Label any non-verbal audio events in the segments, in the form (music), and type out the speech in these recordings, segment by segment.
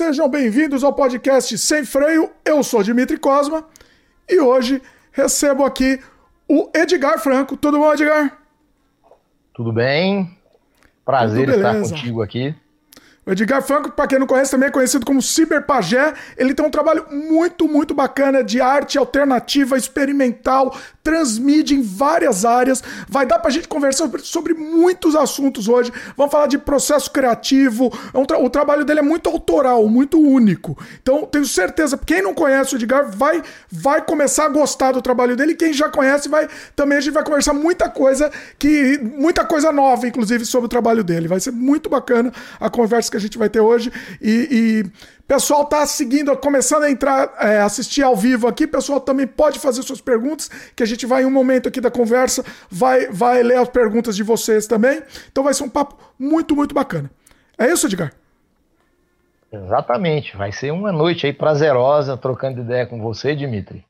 Sejam bem-vindos ao podcast Sem Freio. Eu sou Dimitri Cosma e hoje recebo aqui o Edgar Franco. Tudo bom, Edgar? Tudo bem? Prazer Tudo estar contigo aqui. O Edgar Franco, para quem não conhece, também é conhecido como Cyberpagé. Ele tem um trabalho muito, muito bacana de arte alternativa, experimental, transmite em várias áreas. Vai dar pra gente conversar sobre, muitos assuntos hoje. Vamos falar de processo criativo. É tra o trabalho dele é muito autoral, muito único. Então, tenho certeza, quem não conhece o Edgar vai, vai começar a gostar do trabalho dele. Quem já conhece, vai também a gente vai conversar muita coisa que muita coisa nova, inclusive, sobre o trabalho dele. Vai ser muito bacana a conversa que a gente vai ter hoje. E, e Pessoal tá seguindo, começando a entrar, é, assistir ao vivo aqui. Pessoal também pode fazer suas perguntas, que a gente vai em um momento aqui da conversa, vai, vai ler as perguntas de vocês também. Então vai ser um papo muito, muito bacana. É isso, Edgar? Exatamente. Vai ser uma noite aí prazerosa trocando ideia com você, Dimitri.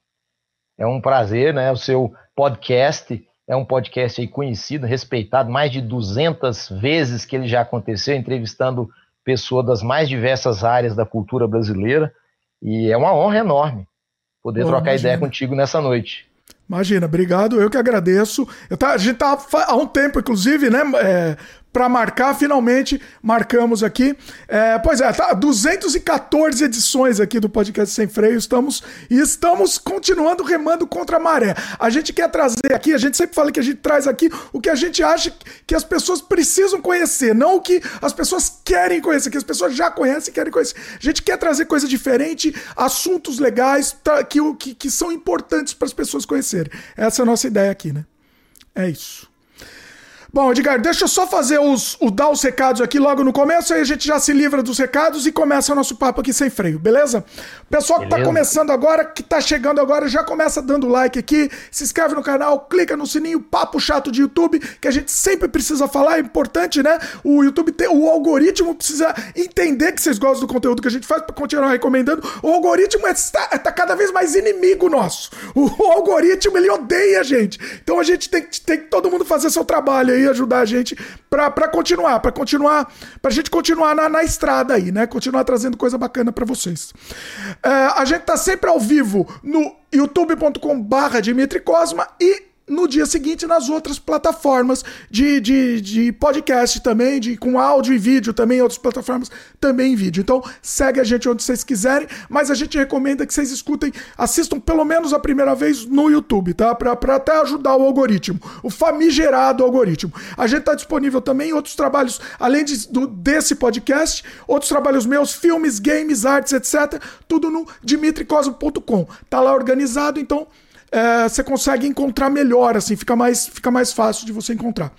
É um prazer, né? O seu podcast é um podcast aí conhecido, respeitado, mais de 200 vezes que ele já aconteceu, entrevistando pessoa das mais diversas áreas da cultura brasileira. E é uma honra enorme poder trocar imagina. ideia contigo nessa noite. Imagina, obrigado, eu que agradeço. Eu tá, a gente tá há um tempo, inclusive, né, é, para marcar, finalmente marcamos aqui. É, pois é, tá 214 edições aqui do podcast Sem Freio, estamos e estamos continuando remando contra a maré. A gente quer trazer aqui, a gente sempre fala que a gente traz aqui o que a gente acha que as pessoas precisam conhecer, não o que as pessoas querem conhecer, que as pessoas já conhecem e querem conhecer. A gente quer trazer coisa diferente, assuntos legais que, que, que são importantes para as pessoas conhecerem. Essa é a nossa ideia aqui, né? É isso. Bom, Edgar, deixa eu só fazer os, o, dar os recados aqui logo no começo, aí a gente já se livra dos recados e começa o nosso papo aqui sem freio, beleza? Pessoal que tá começando agora, que tá chegando agora, já começa dando like aqui, se inscreve no canal, clica no sininho, papo chato de YouTube, que a gente sempre precisa falar, é importante, né? O YouTube, tem, o algoritmo precisa entender que vocês gostam do conteúdo que a gente faz para continuar recomendando. O algoritmo é, tá, tá, cada vez mais inimigo nosso. O, o, algoritmo, ele odeia a gente. Então a gente tem, tem que todo mundo fazer seu trabalho aí aí ajudar a gente para continuar, para continuar, pra gente continuar na, na estrada aí, né? Continuar trazendo coisa bacana para vocês. É, a gente tá sempre ao vivo no youtube.com/barra Dimitri Cosma e no dia seguinte nas outras plataformas de, de, de podcast também, de, com áudio e vídeo também, outras plataformas também em vídeo. Então segue a gente onde vocês quiserem, mas a gente recomenda que vocês escutem, assistam pelo menos a primeira vez no YouTube, tá? Pra, pra até ajudar o algoritmo, o famigerado algoritmo. A gente tá disponível também em outros trabalhos, além de, do, desse podcast, outros trabalhos meus, filmes, games, artes, etc. Tudo no dimitricosmo.com. Tá lá organizado, então é, você consegue encontrar melhor, assim, fica mais, fica mais fácil de você encontrar.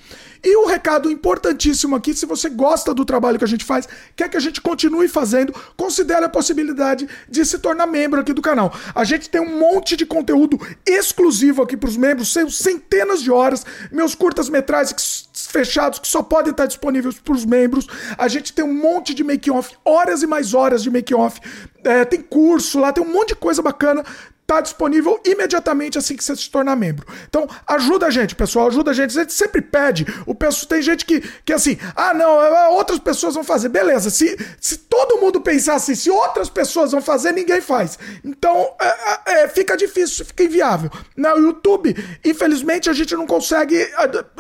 E um recado importantíssimo aqui: se você gosta do trabalho que a gente faz, quer que a gente continue fazendo, considere a possibilidade de se tornar membro aqui do canal. A gente tem um monte de conteúdo exclusivo aqui para os membros, centenas de horas, meus curtas-metragens fechados que só podem estar disponíveis para os membros. A gente tem um monte de make-off, horas e mais horas de make-off. É, tem curso lá, tem um monte de coisa bacana tá disponível imediatamente assim que você se tornar membro. Então, ajuda a gente, pessoal, ajuda a gente. A gente sempre pede. O pessoal tem gente que, que assim, ah, não, é, outras pessoas vão fazer. Beleza, se, se todo mundo pensar assim, se outras pessoas vão fazer, ninguém faz. Então, é, é, é fica difícil, fica inviável. No YouTube, infelizmente, a gente não consegue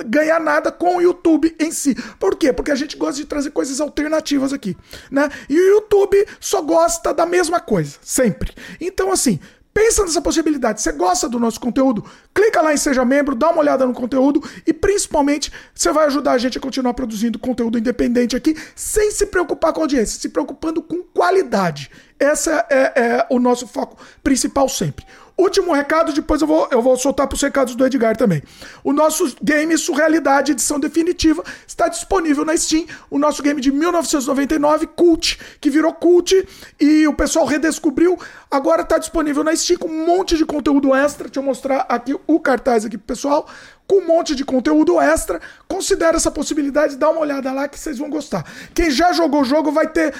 ganhar nada com o YouTube em si. Por quê? Porque a gente gosta de trazer coisas alternativas aqui, né? E o YouTube só gosta da mesma coisa, sempre. Então, assim, Pensa nessa possibilidade. Você gosta do nosso conteúdo? Clica lá em Seja Membro, dá uma olhada no conteúdo e principalmente você vai ajudar a gente a continuar produzindo conteúdo independente aqui sem se preocupar com audiência, se preocupando com qualidade. Esse é, é o nosso foco principal sempre. Último recado, depois eu vou, eu vou soltar para os recados do Edgar também. O nosso game Surrealidade edição definitiva está disponível na Steam. O nosso game de 1999, Cult, que virou Cult e o pessoal redescobriu. Agora está disponível na Steam com um monte de conteúdo extra. Deixa eu mostrar aqui o cartaz aqui pro pessoal com um monte de conteúdo extra. Considere essa possibilidade, dá uma olhada lá que vocês vão gostar. Quem já jogou o jogo vai ter,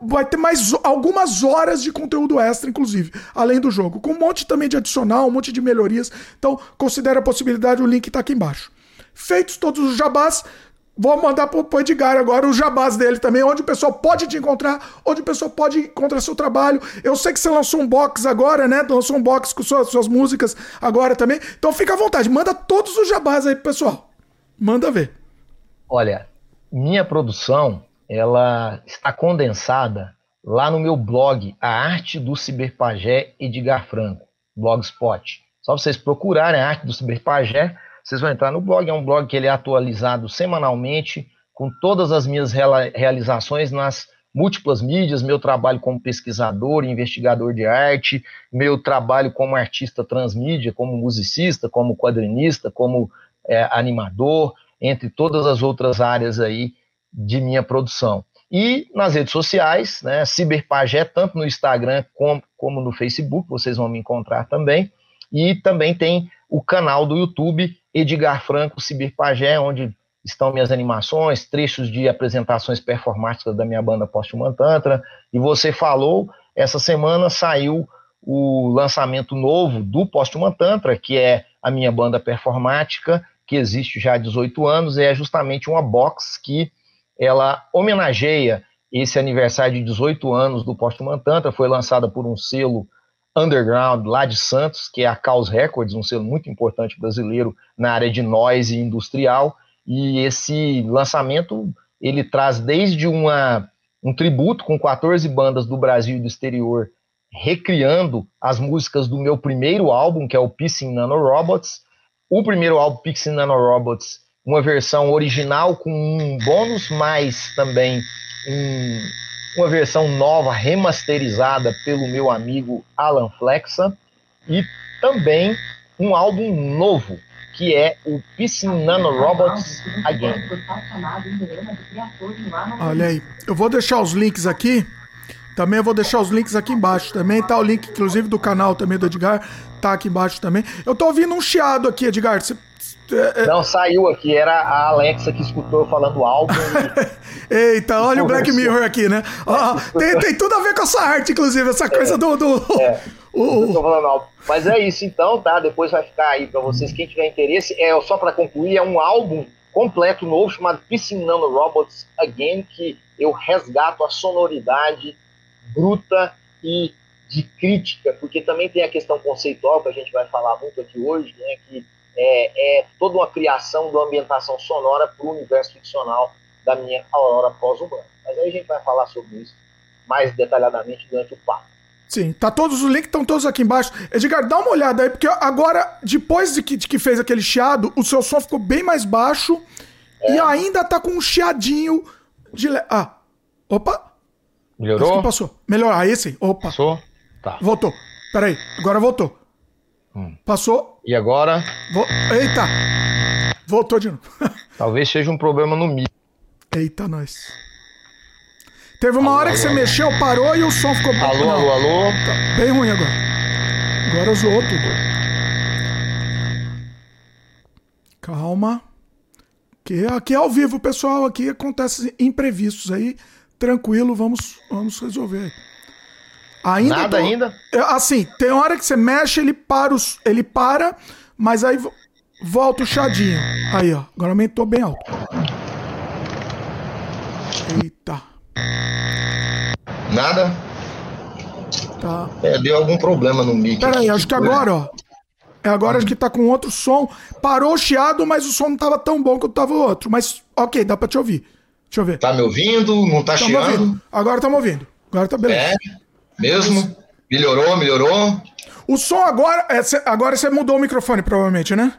vai ter mais algumas horas de conteúdo extra, inclusive, além do jogo. Com um monte também de adicional, um monte de melhorias. Então, considere a possibilidade, o link está aqui embaixo. Feitos todos os jabás, Vou mandar pro, Edgar agora o jabás dele também, onde o pessoal pode te encontrar, onde o pessoal pode encontrar seu trabalho. Eu sei que você lançou um box agora, né? Lançou um box com suas, suas músicas agora também. Então fica à vontade, manda todos os jabás aí pro pessoal. Manda ver. Olha, minha produção, ela está condensada lá no meu blog, A Arte do Ciberpagé Edgar Franco, Blogspot. Só vocês procurarem a Arte do Ciberpagé, vocês vão entrar no blog, é um blog que ele é atualizado semanalmente, com todas as minhas realizações nas múltiplas mídias, meu trabalho como pesquisador, investigador de arte, meu trabalho como artista transmídia, como musicista, como quadrinista, como é, animador, entre todas as outras áreas aí de minha produção. E nas redes sociais, né, Ciberpagé, tanto no Instagram como, como no Facebook, vocês vão me encontrar também. E também tem o canal do YouTube Edgar Franco Ciberpagé, onde estão minhas animações, trechos de apresentações performáticas da minha banda Posthuman Tantra. E você falou, essa semana saiu o lançamento novo do Posthuman Tantra, que é a minha banda performática, que existe já há 18 anos, e é justamente uma box que ela homenageia esse aniversário de 18 anos do Posthuman Tantra, foi lançada por um selo underground lá de Santos, que é a Caos Records, um selo muito importante brasileiro na área de noise industrial, e esse lançamento ele traz desde uma, um tributo com 14 bandas do Brasil e do exterior recriando as músicas do meu primeiro álbum, que é o Pissing Nanorobots. O primeiro álbum, Pissing Nanorobots, uma versão original com um bônus, mas também um, uma versão nova, remasterizada pelo meu amigo Alan Flexa, e também um álbum novo, que é o Piscin Nano Robots Again. Olha aí, eu vou deixar os links aqui. Também eu vou deixar os links aqui embaixo também. Tá o link, inclusive, do canal também do Edgar. Tá aqui embaixo também. Eu tô ouvindo um chiado aqui, Edgar. Você. Não, saiu aqui, era a Alexa que escutou falando álbum. (laughs) Eita, olha o Black Mirror aqui, né? tem, tem, tudo a ver com essa arte, inclusive, essa coisa é, do. do é. (laughs) o... tô falando álbum. Mas é isso então, tá? Depois vai ficar aí para vocês, quem tiver interesse. É só para concluir, é um álbum completo novo chamado Piscinando Robots Again, que eu resgato a sonoridade bruta e de crítica, porque também tem a questão conceitual que a gente vai falar muito aqui hoje, né? Que é, é toda uma criação de uma ambientação sonora para o universo ficcional da minha Aurora pós-urbana. Mas aí a gente vai falar sobre isso mais detalhadamente durante o papo. Sim, tá todos os links estão todos aqui embaixo. Edgar, dá uma olhada aí, porque agora, depois de que, de que fez aquele chiado, o seu som ficou bem mais baixo é. e ainda tá com um chiadinho de. Le... Ah, opa! Melhorou? Acho que passou. Melhorou. Aí sim. Opa. Passou? Tá. Voltou. Peraí, agora voltou. Hum. Passou. E agora? Vo... Eita! Voltou de novo. (laughs) Talvez seja um problema no micro. Eita, nós. Teve uma alô, hora que alô, você mexeu, parou e o som ficou. Alô, alô, alô. Tá bem ruim agora. Agora zoou tudo. Calma. Que aqui é ao vivo, pessoal. Aqui acontece imprevistos aí. Tranquilo, vamos, vamos resolver. Ainda Nada tô... ainda? É, assim, tem hora que você mexe, ele para, os... ele para, mas aí volta o chadinho. Aí, ó. Agora aumentou bem alto. Eita. Nada? Tá. É, deu algum problema no mic. Pera aí, acho que agora, ó. É agora acho que tá com outro som. Parou o chiado, mas o som não tava tão bom quanto tava o outro. Mas, ok, dá pra te ouvir. Deixa eu ver. Tá me ouvindo? Não tá chiando? Agora tá me ouvindo. Agora tá beleza. É? Mesmo? Melhorou, melhorou? O som agora. É, agora você mudou o microfone, provavelmente, né?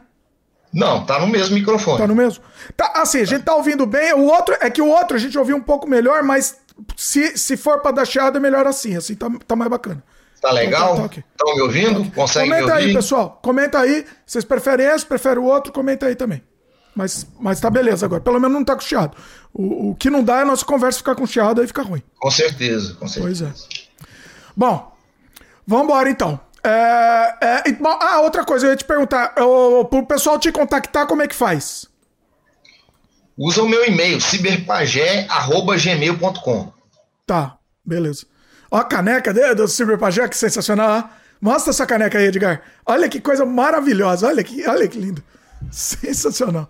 Não, tá no mesmo microfone. Tá no mesmo? Tá, assim, a gente tá ouvindo bem. O outro. É que o outro a gente ouviu um pouco melhor, mas se, se for pra dar chiado, é melhor assim. Assim tá, tá mais bacana. Tá legal? Estão tá, tá, okay. me ouvindo? Tá Consegue Comenta me ouvir? aí, pessoal. Comenta aí. Vocês preferem esse, preferem o outro? Comenta aí também. Mas, mas tá beleza agora. Pelo menos não tá com chiado. O, o que não dá é a nossa conversa ficar com chiado, aí fica ruim. Com certeza, com certeza. Pois é. Bom, vamos embora então. É, é, ah, outra coisa, eu ia te perguntar, para o pessoal te contactar, como é que faz? Usa o meu e-mail, ciberpagé.gmail.com Tá, beleza. Ó a caneca dele, do Ciberpagé, que sensacional. Mostra essa caneca aí, Edgar. Olha que coisa maravilhosa, olha que, olha que lindo. (laughs) Sensacional.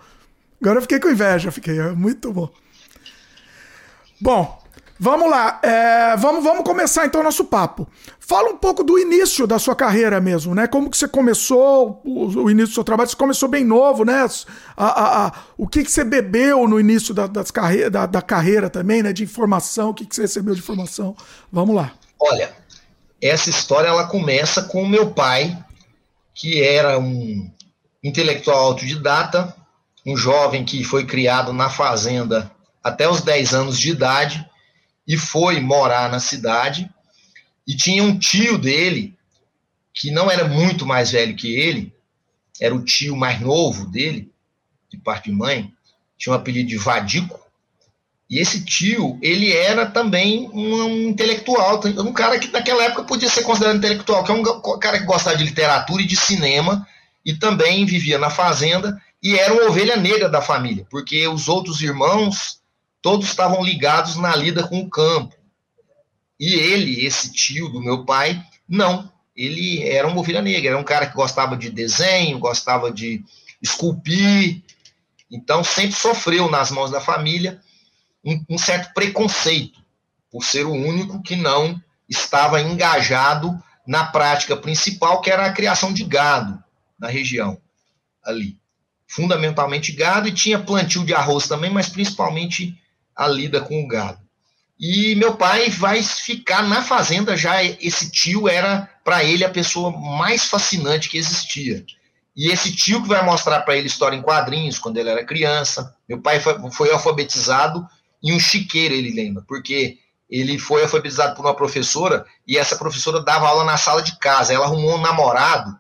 Agora eu fiquei com inveja, fiquei. É muito bom. Bom, vamos lá. É, vamos, vamos começar então o nosso papo. Fala um pouco do início da sua carreira mesmo, né? Como que você começou, o, o início do seu trabalho? Você começou bem novo, né? A, a, a, o que, que você bebeu no início da, das carre da, da carreira também, né? De informação, o que, que você recebeu de informação? Vamos lá. Olha, essa história ela começa com o meu pai, que era um intelectual autodidata, um jovem que foi criado na fazenda até os 10 anos de idade e foi morar na cidade. E tinha um tio dele, que não era muito mais velho que ele, era o tio mais novo dele, de parte de mãe, tinha um apelido de Vadico. E esse tio, ele era também um, intelectual, um cara que naquela época podia ser considerado intelectual, que é um cara que gostava de literatura e de cinema, e também vivia na fazenda, e era uma ovelha negra da família, porque os outros irmãos todos estavam ligados na lida com o campo. E ele, esse tio do meu pai, não. Ele era uma ovelha negra, era um cara que gostava de desenho, gostava de esculpir, então sempre sofreu nas mãos da família um, um certo preconceito por ser o único que não estava engajado na prática principal, que era a criação de gado na região ali. Fundamentalmente gado, e tinha plantio de arroz também, mas principalmente a lida com o gado. E meu pai vai ficar na fazenda já. Esse tio era, para ele, a pessoa mais fascinante que existia. E esse tio que vai mostrar para ele história em quadrinhos quando ele era criança. Meu pai foi, foi alfabetizado em um chiqueiro, ele lembra, porque ele foi alfabetizado por uma professora e essa professora dava aula na sala de casa. Ela arrumou um namorado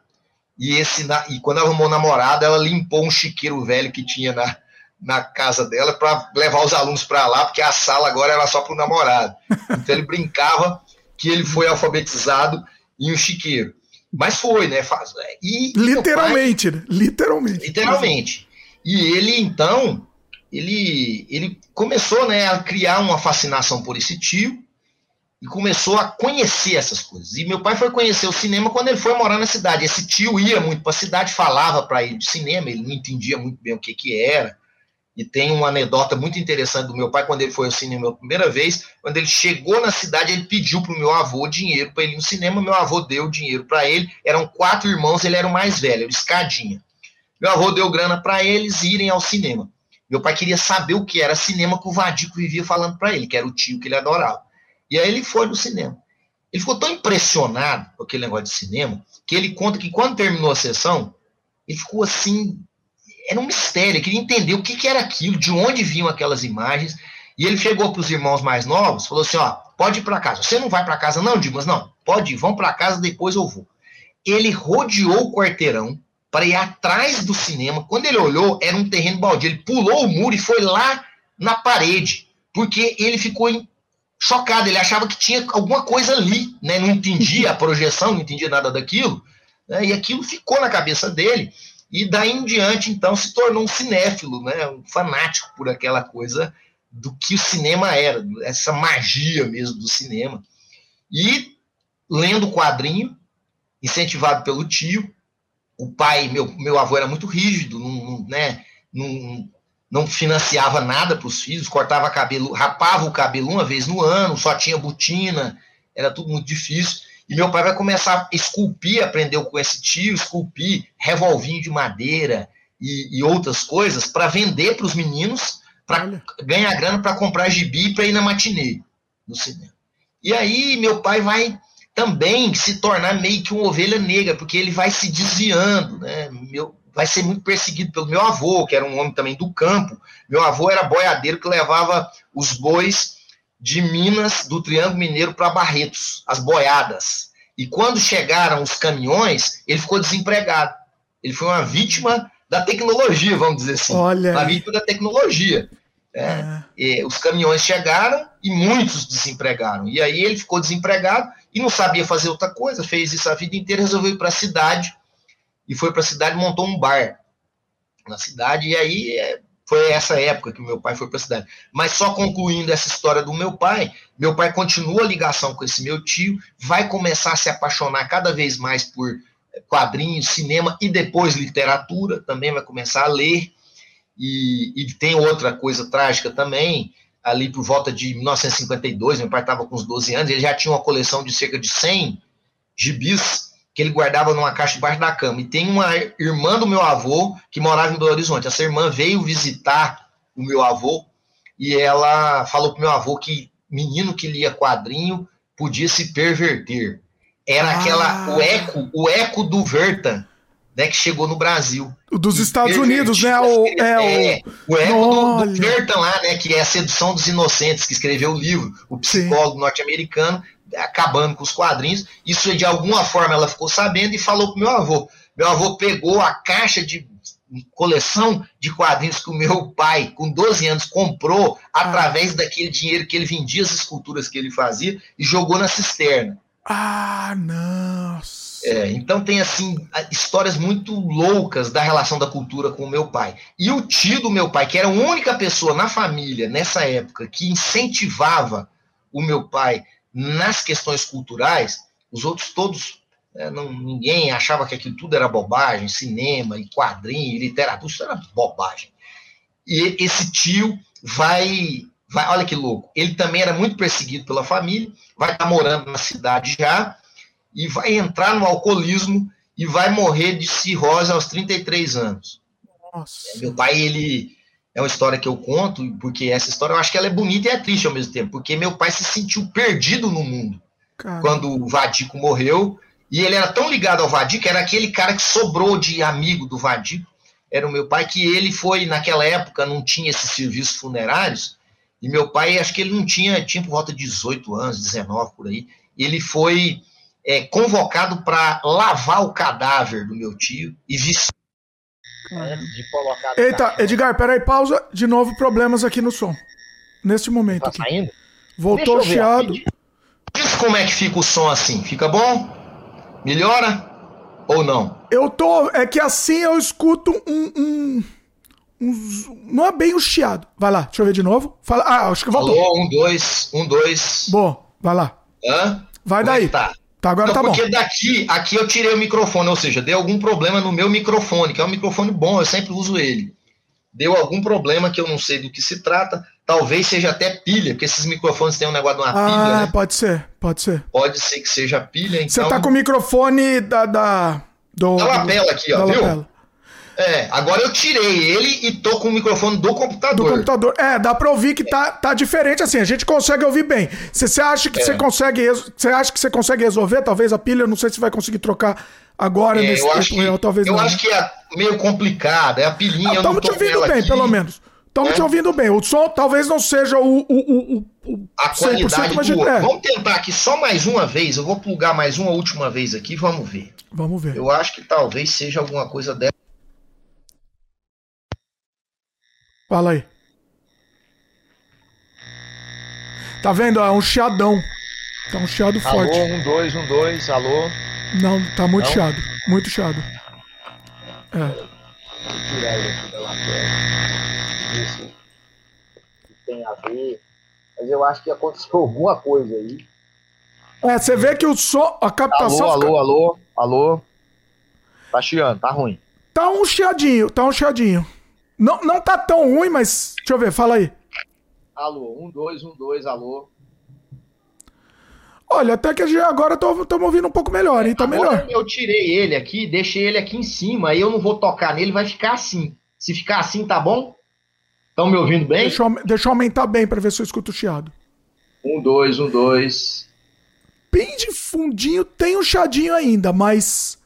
e esse e quando ela arrumou um namorado, ela limpou um chiqueiro velho que tinha na, na casa dela para levar os alunos para lá, porque a sala agora era só para o namorado. (laughs) Então ele brincava que ele foi alfabetizado em um chiqueiro. Mas foi, né? E, literalmente, pai, né? Literalmente. Literalmente. E ele, então, ele, ele começou né, a criar uma fascinação por esse tio e começou a conhecer essas coisas. E meu pai foi conhecer o cinema quando ele foi morar na cidade. Esse tio ia muito para a cidade, falava para ele de cinema, ele não entendia muito bem o que, que era. E tem uma anedota muito interessante do meu pai, quando ele foi ao cinema a primeira vez, quando ele chegou na cidade, ele pediu para o meu avô dinheiro para ele ir no cinema, meu avô deu dinheiro para ele, eram quatro irmãos, ele era o mais velho, era escadinha. Meu avô deu grana para eles irem ao cinema. Meu pai queria saber o que era cinema que o Vadico vivia falando para ele, que era o tio que ele adorava. E aí ele foi no cinema. Ele ficou tão impressionado com aquele negócio de cinema, que ele conta que quando terminou a sessão, ele ficou assim era um mistério, queria entender o que, que era aquilo, de onde vinham aquelas imagens. E ele chegou para os irmãos mais novos, falou assim: ó, pode ir para casa. Você não vai para casa, não, Dimas? Não, pode ir, vão para casa, depois eu vou. Ele rodeou o quarteirão para ir atrás do cinema. Quando ele olhou, era um terreno baldio. Ele pulou o muro e foi lá na parede, porque ele ficou chocado. Ele achava que tinha alguma coisa ali, né? Não entendia a projeção, não entendia nada daquilo. Né? E aquilo ficou na cabeça dele. E daí em diante, então, se tornou um cinéfilo, né? um fanático por aquela coisa do que o cinema era, essa magia mesmo do cinema. E lendo o quadrinho, incentivado pelo tio, o pai, meu, meu avô era muito rígido, não, não né, não, não financiava nada para os filhos, cortava cabelo, rapava o cabelo uma vez no ano, só tinha botina, era tudo muito difícil. E meu pai vai começar a esculpir, aprendeu com esse tio, esculpir revolvinho de madeira e, e outras coisas para vender para os meninos, para ganhar grana para comprar gibi para ir na matinê no cinema. E aí meu pai vai também se tornar meio que uma ovelha negra, porque ele vai se desviando, né? Meu, vai ser muito perseguido pelo meu avô, que era um homem também do campo. Meu avô era boiadeiro que levava os bois de Minas, do Triângulo Mineiro para Barretos, as boiadas. E quando chegaram os caminhões, ele ficou desempregado. Ele foi uma vítima da tecnologia, vamos dizer assim. Olha. Uma vítima da tecnologia. É. É. os caminhões chegaram e muitos desempregaram. E aí ele ficou desempregado e não sabia fazer outra coisa, fez isso a vida inteira, resolveu ir para a cidade. E foi para a cidade montou um bar na cidade. E aí é, foi essa época que meu pai foi para a cidade. Mas só concluindo essa história do meu pai, meu pai continua a ligação com esse meu tio, vai começar a se apaixonar cada vez mais por quadrinhos, cinema e depois literatura, também vai começar a ler. E, e tem outra coisa trágica também, ali por volta de 1952, meu pai estava com uns 12 anos, ele já tinha uma coleção de cerca de 100 gibis que ele guardava numa caixa debaixo da cama. E tem uma irmã do meu avô que morava em Belo Horizonte. Essa irmã veio visitar o meu avô e ela falou para meu avô que menino que lia quadrinho podia se perverter. Era ah. aquela o eco, o eco do Verta, né, que chegou no Brasil. Dos Estados Unidos, né? O, é, é, o, o eco do, do Verta lá, né, que é a Sedução dos Inocentes, que escreveu o livro, o psicólogo norte-americano, acabando com os quadrinhos. Isso de alguma forma ela ficou sabendo e falou pro meu avô. Meu avô pegou a caixa de coleção de quadrinhos que o meu pai, com 12 anos, comprou através ah. daquele dinheiro que ele vendia as esculturas que ele fazia e jogou na cisterna. Ah, nossa. É, então tem assim histórias muito loucas da relação da cultura com o meu pai. E o tio do meu pai, que era a única pessoa na família nessa época que incentivava o meu pai nas questões culturais, os outros todos, é, não, ninguém achava que aquilo tudo era bobagem, cinema e quadrinho e literatura, isso era bobagem. E esse tio vai, vai, olha que louco, ele também era muito perseguido pela família, vai estar morando na cidade já, e vai entrar no alcoolismo e vai morrer de cirrose aos 33 anos. Nossa. Meu pai, ele é uma história que eu conto, porque essa história eu acho que ela é bonita e é triste ao mesmo tempo, porque meu pai se sentiu perdido no mundo Caramba. quando o Vadico morreu, e ele era tão ligado ao Vadico, era aquele cara que sobrou de amigo do Vadico, era o meu pai, que ele foi, naquela época, não tinha esses serviços funerários, e meu pai, acho que ele não tinha, tinha por volta de 18 anos, 19 por aí, ele foi é, convocado para lavar o cadáver do meu tio e vestir antes de colocar. Eita, Edgar, peraí, pausa. De novo, problemas aqui no som. Nesse momento. Tá aqui. saindo? Voltou o chiado. Diz como é que fica o som assim. Fica bom? Melhora? Ou não? Eu tô. É que assim eu escuto um. um, um não é bem o chiado. Vai lá, deixa eu ver de novo. Fala. Ah, acho que voltou. Alô, um, dois, um, dois. Bom, vai lá. Hã? Vai como é daí. É tá. Tá, agora não, tá porque bom. daqui, aqui eu tirei o microfone, ou seja, deu algum problema no meu microfone, que é um microfone bom, eu sempre uso ele. Deu algum problema que eu não sei do que se trata, talvez seja até pilha, porque esses microfones têm um negócio de uma ah, pilha. Ah, né? pode ser, pode ser. Pode ser que seja pilha, então... Você tá com o microfone da... da do, da lapela aqui, ó, viu? Lapela. É, agora eu tirei ele e tô com o microfone do computador. Do computador. É, dá pra ouvir que tá, tá diferente assim, a gente consegue ouvir bem. Você acha que você é. consegue. Você acha que você consegue resolver? Talvez a pilha, não sei se vai conseguir trocar agora é, nesse tempo real, talvez eu não. Eu acho que é meio complicado, é a pilhinha. Ah, estamos te ouvindo bem, aqui. pelo menos. Estamos é? te ouvindo bem. O som talvez não seja o. o, o, o a qualidade mas do é. Vamos tentar aqui só mais uma vez. Eu vou plugar mais uma última vez aqui, vamos ver. Vamos ver. Eu acho que talvez seja alguma coisa dessa. Fala aí. Tá vendo? É um chiadão. Tá um chiado alô, forte. Alô, um, dois, um, dois, alô. Não, tá muito Não? chiado. Muito chiado. É. Vou tirar ele aqui da. Isso tem a ver. Mas eu acho que aconteceu (laughs) alguma coisa aí. É, você vê que o som. A captação. Alô, fica... alô, alô, alô. Tá chiando, tá ruim. Tá um chiadinho, tá um chiadinho. Não, não tá tão ruim, mas. Deixa eu ver, fala aí. Alô, um, dois, um, dois, alô. Olha, até que agora estamos ouvindo um pouco melhor, hein? Tá agora melhor. Eu tirei ele aqui, deixei ele aqui em cima, aí eu não vou tocar nele, vai ficar assim. Se ficar assim, tá bom? Estão me ouvindo bem? Deixa eu, deixa eu aumentar bem para ver se eu escuto o chiado. Um, dois, um, dois. Bem de fundinho, tem um chadinho ainda, mas.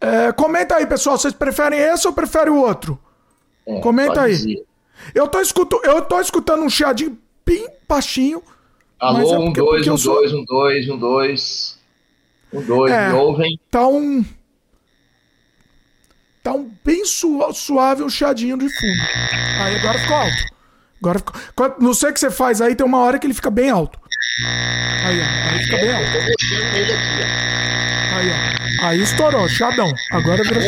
É, comenta aí, pessoal. Vocês preferem esse ou preferem o outro? É, Comenta aí. Eu tô, escuto, eu tô escutando um chiadinho bem baixinho. Alô, é um, dois, um, sou... dois, um, dois, um, dois. Um, dois, é, me ouvem? Tá um. Tá um bem suave, um chiadinho de fundo. Aí agora ficou alto. Agora ficou. Não sei o que você faz aí, tem uma hora que ele fica bem alto. Aí, ó. Aí fica bem alto. Aí, ó. Aí estourou, chadão. Agora virou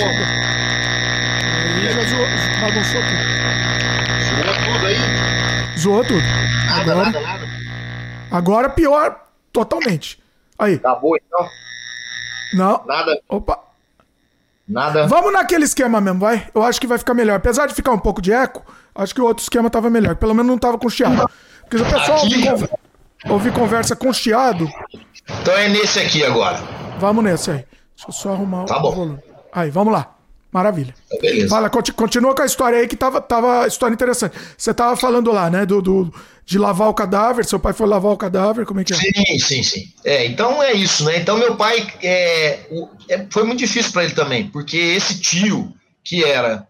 já bagunçou tudo. Zoou tudo aí? Zoou tudo. Nada, agora, nada, nada. Agora pior totalmente. Aí. Acabou então? Não. Nada. Opa. Nada. Vamos naquele esquema mesmo, vai? Eu acho que vai ficar melhor. Apesar de ficar um pouco de eco, acho que o outro esquema tava melhor. Pelo menos não tava com chiado. Porque o pessoal Aqui- ouve, conver- ouve conversa com chiado. Então é nesse aqui agora. Vamos nesse aí. Deixa eu só arrumar Tá o bom. volume. Aí, vamos lá. Maravilha. Então, beleza. Fala, conti- continua com a história aí que tava, tava história interessante. Você tava falando lá, né, do, do- de lavar o cadáver, seu pai foi lavar o cadáver, como é que é? Sim, sim, sim. É, então é isso, né? Então meu pai é, o- é, foi muito difícil para ele também, porque esse tio que era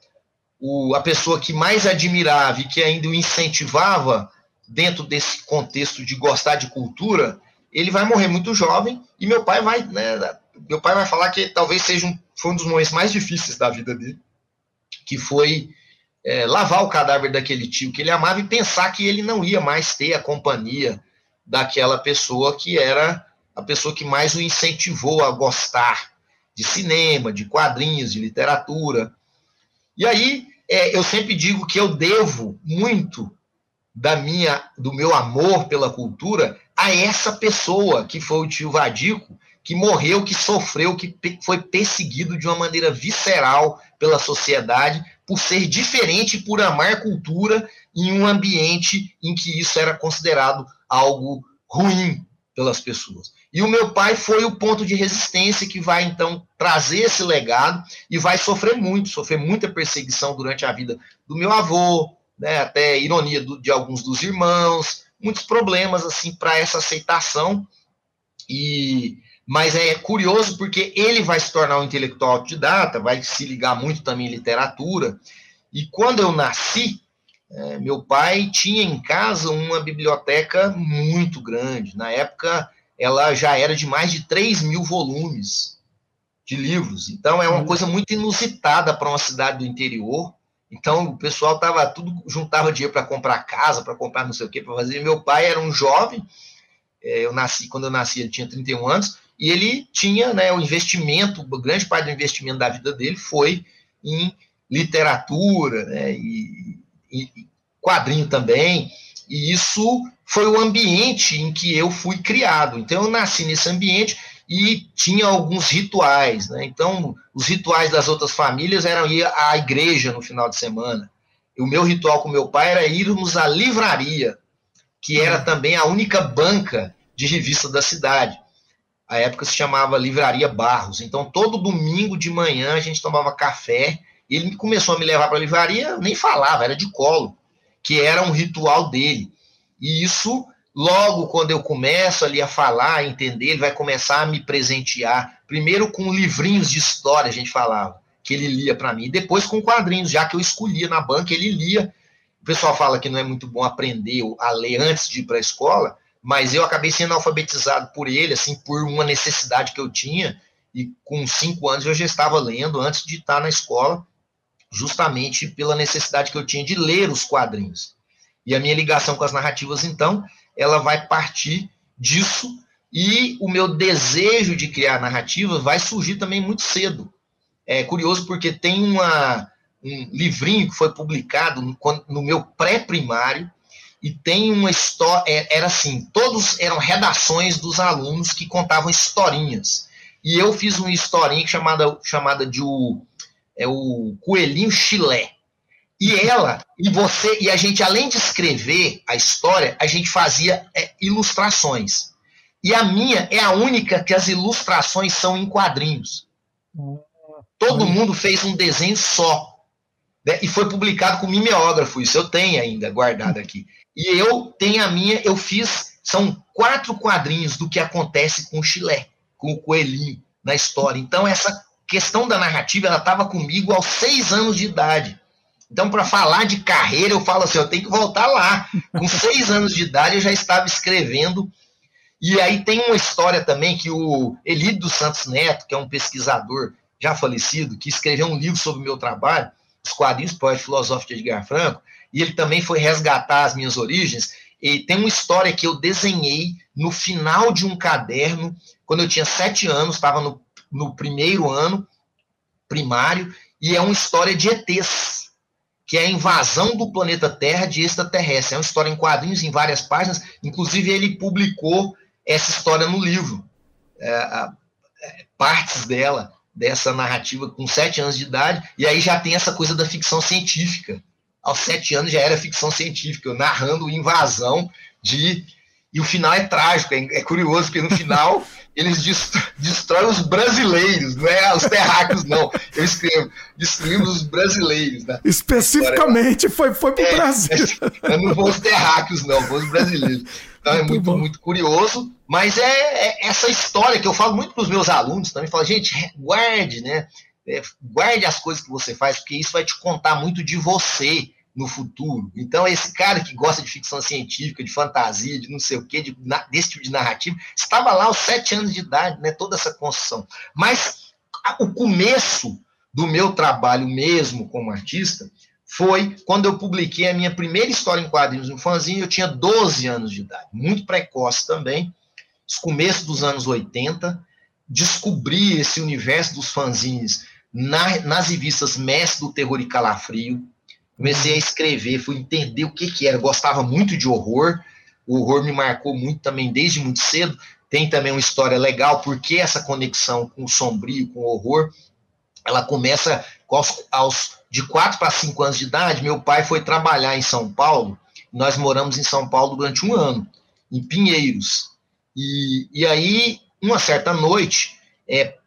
o, a pessoa que mais admirava e que ainda o incentivava dentro desse contexto de gostar de cultura, ele vai morrer muito jovem e meu pai vai, né? Meu pai vai falar que talvez seja um, foi um dos momentos mais difíceis da vida dele, que foi é, lavar o cadáver daquele tio que ele amava e pensar que ele não ia mais ter a companhia daquela pessoa que era a pessoa que mais o incentivou a gostar de cinema, de quadrinhos, de literatura. E aí é, eu sempre digo que eu devo muito da minha, do meu amor pela cultura a essa pessoa que foi o tio Vadico, que morreu, que sofreu, que foi perseguido de uma maneira visceral pela sociedade por ser diferente, por amar cultura em um ambiente em que isso era considerado algo ruim pelas pessoas. E o meu pai foi o ponto de resistência que vai então trazer esse legado e vai sofrer muito, sofrer muita perseguição durante a vida do meu avô, né, até ironia do- de alguns dos irmãos, muitos problemas assim para essa aceitação. E mas é curioso porque ele vai se tornar um intelectual autodidata, vai se ligar muito também em literatura. E quando eu nasci, é, meu pai tinha em casa uma biblioteca muito grande. Na época, ela já era de mais de 3 mil volumes de livros. Então, é uma coisa muito inusitada para uma cidade do interior. Então, o pessoal tava tudo juntava dinheiro para comprar casa, para comprar não sei o que, para fazer. Meu pai era um jovem. é, eu nasci quando eu nasci, ele tinha 31 anos e ele tinha, né, o investimento, grande parte do investimento da vida dele foi em literatura, né, e, e quadrinho também. E isso foi o ambiente em que eu fui criado. Então eu nasci nesse ambiente e tinha alguns rituais, né? Então os rituais das outras famílias eram ir à igreja no final de semana. E o meu ritual com meu pai era irmos à livraria, que era também a única banca de revista da cidade. A época se chamava Livraria Barros. Então todo domingo de manhã a gente tomava café. E ele começou a me levar para a livraria, eu nem falava, era de colo, que era um ritual dele. E isso, logo quando eu começo ali a falar, a entender, ele vai começar a me presentear. Primeiro com livrinhos de história, a gente falava, que ele lia para mim. E depois com quadrinhos, já que eu escolhia na banca, ele lia. O pessoal fala que não é muito bom aprender a ler antes de ir para a escola, mas eu acabei sendo alfabetizado por ele, assim, por uma necessidade que eu tinha. E com cinco anos eu já estava lendo antes de estar na escola, justamente pela necessidade que eu tinha de ler os quadrinhos. E a minha ligação com as narrativas, então, ela vai partir disso e o meu desejo de criar narrativas vai surgir também muito cedo. É curioso porque tem uma, um livrinho que foi publicado no, no meu pré-primário e tem uma história, era assim, todos eram redações dos alunos que contavam historinhas. E eu fiz uma historinha chamada, chamada de o, é o Coelhinho Chilé. E ela, e você, e a gente, além de escrever a história, a gente fazia é, ilustrações. E a minha é a única que as ilustrações são em quadrinhos. Todo mundo fez um desenho só. Né? E foi publicado com mimeógrafo, isso eu tenho ainda guardado aqui. E eu tenho a minha, eu fiz, são quatro quadrinhos do que acontece com o Chilé, com o coelhinho na história. Então, essa questão da narrativa, ela estava comigo aos seis anos de idade. Então, para falar de carreira, eu falo assim: eu tenho que voltar lá. Com seis anos de idade, eu já estava escrevendo. E aí tem uma história também que o Elidio dos Santos Neto, que é um pesquisador já falecido, que escreveu um livro sobre o meu trabalho, Os Quadrinhos Poéticos Filosóficos de Edgar Franco, e ele também foi resgatar as minhas origens. E tem uma história que eu desenhei no final de um caderno, quando eu tinha sete anos, estava no, no primeiro ano primário, e é uma história de ETs que é a invasão do planeta Terra de extraterrestre. É uma história em quadrinhos, em várias páginas. Inclusive, ele publicou essa história no livro, é, a, é, partes dela. dessa narrativa com sete anos de idade, e aí já tem essa coisa da ficção científica. Aos sete anos já era ficção científica, eu narrando invasão de. E o final é trágico, é, é curioso, porque no final (laughs) eles destroem os brasileiros, não é os terráqueos, não. Eu escrevo, destruímos os brasileiros. Né? Especificamente foi, foi para o é, Brasil. Eu não vou os terráqueos, não, vou os brasileiros. Então é muito, muito curioso, mas é, é, essa história que eu falo muito para os meus alunos também, falo, gente, guarde, né? É, guarde as coisas que você faz, porque isso vai te contar muito de você no futuro. Então, esse cara que gosta de ficção científica, de fantasia, de não sei o quê, de, desse tipo de narrativa, estava lá aos sete anos de idade, né? Toda essa construção. Mas o começo do meu trabalho mesmo como artista foi quando eu publiquei a minha primeira história em quadrinhos no fanzinho, eu tinha 12 anos de idade, muito precoce também, começo dos anos 80, descobri esse universo dos fanzines na, nas revistas Mestre do Terror e Calafrio, Comecei a escrever, fui entender o que, que era. gostava muito de horror. O horror me marcou muito também desde muito cedo. Tem também uma história legal, porque essa conexão com o sombrio, com o horror, ela começa aos, aos de 4 para 5 anos de idade. Meu pai foi trabalhar em São Paulo. Nós moramos em São Paulo durante um ano, em Pinheiros. E, e aí, uma certa noite, é,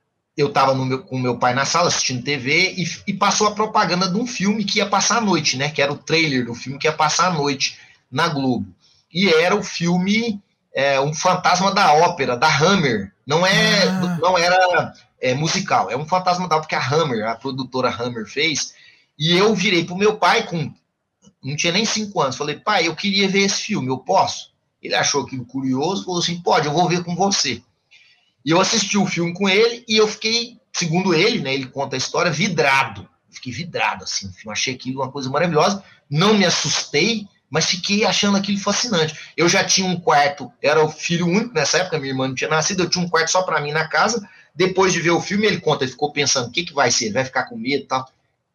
eu estava com meu pai na sala assistindo TV e, e, passou a propaganda de um filme que ia passar a noite, né? Que era o trailer do filme que ia passar a noite na Globo. E era o filme é, Um Fantasma da Ópera, da Hammer. Não, é, ah. não era é, musical, é um fantasma da ópera que a Hammer, a produtora Hammer, fez. E eu virei pro meu pai com. Não tinha nem cinco anos. Falei, pai, eu queria ver esse filme, eu posso? Ele achou aquilo curioso, falou assim: pode, eu vou ver com você. E eu assisti o filme com ele e eu fiquei, segundo ele, né, ele conta a história, vidrado. Fiquei vidrado, assim, achei aquilo uma coisa maravilhosa. Não me assustei, mas fiquei achando aquilo fascinante. Eu já tinha um quarto, era o filho único nessa época, minha irmã não tinha nascido, eu tinha um quarto só para mim na casa. Depois de ver o filme, ele conta, ele ficou pensando, o que, que vai ser? Ele vai ficar com medo e tal.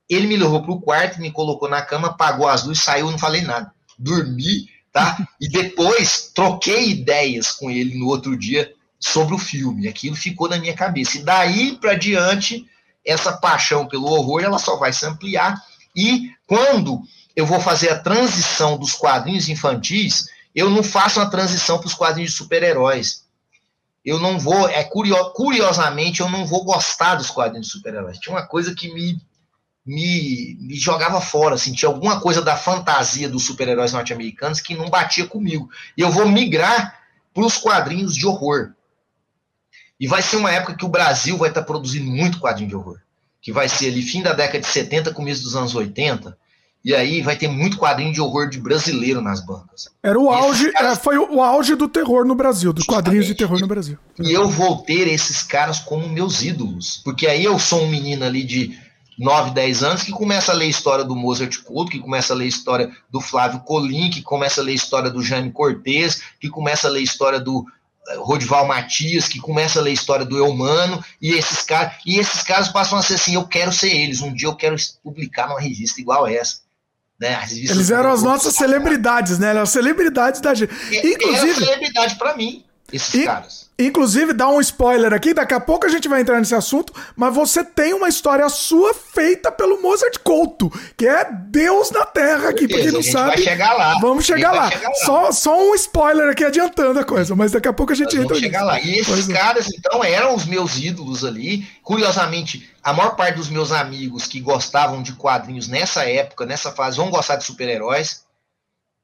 Ele me levou pro quarto, me colocou na cama, apagou as luzes, saiu, não falei nada. Dormi, tá? E depois troquei ideias com ele no outro dia sobre o filme. Aquilo ficou na minha cabeça. E daí para diante, essa paixão pelo horror ela só vai se ampliar. E quando eu vou fazer a transição dos quadrinhos infantis, eu não faço uma transição para os quadrinhos de super-heróis. Eu não vou, é curio, curiosamente, eu não vou gostar dos quadrinhos de super-heróis. Tinha uma coisa que me, me, me jogava fora, assim, tinha alguma coisa da fantasia dos super-heróis norte-americanos que não batia comigo. E eu vou migrar para os quadrinhos de horror. E vai ser uma época que o Brasil vai estar tá produzindo muito quadrinho de horror. Que vai ser ali fim da década de 70, começo dos anos 80. E aí vai ter muito quadrinho de horror de brasileiro nas bancas. Era o auge, caras... Foi o auge do terror no Brasil, dos quadrinhos de terror no Brasil. E eu vou ter esses caras como meus ídolos. Porque aí eu sou um menino ali de 9, 10 anos que começa a ler a história do Mozart Couto, que começa a ler a história do Flávio Colim, que começa a ler a história do Jaime Cortez, que começa a ler a história do Rodival Matias, que começa a ler a história do Eumano, e esses caras, e esses caras passam a ser assim, eu quero ser eles, um dia eu quero publicar numa revista igual essa. Né? Eles eram as nossas celebridades, né? Eram as celebridades da gente. Inclusive, era celebridade para mim, esses e, caras. Inclusive, dá um spoiler aqui, daqui a pouco a gente vai entrar nesse assunto, mas você tem uma história sua feita pelo Mozart Couto, que é Deus na Terra aqui, pra quem não sabe. Vai chegar lá. Vamos chegar lá. chegar lá. Só, só um spoiler aqui adiantando a coisa, mas daqui a pouco a gente entra. Vamos chegar lá. E esses pois é. caras, é. então, eram os meus ídolos ali. Curiosamente, a maior parte dos meus amigos que gostavam de quadrinhos nessa época, nessa fase, vão gostar de super-heróis.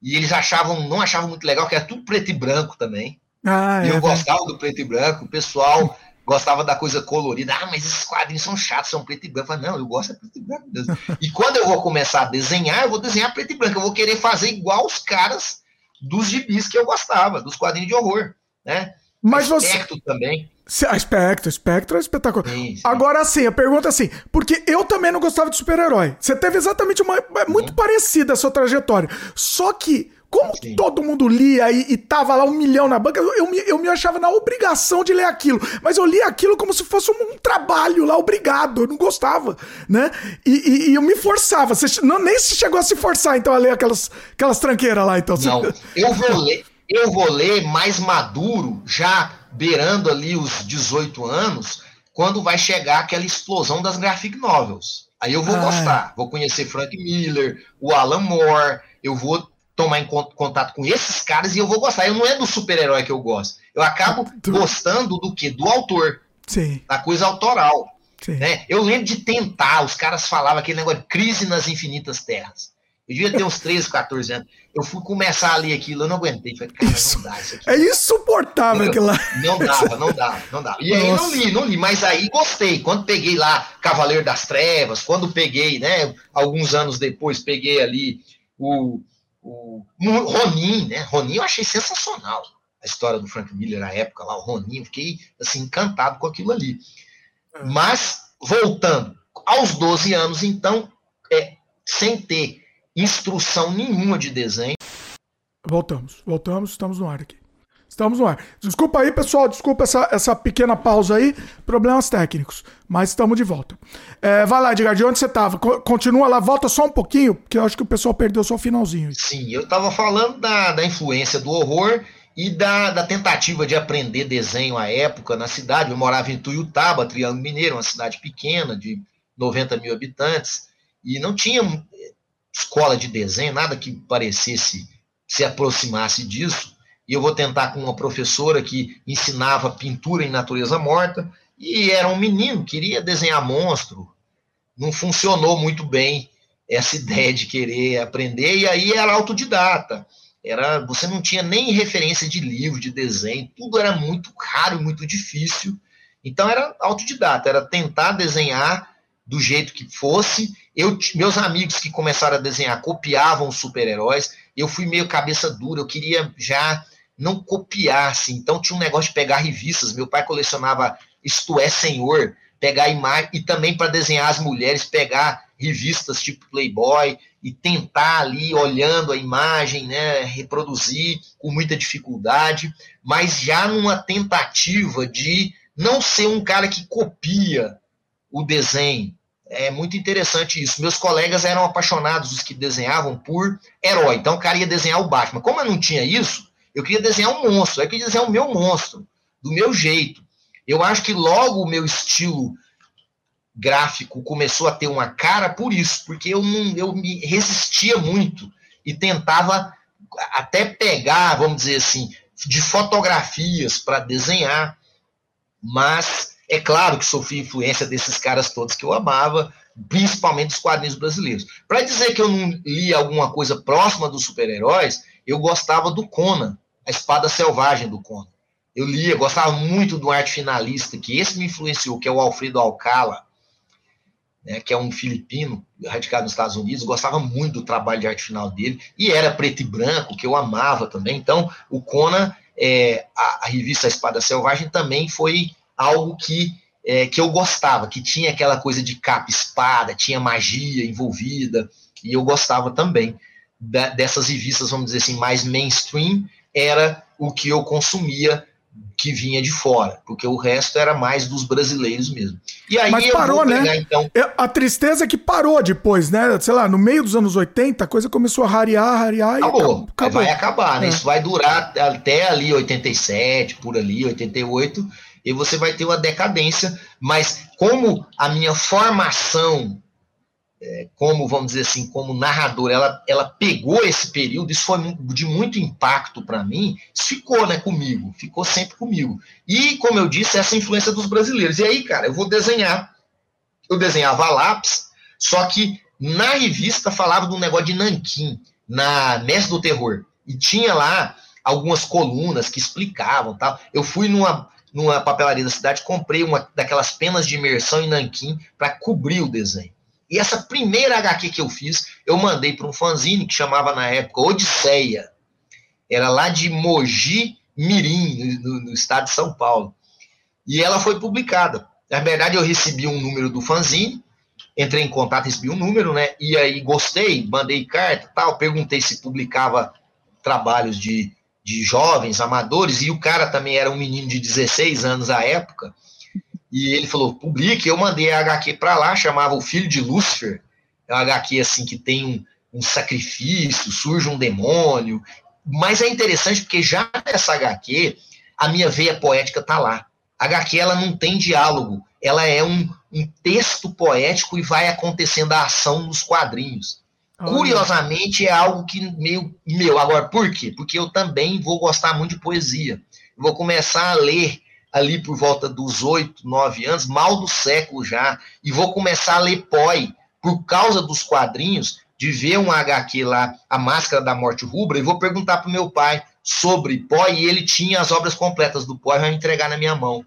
E eles achavam, não achavam muito legal, que era tudo preto e branco também. Ah, eu é, gostava do preto e branco, o pessoal gostava da coisa colorida. Ah, mas esses quadrinhos são chatos, são preto e branco. Eu falei, não, eu gosto de preto e branco mesmo. (laughs) e quando eu vou começar a desenhar, eu vou desenhar preto e branco. Eu vou querer fazer igual os caras dos gibis que eu gostava, dos quadrinhos de horror, né? Mas Aspecto você... também. Aspecto, espectro é espetacular. Sim, sim. Agora sim, a pergunta é assim, porque eu também não gostava de super-herói. Você teve exatamente uma. É muito uhum. parecida a sua trajetória. Só que como Sim. todo mundo lia e, e tava lá um milhão na banca, eu, eu, me, eu me achava na obrigação de ler aquilo. Mas eu lia aquilo como se fosse um, um trabalho lá, obrigado. Eu não gostava, né? E, e, e eu me forçava. Você não, nem se chegou a se forçar, então, a ler aquelas, aquelas tranqueiras lá. Então, não, (laughs) eu vou ler. Eu vou ler mais maduro, já beirando ali os 18 anos, quando vai chegar aquela explosão das graphic novels. Aí eu vou ah, gostar, é. vou conhecer Frank Miller, o Alan Moore, eu vou tomar em contato com esses caras e eu vou gostar. Eu não é do super-herói que eu gosto. Eu acabo (laughs) gostando do que? Do autor. Sim. Da coisa autoral. Né? Eu lembro de tentar, os caras falavam aquele negócio de crise nas infinitas terras. Eu devia ter uns 13, 14 anos. Eu fui começar a ler aquilo, eu não aguentei. Falei, cara, isso, não dá isso aqui. É insuportável aquilo lá. Não dava, não dava, não dava. E Nossa. aí não li, não li, mas aí gostei. Quando peguei lá Cavaleiro das Trevas, quando peguei, né, alguns anos depois, peguei ali o, o, o Ronin, né? Ronin eu achei sensacional. A história do Frank Miller na época lá, o Ronin, fiquei assim, encantado com aquilo ali. É. Mas, voltando, aos 12 anos, então, é, sem ter instrução nenhuma de desenho. Voltamos, voltamos, estamos no ar aqui. Estamos no ar. Desculpa aí, pessoal, desculpa essa, essa pequena pausa aí, problemas técnicos, mas estamos de volta. É, vai lá, Edgar, de onde você estava? Continua lá, volta só um pouquinho, porque eu acho que o pessoal perdeu só o finalzinho. Sim, eu estava falando da, da influência do horror e da, da tentativa de aprender desenho à época na cidade. Eu morava em Tuiutaba, Triângulo Mineiro, uma cidade pequena, de 90 mil habitantes, e não tinha escola de desenho, nada que parecesse se aproximasse disso. E eu vou tentar com uma professora que ensinava pintura em natureza morta, e era um menino, queria desenhar monstro. Não funcionou muito bem essa (laughs) ideia de querer aprender, e aí era autodidata. Era, você não tinha nem referência de livro, de desenho, tudo era muito caro e muito difícil. Então era autodidata, era tentar desenhar do jeito que fosse. Eu, meus amigos que começaram a desenhar copiavam os super-heróis. Eu fui meio cabeça dura, eu queria já não copiar, assim. Então tinha um negócio de pegar revistas. Meu pai colecionava Isto é Senhor, pegar imagem e também para desenhar as mulheres, pegar revistas tipo Playboy e tentar ali olhando a imagem, né, reproduzir com muita dificuldade, mas já numa tentativa de não ser um cara que copia o desenho. É muito interessante isso. Meus colegas eram apaixonados, os que desenhavam, por herói. Então o cara ia desenhar o Batman. Como eu não tinha isso, eu queria desenhar um monstro. Eu queria desenhar o meu monstro, do meu jeito. Eu acho que logo o meu estilo gráfico começou a ter uma cara por isso, porque eu não eu me resistia muito e tentava até pegar, vamos dizer assim, de fotografias para desenhar, mas é claro que sofri influência desses caras todos que eu amava, principalmente dos quadrinhos brasileiros. Para dizer que eu não li alguma coisa próxima dos super-heróis, eu gostava do Conan, a Espada Selvagem do Conan. Eu lia, gostava muito do arte finalista, que esse me influenciou, que é o Alfredo Alcala, né, que é um filipino radicado nos Estados Unidos, gostava muito do trabalho de arte final dele, e era preto e branco, que eu amava também. Então, o Conan, é, a, a revista Espada Selvagem também foi algo que, é, que eu gostava, que tinha aquela coisa de capa espada, tinha magia envolvida, e eu gostava também dessas revistas, vamos dizer assim, mais mainstream, era o que eu consumia que vinha de fora, porque o resto era mais dos brasileiros mesmo. E aí Mas parou, pegar, né? Então... A tristeza é que parou depois, né? Sei lá, no meio dos anos 80, a coisa começou a rarear, rarear acabou. e acabou. Vai acabar, né? É. Isso vai durar até ali 87, por ali, 88, e você vai ter uma decadência, mas como a minha formação, é, como, vamos dizer assim, como narrador, ela, ela pegou esse período, isso foi de muito impacto para mim, ficou né, comigo, ficou sempre comigo. E, como eu disse, essa influência dos brasileiros. E aí, cara, eu vou desenhar. Eu desenhava lápis, só que na revista falava de um negócio de nanquim, na Mestre do Terror. E tinha lá algumas colunas que explicavam tal. Eu fui numa, numa papelaria da cidade, comprei uma daquelas penas de imersão em nanquim para cobrir o desenho. E essa primeira HQ que eu fiz, eu mandei para um fanzine que chamava na época Odisseia. Era lá de Mogi Mirim, no, no estado de São Paulo. E ela foi publicada. Na verdade, eu recebi um número do fanzine, entrei em contato, recebi um número, né? E aí gostei, mandei carta, tal, perguntei se publicava trabalhos de de jovens, amadores, e o cara também era um menino de 16 anos à época, e ele falou, publique, eu mandei a HQ para lá, chamava O Filho de Lúcifer, é uma HQ assim que tem um, um sacrifício, surge um demônio, mas é interessante porque já nessa HQ, a minha veia poética tá lá. HQ ela não tem diálogo, ela é um, um texto poético e vai acontecendo a ação nos quadrinhos. Curiosamente, é algo que meio meu. Agora, por quê? Porque eu também vou gostar muito de poesia. vou começar a ler ali por volta dos oito, nove anos, mal do século já, e vou começar a ler Poi, por causa dos quadrinhos, de ver um HQ lá, A Máscara da Morte Rubra, e vou perguntar para o meu pai sobre Poi, e ele tinha as obras completas do Poi, vai entregar na minha mão,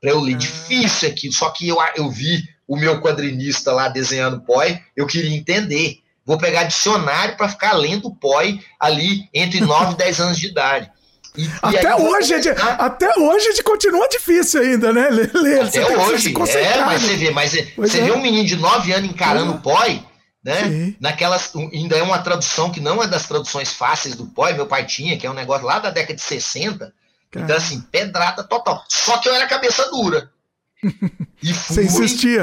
para eu ler. Ah. Difícil aqui, só que eu, eu vi o meu quadrinista lá desenhando Poi, eu queria entender. Vou pegar dicionário para ficar lendo Poi ali entre 9 e 10 anos de idade. E, até, e hoje, é até hoje a gente continua difícil ainda, né? Ler, até hoje, é, mas você vê, mas você é. vê um menino de 9 anos encarando o POI, né? Sim. Naquelas, ainda é uma tradução que não é das traduções fáceis do POI, meu pai tinha, que é um negócio lá da década de 60. Cara. Então, assim, pedrada total. Só que eu era cabeça dura. E (laughs) fui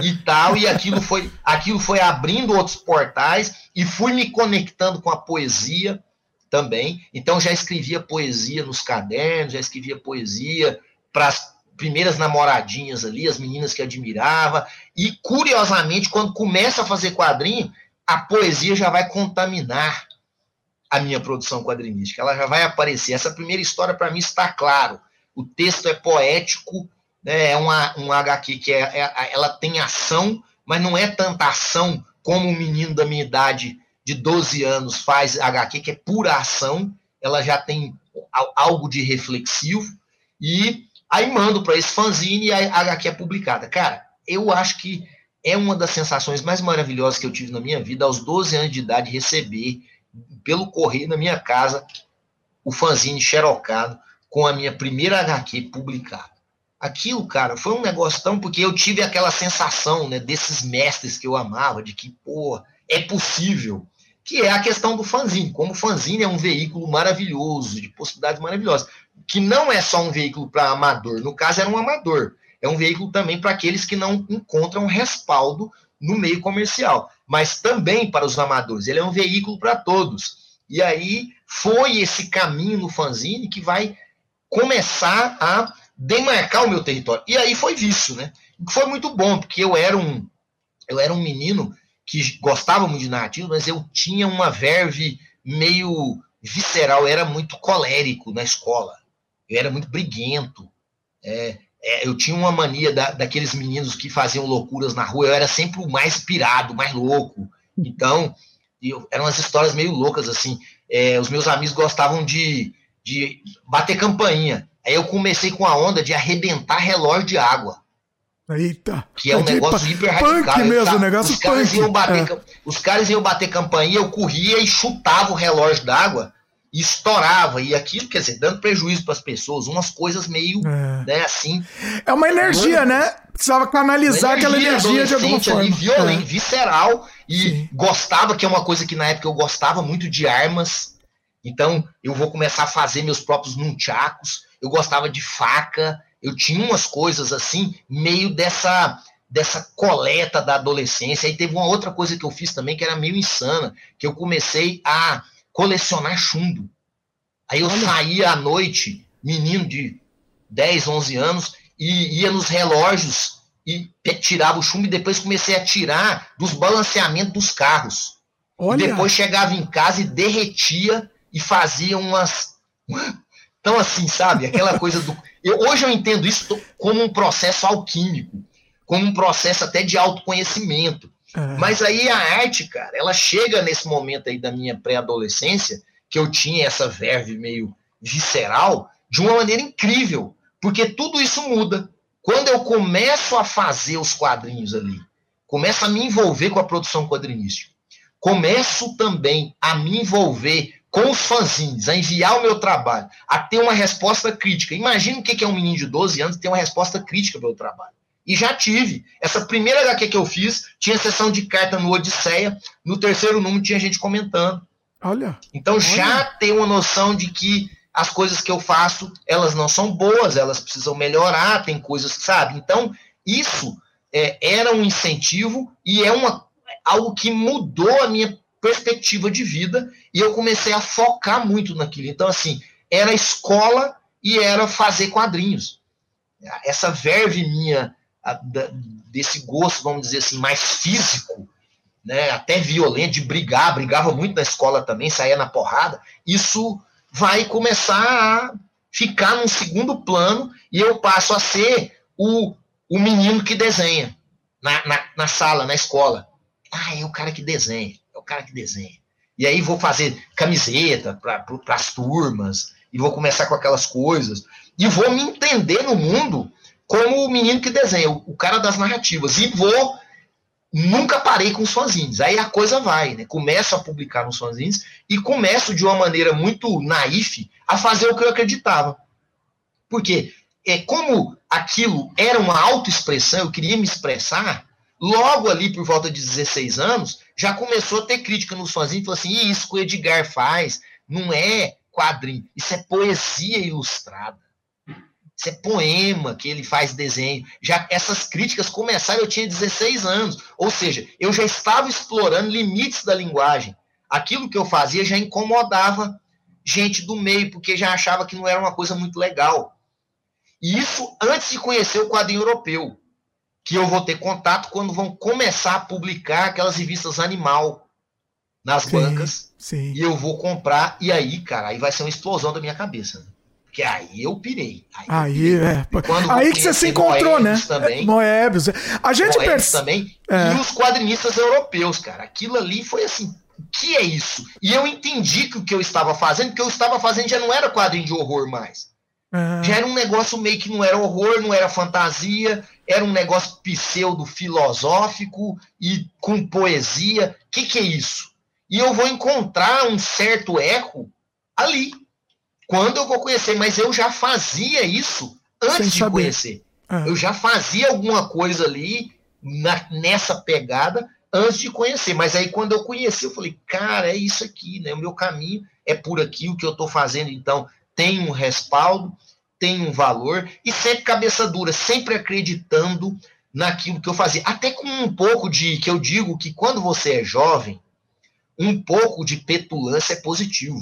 e tal, e aquilo foi, aquilo foi abrindo outros portais e fui me conectando com a poesia também. Então já escrevia poesia nos cadernos, já escrevia poesia para as primeiras namoradinhas ali, as meninas que admirava. E curiosamente, quando começa a fazer quadrinho, a poesia já vai contaminar a minha produção quadrinística. Ela já vai aparecer. Essa primeira história para mim está claro. O texto é poético, né? é uma, um HQ que é, é, ela tem ação, mas não é tanta ação como um menino da minha idade de 12 anos faz HQ, que é pura ação, ela já tem algo de reflexivo, e aí mando para esse fanzine e a HQ é publicada. Cara, eu acho que é uma das sensações mais maravilhosas que eu tive na minha vida, aos 12 anos de idade, receber pelo correio na minha casa o fanzine xerocado com a minha primeira HQ publicada. Aquilo, cara, foi um negócio tão. Porque eu tive aquela sensação, né, desses mestres que eu amava, de que, pô, é possível que é a questão do fanzine. Como o fanzine é um veículo maravilhoso, de possibilidades maravilhosas, que não é só um veículo para amador, no caso era um amador, é um veículo também para aqueles que não encontram respaldo no meio comercial, mas também para os amadores, ele é um veículo para todos. E aí foi esse caminho no fanzine que vai começar a demarcar o meu território. E aí foi isso, né? Foi muito bom, porque eu era um eu era um menino que gostava muito de narrativa, mas eu tinha uma verve meio visceral, eu era muito colérico na escola, eu era muito briguento, é, é, eu tinha uma mania da, daqueles meninos que faziam loucuras na rua, eu era sempre o mais pirado, mais louco, então eu, eram umas histórias meio loucas, assim, é, os meus amigos gostavam de, de bater campainha, aí eu comecei com a onda de arrebentar relógio de água, Eita. Que é um é negócio hiper radical. Punk mesmo, tá, negócio os caras, punk. Iam bater, é. os caras iam bater campainha, eu corria e chutava o relógio d'água e estourava. E aquilo, quer dizer, dando prejuízo para as pessoas, umas coisas meio, é. né, assim. É uma energia, né? Precisava canalizar energia, aquela energia de alguma forma. Ali, violenta, é. visceral. E Sim. gostava, que é uma coisa que na época eu gostava muito de armas. Então, eu vou começar a fazer meus próprios nunchakos. Eu gostava de faca eu tinha umas coisas assim, meio dessa dessa coleta da adolescência. Aí teve uma outra coisa que eu fiz também que era meio insana, que eu comecei a colecionar chumbo. Aí eu saía à noite, menino de 10, 11 anos, e ia nos relógios e tirava o chumbo e depois comecei a tirar dos balanceamentos dos carros. Olha. E depois chegava em casa e derretia e fazia umas. Então, assim, sabe? Aquela coisa do. (laughs) Eu, hoje eu entendo isso como um processo alquímico, como um processo até de autoconhecimento. Uhum. Mas aí a arte, cara, ela chega nesse momento aí da minha pré-adolescência, que eu tinha essa verve meio visceral, de uma maneira incrível, porque tudo isso muda. Quando eu começo a fazer os quadrinhos ali, começo a me envolver com a produção quadrinística, começo também a me envolver com os fanzines, a enviar o meu trabalho, a ter uma resposta crítica. Imagina o que é um menino de 12 anos ter uma resposta crítica pelo trabalho. E já tive. Essa primeira HQ que eu fiz tinha sessão de carta no Odisseia, no terceiro número tinha gente comentando. Olha. Então olha. já tem uma noção de que as coisas que eu faço, elas não são boas, elas precisam melhorar, tem coisas, sabe? Então, isso é, era um incentivo e é uma, algo que mudou a minha perspectiva de vida e eu comecei a focar muito naquilo. Então, assim, era escola e era fazer quadrinhos. essa verve minha, a, da, desse gosto, vamos dizer assim, mais físico, né, até violento, de brigar, brigava muito na escola também, saía na porrada, isso vai começar a ficar num segundo plano e eu passo a ser o, o menino que desenha na, na, na sala, na escola. Ah, é o cara que desenha, o cara que desenha. E aí vou fazer camiseta para as turmas, e vou começar com aquelas coisas, e vou me entender no mundo como o menino que desenha, o cara das narrativas, e vou nunca parei com os fanzines. Aí a coisa vai, né? Começo a publicar nos fanzines e começo de uma maneira muito naif a fazer o que eu acreditava. Porque é como aquilo era uma autoexpressão, eu queria me expressar, logo ali por volta de 16 anos, já começou a ter crítica nos fanzines, falou assim, isso que o Edgar faz não é quadrinho, isso é poesia ilustrada. Isso é poema que ele faz desenho. Já essas críticas começaram, eu tinha 16 anos. Ou seja, eu já estava explorando limites da linguagem. Aquilo que eu fazia já incomodava gente do meio, porque já achava que não era uma coisa muito legal. E isso antes de conhecer o quadrinho europeu, que eu vou ter contato quando vão começar a publicar aquelas revistas Animal nas sim, bancas. Sim. E eu vou comprar, e aí, cara, aí vai ser uma explosão da minha cabeça. Né? Que aí eu pirei. Aí, aí pirei. é. Aí que você se encontrou, né? Também, Moebius. A gente percebe. também. É. E os quadrinistas europeus, cara. Aquilo ali foi assim. O que é isso? E eu entendi que o que eu estava fazendo, que eu estava fazendo já não era quadrinho de horror mais. É. Já era um negócio meio que não era horror, não era fantasia, era um negócio pseudo-filosófico e com poesia. O que, que é isso? E eu vou encontrar um certo eco ali quando eu vou conhecer, mas eu já fazia isso antes de conhecer. É. Eu já fazia alguma coisa ali na, nessa pegada antes de conhecer. Mas aí quando eu conheci, eu falei, cara, é isso aqui, né? O meu caminho é por aqui, o que eu estou fazendo, então, tem um respaldo, tem um valor, e sempre cabeça dura, sempre acreditando naquilo que eu fazia. Até com um pouco de, que eu digo que quando você é jovem, um pouco de petulância é positivo.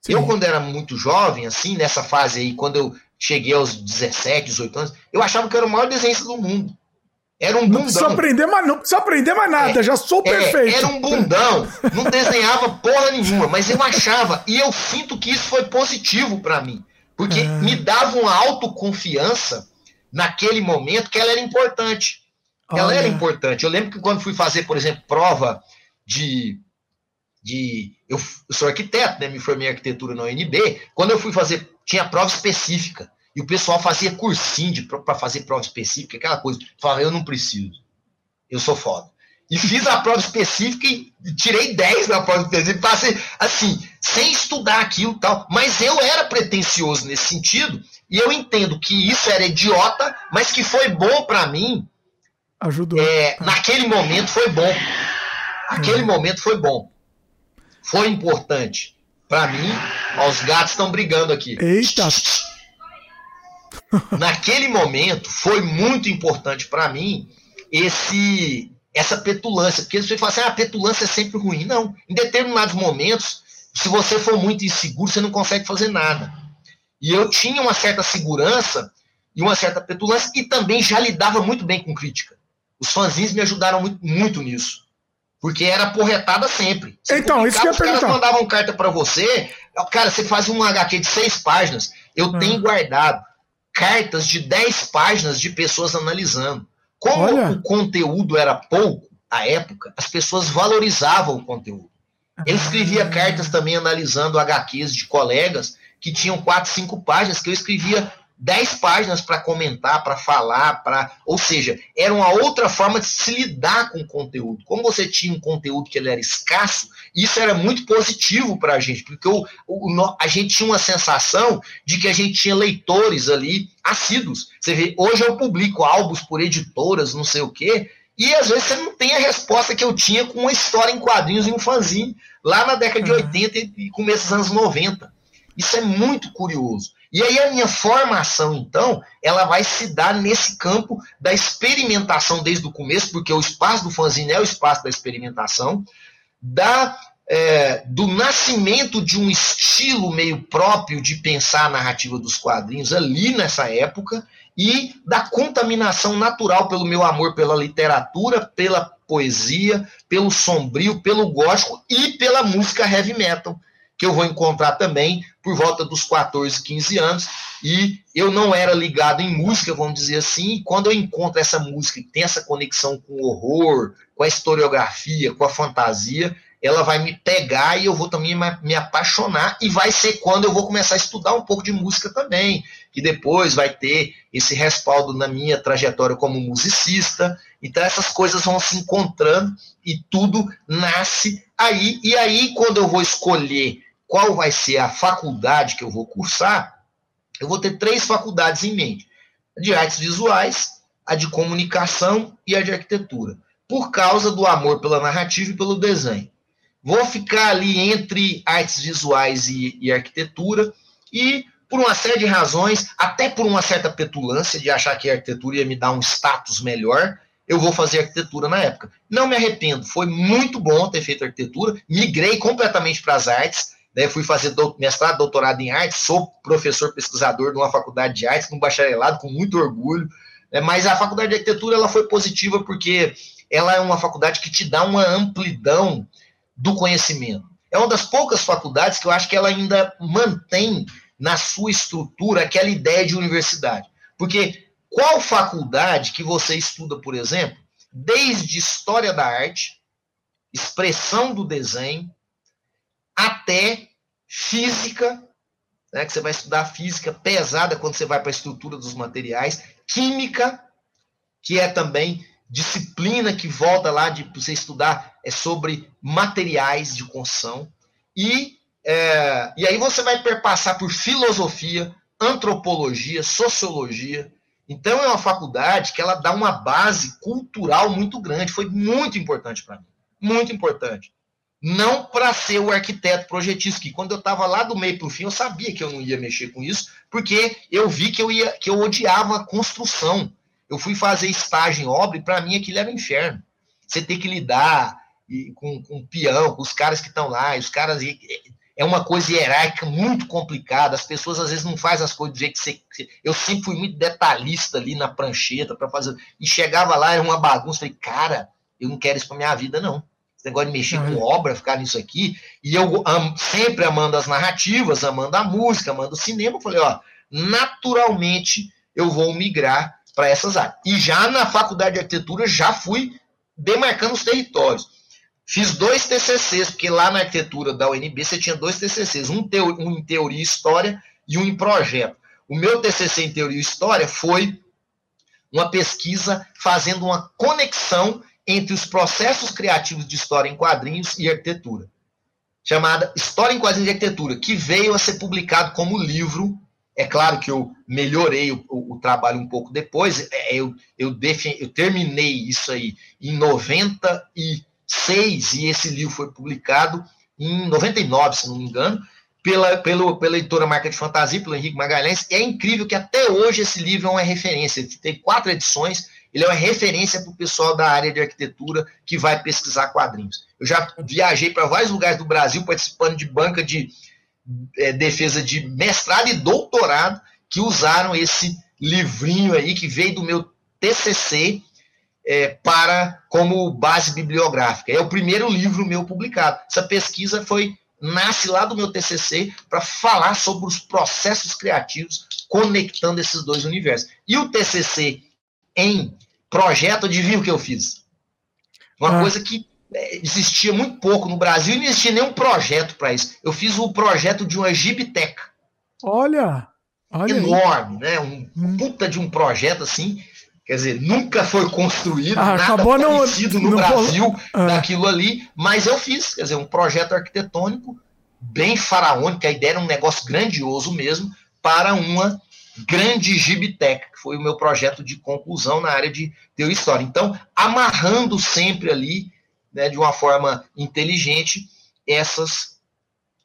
Sim. Eu, quando era muito jovem, assim, nessa fase aí, quando eu cheguei aos 17, 18 anos, eu achava que eu era o maior desenhista do mundo. Era um bundão. Não precisa aprender mais, não precisa aprender mais nada, é, já sou é, perfeito. Era um bundão, não desenhava porra nenhuma, mas eu achava, e eu sinto que isso foi positivo para mim, porque ah. me dava uma autoconfiança naquele momento que ela era importante. Olha. Ela era importante. Eu lembro que quando fui fazer, por exemplo, prova de de eu, eu, sou arquiteto, né? Me formei em arquitetura na UNB. Quando eu fui fazer, tinha prova específica. E o pessoal fazia cursinho para fazer prova específica, aquela coisa. Falava, eu não preciso. Eu sou foda. E fiz a prova específica e tirei 10 na prova específica. Passei, assim, sem estudar aquilo e tal. Mas eu era pretencioso nesse sentido. E eu entendo que isso era idiota, mas que foi bom para mim. Ajudou. É, naquele momento foi bom. Aquele hum. momento foi bom foi importante. Para mim, ó, os gatos estão brigando aqui. Eita! Naquele momento, foi muito importante para mim esse essa petulância. Porque você fala assim, ah, a petulância é sempre ruim. Não. Em determinados momentos, se você for muito inseguro, você não consegue fazer nada. E eu tinha uma certa segurança e uma certa petulância e também já lidava muito bem com crítica. Os fanzines me ajudaram muito, muito nisso. Porque era porretada sempre. Você então, isso que eu Os caras mandavam carta para você, cara, você faz um HQ de seis páginas. Eu hum. tenho guardado cartas de dez páginas de pessoas analisando. Como Olha. o conteúdo era pouco à época, as pessoas valorizavam o conteúdo. Eu escrevia ah. cartas também analisando HQs de colegas que tinham quatro, cinco páginas, que eu escrevia 10 páginas para comentar, para falar, para, ou seja, era uma outra forma de se lidar com o conteúdo. Como você tinha um conteúdo que ele era escasso, isso era muito positivo para a gente, porque o, o, a gente tinha uma sensação de que a gente tinha leitores ali assíduos. Você vê, hoje eu publico álbuns por editoras, não sei o quê, e às vezes você não tem a resposta que eu tinha com uma história em quadrinhos em um fanzine, lá na década de 80 e começo dos anos 90. Isso é muito curioso. E aí a minha formação, então, ela vai se dar nesse campo da experimentação desde o começo, porque o espaço do fanzine é o espaço da experimentação, da, é, do nascimento de um estilo meio próprio de pensar a narrativa dos quadrinhos ali nessa época, e da contaminação natural pelo meu amor pela literatura, pela poesia, pelo sombrio, pelo gótico e pela música heavy metal, que eu vou encontrar também por volta dos 14, 15 anos, e eu não era ligado em música, vamos dizer assim, e quando eu encontro essa música que tem essa conexão com o horror, com a historiografia, com a fantasia, ela vai me pegar e eu vou também me apaixonar, e vai ser quando eu vou começar a estudar um pouco de música também, que depois vai ter esse respaldo na minha trajetória como musicista. Então essas coisas vão se encontrando e tudo nasce aí. E aí, quando eu vou escolher qual vai ser a faculdade que eu vou cursar, eu vou ter três faculdades em mente: a de artes visuais, a de comunicação e a de arquitetura, por causa do amor pela narrativa e pelo desenho. Vou ficar ali entre artes visuais e, e arquitetura e por uma série de razões, até por uma certa petulância de achar que a arquitetura ia me dar um status melhor, eu vou fazer arquitetura na época. Não me arrependo, foi muito bom ter feito arquitetura, migrei completamente para as artes, né, fui fazer do, mestrado, doutorado em artes, sou professor pesquisador de uma faculdade de artes, com bacharelado, com muito orgulho, né, mas a faculdade de arquitetura ela foi positiva porque ela é uma faculdade que te dá uma amplidão do conhecimento. É uma das poucas faculdades que eu acho que ela ainda mantém na sua estrutura aquela ideia de universidade. Porque qual faculdade que você estuda, por exemplo, desde história da arte, expressão do desenho, até física, né, que você vai estudar física pesada quando você vai para a estrutura dos materiais, química, que é também disciplina que volta lá de você estudar é sobre materiais de construção e é, e aí você vai perpassar por filosofia, antropologia, sociologia. Então é uma faculdade que ela dá uma base cultural muito grande. Foi muito importante para mim. Muito importante. Não para ser o arquiteto projetista, que quando eu estava lá do meio para o fim, eu sabia que eu não ia mexer com isso, porque eu vi que eu, ia, que eu odiava a construção. Eu fui fazer estágio em obra e para mim aquilo era um inferno. Você tem que lidar com, com o peão, com os caras que estão lá, os caras é uma coisa hierárquica muito complicada. As pessoas às vezes não fazem as coisas do jeito que você. Eu sempre fui muito detalhista ali na prancheta para fazer. E chegava lá, era uma bagunça. Falei, cara, eu não quero isso para minha vida, não. Negócio de mexer com obra, ficar nisso aqui. E eu sempre amando as narrativas, amando a música, amando o cinema. falei, ó, naturalmente eu vou migrar para essas áreas. E já na faculdade de arquitetura já fui demarcando os territórios. Fiz dois TCCs, porque lá na arquitetura da UNB você tinha dois TCCs, um, teo, um em teoria e história e um em projeto. O meu TCC em teoria e história foi uma pesquisa fazendo uma conexão entre os processos criativos de história em quadrinhos e arquitetura, chamada História em Quadrinhos de Arquitetura, que veio a ser publicado como livro. É claro que eu melhorei o, o, o trabalho um pouco depois, é, eu, eu, eu terminei isso aí em 90 e 6, e esse livro foi publicado em 99, se não me engano, pela, pelo, pela editora Marca de Fantasia, pelo Henrique Magalhães. E é incrível que até hoje esse livro é uma referência. Ele tem quatro edições, ele é uma referência para o pessoal da área de arquitetura que vai pesquisar quadrinhos. Eu já viajei para vários lugares do Brasil participando de banca de é, defesa de mestrado e doutorado que usaram esse livrinho aí que veio do meu TCC é, para como base bibliográfica. É o primeiro livro meu publicado. Essa pesquisa foi nasce lá do meu TCC para falar sobre os processos criativos conectando esses dois universos. E o TCC em projeto, adivinha o que eu fiz? Uma ah. coisa que é, existia muito pouco no Brasil e não existia nenhum projeto para isso. Eu fiz o projeto de uma gibiteca. Olha! olha enorme, aí. né? Um hum. puta de um projeto assim Quer dizer, nunca foi construído ah, nada parecido no, no Brasil ah. daquilo ali, mas eu fiz, quer dizer, um projeto arquitetônico bem faraônico, a ideia era um negócio grandioso mesmo, para uma grande gibiteca, que foi o meu projeto de conclusão na área de teoria história. Então, amarrando sempre ali, né, de uma forma inteligente, essas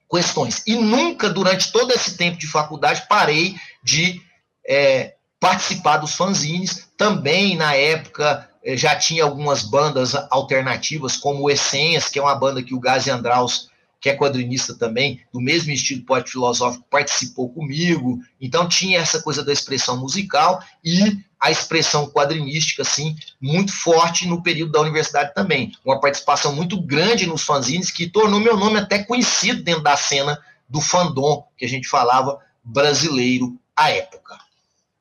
questões. E nunca, durante todo esse tempo de faculdade, parei de é, participar dos fanzines. Também, na época, eh, já tinha algumas bandas alternativas, como o Essências, que é uma banda que o Gazi Andraus que é quadrinista também, do mesmo estilo poeta filosófico, participou comigo. Então tinha essa coisa da expressão musical e a expressão quadrinística, assim, muito forte no período da universidade também. Uma participação muito grande nos fanzines, que tornou meu nome até conhecido dentro da cena do fandom, que a gente falava brasileiro à época.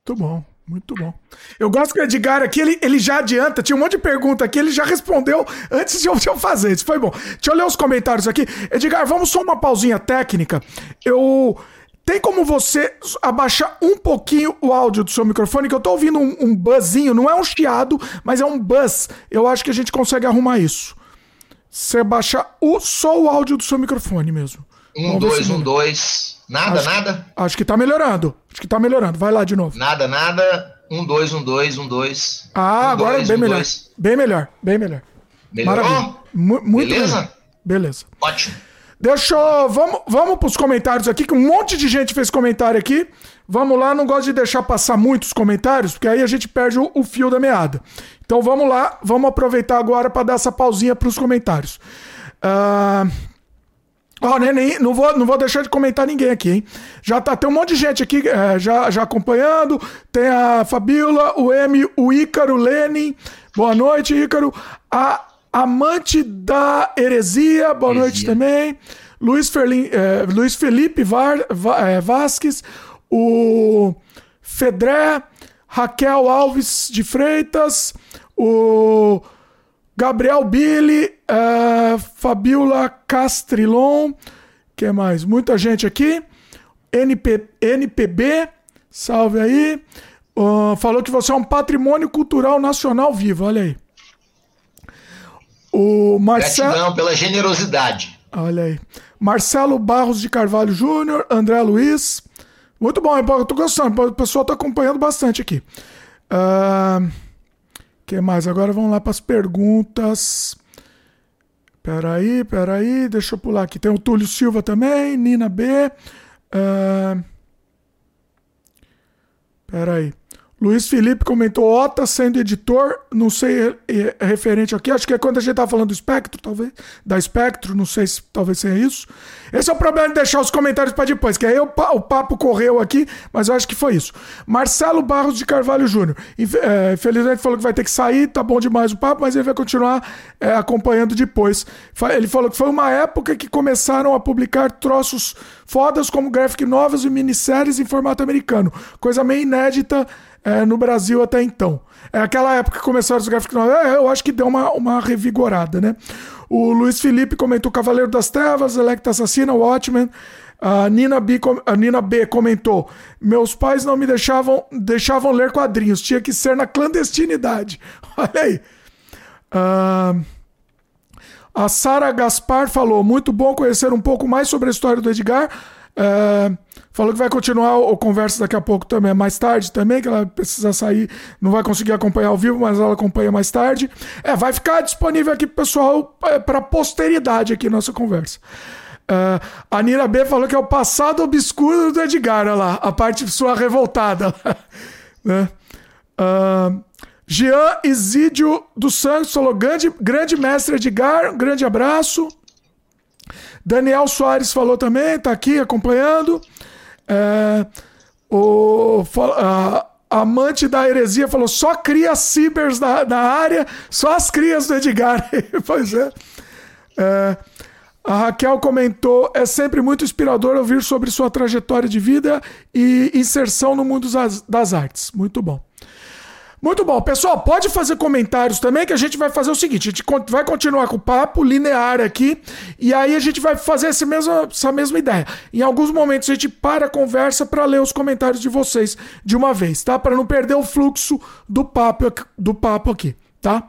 Muito bom. Muito bom. Eu gosto que o Edgar aqui, ele, ele já adianta, tinha um monte de pergunta aqui, ele já respondeu antes de eu, de eu fazer. Isso foi bom. Deixa eu ler os comentários aqui. Edgar, vamos só uma pausinha técnica. Eu. Tem como você abaixar um pouquinho o áudio do seu microfone? Que eu tô ouvindo um, um buzzinho, não é um chiado, mas é um buzz. Eu acho que a gente consegue arrumar isso. Você baixar o, só o áudio do seu microfone mesmo. Um, Vamos dois, um, dois. Nada, acho, nada? Acho que tá melhorando. Acho que tá melhorando. Vai lá de novo. Nada, nada. Um, dois, um, dois, um, dois. Ah, um, agora dois, bem um, melhor. Dois. Bem melhor, bem melhor. Melhorou? Maravilha. muito Beleza? melhor. Beleza. Ótimo. Deixa eu. Vamos, vamos pros comentários aqui, que um monte de gente fez comentário aqui. Vamos lá, não gosto de deixar passar muitos comentários, porque aí a gente perde o, o fio da meada. Então vamos lá, vamos aproveitar agora para dar essa pausinha pros comentários. Uh, Ó, nem, nem, não, vou, não vou deixar de comentar ninguém aqui, hein? Já tá, tem um monte de gente aqui é, já, já acompanhando. Tem a Fabiola, o M, o Ícaro, Lenin. Boa noite, Ícaro. A amante da heresia, boa Heresia. noite também. Luiz, Ferlin, é, Luiz Felipe Var, Va- é, Vasques, o Fedré, Raquel Alves de Freitas, o Gabriel Billy, uh, Fabiola Castrilon, que mais? Muita gente aqui. NP, NPB, salve aí. Uh, falou que você é um patrimônio cultural nacional vivo, olha aí. O Marcelo. Gratidão pela generosidade. Olha aí. Marcelo Barros de Carvalho Júnior, André Luiz. Muito bom, eu tô gostando. O pessoal tá acompanhando bastante aqui. O que mais? Agora vamos lá para as perguntas. Peraí, peraí, deixa eu pular aqui. Tem o Túlio Silva também, Nina B. Uh, peraí. Luiz Felipe comentou Ota sendo editor, não sei é, é referente aqui, acho que é quando a gente tá falando do Espectro, talvez, da Espectro, não sei se talvez seja isso. Esse é o problema de deixar os comentários para depois, que aí o, o papo correu aqui, mas eu acho que foi isso. Marcelo Barros de Carvalho Júnior, Infe- é, infelizmente falou que vai ter que sair, tá bom demais o papo, mas ele vai continuar é, acompanhando depois. Ele falou que foi uma época que começaram a publicar troços fodas como graphic novels e minisséries em formato americano, coisa meio inédita é, no Brasil até então. É aquela época que começaram os graphic novels, é, eu acho que deu uma, uma revigorada, né? O Luiz Felipe comentou Cavaleiro das Trevas, Electa Assassina, Watchmen. A Nina, B, a Nina B comentou: Meus pais não me deixavam, deixavam ler quadrinhos, tinha que ser na clandestinidade. (laughs) Olha aí. Ah, a Sara Gaspar falou: muito bom conhecer um pouco mais sobre a história do Edgar. É, falou que vai continuar o, conversa daqui a pouco também, mais tarde também, que ela precisa sair, não vai conseguir acompanhar ao vivo, mas ela acompanha mais tarde. É, vai ficar disponível aqui pessoal para posteridade aqui nossa conversa. É, a Nira B falou que é o passado obscuro do Edgar, olha lá, a parte sua revoltada. (laughs) né? Ah, Jean Isídio dos Santos falou: grande, grande mestre Edgar, um grande abraço. Daniel Soares falou também, tá aqui acompanhando. É, o a amante da heresia falou: só cria cibers na, na área, só as crias do Edgar. (laughs) pois é. É, A Raquel comentou: é sempre muito inspirador ouvir sobre sua trajetória de vida e inserção no mundo das, das artes. Muito bom. Muito bom. Pessoal, pode fazer comentários também, que a gente vai fazer o seguinte: a gente vai continuar com o papo linear aqui, e aí a gente vai fazer esse mesmo, essa mesma ideia. Em alguns momentos a gente para a conversa para ler os comentários de vocês de uma vez, tá? Para não perder o fluxo do papo, do papo aqui, tá?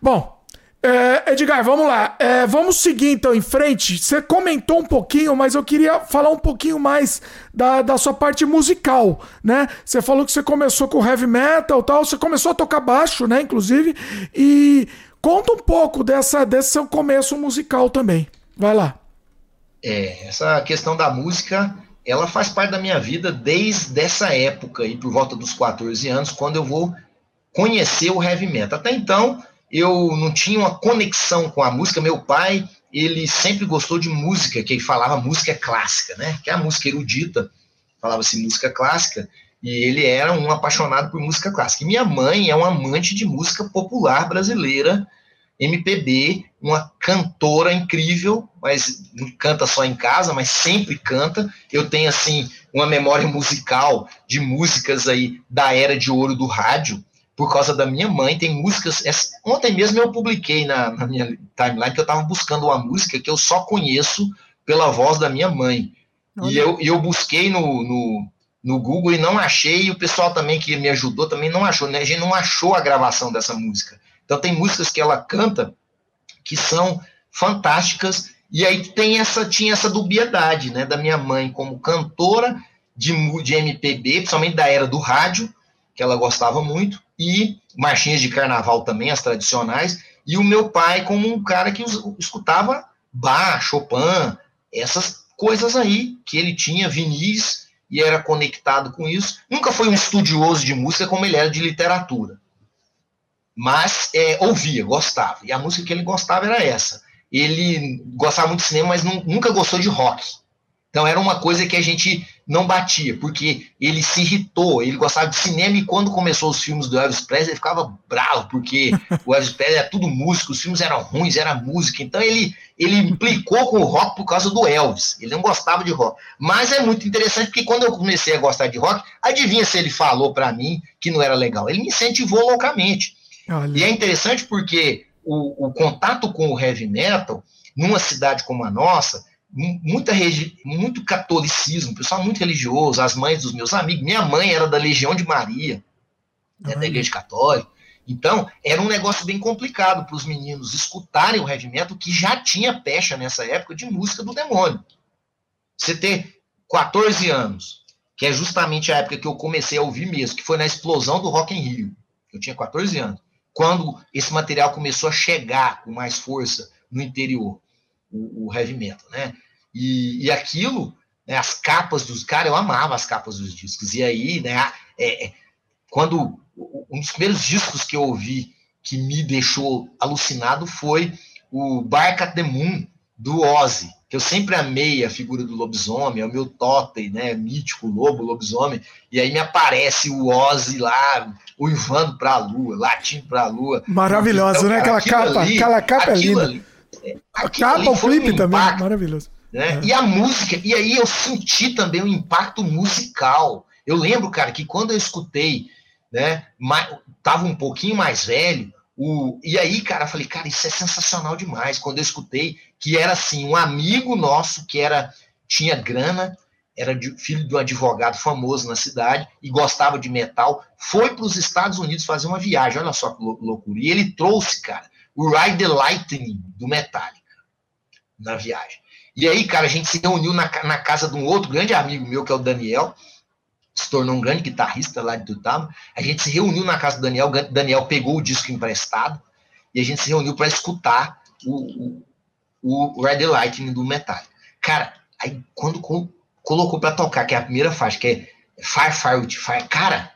Bom, é, Edgar, vamos lá. É, vamos seguir então em frente. Você comentou um pouquinho, mas eu queria falar um pouquinho mais da, da sua parte musical, né? Você falou que você começou com heavy metal tal, você começou a tocar baixo, né? Inclusive. E conta um pouco dessa, desse seu começo musical também. Vai lá. É, essa questão da música, ela faz parte da minha vida desde essa época, aí, por volta dos 14 anos, quando eu vou conhecer o heavy metal. Até então, eu não tinha uma conexão com a música. Meu pai, ele sempre gostou de música, que ele falava música clássica, né? Que é a música erudita, falava-se música clássica, e ele era um apaixonado por música clássica. E minha mãe é uma amante de música popular brasileira, MPB, uma cantora incrível, mas não canta só em casa, mas sempre canta. Eu tenho assim uma memória musical de músicas aí da era de ouro do rádio, por causa da minha mãe. Tem músicas. Ontem mesmo eu publiquei na, na minha timeline que eu estava buscando uma música que eu só conheço pela voz da minha mãe. E eu, eu busquei no, no, no Google e não achei, e o pessoal também que me ajudou também não achou, né? A gente não achou a gravação dessa música. Então tem músicas que ela canta que são fantásticas e aí tem essa tinha essa dubiedade, né, da minha mãe como cantora de, de MPB, principalmente da era do rádio, que ela gostava muito, e marchinhas de carnaval também, as tradicionais, e o meu pai como um cara que escutava Bach, Chopin, essas coisas aí que ele tinha vinis e era conectado com isso. Nunca foi um estudioso de música como ele era de literatura mas é, ouvia, gostava. E a música que ele gostava era essa. Ele gostava muito de cinema, mas nunca gostou de rock. Então era uma coisa que a gente não batia, porque ele se irritou, ele gostava de cinema e quando começou os filmes do Elvis Presley, ele ficava bravo, porque o Elvis Presley era tudo música, os filmes eram ruins, era música. Então ele, ele implicou com o rock por causa do Elvis. Ele não gostava de rock. Mas é muito interessante porque quando eu comecei a gostar de rock, adivinha se ele falou para mim que não era legal. Ele me incentivou loucamente. Olha. E é interessante porque o, o, contato com o heavy metal, numa cidade como a nossa, muita muito catolicismo, pessoal muito religioso, as mães dos meus amigos, minha mãe era da Legião de Maria, né, da Igreja Católica. Então, era um negócio bem complicado para os meninos escutarem o heavy metal, que já tinha pecha nessa época de música do demônio. Você ter 14 anos, que é justamente a época que eu comecei a ouvir mesmo, que foi na explosão do Rock in Rio. Eu tinha 14 anos quando esse material começou a chegar com mais força no interior, o, o heavy metal, né? E, e aquilo, né, as capas dos caras, eu amava as capas dos discos. E aí, né, é, é, quando um dos primeiros discos que eu ouvi que me deixou alucinado foi o Bark at the Moon, do Ozzy, que eu sempre amei a figura do lobisomem, é o meu totem, né, mítico lobo, lobisomem, e aí me aparece o Ozzy lá, uivando para a lua, latindo para a lua. Maravilhosa, então, né? Aquela capa, ali, aquela capa é linda. Ali, é, a capa, o clipe um também, maravilhoso. Né? E a música, e aí eu senti também o impacto musical. Eu lembro, cara, que quando eu escutei, né, tava um pouquinho mais velho, o, e aí, cara, eu falei, cara, isso é sensacional demais. Quando eu escutei que era assim, um amigo nosso que era tinha grana, era de, filho de um advogado famoso na cidade e gostava de metal, foi para os Estados Unidos fazer uma viagem, olha só que loucura. E ele trouxe, cara, o Ride the Lightning do Metallica na viagem. E aí, cara, a gente se reuniu na, na casa de um outro grande amigo meu, que é o Daniel, se tornou um grande guitarrista lá de Tutama. A gente se reuniu na casa do Daniel, Daniel pegou o disco emprestado e a gente se reuniu para escutar o, o, o the Lightning do Metallica. Cara, aí quando colocou para tocar, que é a primeira faixa, que é Fire, Fire Fire. Cara,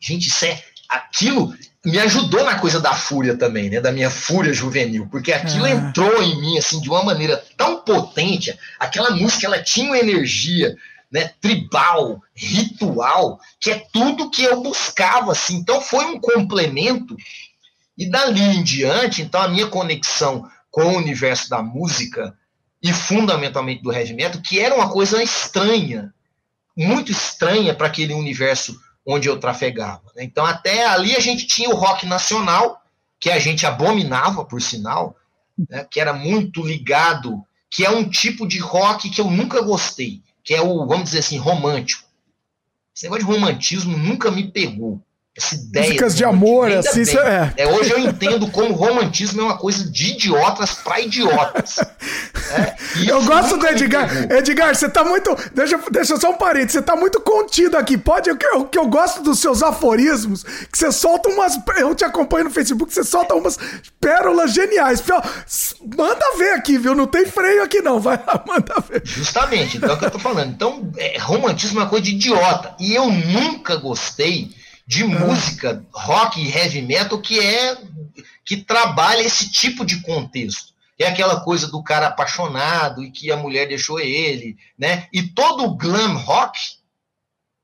gente, isso é. Aquilo me ajudou na coisa da fúria também, né? Da minha fúria juvenil, porque aquilo ah. entrou em mim, assim, de uma maneira tão potente. Aquela música, ela tinha uma energia, né? Tribal, ritual, que é tudo que eu buscava, assim. Então, foi um complemento. E dali em diante, então, a minha conexão com o universo da música e fundamentalmente do heavy metal, que era uma coisa estranha, muito estranha para aquele universo onde eu trafegava. Né? Então, até ali a gente tinha o rock nacional, que a gente abominava, por sinal, né? que era muito ligado, que é um tipo de rock que eu nunca gostei, que é o, vamos dizer assim, romântico. Esse negócio de romantismo nunca me pegou essa ideia. Músicas de amor, assim. É. é. Hoje eu entendo como romantismo é uma coisa de idiotas para idiotas. (laughs) É, eu gosto do Edgar. Edgar, você tá muito. Deixa, deixa só um parênteses, você tá muito contido aqui. Pode. O que, eu, eu gosto dos seus aforismos, que você solta umas. Eu te acompanho no Facebook, você solta umas pérolas geniais. Manda ver aqui, viu? Não tem freio aqui, não. Vai lá, (laughs) manda ver. Justamente, então é o que eu tô falando. Então, é, romantismo é uma coisa de idiota. E eu nunca gostei de ah. música rock e heavy metal que é que trabalha esse tipo de contexto. É aquela coisa do cara apaixonado e que a mulher deixou ele, né? E todo o glam rock,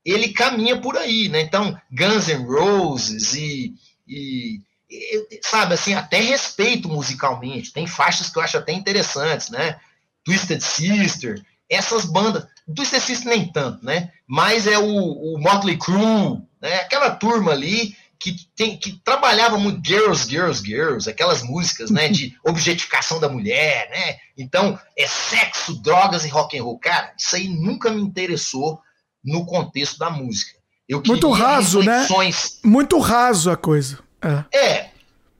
ele caminha por aí, né? Então, Guns N' Roses e, e, e, sabe, assim, até respeito musicalmente. Tem faixas que eu acho até interessantes, né? Twisted Sister, essas bandas, Twisted Sister nem tanto, né? Mas é o, o Motley Crue, né? Aquela turma ali que, tem, que trabalhava muito girls, girls, girls, aquelas músicas, né, de (laughs) objetificação da mulher, né? Então, é sexo, drogas e rock and roll. Cara, isso aí nunca me interessou no contexto da música. Eu muito raso, né? reflexões... né? Muito raso a coisa. É. é.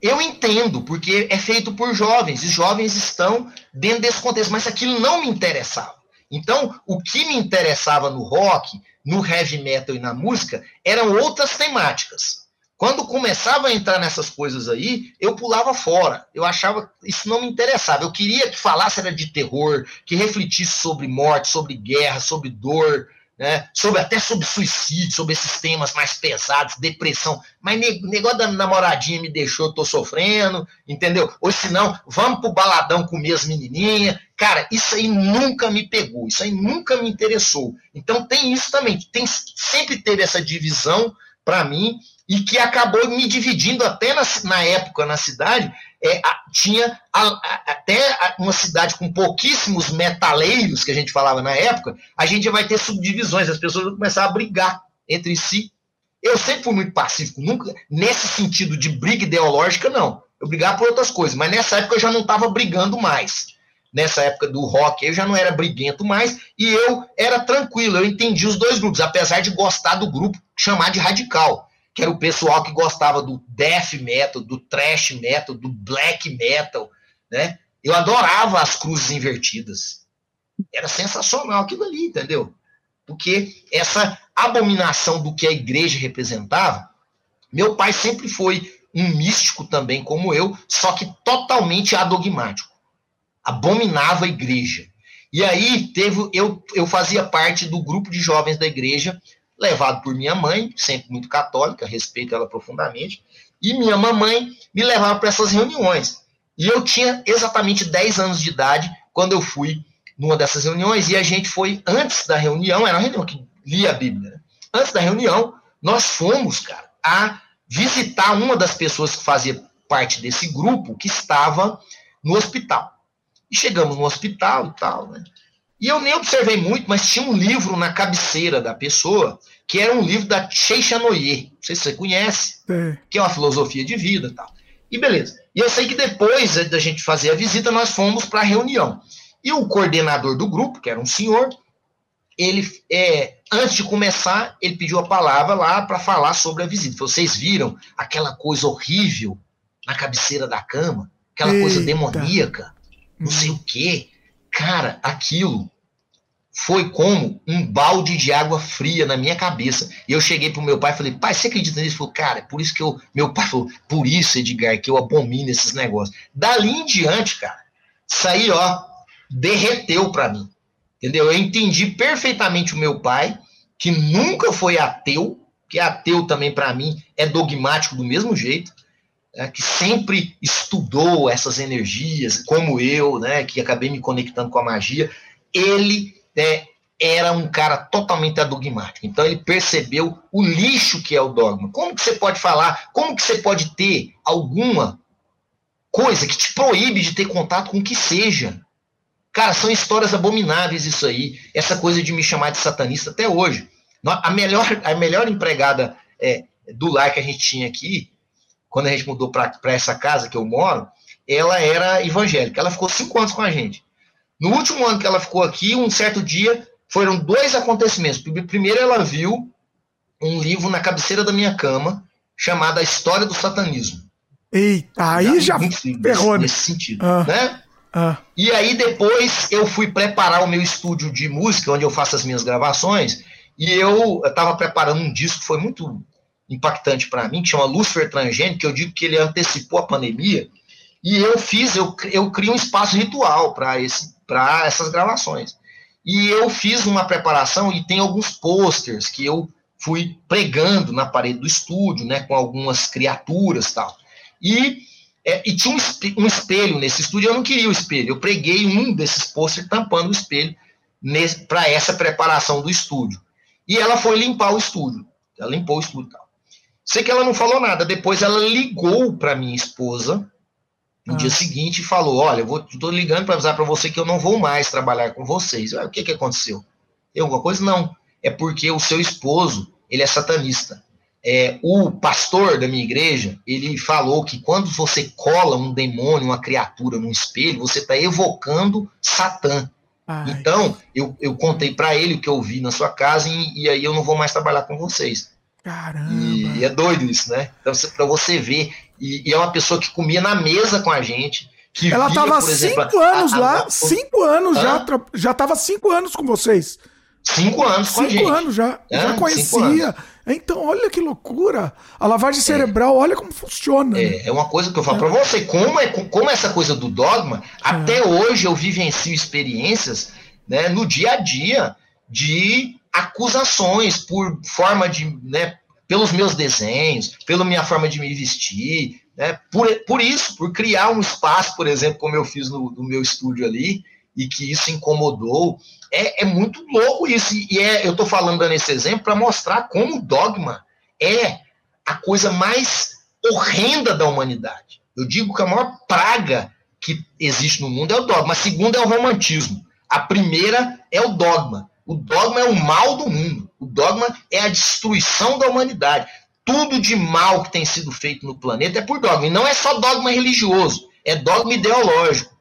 Eu entendo, porque é feito por jovens, e jovens estão dentro desse contexto, mas aquilo não me interessava. Então, o que me interessava no rock, no heavy metal e na música eram outras temáticas. Quando começava a entrar nessas coisas aí, eu pulava fora. Eu achava isso não me interessava. Eu queria que falasse era de terror, que refletisse sobre morte, sobre guerra, sobre dor, né? sobre até sobre suicídio, sobre esses temas mais pesados, depressão. Mas negócio da namoradinha me deixou, tô sofrendo, entendeu? Ou se não, vamos pro baladão comer as menininhas. Cara, isso aí nunca me pegou, isso aí nunca me interessou. Então tem isso também, tem, sempre teve essa divisão para mim e que acabou me dividindo até na, na época na cidade. É, a, tinha a, a, até uma cidade com pouquíssimos metaleiros, que a gente falava na época, a gente vai ter subdivisões, as pessoas vão começar a brigar entre si. Eu sempre fui muito pacífico, nunca nesse sentido de briga ideológica, não. Eu brigava por outras coisas, mas nessa época eu já não estava brigando mais. Nessa época do rock, eu já não era briguento mais e eu era tranquilo, eu entendi os dois grupos, apesar de gostar do grupo chamar de radical que era o pessoal que gostava do death metal, do thrash metal, do black metal, né? Eu adorava as cruzes invertidas. Era sensacional aquilo ali, entendeu? Porque essa abominação do que a igreja representava, meu pai sempre foi um místico também como eu, só que totalmente adogmático. Abominava a igreja. E aí teve eu, eu fazia parte do grupo de jovens da igreja levado por minha mãe, sempre muito católica, respeito ela profundamente, e minha mamãe me levava para essas reuniões. E eu tinha exatamente 10 anos de idade quando eu fui numa dessas reuniões, e a gente foi, antes da reunião, era uma reunião que lia a Bíblia, né? antes da reunião, nós fomos, cara, a visitar uma das pessoas que fazia parte desse grupo que estava no hospital. E chegamos no hospital e tal, né? E eu nem observei muito, mas tinha um livro na cabeceira da pessoa, que era um livro da Cheixanoye, não sei se você conhece, é. que é uma filosofia de vida e tal. E beleza. E eu sei que depois da gente fazer a visita, nós fomos para a reunião. E o coordenador do grupo, que era um senhor, ele, é, antes de começar, ele pediu a palavra lá para falar sobre a visita. Vocês viram aquela coisa horrível na cabeceira da cama? Aquela Eita. coisa demoníaca? Não sei o quê. Cara, aquilo foi como um balde de água fria na minha cabeça. E eu cheguei pro meu pai e falei, pai, você acredita nisso? Ele falou, cara, é por isso que eu. Meu pai falou, por isso, Edgar, que eu abomino esses negócios. Dali em diante, cara, isso aí, ó, derreteu para mim. Entendeu? Eu entendi perfeitamente o meu pai, que nunca foi ateu, que ateu também para mim é dogmático do mesmo jeito é, que sempre estudou essas energias, como eu, né, que acabei me conectando com a magia, ele é, era um cara totalmente adogmático. Então ele percebeu o lixo que é o dogma. Como que você pode falar? Como que você pode ter alguma coisa que te proíbe de ter contato com o que seja? Cara, são histórias abomináveis isso aí. Essa coisa de me chamar de satanista até hoje. A melhor, a melhor empregada é, do lar que a gente tinha aqui, quando a gente mudou para essa casa que eu moro, ela era evangélica. Ela ficou cinco anos com a gente. No último ano que ela ficou aqui, um certo dia, foram dois acontecimentos. Primeiro, ela viu um livro na cabeceira da minha cama chamado A História do Satanismo. Eita, aí já, ferrou, né? nesse sentido, ah, né? Ah. E aí depois eu fui preparar o meu estúdio de música, onde eu faço as minhas gravações, e eu estava preparando um disco que foi muito impactante para mim, que chama Lúcifer Transgênico, que eu digo que ele antecipou a pandemia, e eu fiz, eu, eu criei um espaço ritual para essas gravações. E eu fiz uma preparação e tem alguns posters que eu fui pregando na parede do estúdio, né, com algumas criaturas tal. E É, e tinha um, espelho nesse estúdio, eu não queria o espelho. Eu preguei um desses pôsteres tampando o espelho para essa preparação do estúdio. E ela foi limpar o estúdio. Ela limpou o estúdio tal. Sei que ela não falou nada. Depois ela ligou para minha esposa no ah. dia seguinte e falou: Olha, eu estou ligando para avisar para você que eu não vou mais trabalhar com vocês. o que, que aconteceu? Tem alguma coisa? Não. É porque o seu esposo ele é satanista. É, o pastor da minha igreja, ele falou que quando você cola um demônio, uma criatura num espelho, você está evocando Satã. Ai. Então, eu, eu contei para ele o que eu vi na sua casa e, e, aí eu não vou mais trabalhar com vocês. Caramba! E, e é doido isso, né? Então, para você ver, e, e, é uma pessoa que comia na mesa com a gente. Que Ela estava cinco anos a, lá, a, cinco anos já, já estava cinco anos com vocês. Cinco anos com cinco a gente. Cinco anos já, é, já conhecia. Então, olha que loucura. A lavagem é. cerebral, olha como funciona. É, né? é uma coisa que eu falo é. para você, como, é, como essa coisa do dogma, é. até hoje eu vivencio experiências né, no dia a dia de acusações por forma de. Né, pelos meus desenhos, pela minha forma de me vestir, né, por, por isso, por criar um espaço, por exemplo, como eu fiz no, no meu estúdio ali, e que isso incomodou. É, é muito louco isso. E é, eu estou falando dando esse exemplo para mostrar como o dogma é a coisa mais horrenda da humanidade. Eu digo que a maior praga que existe no mundo é o dogma. A segunda é o romantismo. A primeira é o dogma. O dogma é o mal do mundo. O dogma é a destruição da humanidade. Tudo de mal que tem sido feito no planeta é por dogma. E não é só dogma religioso, é dogma ideológico.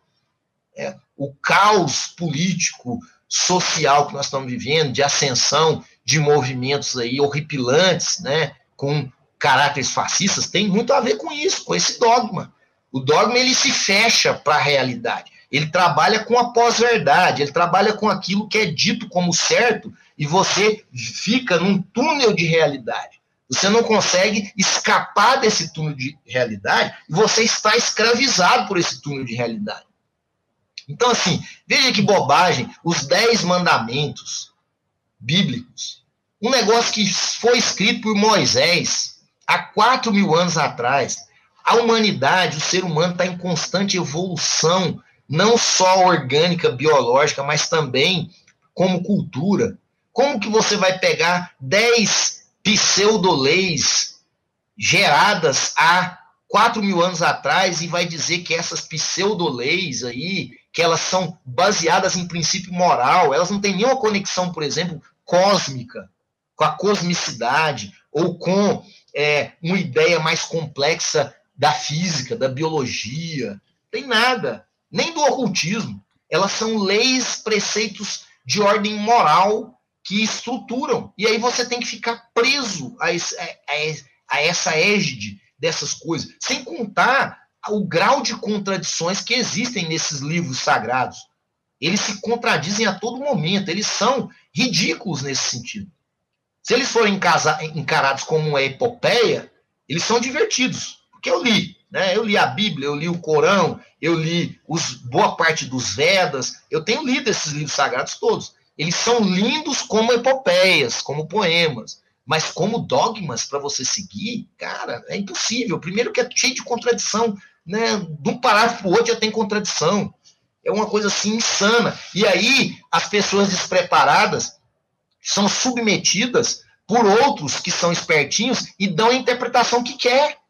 É, o caos político, social que nós estamos vivendo, de ascensão de movimentos aí horripilantes, né, com caráteres fascistas, tem muito a ver com isso, com esse dogma. O dogma ele se fecha para a realidade. Ele trabalha com a pós-verdade, ele trabalha com aquilo que é dito como certo e você fica num túnel de realidade. Você não consegue escapar desse túnel de realidade e você está escravizado por esse túnel de realidade. Então, assim, veja que bobagem, os dez mandamentos bíblicos, um negócio que foi escrito por Moisés há quatro mil anos atrás. A humanidade, o ser humano está em constante evolução, não só orgânica, biológica, mas também como cultura. Como que você vai pegar dez pseudoleis geradas há quatro mil anos atrás e vai dizer que essas pseudoleis aí que elas são baseadas em princípio moral, elas não têm nenhuma conexão, por exemplo, cósmica, com a cosmicidade, ou com é, uma ideia mais complexa da física, da biologia. Tem nada, nem do ocultismo. Elas são leis, preceitos de ordem moral que estruturam. E aí você tem que ficar preso a, esse, a, a essa égide dessas coisas. Sem contar o grau de contradições que existem nesses livros sagrados. Eles se contradizem a todo momento, eles são ridículos nesse sentido. Se eles forem encarados como uma epopeia, eles são divertidos, porque eu li, né? Eu li a Bíblia, eu li o Corão, eu li os, boa parte dos Vedas, eu tenho lido esses livros sagrados todos. Eles são lindos como epopeias, como poemas, mas como dogmas para você seguir, cara, é impossível. Primeiro que é cheio de contradição né, de um parágrafo para o outro já tem contradição. É uma coisa assim insana. E aí as pessoas despreparadas são submetidas por outros que são espertinhos e dão a interpretação que quer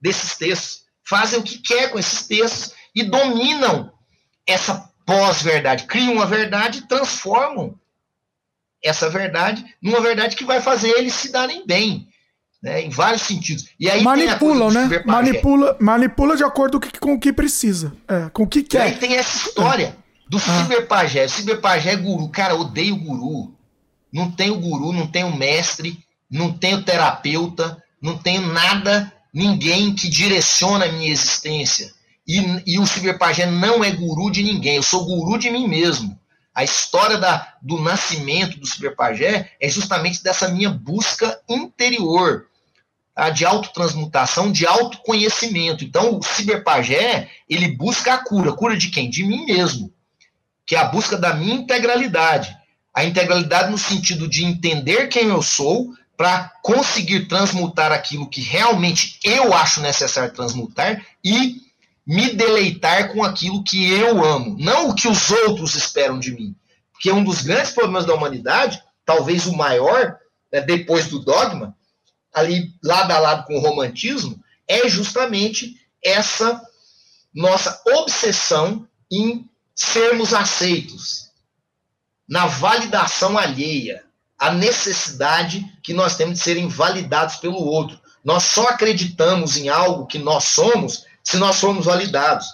desses textos. Fazem o que quer com esses textos e dominam essa pós-verdade. Criam uma verdade e transformam essa verdade numa verdade que vai fazer eles se darem bem né, em vários sentidos. E aí Manipulam, né? Manipula, manipula de acordo com o que precisa, é, com o que quer. E aí tem essa história do ah. ciberpajé. O ciberpajé é guru. Cara, odeio guru. Não tenho guru, não tenho mestre, não tenho terapeuta, não tenho nada, ninguém que direciona a minha existência. E, e o ciberpajé não é guru de ninguém. Eu sou guru de mim mesmo. A história da, do nascimento do ciberpajé é justamente dessa minha busca interior tá? de autotransmutação, de autoconhecimento. Então, o ciberpajé, ele busca a cura. Cura de quem? De mim mesmo. Que é a busca da minha integralidade. A integralidade no sentido de entender quem eu sou, para conseguir transmutar aquilo que realmente eu acho necessário transmutar e me deleitar com aquilo que eu amo, não o que os outros esperam de mim. Porque um dos grandes problemas da humanidade, talvez o maior, né, depois do dogma, ali lado a lado com o romantismo, é justamente essa nossa obsessão em sermos aceitos, na validação alheia, a necessidade que nós temos de serem validados pelo outro. Nós só acreditamos em algo que nós somos se nós formos validados.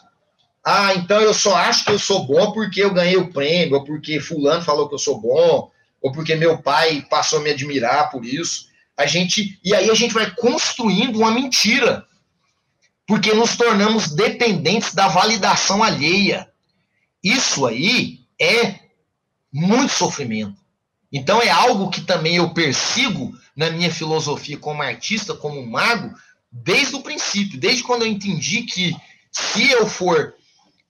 Ah, então eu só acho que eu sou bom porque eu ganhei o prêmio, ou porque fulano falou que eu sou bom, ou porque meu pai passou a me admirar por isso. A gente e aí a gente vai construindo uma mentira. Porque nos tornamos dependentes da validação alheia. Isso aí é muito sofrimento. Então é algo que também eu persigo na minha filosofia como artista, como mago, desde o princípio, desde quando eu entendi que se eu for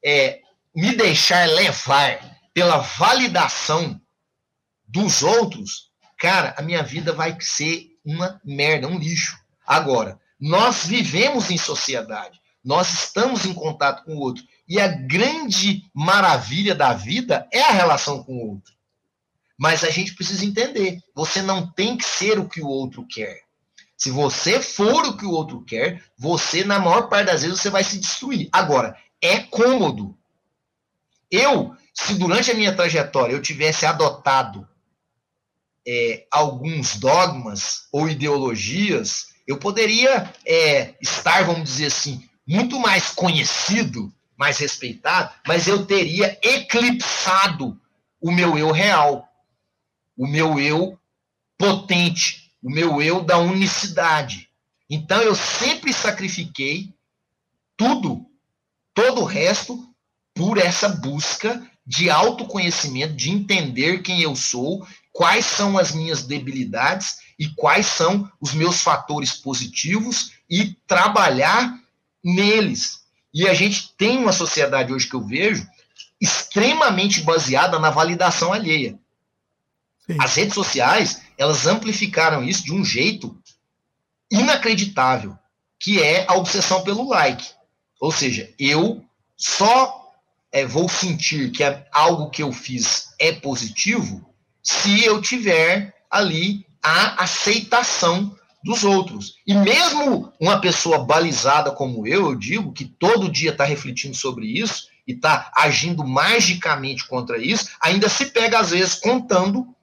é, me deixar levar pela validação dos outros, cara, a minha vida vai ser uma merda, um lixo. Agora, nós vivemos em sociedade, nós estamos em contato com o outro, e a grande maravilha da vida é a relação com o outro. Mas a gente precisa entender: você não tem que ser o que o outro quer. Se você for o que o outro quer, você, na maior parte das vezes, você vai se destruir. Agora, é cômodo. Eu, se durante a minha trajetória eu tivesse adotado é, alguns dogmas ou ideologias, eu poderia é, estar, vamos dizer assim, muito mais conhecido, mais respeitado, mas eu teria eclipsado o meu eu real o meu eu potente, o meu eu da unicidade. Então eu sempre sacrifiquei tudo, todo o resto, por essa busca de autoconhecimento, de entender quem eu sou, quais são as minhas debilidades e quais são os meus fatores positivos e trabalhar neles. E a gente tem uma sociedade hoje que eu vejo extremamente baseada na validação alheia. Sim. As redes sociais, elas amplificaram isso de um jeito inacreditável, que é a obsessão pelo like. Ou seja, eu só é, vou sentir que é algo que eu fiz é positivo se eu tiver ali a aceitação dos outros. E mesmo uma pessoa balizada como eu, eu digo que todo dia está refletindo sobre isso e está agindo magicamente contra isso, ainda se pega às vezes contando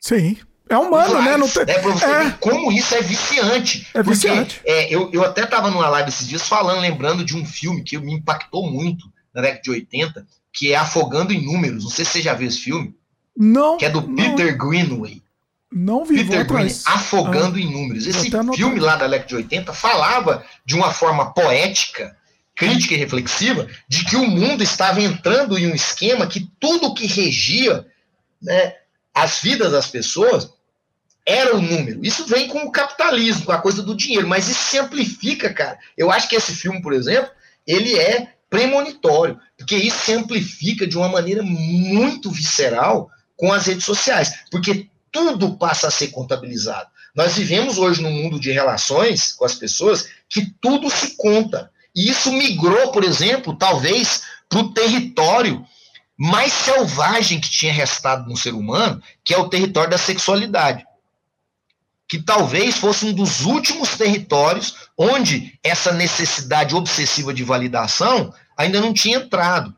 Sim. É humano, né? Não tem... É pra você é. ver como isso é viciante. É viciante. Porque, é, eu, eu até estava numa live esses dias falando, lembrando de um filme que me impactou muito na década de 80, que é Afogando em Números. Não sei se você já viu esse filme. Não. Que é do não. Peter Greenway. Não vi. Peter Greenway, Afogando ah, em Números. Esse filme lá da década de 80 falava de uma forma poética, crítica e reflexiva, de que o mundo estava entrando em um esquema que tudo que regia né, as vidas das pessoas era o número. Isso vem com o capitalismo, com a coisa do dinheiro, mas isso se amplifica, cara. Eu acho que esse filme, por exemplo, ele é premonitório, porque isso se amplifica de uma maneira muito visceral com as redes sociais, porque tudo passa a ser contabilizado. Nós vivemos hoje num mundo de relações com as pessoas que tudo se conta. E isso migrou, por exemplo, talvez para o território mais selvagem que tinha restado no ser humano, que é o território da sexualidade. Que talvez fosse um dos últimos territórios onde essa necessidade obsessiva de validação ainda não tinha entrado.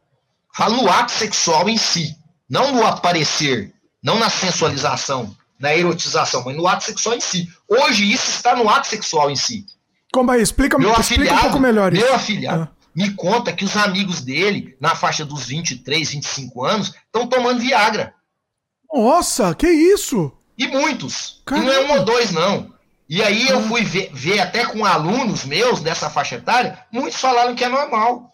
Falo no ato sexual em si, não no aparecer, não na sensualização, na erotização, mas no ato sexual em si. Hoje isso está no ato sexual em si. Como? Explica, meu explica afilhado, um pouco melhor isso. Meu afilhado. Ah me conta que os amigos dele, na faixa dos 23, 25 anos, estão tomando Viagra. Nossa, que isso? E muitos. Caramba. E não é um ou dois, não. E aí eu fui ver, ver, até com alunos meus dessa faixa etária, muitos falaram que é normal.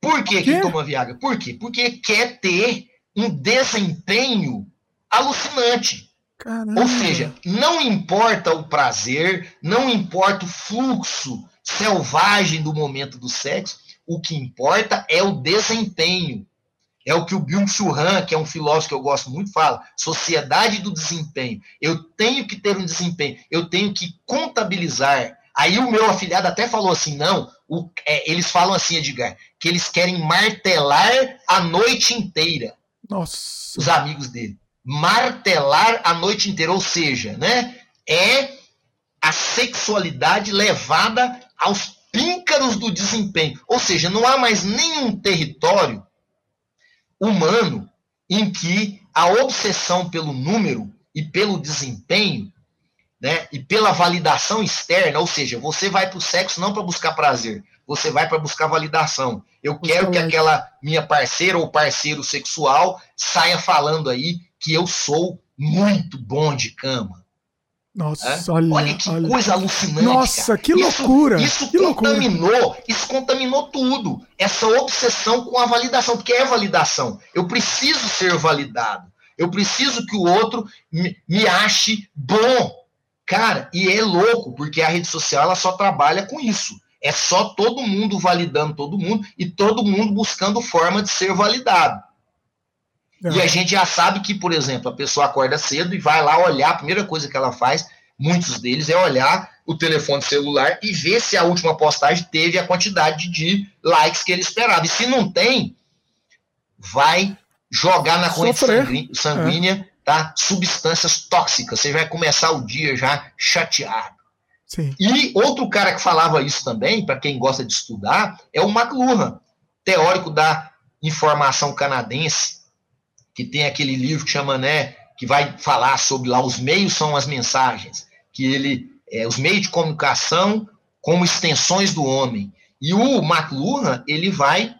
Por que, que toma Viagra? Por quê? Porque quer ter um desempenho alucinante. Caramba. Ou seja, não importa o prazer, não importa o fluxo selvagem do momento do sexo, o que importa é o desempenho. É o que o Byung-Chul Han, que é um filósofo que eu gosto muito, fala. Sociedade do desempenho. Eu tenho que ter um desempenho. Eu tenho que contabilizar. Aí o meu afiliado até falou assim, não, o, é, eles falam assim, Edgar, que eles querem martelar a noite inteira. Nossa. Os amigos dele. Martelar a noite inteira. Ou seja, né? É a sexualidade levada aos píncaros do desempenho. Ou seja, não há mais nenhum território humano em que a obsessão pelo número e pelo desempenho, né, e pela validação externa, ou seja, você vai para o sexo não para buscar prazer, você vai para buscar validação. Eu quero que aquela minha parceira ou parceiro sexual saia falando aí que eu sou muito bom de cama. Nossa, olha, olha, que olha. coisa alucinante. Nossa, cara. que loucura. Isso, isso que contaminou, loucura. isso contaminou tudo. Essa obsessão com a validação, porque é validação. Eu preciso ser validado. Eu preciso que o outro me, me ache bom. Cara, e é louco, porque a rede social ela só trabalha com isso. É só todo mundo validando todo mundo e todo mundo buscando forma de ser validado. E a gente já sabe que, por exemplo, a pessoa acorda cedo e vai lá olhar, a primeira coisa que ela faz, muitos deles, é olhar o telefone celular e ver se a última postagem teve a quantidade de likes que ele esperava. E se não tem, vai jogar na corrente sanguínea, é. tá? substâncias tóxicas. Você vai começar o dia já chateado. Sim. E outro cara que falava isso também, para quem gosta de estudar, é o McLuhan, teórico da informação canadense que tem aquele livro que chama, né, que vai falar sobre lá os meios são as mensagens, que ele é, os meios de comunicação como extensões do homem. E o McLuhan, ele vai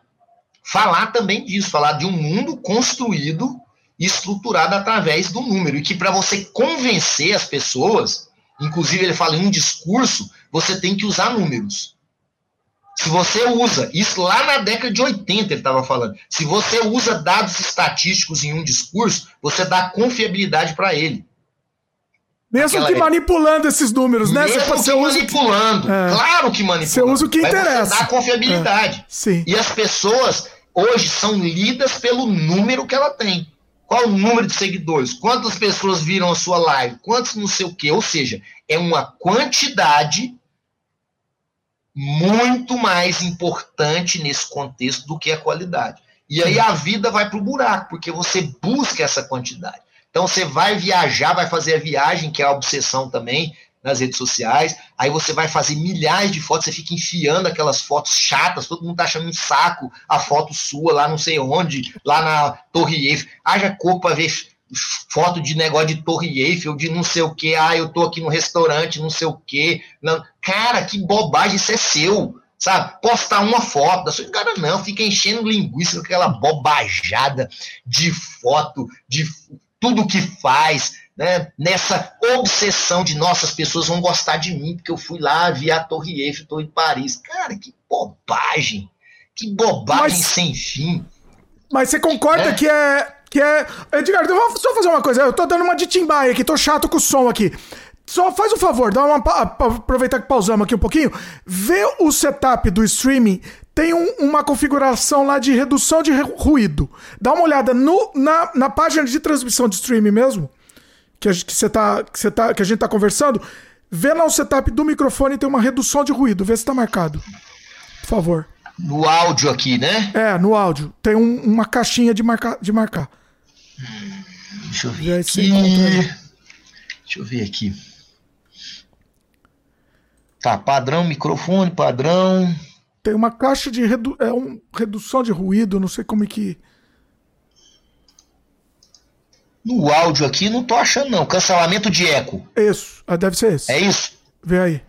falar também disso, falar de um mundo construído e estruturado através do número, e que para você convencer as pessoas, inclusive ele fala em um discurso, você tem que usar números. Se você usa, isso lá na década de 80 ele estava falando, se você usa dados estatísticos em um discurso, você dá confiabilidade para ele. Mesmo Aquela que manipulando esses números, né? Mesmo você, que manipulando. É. Claro que manipulando. Você usa o que interessa. Você dá confiabilidade. É. Sim. E as pessoas hoje são lidas pelo número que ela tem. Qual o número de seguidores? Quantas pessoas viram a sua live? Quantos não sei o quê? Ou seja, é uma quantidade muito mais importante nesse contexto do que a qualidade. E aí a vida vai para o buraco, porque você busca essa quantidade. Então você vai viajar, vai fazer a viagem, que é a obsessão também nas redes sociais, aí você vai fazer milhares de fotos, você fica enfiando aquelas fotos chatas, todo mundo tá achando um saco a foto sua lá não sei onde, lá na Torre Eiffel. Haja cor para ver foto de negócio de Torre Eiffel, de não sei o que, ah, eu tô aqui no restaurante, não sei o que. Não. Cara, que bobagem, isso é seu. Sabe? Postar uma foto da sua cara, não, fica enchendo linguiça com aquela bobajada de foto, de tudo que faz, né? Nessa obsessão de nossas pessoas vão gostar de mim, porque eu fui lá, vi a Torre Eiffel, tô em Paris. Cara, que bobagem! Que bobagem mas, sem fim. Mas você concorda é? que é que é. Edgar, eu vou só fazer uma coisa. Eu tô dando uma de timbaia aqui, tô chato com o som aqui. Só faz um favor, dá uma. Aproveitar que pausamos aqui um pouquinho. Vê o setup do streaming. Tem um, uma configuração lá de redução de ruído. Dá uma olhada no, na, na página de transmissão de streaming mesmo. Que a, que, tá, que, você tá, que a gente tá conversando. Vê lá o setup do microfone tem uma redução de ruído. Vê se tá marcado. Por favor. No áudio aqui, né? É, no áudio. Tem um, uma caixinha de marcar. De marcar. Deixa eu ver aqui. Deixa eu ver aqui. Tá, padrão, microfone, padrão. Tem uma caixa de redu é um, redução de ruído, não sei como é que. No áudio aqui não tô achando, não. Cancelamento de eco. Isso, ah, deve ser esse. É isso? Vê aí.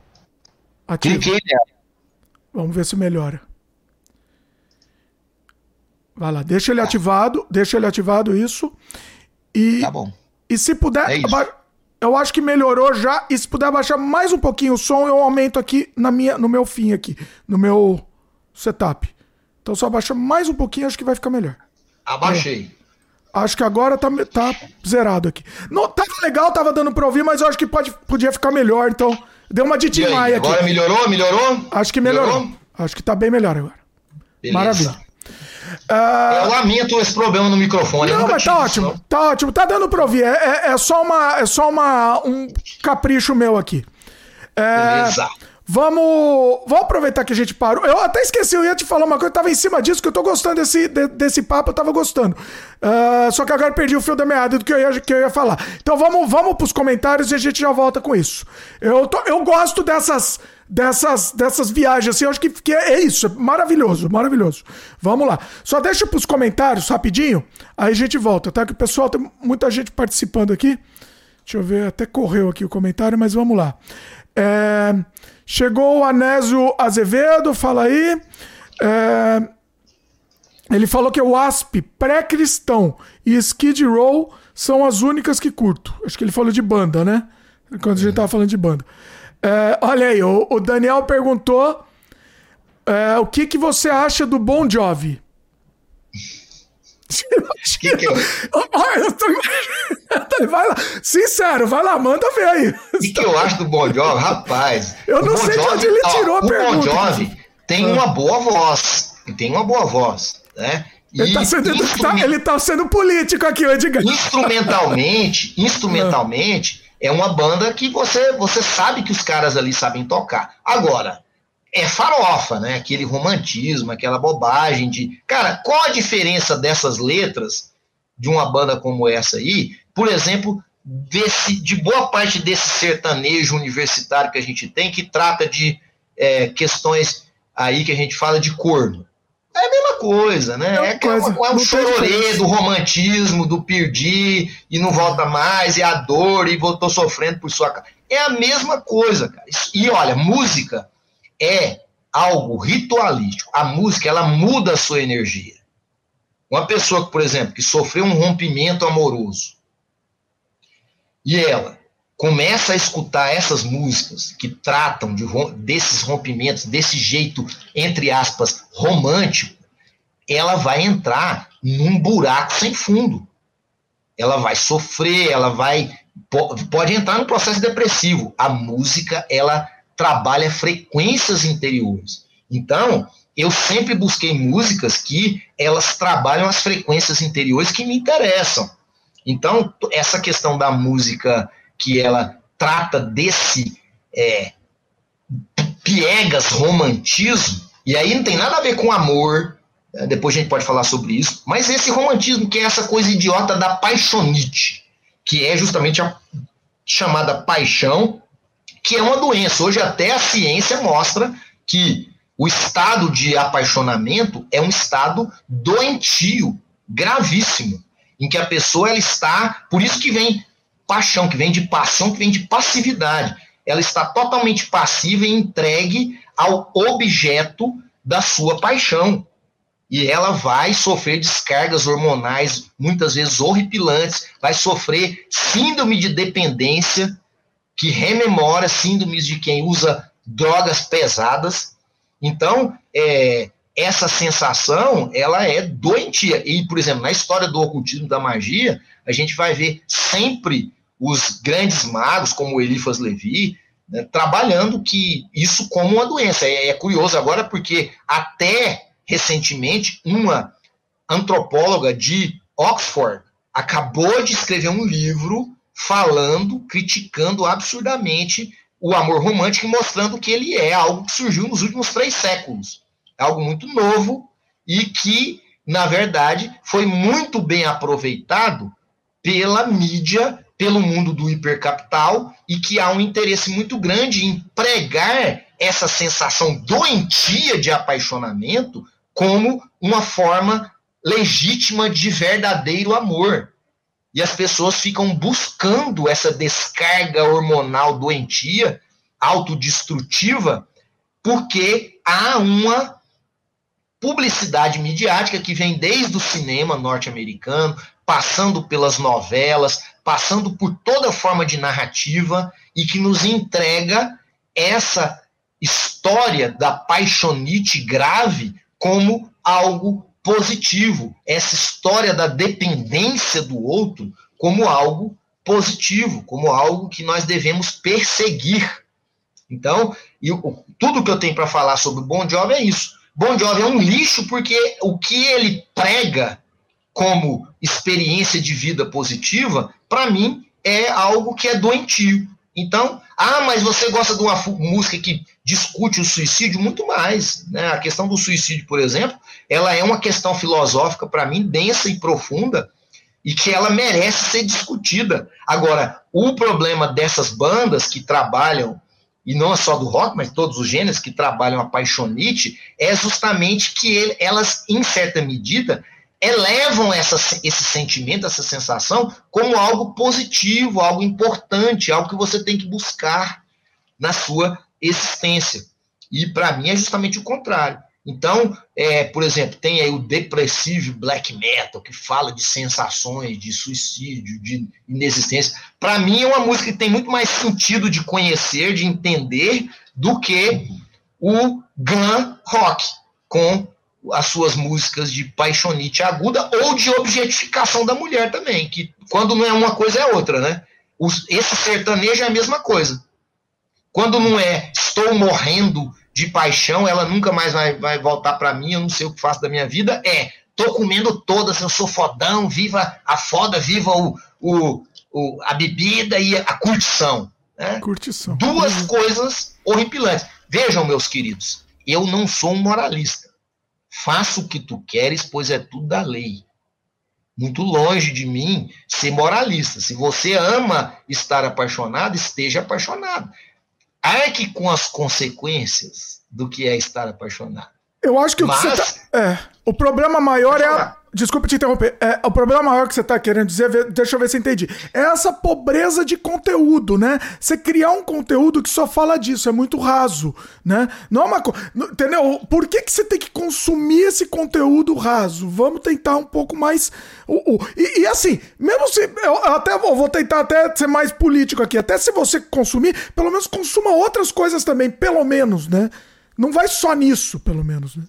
Ativa. Cliquei nela. Vamos ver se melhora. Vai lá, deixa ele tá. ativado, deixa ele ativado isso. E, tá bom. E se puder, é eu acho que melhorou já. E se puder baixar mais um pouquinho o som, eu aumento aqui na minha, no meu fim aqui, no meu setup. Então só abaixa mais um pouquinho, acho que vai ficar melhor. Abaixei. É. Acho que agora tá, tá zerado aqui. Não, tava legal, tava dando pra ouvir, mas eu acho que pode, podia ficar melhor, então. Deu uma de Tim Maia aqui. Agora melhorou? Melhorou? Acho que melhorou. melhorou. Acho que tá bem melhor agora. Beleza. Maravilha. Uh... Eu lamento esse problema no microfone. Não, mas tá ótimo. Isso, tá ótimo. Tá dando pra ouvir. É, é, é, só, uma, é só uma, um capricho meu aqui. É... Beleza. Vamos, vamos aproveitar que a gente parou. Eu até esqueci, eu ia te falar uma coisa, eu tava em cima disso, que eu tô gostando desse, de, desse papo, eu tava gostando. Uh, só que agora perdi o fio da meada do que eu ia, que eu ia falar. Então vamos, vamos pros comentários e a gente já volta com isso. Eu, tô, eu gosto dessas, dessas, dessas viagens, assim, eu acho que, que é, é isso, é maravilhoso, maravilhoso. Vamos lá. Só deixa pros comentários rapidinho, aí a gente volta, tá? Que o pessoal tem muita gente participando aqui. Deixa eu ver, até correu aqui o comentário, mas vamos lá. É, chegou o Anésio Azevedo, fala aí. É, ele falou que o ASP pré-cristão e Skid Row são as únicas que curto. Acho que ele falou de banda, né? Quando a gente tava falando de banda. É, olha aí, o, o Daniel perguntou é, o que, que você acha do Bon Jovi. Que que eu... eu tô... vai lá. Sincero, vai lá, manda ver aí. O que, que, eu acho do Bon Jovi? Rapaz. Eu não bon sei de onde ele tirou ó, a pergunta. O Bon Jovi tem ah. uma boa voz. Tem uma boa voz, né? Ele tá, sendo, instrument... tá, ele tá sendo político aqui, o Edgar. Instrumentalmente, (laughs) instrumentalmente, é uma banda que você, você sabe que os caras ali sabem tocar. Agora, é farofa, né? Aquele romantismo, aquela bobagem de. Cara, qual a diferença dessas letras de uma banda como essa aí? Por exemplo, desse, de boa parte desse sertanejo universitário que a gente tem, que trata de é, questões aí que a gente fala de corno. É a mesma coisa, né? É, é, coisa, é, é um chororê do romantismo, do perdi e não volta mais, e a dor, e voltou sofrendo por sua casa. É a mesma coisa, cara. E olha, música é algo ritualístico. A música, ela muda a sua energia. Uma pessoa, por exemplo, que sofreu um rompimento amoroso e ela começa a escutar essas músicas que tratam de, desses rompimentos, desse jeito, entre aspas, romântico, ela vai entrar num buraco sem fundo. Ela vai sofrer, ela vai. Pode entrar num processo depressivo. A música, ela trabalha frequências interiores. Então, eu sempre busquei músicas que elas trabalham as frequências interiores que me interessam. Então, essa questão da música que ela trata desse é, piegas romantismo, e aí não tem nada a ver com amor, né, depois a gente pode falar sobre isso, mas esse romantismo que é essa coisa idiota da paixonite, que é justamente a chamada paixão que é uma doença. Hoje até a ciência mostra que o estado de apaixonamento é um estado doentio, gravíssimo, em que a pessoa ela está, por isso que vem paixão, que vem de paixão, que vem de passividade. Ela está totalmente passiva e entregue ao objeto da sua paixão. E ela vai sofrer descargas hormonais, muitas vezes horripilantes, vai sofrer síndrome de dependência, que rememora síndromes de quem usa drogas pesadas. Então, é, essa sensação, ela é doentia. E, por exemplo, na história do ocultismo da magia, a gente vai ver sempre os grandes magos, como Elifas Levi, né, trabalhando que isso como uma doença. É, é curioso agora porque até recentemente uma antropóloga de Oxford acabou de escrever um livro falando, criticando absurdamente o amor romântico e mostrando que ele é algo que surgiu nos últimos três séculos. É algo muito novo e que, na verdade, foi muito bem aproveitado pela mídia, pelo mundo do hipercapital e que há um interesse muito grande em pregar essa sensação doentia de apaixonamento como uma forma legítima de verdadeiro amor. E as pessoas ficam buscando essa descarga hormonal doentia, autodestrutiva, porque há uma publicidade midiática que vem desde o cinema norte-americano, passando pelas novelas, passando por toda forma de narrativa e que nos entrega essa história da paixonite grave como algo positivo, essa história da dependência do outro como algo positivo, como algo que nós devemos perseguir. Então, eu, tudo que eu tenho para falar sobre o Bon Jovi é isso. Bon Jovi é um lixo porque o que ele prega como experiência de vida positiva, para mim, é algo que é doentio. Então, ah, mas você gosta de uma música que discute o suicídio? Muito mais. Né? A questão do suicídio, por exemplo, ela é uma questão filosófica, para mim, densa e profunda, e que ela merece ser discutida. Agora, o problema dessas bandas que trabalham, e não é só do rock, mas todos os gêneros que trabalham a paixonite, é justamente que elas, em certa medida, elevam essa, esse sentimento, essa sensação, como algo positivo, algo importante, algo que você tem que buscar na sua existência. E para mim é justamente o contrário. Então, é, por exemplo, tem aí o depressivo black metal, que fala de sensações, de suicídio, de inexistência. Para mim, é uma música que tem muito mais sentido de conhecer, de entender, do que o glam rock, com as suas músicas de paixonite aguda ou de objetificação da mulher também, que quando não é uma coisa é outra, né? Os, esse sertanejo é a mesma coisa. Quando não é estou morrendo de paixão, ela nunca mais vai, vai voltar para mim, eu não sei o que faço da minha vida, é tô comendo todas, eu sou fodão, viva a foda, viva o, o, o a bebida e a curtição. Né? Curtição. Duas coisas horripilantes. Vejam, meus queridos, eu não sou um moralista. Faça o que tu queres, pois é tudo da lei. Muito longe de mim ser moralista. Se você ama estar apaixonado, esteja apaixonado. Arque com as consequências do que é estar apaixonado. Eu acho que Mas, o que você tá, é, o problema maior é a, Desculpa te interromper. É, o problema maior que você tá querendo dizer, deixa eu ver se eu entendi. É essa pobreza de conteúdo, né? Você criar um conteúdo que só fala disso, é muito raso, né? Não é uma coisa. Entendeu? Por que, que você tem que consumir esse conteúdo raso? Vamos tentar um pouco mais. Uh, uh. E, e, assim, mesmo se. Eu até vou, vou tentar até ser mais político aqui. Até se você consumir, pelo menos consuma outras coisas também, pelo menos, né? Não vai só nisso, pelo menos, né?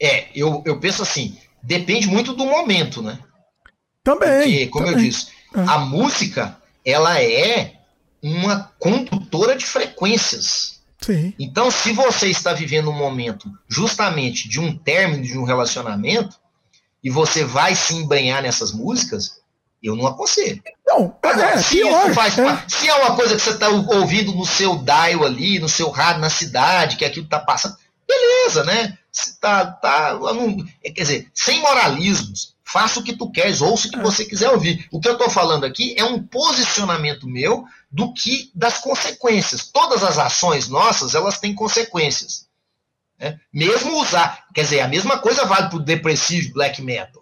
É, eu, eu penso assim depende muito do momento, né? Também. Porque, como também. eu disse, é. a música ela é uma condutora de frequências. Sim. Então, se você está vivendo um momento justamente de um término de um relacionamento e você vai se embrenhar nessas músicas, eu não aconselho. Não, Agora, é, se, pior, faz, é. se é uma coisa que você está ouvindo no seu dial ali, no seu rádio, na cidade, que aquilo está passando, beleza, né? Tá, tá, não, quer dizer, sem moralismos, faça o que tu queres, ouça o que é. você quiser ouvir. O que eu estou falando aqui é um posicionamento meu do que das consequências. Todas as ações nossas, elas têm consequências. Né? Mesmo usar, quer dizer, a mesma coisa vale para o depressivo black metal.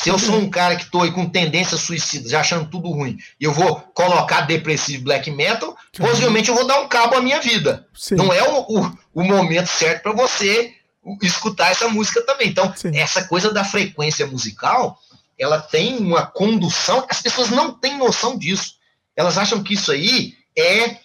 Se eu sou um cara que estou com tendências suicidas, já achando tudo ruim, e eu vou colocar depressivo black metal, possivelmente eu vou dar um cabo à minha vida. Sim. Não é o, o, o momento certo para você escutar essa música também. Então, Sim. essa coisa da frequência musical, ela tem uma condução, as pessoas não têm noção disso. Elas acham que isso aí é,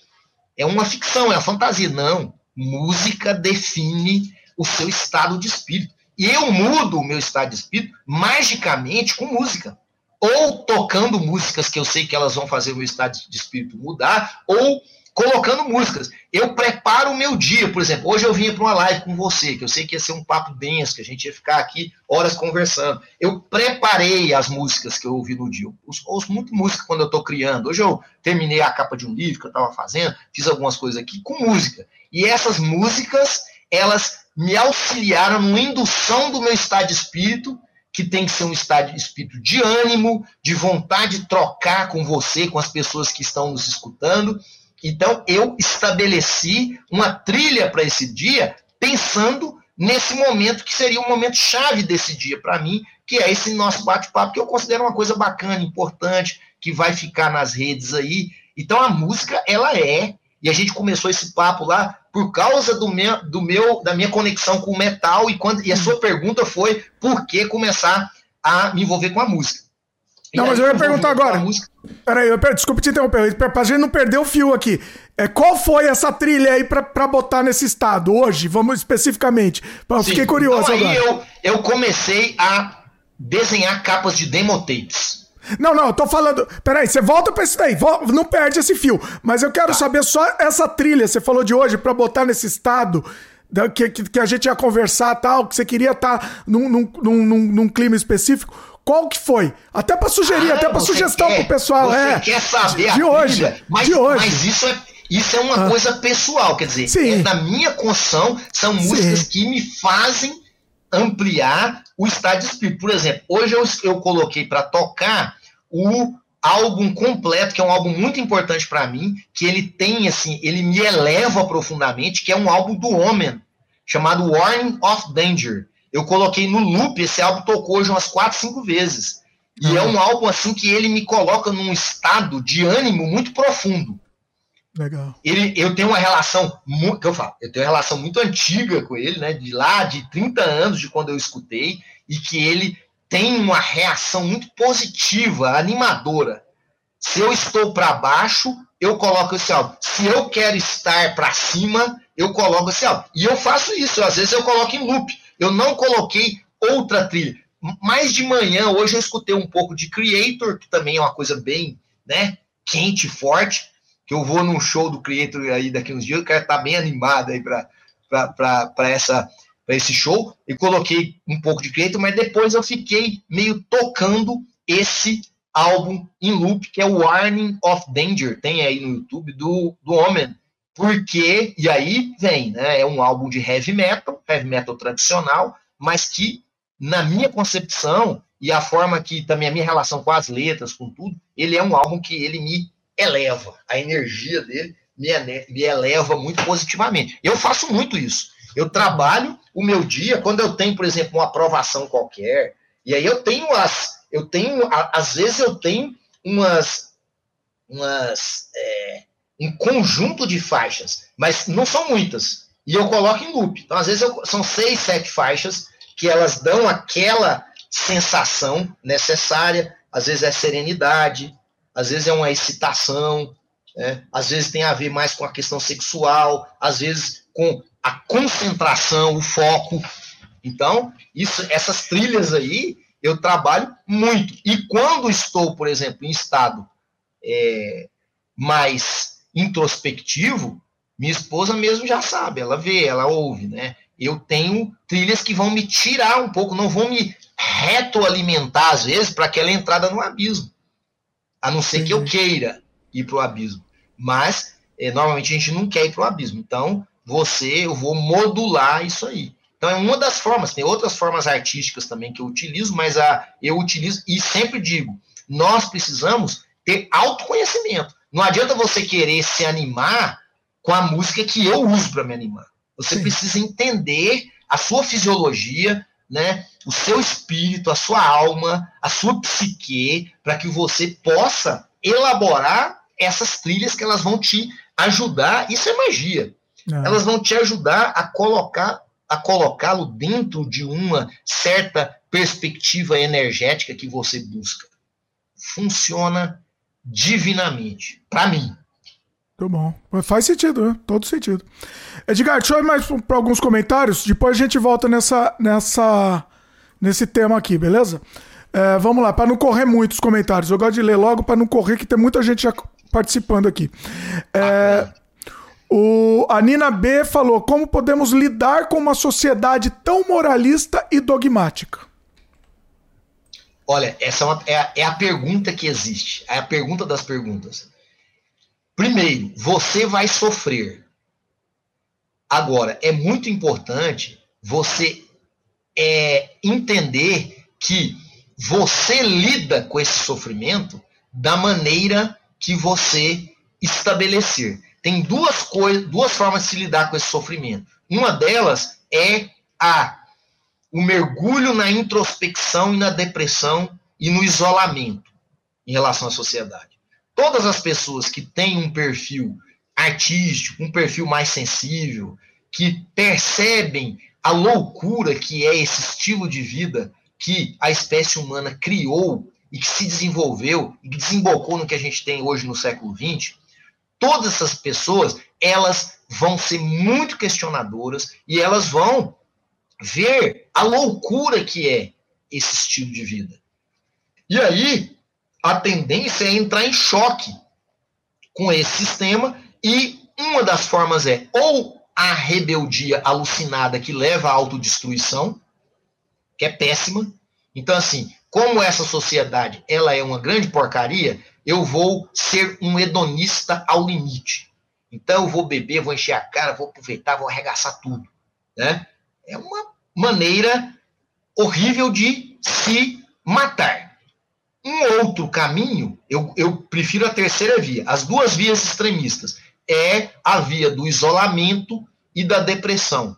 é uma ficção, é uma fantasia. Não. Música define o seu estado de espírito. Eu mudo o meu estado de espírito magicamente com música. Ou tocando músicas que eu sei que elas vão fazer o meu estado de espírito mudar, ou colocando músicas. Eu preparo o meu dia, por exemplo, hoje eu vinha para uma live com você, que eu sei que ia ser um papo denso, que a gente ia ficar aqui horas conversando. Eu preparei as músicas que eu ouvi no dia. Eu ouço muito música quando eu estou criando. Hoje eu terminei a capa de um livro que eu estava fazendo, fiz algumas coisas aqui com música. E essas músicas, elas me auxiliaram na indução do meu estado de espírito, que tem que ser um estado de espírito de ânimo, de vontade de trocar com você, com as pessoas que estão nos escutando então, eu estabeleci uma trilha para esse dia, pensando nesse momento que seria o momento chave desse dia para mim, que é esse nosso bate-papo, que eu considero uma coisa bacana, importante, que vai ficar nas redes aí. Então, a música, ela é, e a gente começou esse papo lá por causa do meu, do meu da minha conexão com o metal, e, quando, e a sua pergunta foi por que começar a me envolver com a música. Não, mas eu ia perguntar agora. Peraí, eu, desculpa te interromper. Pra gente não perder o fio aqui. É, qual foi essa trilha aí pra, pra botar nesse estado hoje? Vamos especificamente. Eu fiquei curioso então, aí agora. Eu, eu comecei a desenhar capas de demo tapes. Não, não, eu tô falando. Peraí, você volta pra isso daí, não perde esse fio. Mas eu quero tá. saber só essa trilha, você falou de hoje, pra botar nesse estado que, que, a gente ia conversar tal, que você queria estar tá num, num, num, num clima específico. Qual que foi? Até para sugerir, ah, até para sugestão quer, pro pessoal. Você é, quer saber de, hoje, mas, de hoje. Mas isso é, isso é uma ah. coisa pessoal, quer dizer, é, na minha construção, são músicas Sim. que me fazem ampliar o estado de espírito. Por exemplo, hoje eu, eu coloquei para tocar o álbum completo, que é um álbum muito importante para mim, que ele tem, assim, ele me eleva profundamente, que é um álbum do Homem, chamado Warning of Danger. Eu coloquei no loop, esse álbum tocou hoje umas quatro, cinco vezes. E uhum. é um álbum, assim, que ele me coloca num estado de ânimo muito profundo. Legal. Ele, eu tenho uma relação, muito, eu falo, eu tenho uma relação muito antiga com ele, né, de lá, de 30 anos de quando eu escutei, e que ele tem uma reação muito positiva, animadora. Se eu estou para baixo, eu coloco esse álbum. Se eu quero estar para cima, eu coloco esse álbum. E eu faço isso, às vezes eu coloco em loop. Eu não coloquei outra trilha. Mais de manhã, hoje eu escutei um pouco de Creator, que também é uma coisa bem, né, quente, forte, que eu vou num show do Creator aí daqui uns dias, eu quero estar bem animado aí para essa para esse show e coloquei um pouco de crédito, mas depois eu fiquei meio tocando esse álbum em loop, que é o Warning of Danger, tem aí no YouTube, do, do Homem. Porque, e aí vem, né? É um álbum de heavy metal, heavy metal tradicional, mas que, na minha concepção, e a forma que também a minha relação com as letras, com tudo, ele é um álbum que ele me eleva, a energia dele me, me eleva muito positivamente. Eu faço muito isso. Eu trabalho o meu dia quando eu tenho, por exemplo, uma aprovação qualquer, e aí eu tenho as, eu tenho, às vezes eu tenho umas, umas, é, um conjunto de faixas, mas não são muitas. E eu coloco em loop. Então, às vezes, eu, são seis, sete faixas que elas dão aquela sensação necessária. Às vezes é serenidade, às vezes é uma excitação, né? às vezes tem a ver mais com a questão sexual, às vezes com a concentração, o foco. Então, isso, essas trilhas aí, eu trabalho muito. E quando estou, por exemplo, em estado é, mais introspectivo, minha esposa mesmo já sabe, ela vê, ela ouve, né? Eu tenho trilhas que vão me tirar um pouco, não vão me retroalimentar, às vezes, para aquela entrada no abismo. A não ser que eu queira ir para o abismo. Mas, é, normalmente, a gente não quer ir para o abismo. Então, você, eu vou modular isso aí. Então é uma das formas, tem outras formas artísticas também que eu utilizo, mas a, eu utilizo e sempre digo, nós precisamos ter autoconhecimento. Não adianta você querer se animar com a música que eu uso para me animar. Você Sim. precisa entender a sua fisiologia, né, o seu espírito, a sua alma, a sua psique, para que você possa elaborar essas trilhas que elas vão te ajudar. Isso é magia. É. Elas vão te ajudar a colocar a colocá-lo dentro de uma certa perspectiva energética que você busca. Funciona divinamente, para mim. Muito bom. Faz sentido, né? Todo sentido. Edgar, deixa eu ir mais para alguns comentários. Depois a gente volta nessa, nessa, nesse tema aqui, beleza? É, vamos lá, para não correr muitos comentários. Eu gosto de ler logo para não correr, que tem muita gente já participando aqui. É, o, a Nina B falou: como podemos lidar com uma sociedade tão moralista e dogmática? Olha, essa é, uma, é, a, é a pergunta que existe, é a pergunta das perguntas. Primeiro, você vai sofrer. Agora, é muito importante você é, entender que você lida com esse sofrimento da maneira que você estabelecer tem duas coisas, duas formas de se lidar com esse sofrimento. Uma delas é a o mergulho na introspecção e na depressão e no isolamento em relação à sociedade. Todas as pessoas que têm um perfil artístico, um perfil mais sensível, que percebem a loucura que é esse estilo de vida que a espécie humana criou e que se desenvolveu e que desembocou no que a gente tem hoje no século XX, todas essas pessoas, elas vão ser muito questionadoras e elas vão ver a loucura que é esse estilo de vida. E aí, a tendência é entrar em choque com esse sistema e uma das formas é ou a rebeldia alucinada que leva à autodestruição, que é péssima. Então, assim, como essa sociedade ela é uma grande porcaria, eu vou ser um hedonista ao limite. Então, eu vou beber, vou encher a cara, vou aproveitar, vou arregaçar tudo. Né? É uma maneira horrível de se matar. Um outro caminho, eu, eu prefiro a terceira via. As duas vias extremistas é a via do isolamento e da depressão.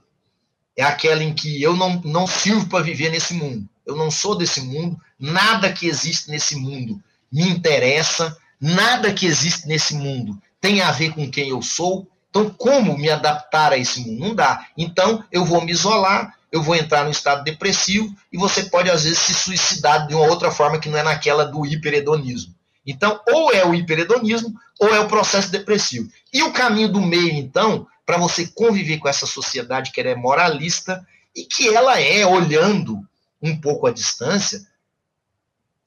É aquela em que eu não, não sirvo para viver nesse mundo. Eu não sou desse mundo. Nada que existe nesse mundo me interessa. Nada que existe nesse mundo tem a ver com quem eu sou. Então, como me adaptar a esse mundo? Não dá. Então, eu vou me isolar, eu vou entrar no estado depressivo e você pode, às vezes, se suicidar de uma outra forma que não é naquela do hiperedonismo. Então, ou é o hiperedonismo, ou é o processo depressivo. E o caminho do meio, então, para você conviver com essa sociedade que é moralista e que ela é, olhando um pouco à distância,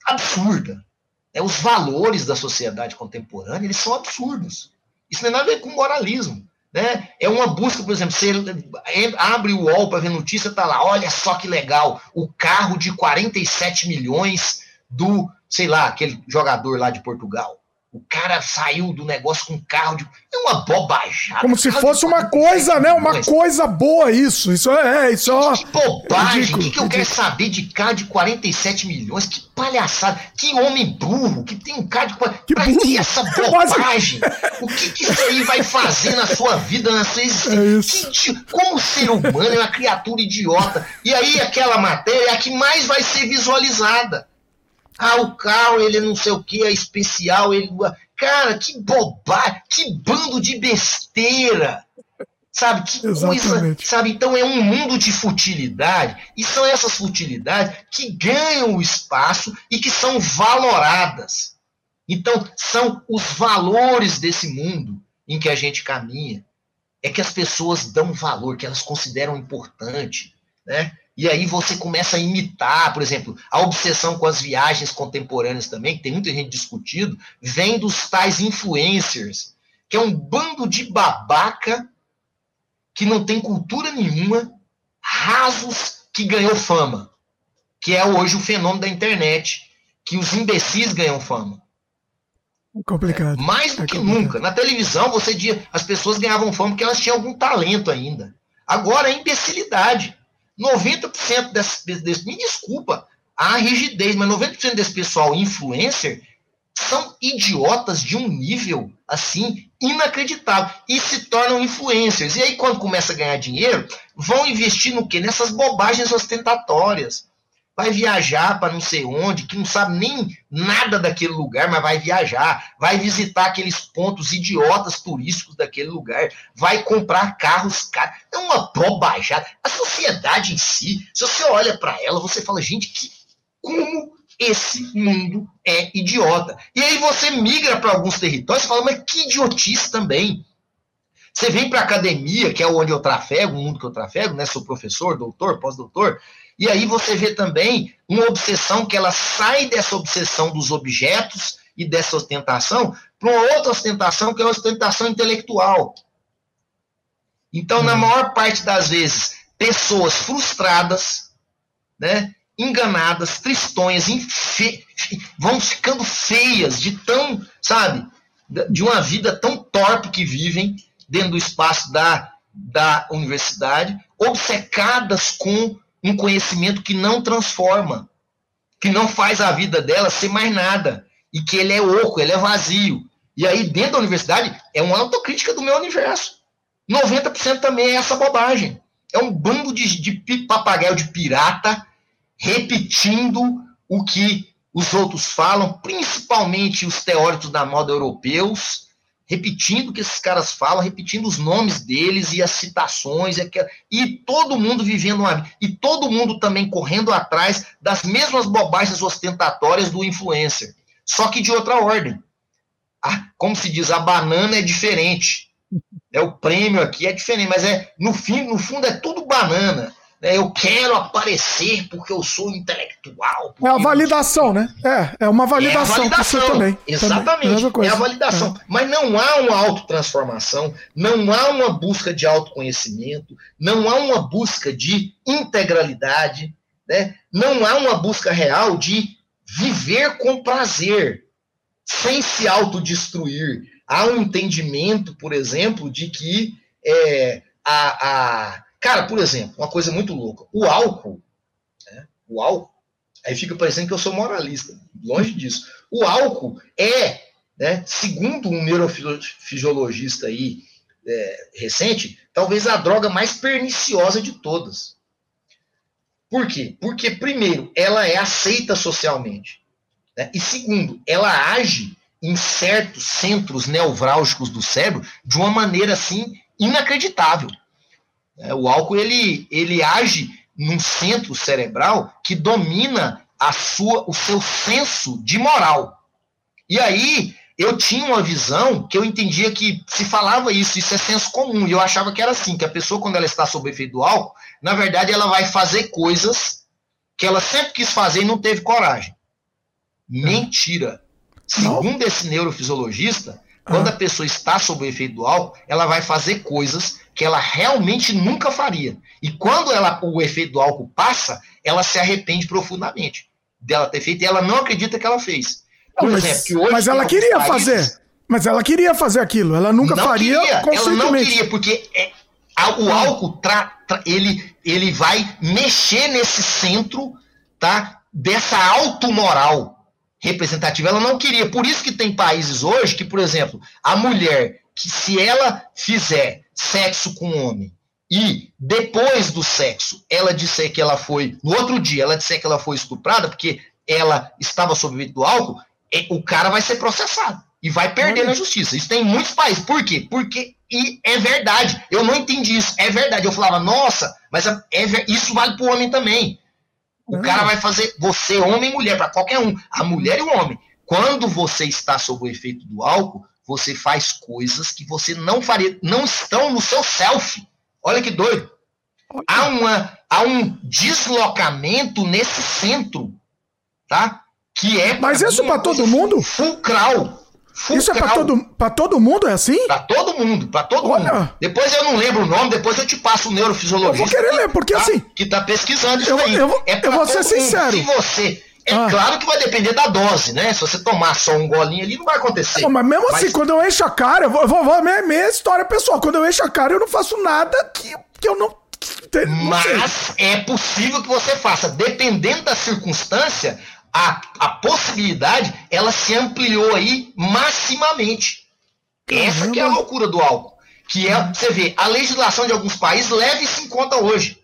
absurda. É, os valores da sociedade contemporânea, eles são absurdos. Isso não tem nada a ver com moralismo. Né? É uma busca, por exemplo, você abre o UOL para ver notícia, tá lá, olha só que legal, o carro de 47 milhões do, sei lá, aquele jogador lá de Portugal. O cara saiu do negócio com um carro de. É uma bobajada. Como se fosse uma coisa, né? Uma coisa boa isso. Isso é. Isso é que bobagem. O que, que eu quero saber de carro de 47 milhões? Que palhaçada. Que homem burro que tem um carro de. Que pra burro. que essa (laughs) bobagem? o que, que isso aí vai fazer na sua vida, na sua (laughs) existência? É que, como ser humano é uma criatura idiota. E aí aquela matéria é a que mais vai ser visualizada. Ah, o carro, ele não sei o que, é especial. Ele... Cara, que bobagem, que bando de besteira. Sabe, que Exatamente. coisa. Sabe, então é um mundo de futilidade. E são essas futilidades que ganham o espaço e que são valoradas. Então, são os valores desse mundo em que a gente caminha. É que as pessoas dão valor, que elas consideram importante. Né? E aí você começa a imitar, por exemplo, a obsessão com as viagens contemporâneas também, que tem muita gente discutido, vem dos tais influencers, que é um bando de babaca que não tem cultura nenhuma, rasos que ganhou fama, que é hoje o fenômeno da internet, que os imbecis ganham fama. Complicado. É, mais do é que complicado. nunca. Na televisão, você dia, as pessoas ganhavam fama porque elas tinham algum talento ainda. Agora é imbecilidade. 90% desse, desse, me desculpa a rigidez, mas 90% desse pessoal influencer são idiotas de um nível assim inacreditável e se tornam influencers. E aí quando começa a ganhar dinheiro, vão investir no quê? Nessas bobagens ostentatórias vai viajar para não sei onde, que não sabe nem nada daquele lugar, mas vai viajar, vai visitar aqueles pontos idiotas turísticos daquele lugar, vai comprar carros caros. É uma bobajada. A sociedade em si, se você olha para ela, você fala, gente, que como esse mundo é idiota. E aí você migra para alguns territórios e fala, mas que idiotice também. Você vem para academia, que é onde eu trafego, o mundo que eu trafego, né? Sou professor, doutor, pós-doutor. E aí você vê também uma obsessão que ela sai dessa obsessão dos objetos e dessa ostentação para uma outra ostentação que é a ostentação intelectual. Então, hum. na maior parte das vezes, pessoas frustradas, né, enganadas, tristonhas, vão ficando feias de tão, sabe, de uma vida tão torpe que vivem dentro do espaço da, da universidade, obcecadas com um conhecimento que não transforma, que não faz a vida dela ser mais nada, e que ele é oco, ele é vazio. E aí, dentro da universidade, é uma autocrítica do meu universo. 90% também é essa bobagem. É um bando de, de papagaio de pirata repetindo o que os outros falam, principalmente os teóricos da moda europeus, repetindo o que esses caras falam, repetindo os nomes deles e as citações, e todo mundo vivendo uma e todo mundo também correndo atrás das mesmas bobagens ostentatórias do influencer, só que de outra ordem. Ah, como se diz, a banana é diferente. É o prêmio aqui é diferente, mas é no fim, no fundo é tudo banana. Né? eu quero aparecer porque eu sou intelectual. É a validação, né? É, é uma validação, é validação. também. Exatamente, também. é a validação. É. Mas não há uma autotransformação, não há uma busca de autoconhecimento, não há uma busca de integralidade, né? não há uma busca real de viver com prazer, sem se autodestruir. Há um entendimento, por exemplo, de que é, a, a. Cara, por exemplo, uma coisa muito louca. O álcool, né? o álcool, aí fica parecendo que eu sou moralista, longe disso. O álcool é, né, segundo um neurofisiologista aí é, recente, talvez a droga mais perniciosa de todas. Por quê? Porque, primeiro, ela é aceita socialmente. Né? E segundo, ela age em certos centros neurálgicos do cérebro de uma maneira assim inacreditável. É, o álcool ele, ele age num centro cerebral que domina a sua, o seu senso de moral. E aí eu tinha uma visão que eu entendia que se falava isso, isso é senso comum, e eu achava que era assim, que a pessoa quando ela está sob efeito do álcool, na verdade ela vai fazer coisas que ela sempre quis fazer e não teve coragem. Mentira. Segundo esse neurofisiologista, quando a pessoa está sob o efeito do álcool, ela vai fazer coisas que ela realmente nunca faria. E quando ela, o efeito do álcool passa, ela se arrepende profundamente dela ter feito e ela não acredita que ela fez. Por mas, exemplo, hoje, mas ela queria países, fazer. Mas ela queria fazer aquilo. Ela nunca não faria queria, Ela não queria, porque é, a, o álcool tra, tra, ele, ele vai mexer nesse centro tá, dessa automoral representativa. Ela não queria. Por isso que tem países hoje que, por exemplo, a mulher que se ela fizer sexo com um homem e depois do sexo ela disser que ela foi, no outro dia ela disser que ela foi estuprada porque ela estava sob efeito do álcool, é, o cara vai ser processado e vai perder na justiça. Isso tem em muitos países. Por quê? Porque e é verdade. Eu não entendi isso. É verdade. Eu falava, nossa, mas é, é isso vale para o homem também. O cara vai fazer você, homem e mulher, para qualquer um. A mulher e o homem. Quando você está sob o efeito do álcool, você faz coisas que você não faria, não estão no seu self. Olha que doido. Há, uma, há um deslocamento nesse centro, tá? Que é. Mas isso para todo mundo? Fulcral. Fulcral. Isso é para todo, pra todo mundo? É assim? Para todo mundo, para todo Olha. mundo. Depois eu não lembro o nome, depois eu te passo o neurofisiologista. Eu vou querer ler, porque tá, assim. Que tá pesquisando isso eu, aí. Eu, é eu vou ser sincero. Se você é ah. claro que vai depender da dose, né? Se você tomar só um golinho ali, não vai acontecer. Não, mas mesmo mas... assim, quando eu encho a cara, eu vou, vou, vou minha, minha história pessoal, quando eu encho a cara, eu não faço nada que, que eu não. mas é possível que você faça. Dependendo da circunstância, a, a possibilidade ela se ampliou aí maximamente. Essa que é a loucura do álcool. Que é, você vê, a legislação de alguns países leva isso em conta hoje.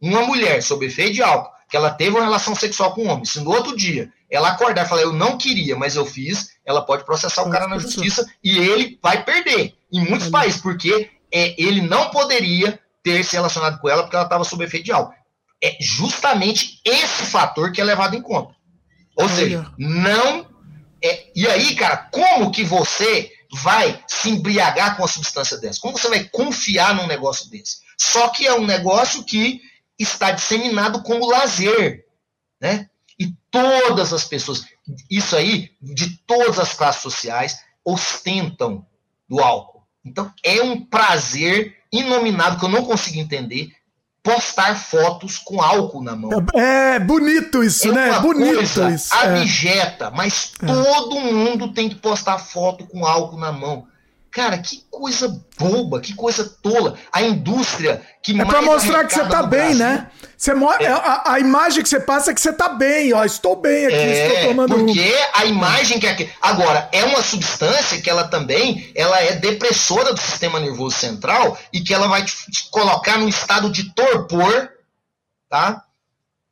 Uma mulher sob efeito de álcool que ela teve uma relação sexual com um homem, se no outro dia ela acordar e falar, eu não queria, mas eu fiz, ela pode processar o cara na justiça e ele vai perder em muitos países, porque é, ele não poderia ter se relacionado com ela porque ela estava sob efeito de álcool. É justamente esse fator que é levado em conta. Ou seja, não. É, e aí, cara, como que você vai se embriagar com uma substância dessa? Como você vai confiar num negócio desse? Só que é um negócio que está disseminado como lazer, né? E todas as pessoas, isso aí, de todas as classes sociais, ostentam do álcool. Então, é um prazer inominável que eu não consigo entender postar fotos com álcool na mão. É, é bonito isso, é né? bonito isso. É. Abjeta, é. mas todo mundo tem que postar foto com álcool na mão. Cara, que coisa boba, que coisa tola. A indústria que é mais. É pra mostrar que você tá bem, Brasil, né? Você é. a, a, imagem que você passa é que você tá bem, ó. Estou bem aqui, é, estou tomando. Porque a imagem que é. Agora, é uma substância que ela também ela é depressora do sistema nervoso central e que ela vai te, te colocar num estado de torpor, tá?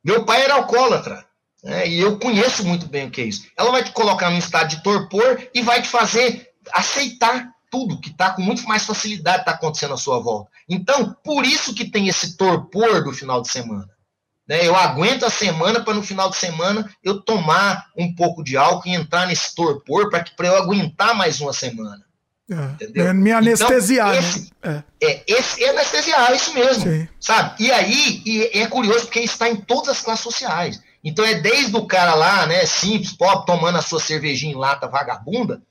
Meu pai era alcoólatra. Né? E eu conheço muito bem o que é isso. Ela vai te colocar num estado de torpor e vai te fazer aceitar tudo que está com muito mais facilidade está acontecendo à sua volta. Então, por isso que tem esse torpor do final de semana. Né? Eu aguento a semana para no final de semana eu tomar um pouco de álcool e entrar nesse torpor para eu aguentar mais uma semana. É, entendeu? Me anestesiar. Então, esse, né? é. é. esse é anestesiar, isso mesmo. Sim. Sabe? E aí, e é curioso porque está em todas as classes sociais. Então é desde o cara lá, né, simples, pobre, tomando a sua cervejinha em lata vagabunda,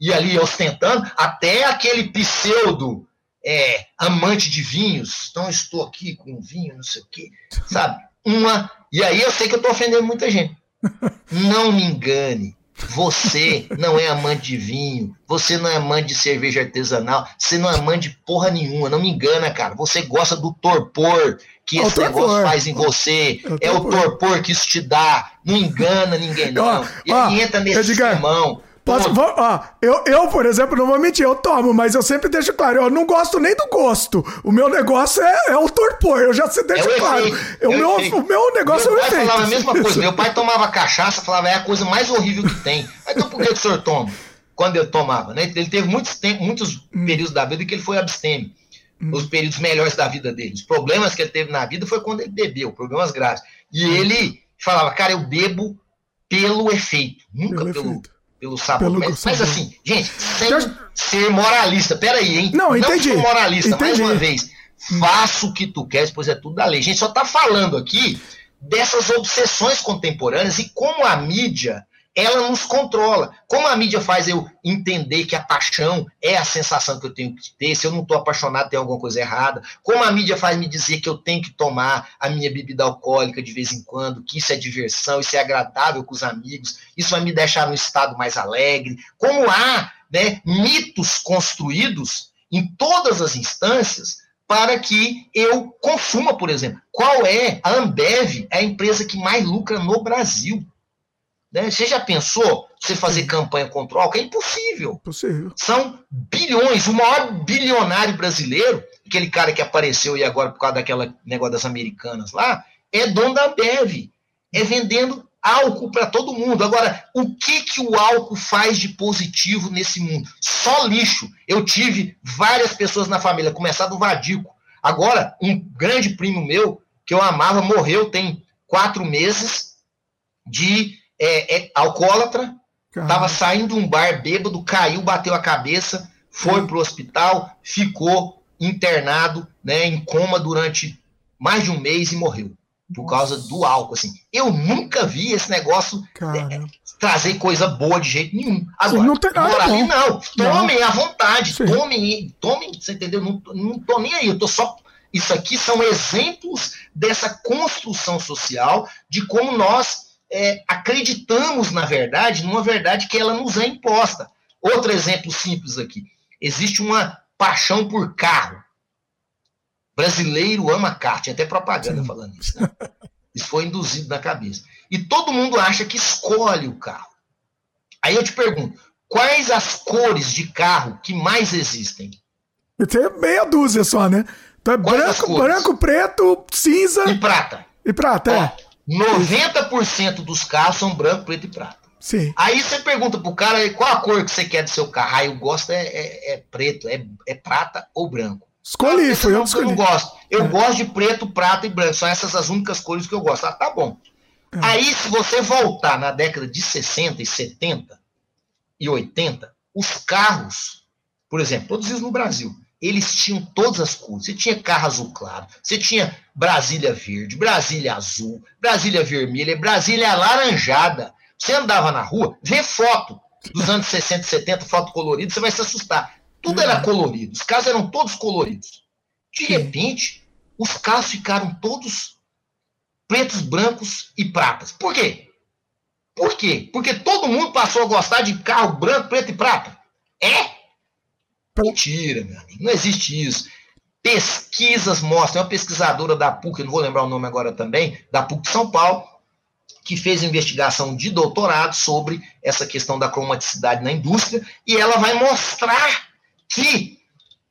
e ali ostentando, até aquele pseudo é, amante de vinhos. Então estou aqui com vinho, não sei o quê. Sabe? Uma. E aí eu sei que eu estou ofendendo muita gente. (laughs) Não me engane. Você não é amante de vinho, você não é amante de cerveja artesanal, você não é amante de porra nenhuma, não me engana, cara. Você gosta do torpor que é esse torpor. negócio faz em você, é, é o torpor que isso te dá. Não engana ninguém, não. E aí entra nesse irmão. Posso, vou, ó, eu, eu, por exemplo, não vou mentir, eu tomo, mas eu sempre deixo claro, eu não gosto nem do gosto. O meu negócio é, é o torpor, eu já se deixo é claro. É o, meu, o meu negócio meu é o efeito. falava a mesma coisa. Meu pai (laughs) tomava cachaça, falava, é a coisa mais horrível que tem. Então por que, o senhor toma? Quando eu tomava, né? Ele teve muitos, muitos hum. períodos da vida que ele foi abstêmio. Hum. Os períodos melhores da vida dele. Os problemas que ele teve na vida foi quando ele bebeu, problemas graves. E hum. ele falava, cara, eu bebo pelo efeito, nunca pelo, pelo efeito pelo sabor. Pelo mas, mas, assim, gente, sem então, ser moralista, peraí, hein? Não, entendi. Não sou moralista, entendi. mais uma vez. Faça o que tu queres, pois é tudo da lei. A gente só está falando aqui dessas obsessões contemporâneas e como a mídia ela nos controla. Como a mídia faz eu entender que a paixão é a sensação que eu tenho que ter, se eu não estou apaixonado tem alguma coisa errada. Como a mídia faz me dizer que eu tenho que tomar a minha bebida alcoólica de vez em quando, que isso é diversão, isso é agradável com os amigos, isso vai me deixar num estado mais alegre. Como há né, mitos construídos em todas as instâncias para que eu consuma, por exemplo. Qual é a Ambev, é a empresa que mais lucra no Brasil? Né? Você já pensou você fazer campanha contra o álcool? É impossível. Possível. São bilhões. O maior bilionário brasileiro, aquele cara que apareceu e agora por causa daquela negócio das americanas lá, é dono da Bev. É vendendo álcool para todo mundo. Agora, o que, que o álcool faz de positivo nesse mundo? Só lixo. Eu tive várias pessoas na família, começar do Vadico. Agora, um grande primo meu, que eu amava, morreu tem quatro meses de é, é alcoólatra, estava saindo de um bar bêbado, caiu, bateu a cabeça, foi para o hospital, ficou internado, né, em coma durante mais de um mês e morreu por causa do álcool. Assim, eu nunca vi esse negócio é, trazer coisa boa de jeito nenhum. Agora, não tem nada não. Tomem à vontade, Sim. tomem, tomem, você entendeu? Não, não tô nem aí, eu tô só. Isso aqui são exemplos dessa construção social de como nós é, acreditamos, na verdade, numa verdade que ela nos é imposta. Outro exemplo simples aqui. Existe uma paixão por carro. Brasileiro ama carro. Tinha até propaganda Sim. falando isso. Né? Isso foi induzido na cabeça. E todo mundo acha que escolhe o carro. Aí eu te pergunto, quais as cores de carro que mais existem? Tem meia dúzia só, né? Então é branco, branco, preto, cinza. E prata. E prata, Ó, é. 90% dos carros são branco, preto e prata. Sim. Aí você pergunta pro cara qual a cor que você quer do seu carro. Aí eu gosto é, é, é preto, é, é, prata ou branco. Escolhi, ah, foi eu que escolhi. Eu não gosto. Eu é. gosto de preto, prata e branco. São essas as únicas cores que eu gosto. Ah, tá bom. É. Aí, se você voltar na década de 60 e 70 e 80, os carros, por exemplo, produzidos no Brasil, eles tinham todas as cores. Você tinha carro azul claro, você tinha Brasília verde, Brasília azul, Brasília vermelha, Brasília alaranjada. Você andava na rua, vê foto dos anos 60 e 70, foto colorida, você vai se assustar. Tudo era colorido, os carros eram todos coloridos. De repente, os carros ficaram todos pretos, brancos e pratas. Por quê? Por quê? Porque todo mundo passou a gostar de carro branco, preto e prata. É? Mentira, meu amigo. Não existe isso. Pesquisas mostram, uma pesquisadora da PUC, não vou lembrar o nome agora também, da PUC de São Paulo, que fez investigação de doutorado sobre essa questão da cromaticidade na indústria, e ela vai mostrar que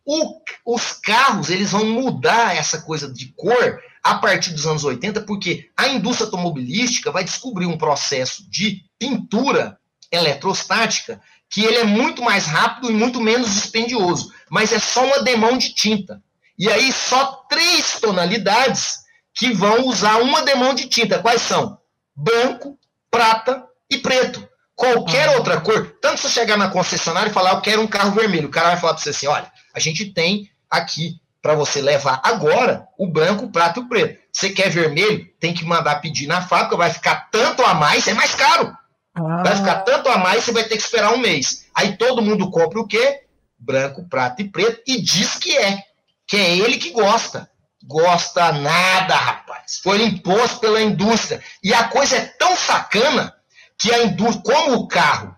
o, os carros eles vão mudar essa coisa de cor a partir dos anos 80, porque a indústria automobilística vai descobrir um processo de pintura eletrostática que ele é muito mais rápido e muito menos dispendioso, mas é só uma demão de tinta. E aí só três tonalidades que vão usar uma demão de tinta. Quais são? Branco, prata e preto. Qualquer ah. outra cor, tanto se chegar na concessionária e falar, eu quero um carro vermelho, o cara vai falar para você assim: olha, a gente tem aqui para você levar agora o branco, o prato e o preto. Você quer vermelho? Tem que mandar pedir na fábrica, vai ficar tanto a mais, é mais caro. Ah. Vai ficar tanto a mais, você vai ter que esperar um mês. Aí todo mundo compra o quê? Branco, prato e preto e diz que é. Que é ele que gosta. Gosta nada, rapaz. Foi imposto pela indústria. E a coisa é tão sacana que a indústria, como o carro,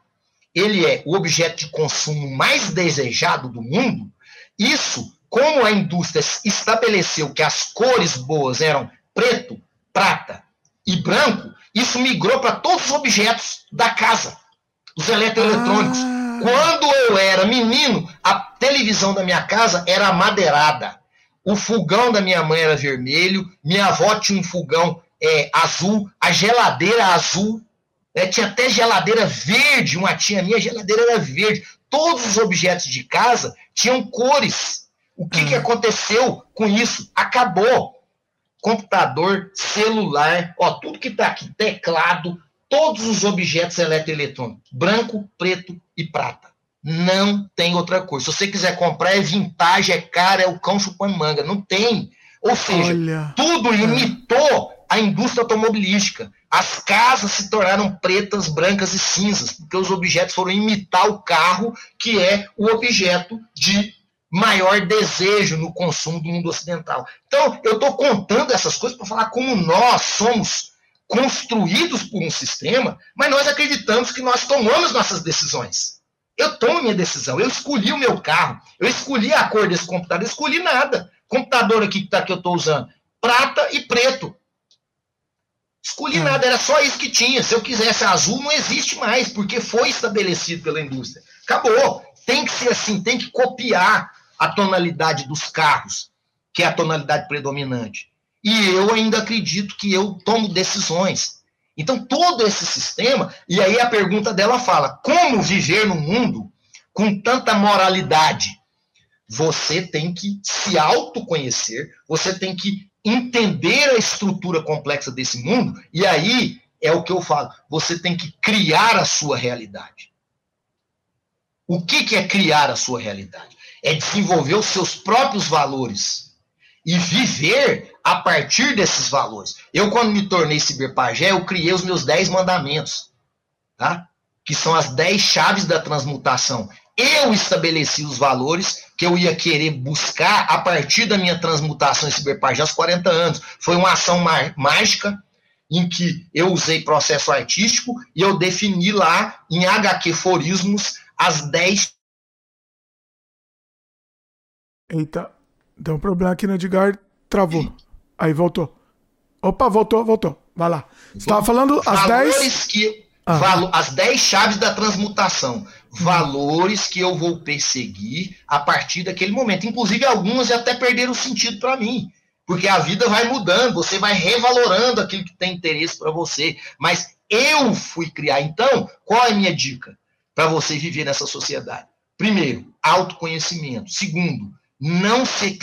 ele é o objeto de consumo mais desejado do mundo, isso, como a indústria estabeleceu que as cores boas eram preto, prata e branco, isso migrou para todos os objetos da casa, os eletroeletrônicos. Ah. Quando eu era menino, a televisão da minha casa era amadeirada. O fogão da minha mãe era vermelho, minha avó tinha um fogão é, azul, a geladeira azul, é, tinha até geladeira verde, uma tia minha, a geladeira era verde. Todos os objetos de casa tinham cores. O que, que hum. aconteceu com isso? Acabou. Computador, celular, ó, tudo que está aqui, teclado, todos os objetos eletroeletrônicos, branco, preto e prata. Não tem outra coisa. Se você quiser comprar, é vintage, é caro, é o cão chupando manga. Não tem. Ou seja, Olha. tudo imitou a indústria automobilística. As casas se tornaram pretas, brancas e cinzas, porque os objetos foram imitar o carro, que é o objeto de maior desejo no consumo do mundo ocidental. Então, eu estou contando essas coisas para falar como nós somos construídos por um sistema, mas nós acreditamos que nós tomamos nossas decisões. Eu tomo minha decisão, eu escolhi o meu carro, eu escolhi a cor desse computador, eu escolhi nada. Computador aqui que, tá, que eu estou usando, prata e preto. Escolhi hum. nada, era só isso que tinha. Se eu quisesse azul, não existe mais, porque foi estabelecido pela indústria. Acabou. Tem que ser assim, tem que copiar a tonalidade dos carros, que é a tonalidade predominante. E eu ainda acredito que eu tomo decisões. Então, todo esse sistema, e aí a pergunta dela fala: como viver no mundo com tanta moralidade? Você tem que se autoconhecer, você tem que entender a estrutura complexa desse mundo, e aí é o que eu falo, você tem que criar a sua realidade. O que, que é criar a sua realidade? É desenvolver os seus próprios valores e viver a partir desses valores. Eu, quando me tornei ciberpagé, eu criei os meus 10 mandamentos, tá? que são as 10 chaves da transmutação. Eu estabeleci os valores que eu ia querer buscar a partir da minha transmutação em ciberpagé aos 40 anos. Foi uma ação mágica em que eu usei processo artístico e eu defini lá em HQ Forismos as 10 Eita, deu um problema aqui no Edgar, travou. Aí voltou. Opa, voltou, voltou. Vai lá. Você estava falando as 10. Que, ah. valo, as 10 chaves da transmutação valores que eu vou perseguir a partir daquele momento. Inclusive, algumas até perderam sentido para mim, porque a vida vai mudando, você vai revalorando aquilo que tem interesse para você. Mas eu fui criar. Então, qual é a minha dica para você viver nessa sociedade? Primeiro, autoconhecimento. Segundo, não se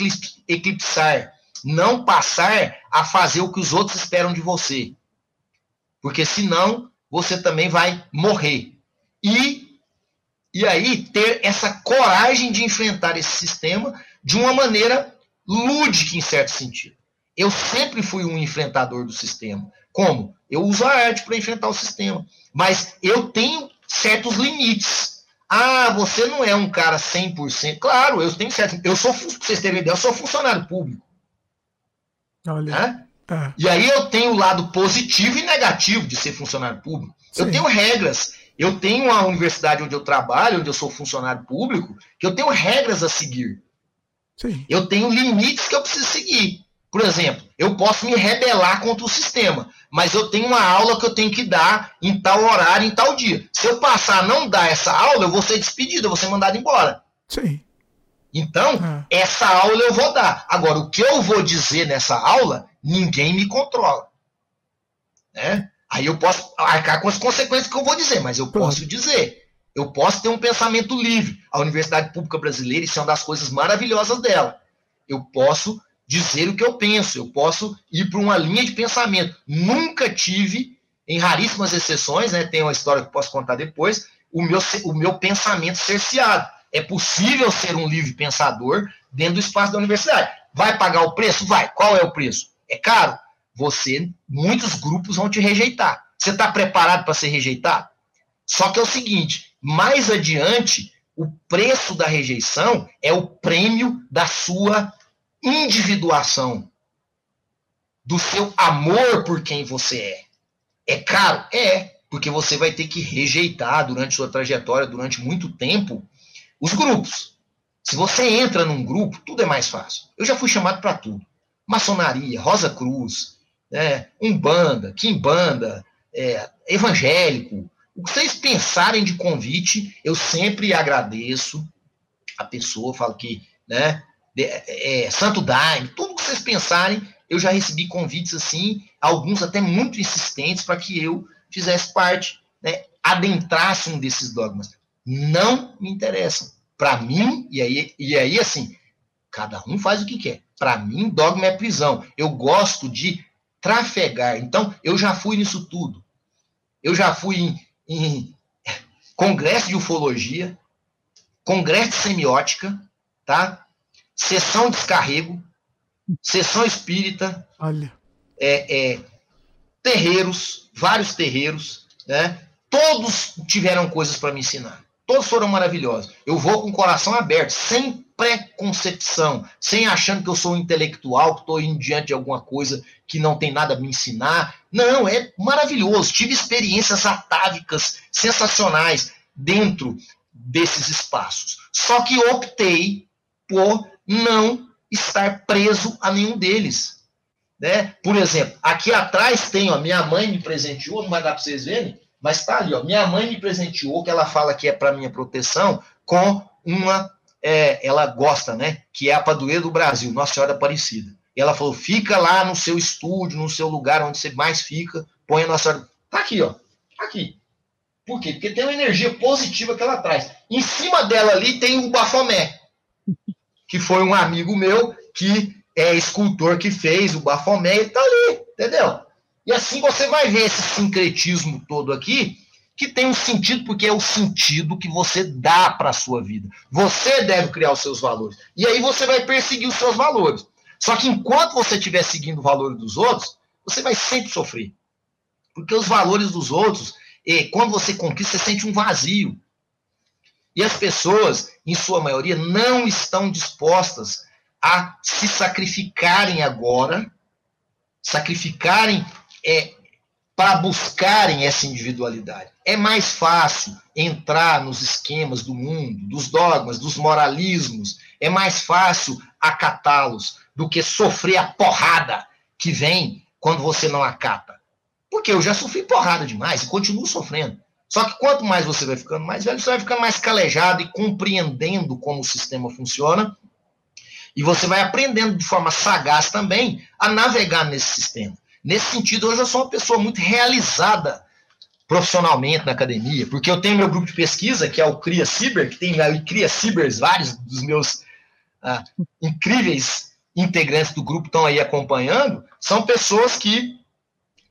eclipsar, não passar a fazer o que os outros esperam de você. Porque senão você também vai morrer. E e aí ter essa coragem de enfrentar esse sistema de uma maneira lúdica, em certo sentido. Eu sempre fui um enfrentador do sistema. Como? Eu uso a arte para enfrentar o sistema. Mas eu tenho certos limites. Ah, você não é um cara 100%. Claro, eu tenho certo. Eu sou, vocês terem ideia, eu sou funcionário público. Olha. É? E aí eu tenho o lado positivo e negativo de ser funcionário público. Sim. Eu tenho regras. Eu tenho uma universidade onde eu trabalho, onde eu sou funcionário público, que eu tenho regras a seguir. Sim. Eu tenho limites que eu preciso seguir. Por exemplo, eu posso me rebelar contra o sistema, mas eu tenho uma aula que eu tenho que dar em tal horário, em tal dia. Se eu passar a não dar essa aula, eu vou ser despedido, eu vou ser mandado embora. Sim. Então, é. essa aula eu vou dar. Agora, o que eu vou dizer nessa aula, ninguém me controla. Né? Aí eu posso arcar com as consequências que eu vou dizer, mas eu posso dizer. Eu posso ter um pensamento livre. A Universidade Pública Brasileira, isso é uma das coisas maravilhosas dela. Eu posso dizer o que eu penso, eu posso ir para uma linha de pensamento. Nunca tive em raríssimas exceções, né, tem uma história que posso contar depois, o meu, o meu pensamento cerceado. É possível ser um livre pensador dentro do espaço da universidade. Vai pagar o preço? Vai. Qual é o preço? É caro? Você, muitos grupos vão te rejeitar. Você está preparado para ser rejeitado? Só que é o seguinte: mais adiante, o preço da rejeição é o prêmio da sua individuação, do seu amor por quem você é. É caro? É, porque você vai ter que rejeitar durante sua trajetória, durante muito tempo, os grupos. Se você entra num grupo, tudo é mais fácil. Eu já fui chamado para tudo. Maçonaria, Rosa Cruz, é, Umbanda, Kimbanda, é, evangélico. O que vocês pensarem de convite, eu sempre agradeço a pessoa, falo que, né, é, é, Santo Daime, tudo que vocês pensarem, eu já recebi convites assim, alguns até muito insistentes para que eu fizesse parte, né, adentrasse um desses dogmas. Não me interessam. Para mim, e aí, e aí assim, cada um faz o que quer. Para mim, dogma é prisão. Eu gosto de trafegar. Então, eu já fui nisso tudo. Eu já fui em, em (laughs) congresso de ufologia, congresso de semiótica, tá? Sessão de descarrego, sessão espírita, Olha. É, é, terreiros, vários terreiros, né? Todos tiveram coisas para me ensinar. Todos foram maravilhosos. Eu vou com o coração aberto, sem preconcepção, sem achando que eu sou um intelectual, que estou indo diante de alguma coisa que não tem nada a me ensinar. Não, é maravilhoso. Tive experiências atávicas sensacionais dentro desses espaços. Só que optei por não estar preso a nenhum deles. Né? Por exemplo, aqui atrás tem, ó, minha mãe me presenteou, não vai dar para vocês verem, mas está ali, ó, minha mãe me presenteou, que ela fala que é para minha proteção, com uma, é, ela gosta, né, que é a padroeira do Brasil, Nossa Senhora Aparecida. E ela falou, fica lá no seu estúdio, no seu lugar onde você mais fica, põe a Nossa Senhora. Tá aqui, ó, aqui. Por quê? Porque tem uma energia positiva que ela traz. Em cima dela ali tem o Bafomé, que foi um amigo meu que é escultor que fez o Bafomé, ele tá ali, entendeu? E assim você vai ver esse sincretismo todo aqui, que tem um sentido, porque é o sentido que você dá para a sua vida. Você deve criar os seus valores. E aí você vai perseguir os seus valores. Só que enquanto você estiver seguindo o valor dos outros, você vai sempre sofrer. Porque os valores dos outros, quando você conquista, você sente um vazio. E as pessoas, em sua maioria, não estão dispostas a se sacrificarem agora, sacrificarem é, para buscarem essa individualidade. É mais fácil entrar nos esquemas do mundo, dos dogmas, dos moralismos, é mais fácil acatá-los do que sofrer a porrada que vem quando você não acata. Porque eu já sofri porrada demais e continuo sofrendo. Só que quanto mais você vai ficando mais velho, você vai ficando mais calejado e compreendendo como o sistema funciona. E você vai aprendendo de forma sagaz também a navegar nesse sistema. Nesse sentido, hoje eu sou uma pessoa muito realizada profissionalmente na academia, porque eu tenho meu grupo de pesquisa, que é o Cria Ciber, que tem ali Cria Cibers, vários dos meus ah, incríveis integrantes do grupo estão aí acompanhando, são pessoas que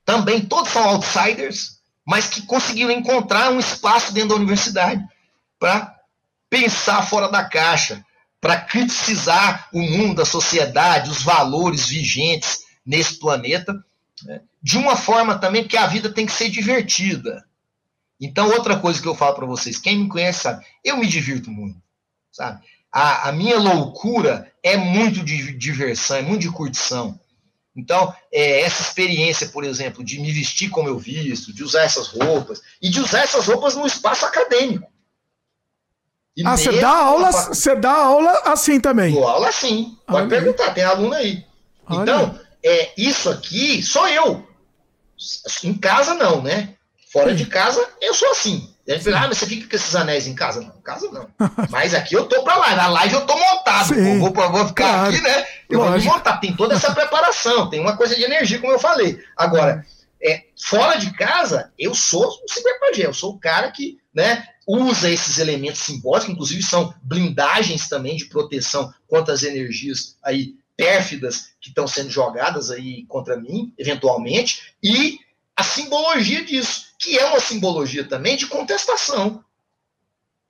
também todos são outsiders, mas que conseguiram encontrar um espaço dentro da universidade para pensar fora da caixa, para criticar o mundo, a sociedade, os valores vigentes nesse planeta né? De uma forma também que a vida tem que ser divertida. Então, outra coisa que eu falo para vocês, quem me conhece sabe, eu me divirto muito, sabe? A, a minha loucura é muito de diversão, é muito de curtição. Então, é, essa experiência, por exemplo, de me vestir como eu visto, de usar essas roupas, e de usar essas roupas no espaço acadêmico. E ah, você dá aula, você dá aula assim também? Dou aula assim. Pode Olha perguntar, tem aluno aí. Olha. Então, é, isso aqui sou eu. Em casa, não, né? Fora de casa, eu sou assim. Ah, mas você fica com esses anéis em casa? Não, em casa não. (laughs) Mas aqui eu tô pra lá. Na live eu tô montado. Sim, vou, vou, ficar claro, aqui, né? Eu lógico. vou me montar. Tem toda essa preparação, tem uma coisa de energia, como eu falei. Agora, é, fora de casa, eu sou o ciberpagé. Eu sou o cara que né, usa esses elementos simbólicos, inclusive são blindagens também de proteção contra as energias aí pérfidas que estão sendo jogadas aí contra mim, eventualmente, e a simbologia disso, que é uma simbologia também de contestação.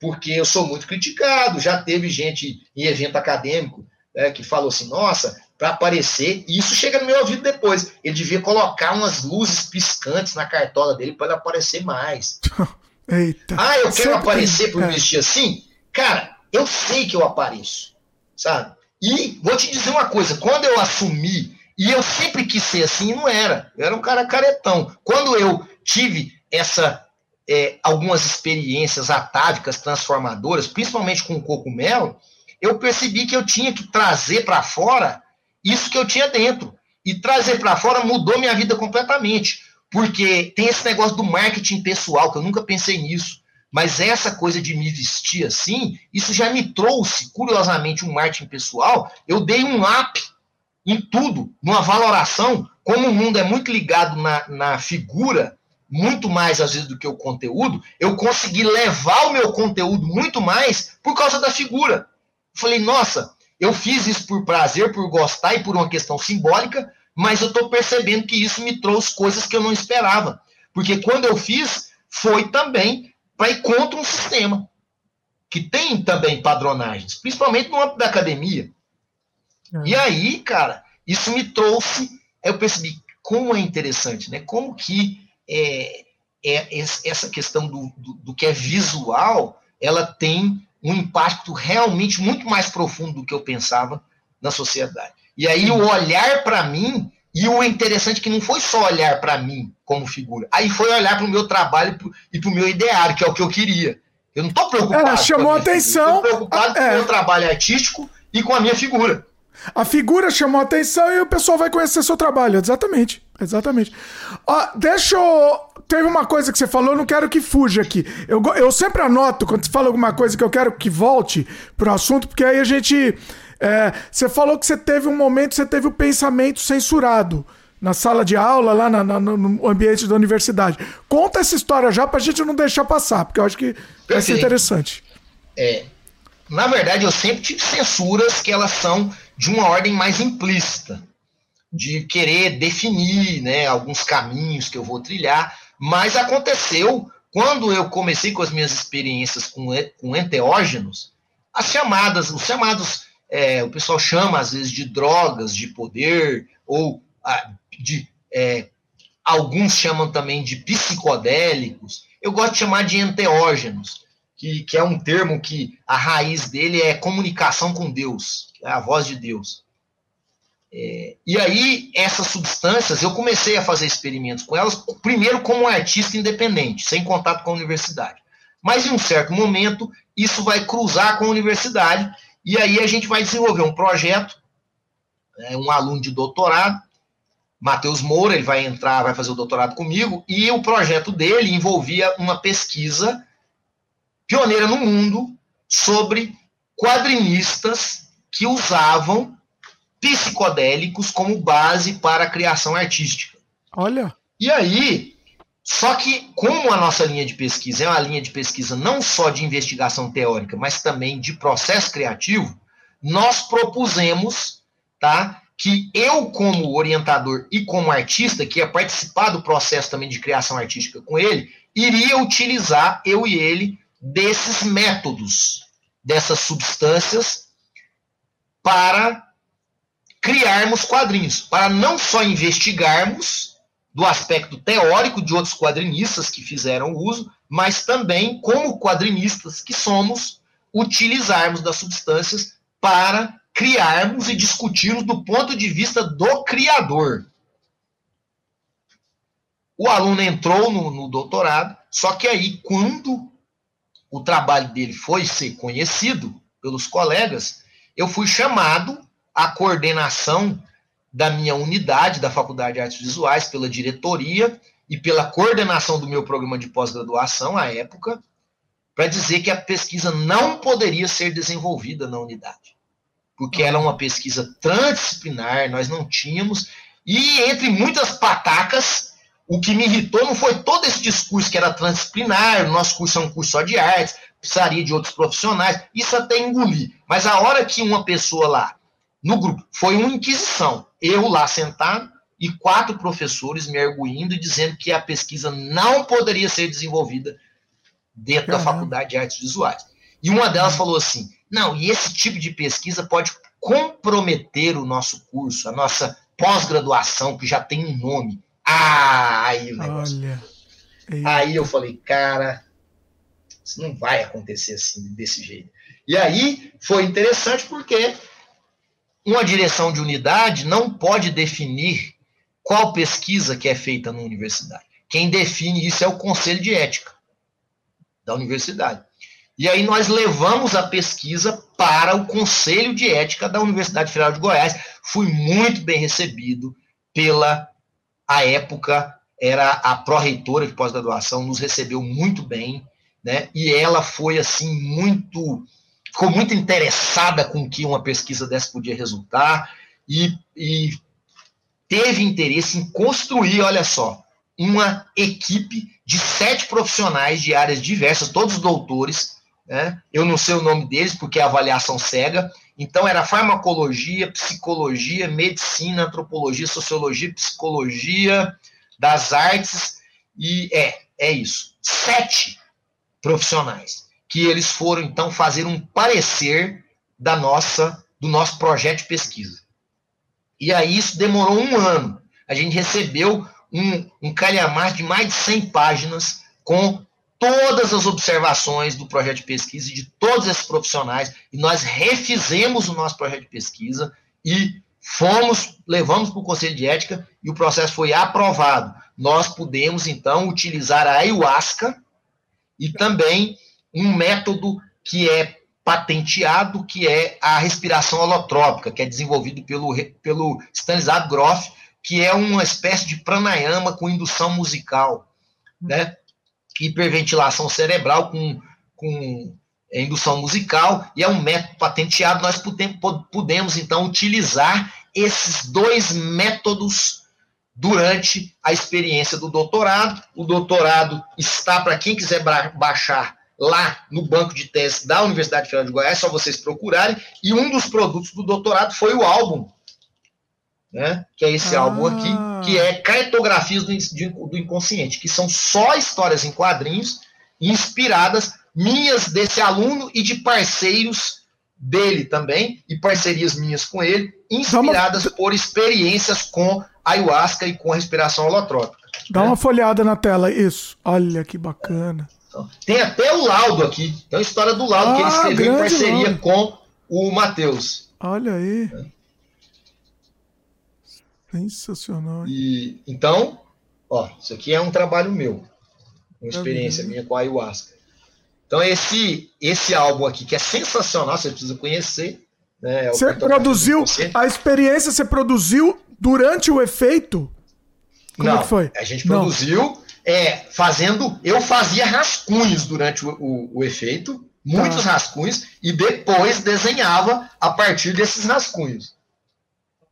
Porque eu sou muito criticado, já teve gente em evento acadêmico né, que falou assim: nossa, para aparecer, e isso chega no meu ouvido depois. Ele devia colocar umas luzes piscantes na cartola dele para ele aparecer mais. (laughs) Eita. Ah, eu quero aparecer por é. vestir assim? Cara, eu sei que eu apareço, sabe? E vou te dizer uma coisa: quando eu assumi, e eu sempre quis ser assim, não era. Eu era um cara caretão. Quando eu tive essa é, algumas experiências atávicas transformadoras, principalmente com o cogumelo, eu percebi que eu tinha que trazer para fora isso que eu tinha dentro. E trazer para fora mudou minha vida completamente. Porque tem esse negócio do marketing pessoal, que eu nunca pensei nisso. Mas essa coisa de me vestir assim, isso já me trouxe, curiosamente, um marketing pessoal. Eu dei um up em tudo, numa valoração. Como o mundo é muito ligado na, na figura, muito mais às vezes do que o conteúdo, eu consegui levar o meu conteúdo muito mais por causa da figura. Falei, nossa, eu fiz isso por prazer, por gostar e por uma questão simbólica, mas eu estou percebendo que isso me trouxe coisas que eu não esperava. Porque quando eu fiz, foi também para ir contra um sistema que tem também padronagens, principalmente no âmbito da academia. Uhum. E aí, cara, isso me trouxe, eu percebi como é interessante, né? Como que é, é essa questão do, do, do que é visual, ela tem um impacto realmente muito mais profundo do que eu pensava na sociedade. E aí o olhar para mim, e o interessante é que não foi só olhar para mim como figura, aí foi olhar para o meu trabalho e para o meu ideário, que é o que eu queria. Eu não estou preocupado. É, chamou atenção. Estou preocupado é. com o meu trabalho artístico e com a minha figura. A figura chamou atenção e o pessoal vai conhecer seu trabalho. Exatamente. Exatamente. Ó, deixa eu. Teve uma coisa que você falou, eu não quero que fuja aqui. Eu, eu sempre anoto quando você fala alguma coisa que eu quero que volte pro assunto, porque aí a gente. É, você falou que você teve um momento, você teve o pensamento censurado na sala de aula, lá na, na, no ambiente da universidade. Conta essa história já pra gente não deixar passar, porque eu acho que vai ser interessante. É, na verdade, eu sempre tive censuras que elas são de uma ordem mais implícita de querer definir né, alguns caminhos que eu vou trilhar, mas aconteceu quando eu comecei com as minhas experiências com, com enteógenos, as chamadas, os chamados, é, o pessoal chama às vezes de drogas de poder, ou ah, de é, alguns chamam também de psicodélicos, eu gosto de chamar de enteógenos, que, que é um termo que a raiz dele é comunicação com Deus, é a voz de Deus. É, e aí, essas substâncias, eu comecei a fazer experimentos com elas, primeiro como artista independente, sem contato com a universidade. Mas em um certo momento, isso vai cruzar com a universidade, e aí a gente vai desenvolver um projeto, é, um aluno de doutorado, Matheus Moura, ele vai entrar, vai fazer o doutorado comigo, e o projeto dele envolvia uma pesquisa pioneira no mundo sobre quadrinistas que usavam psicodélicos como base para a criação artística. Olha. E aí, só que como a nossa linha de pesquisa é uma linha de pesquisa não só de investigação teórica, mas também de processo criativo, nós propusemos, tá, que eu como orientador e como artista, que ia participar do processo também de criação artística com ele, iria utilizar eu e ele desses métodos, dessas substâncias para criarmos quadrinhos, para não só investigarmos do aspecto teórico de outros quadrinistas que fizeram uso, mas também, como quadrinistas que somos, utilizarmos das substâncias para criarmos e discutirmos do ponto de vista do criador. O aluno entrou no, no doutorado, só que aí, quando o trabalho dele foi ser conhecido pelos colegas, eu fui chamado a coordenação da minha unidade da Faculdade de Artes Visuais, pela diretoria e pela coordenação do meu programa de pós-graduação à época, para dizer que a pesquisa não poderia ser desenvolvida na unidade. Porque era uma pesquisa transdisciplinar, nós não tínhamos, e entre muitas patacas, o que me irritou não foi todo esse discurso que era transdisciplinar, nosso curso é um curso só de artes, precisaria de outros profissionais, isso até engoli. Mas a hora que uma pessoa lá no grupo. Foi uma inquisição. Eu lá sentado e quatro professores me arguindo e dizendo que a pesquisa não poderia ser desenvolvida dentro da Faculdade de Artes Visuais. E uma delas falou assim: não, e esse tipo de pesquisa pode comprometer o nosso curso, a nossa pós-graduação, que já tem um nome. Ah, aí o negócio. Olha. Aí eu falei, cara, isso não vai acontecer assim, desse jeito. E aí foi interessante porque uma direção de unidade não pode definir qual pesquisa que é feita na universidade. Quem define isso é o Conselho de Ética da universidade. E aí nós levamos a pesquisa para o Conselho de Ética da Universidade Federal de Goiás. Fui muito bem recebido pela, a época, era a pró-reitora de pós-graduação, nos recebeu muito bem, né? E ela foi, assim, muito... Ficou muito interessada com que uma pesquisa dessa podia resultar e, e teve interesse em construir, olha só, uma equipe de sete profissionais de áreas diversas, todos doutores, né? Eu não sei o nome deles porque é avaliação cega. Então era farmacologia, psicologia, medicina, antropologia, sociologia, psicologia das artes e é, é isso. Sete profissionais que eles foram então fazer um parecer da nossa do nosso projeto de pesquisa. E aí isso demorou um ano. A gente recebeu um, um calhamaço de mais de 100 páginas com todas as observações do projeto de pesquisa e de todos esses profissionais, e nós refizemos o nosso projeto de pesquisa e fomos, levamos para o Conselho de Ética e o processo foi aprovado. Nós pudemos, então, utilizar a ayahuasca e também um método que é patenteado, que é a respiração holotrópica, que é desenvolvido pelo, pelo Stanisław Grof, que é uma espécie de pranayama com indução musical, né? hiperventilação cerebral com, com indução musical, e é um método patenteado. Nós podemos, então, utilizar esses dois métodos durante a experiência do doutorado. O doutorado está, para quem quiser baixar, lá no banco de tese da Universidade Federal de Goiás, só vocês procurarem. E um dos produtos do doutorado foi o álbum, né? que é esse ah. álbum aqui, que é Cartografias do, do Inconsciente, que são só histórias em quadrinhos inspiradas minhas desse aluno e de parceiros dele também, e parcerias minhas com ele, inspiradas uma... por experiências com ayahuasca e com a respiração holotrópica. Dá né? uma folhada na tela, isso. Olha que bacana. Então, tem até o laudo aqui, tem a história do laudo ah, que ele ah, escreveu em parceria laudo. com o Matheus. Olha aí. É. Sensacional. E, então, ó, isso aqui é um trabalho meu. Uma experiência minha com a ayahuasca. Então, esse, esse álbum aqui, que é sensacional, você precisa conhecer. Né, é você produziu, a experiência você produziu durante o efeito? Como Não, é foi? A gente produziu é, fazendo. Eu fazia rascunhos durante o, o, o efeito, muitos tá. rascunhos, e depois desenhava a partir desses rascunhos.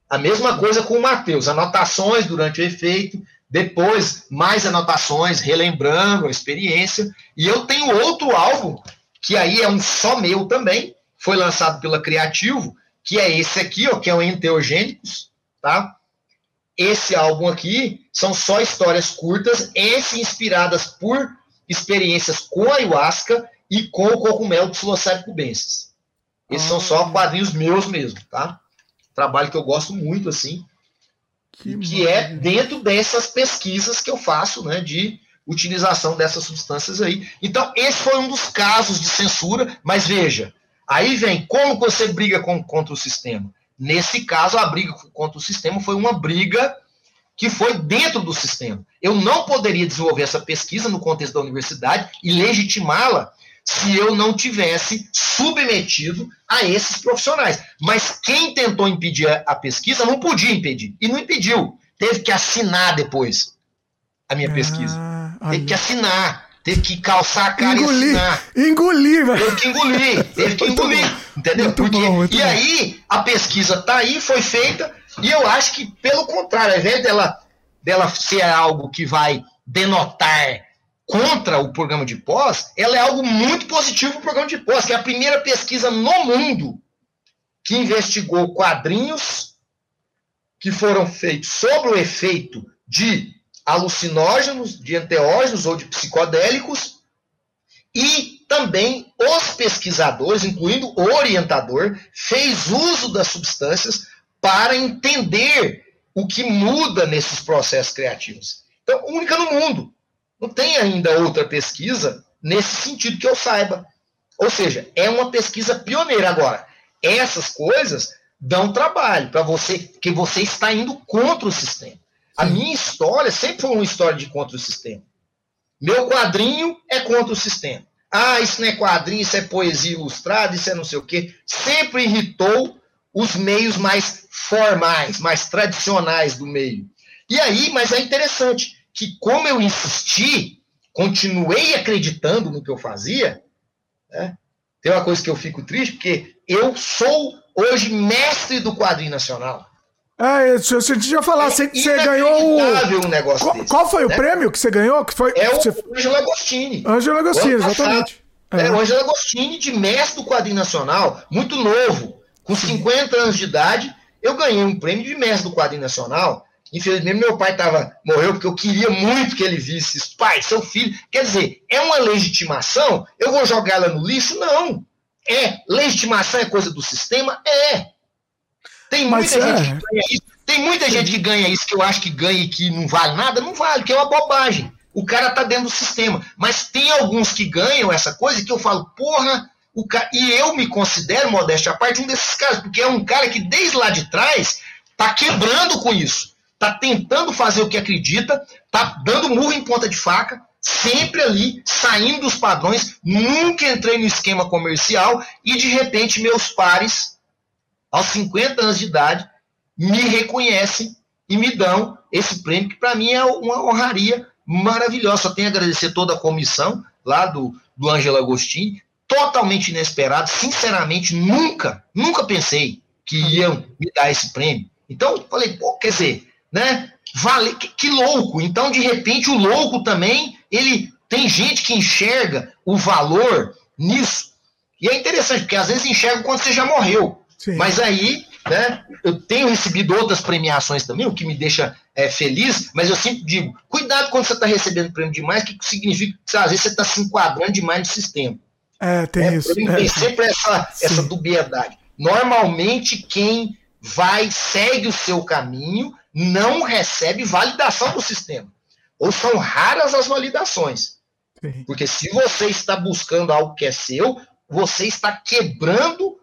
A mesma coisa com o Matheus, anotações durante o efeito, depois mais anotações, relembrando a experiência. E eu tenho outro álbum, que aí é um só meu também, foi lançado pela Criativo, que é esse aqui, ó, que é o Enteogênicos, tá? Esse álbum aqui são só histórias curtas, esse inspiradas por experiências com a ayahuasca e com o cogumelo psilocybe cubensis. Esses ah. são só quadrinhos meus mesmo, tá? trabalho que eu gosto muito, assim, que, que é dentro dessas pesquisas que eu faço, né, de utilização dessas substâncias aí. Então, esse foi um dos casos de censura, mas veja, aí vem como você briga com, contra o sistema. Nesse caso, a briga contra o sistema foi uma briga que foi dentro do sistema. Eu não poderia desenvolver essa pesquisa no contexto da universidade e legitimá-la se eu não tivesse submetido a esses profissionais. Mas quem tentou impedir a pesquisa não podia impedir. E não impediu. Teve que assinar depois a minha ah, pesquisa. Teve que assinar. Teve que calçar a cara engolir, e assinar. Engolir, velho. Teve que engolir. Teve que engolir. Entendeu? Porque, bom, e bom. aí, a pesquisa tá aí, foi feita, e eu acho que, pelo contrário, ao invés dela, dela ser algo que vai denotar contra o programa de pós, ela é algo muito positivo para o programa de pós, que é a primeira pesquisa no mundo que investigou quadrinhos que foram feitos sobre o efeito de alucinógenos, de enteógenos ou de psicodélicos, e também os pesquisadores, incluindo o orientador, fez uso das substâncias para entender o que muda nesses processos criativos. Então, única no mundo. Não tem ainda outra pesquisa nesse sentido que eu saiba. Ou seja, é uma pesquisa pioneira. Agora, essas coisas dão trabalho para você, que você está indo contra o sistema. A minha história sempre foi uma história de contra o sistema. Meu quadrinho é contra o sistema. Ah, isso não é quadrinho, isso é poesia ilustrada, isso é não sei o quê. Sempre irritou os meios mais formais, mais tradicionais do meio. E aí, mas é interessante que, como eu insisti, continuei acreditando no que eu fazia, né? tem uma coisa que eu fico triste, porque eu sou hoje mestre do quadrinho nacional. É, eu senti já falar, é você, você ganhou o. Um negócio qual, desse, qual foi né? o prêmio que você ganhou? Que foi, é você... o Ângelo Agostini. Ângelo Agostini, exatamente. É. é o Ângelo Agostini, de mestre do quadrinho nacional, muito novo, com 50 anos de idade, eu ganhei um prêmio de mestre do quadrinho nacional. Infelizmente, meu pai tava, morreu porque eu queria muito que ele visse isso. Pai, seu filho. Quer dizer, é uma legitimação? Eu vou jogar ela no lixo? Não. É. Legitimação é coisa do sistema? É. Tem muita Mas, gente é. que ganha isso. Tem muita gente que ganha isso que eu acho que ganha e que não vale nada. Não vale, que é uma bobagem. O cara tá dentro do sistema. Mas tem alguns que ganham essa coisa que eu falo, porra, o cara... e eu me considero, modéstia à parte, um desses caras, porque é um cara que desde lá de trás tá quebrando com isso. Tá tentando fazer o que acredita, tá dando murro em ponta de faca, sempre ali, saindo dos padrões, nunca entrei no esquema comercial e de repente meus pares aos 50 anos de idade, me reconhecem e me dão esse prêmio, que para mim é uma honraria maravilhosa. Só tenho a agradecer toda a comissão lá do, do Ângelo Agostini, totalmente inesperado. Sinceramente, nunca, nunca pensei que iam me dar esse prêmio. Então, falei, pô, quer dizer, né? Vale, que, que louco. Então, de repente, o louco também, ele tem gente que enxerga o valor nisso. E é interessante, porque às vezes enxerga quando você já morreu. Sim. Mas aí, né, eu tenho recebido outras premiações também, o que me deixa é, feliz, mas eu sempre digo, cuidado quando você está recebendo prêmio demais, que significa que às vezes você está se enquadrando demais no sistema. É, tem é, isso. Tem é, sempre essa, essa dubiedade. Normalmente, quem vai, segue o seu caminho, não recebe validação do sistema. Ou são raras as validações. Sim. Porque se você está buscando algo que é seu, você está quebrando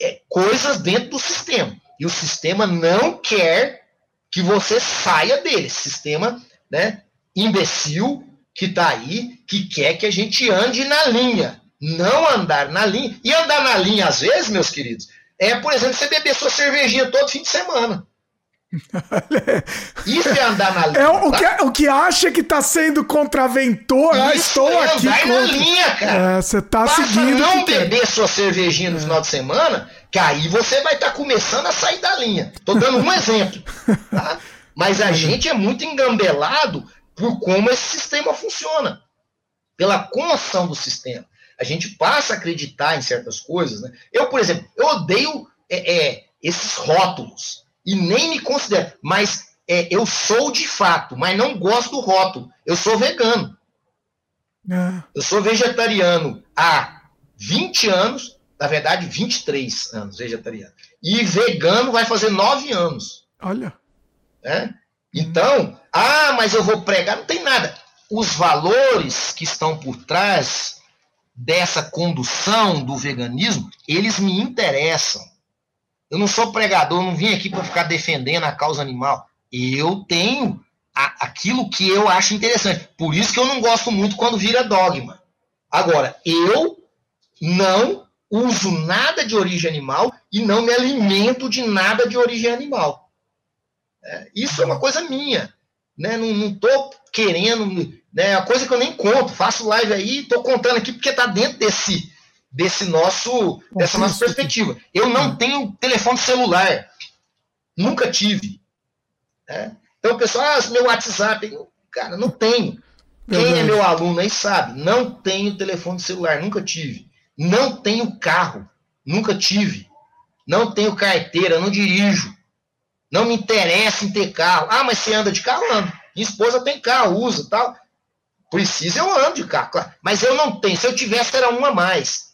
é, coisas dentro do sistema. E o sistema não quer que você saia dele. Sistema né, imbecil que está aí, que quer que a gente ande na linha. Não andar na linha. E andar na linha, às vezes, meus queridos, é, por exemplo, você beber sua cervejinha todo fim de semana. Isso é andar na linha. É o, tá? que, o que acha que está sendo contraventor. ah, estou é aqui. Andar contra... na linha, cara. É, você tá Basta seguindo. não beber sua cervejinha no é. final de semana, que aí você vai estar tá começando a sair da linha. Estou dando um exemplo. Tá? (laughs) Mas a gente é muito engambelado por como esse sistema funciona. Pela comoção do sistema. A gente passa a acreditar em certas coisas. Né? Eu, por exemplo, eu odeio é, é, esses rótulos e nem me considero, mas é, eu sou de fato, mas não gosto do rótulo. Eu sou vegano. É. Eu sou vegetariano há 20 anos, na verdade, 23 anos vegetariano. E vegano vai fazer 9 anos. Olha. É? Então, ah, mas eu vou pregar, não tem nada. Os valores que estão por trás dessa condução do veganismo, eles me interessam. Eu não sou pregador, não vim aqui para ficar defendendo a causa animal. Eu tenho a, aquilo que eu acho interessante. Por isso que eu não gosto muito quando vira dogma. Agora, eu não uso nada de origem animal e não me alimento de nada de origem animal. É, isso é uma coisa minha. Né? Não estou querendo. Né? É uma coisa que eu nem conto. Faço live aí, estou contando aqui porque está dentro desse, desse nosso, dessa nossa perspectiva. Eu não hum. tenho telefone celular. Nunca tive. Né? Então o pessoal, ah, meu WhatsApp. Cara, não tenho. Quem é meu aluno aí sabe, não tenho telefone celular, nunca tive. Não tenho carro, nunca tive. Não tenho carteira, não dirijo. Não me interessa em ter carro. Ah, mas você anda de carro? Ando. Minha esposa tem carro, usa tal. Precisa, eu ando de carro. Claro. Mas eu não tenho. Se eu tivesse, era uma a mais.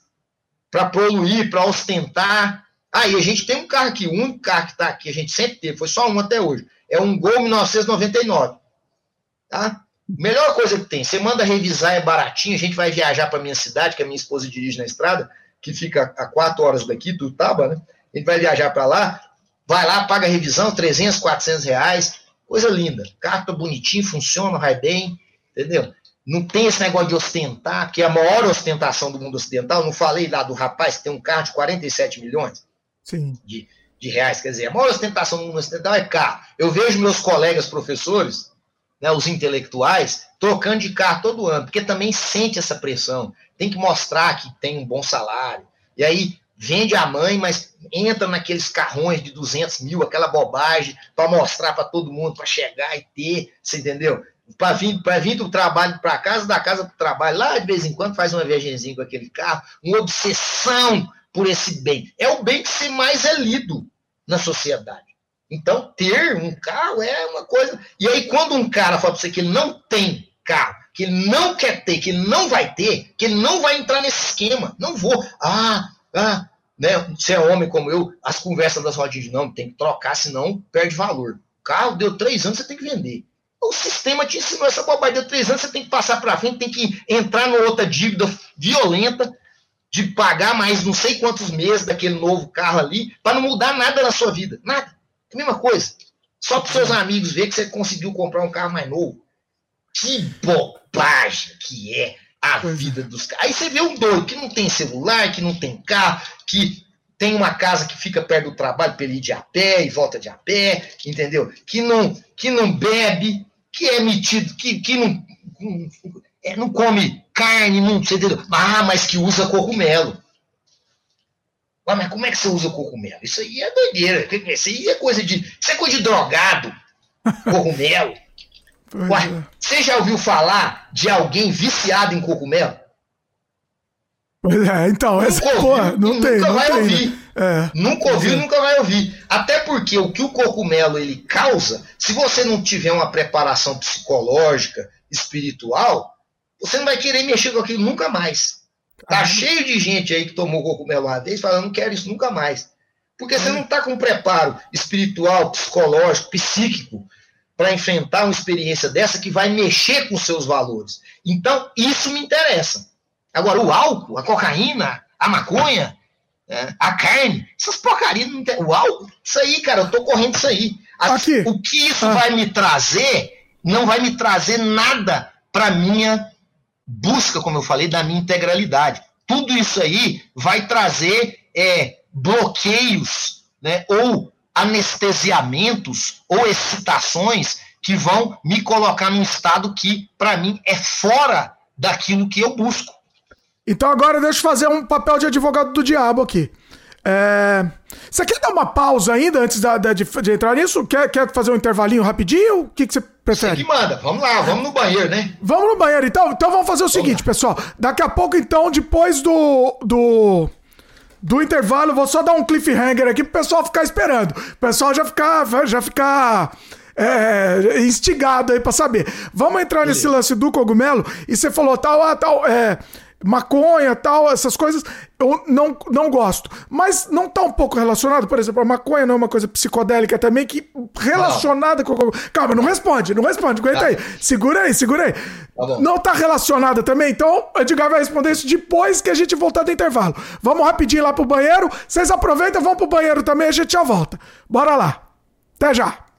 Para poluir, para ostentar. Aí ah, a gente tem um carro aqui. Único carro que está aqui, a gente sempre teve, foi só um até hoje. É um Gol 1999. Tá? Melhor coisa que tem. Você manda revisar, é baratinho. A gente vai viajar para minha cidade, que a minha esposa dirige na estrada, que fica a quatro horas daqui, do Taba, né? A gente vai viajar para lá. Vai lá, paga a revisão, 300, 400 reais, coisa linda. Carro tá bonitinho, funciona, vai bem, entendeu? Não tem esse negócio de ostentar, que é a maior ostentação do mundo ocidental. Não falei lá do rapaz que tem um carro de 47 milhões Sim. De, de reais. Quer dizer, a maior ostentação do mundo ocidental é carro. Eu vejo meus colegas professores, né, os intelectuais, trocando de carro todo ano, porque também sente essa pressão. Tem que mostrar que tem um bom salário. E aí vende a mãe, mas entra naqueles carrões de 200 mil, aquela bobagem, para mostrar para todo mundo, para chegar e ter, você entendeu? Para vir, vir do trabalho para casa, da casa para o trabalho, lá de vez em quando faz uma viagemzinha com aquele carro, uma obsessão por esse bem. É o bem que se mais é lido na sociedade. Então, ter um carro é uma coisa. E aí, quando um cara fala para você que ele não tem carro, que ele não quer ter, que ele não vai ter, que ele não vai entrar nesse esquema, não vou. Ah, ah, né? Se é homem como eu, as conversas das rodinhas, não, tem que trocar, senão perde valor. O carro deu três anos, você tem que vender. O sistema te ensinou essa bobagem, deu três anos, você tem que passar para frente, tem que entrar numa outra dívida violenta, de pagar mais não sei quantos meses daquele novo carro ali, para não mudar nada na sua vida. Nada. É a mesma coisa. Só para seus amigos ver que você conseguiu comprar um carro mais novo. Que bobagem que é a vida dos caras. Aí você vê um doido que não tem celular, que não tem carro, que tem uma casa que fica perto do trabalho para ele ir de a pé e volta de a pé, entendeu? Que não, que não bebe, que é metido, que, que não, é, não come carne, não sei? Ah, mas que usa cogumelo. Ah, mas como é que você usa cogumelo? Isso aí é doideira. Isso aí é coisa de. Isso é coisa de drogado. Cogumelo. (laughs) Ué, é. você já ouviu falar de alguém viciado em cogumelo? Pois é, então, essa porra, não tem. Vai tem, né? É, nunca ouviu, nunca vai ouvir. Até porque o que o cogumelo ele causa, se você não tiver uma preparação psicológica, espiritual, você não vai querer mexer com aquilo nunca mais. Tá cheio de gente aí que tomou cogumelo uma vez falando, não quero isso nunca mais. Porque você não está com preparo espiritual, psicológico, psíquico para enfrentar uma experiência dessa que vai mexer com seus valores. Então, isso me interessa. Agora, o álcool, a cocaína, a maconha, é, a carne, essas porcarias não tem. Álcool, isso aí, cara, eu tô correndo isso aí. Aqui. O que isso ah. vai me trazer, não vai me trazer nada para minha busca, como eu falei, da minha integralidade. Tudo isso aí vai trazer é, bloqueios, né, ou anestesiamentos ou excitações que vão me colocar num estado que, para mim, é fora daquilo que eu busco. Então agora deixa eu fazer um papel de advogado do diabo aqui. É... Você quer dar uma pausa ainda antes da, da, de, de, entrar nisso? Quer, quer fazer um intervalinho rapidinho? O que, que você prefere? Você que manda. Vamos lá, vamos no banheiro, né? Vamos no banheiro, então. Então vamos fazer o vamos seguinte, lá. pessoal. Daqui a pouco, então, depois do, do, do intervalo, vou só dar um cliffhanger aqui pro pessoal ficar esperando. O pessoal já ficar, já ficar é, instigado aí pra saber. Vamos entrar nesse lance do cogumelo. E você falou tal, ah, tal, é maconha, tal, essas coisas, eu não, não gosto. Mas não tá um pouco relacionado, por exemplo, a maconha não é uma coisa psicodélica também que relacionada não. com Calma, não responde, não responde, aguenta tá. aí. Segura aí, segura aí. Tá não tá relacionada também, então o Edgar vai responder isso depois que a gente voltar do intervalo. Vamos rapidinho lá pro banheiro. Vocês aproveitam, vão pro banheiro também, a gente já volta. Bora lá. Até já.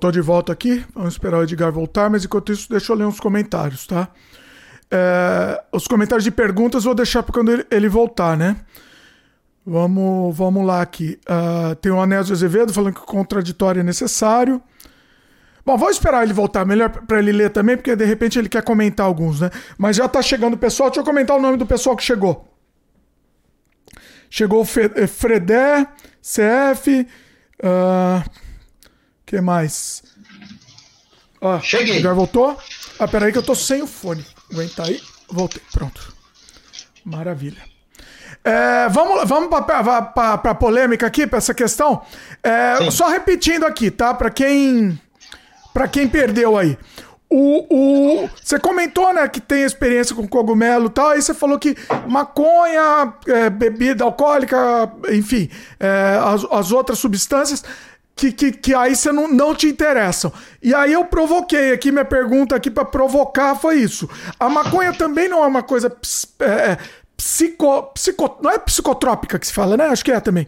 Tô de volta aqui. Vamos esperar o Edgar voltar, mas enquanto isso, deixa eu ler uns comentários, tá? É, os comentários de perguntas vou deixar para quando ele, ele, voltar, né? Vamos, vamos lá aqui. Uh, tem o Anésio Azevedo falando que o contraditório é necessário. Bom, vou esperar ele voltar, melhor para ele ler também, porque de repente ele quer comentar alguns, né? Mas já tá chegando o pessoal, deixa eu comentar o nome do pessoal que chegou. Chegou o Fredé, CF, uh, que mais? Ó, Cheguei. Já voltou? Ah, peraí que eu tô sem o fone. Aguenta aí. Voltei. Pronto. Maravilha. É, vamos vamos para a polêmica aqui, para essa questão. É, só repetindo aqui, tá? Para quem, pra quem perdeu aí. O, o, você comentou, né, que tem experiência com cogumelo e tal, aí você falou que maconha, é, bebida alcoólica, enfim, é, as, as outras substâncias que, que, que aí você não, não te interessam. E aí eu provoquei aqui, minha pergunta aqui para provocar foi isso. A maconha também não é uma coisa é, é, psico, psico, não é psicotrópica que se fala, né? Acho que é também.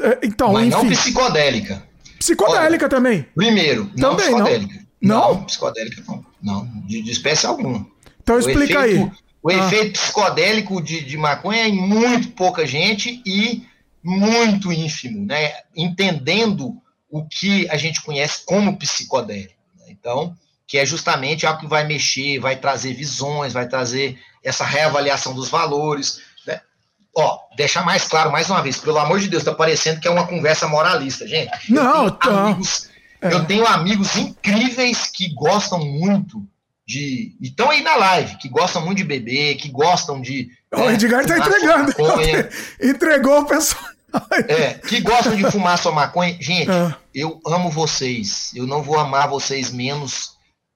É, então, Mas enfim. não psicodélica. Psicodélica Olha, também. Primeiro, não também, psicodélica. Não? não? psicodélica não. Não, de, de espécie alguma. Então o explica efeito, aí. O ah. efeito psicodélico de, de maconha é em muito pouca gente e muito ínfimo, né? entendendo o que a gente conhece como psicodélico. Né? Então, que é justamente algo que vai mexer, vai trazer visões, vai trazer essa reavaliação dos valores. Né? Ó, deixar mais claro mais uma vez, pelo amor de Deus, está parecendo que é uma conversa moralista, gente. Não, eu tenho, tá. amigos, é. eu tenho amigos incríveis que gostam muito de. Estão aí na live, que gostam muito de beber, que gostam de. O né, Edgar está entregando. (laughs) Entregou o pessoal. É, que gostam de fumar sua maconha. Gente, é. eu amo vocês. Eu não vou amar vocês menos,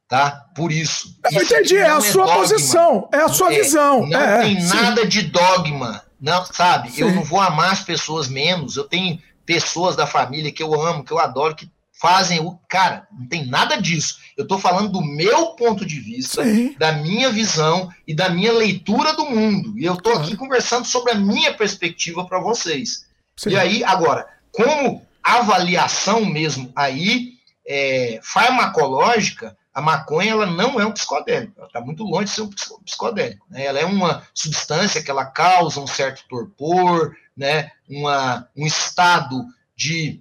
tá? Por isso. Eu isso entendi, é a é sua dogma. posição, é a sua é, visão. Não é, tem sim. nada de dogma. Não, sabe? Sim. Eu não vou amar as pessoas menos. Eu tenho pessoas da família que eu amo, que eu adoro, que fazem o. Cara, não tem nada disso. Eu estou falando do meu ponto de vista, Sim. da minha visão e da minha leitura do mundo. E eu estou aqui conversando sobre a minha perspectiva para vocês. Sim. E aí, agora, como avaliação mesmo aí, é, farmacológica, a maconha ela não é um psicodélico, ela está muito longe de ser um psicodélico. Né? Ela é uma substância que ela causa um certo torpor, né? uma, um estado de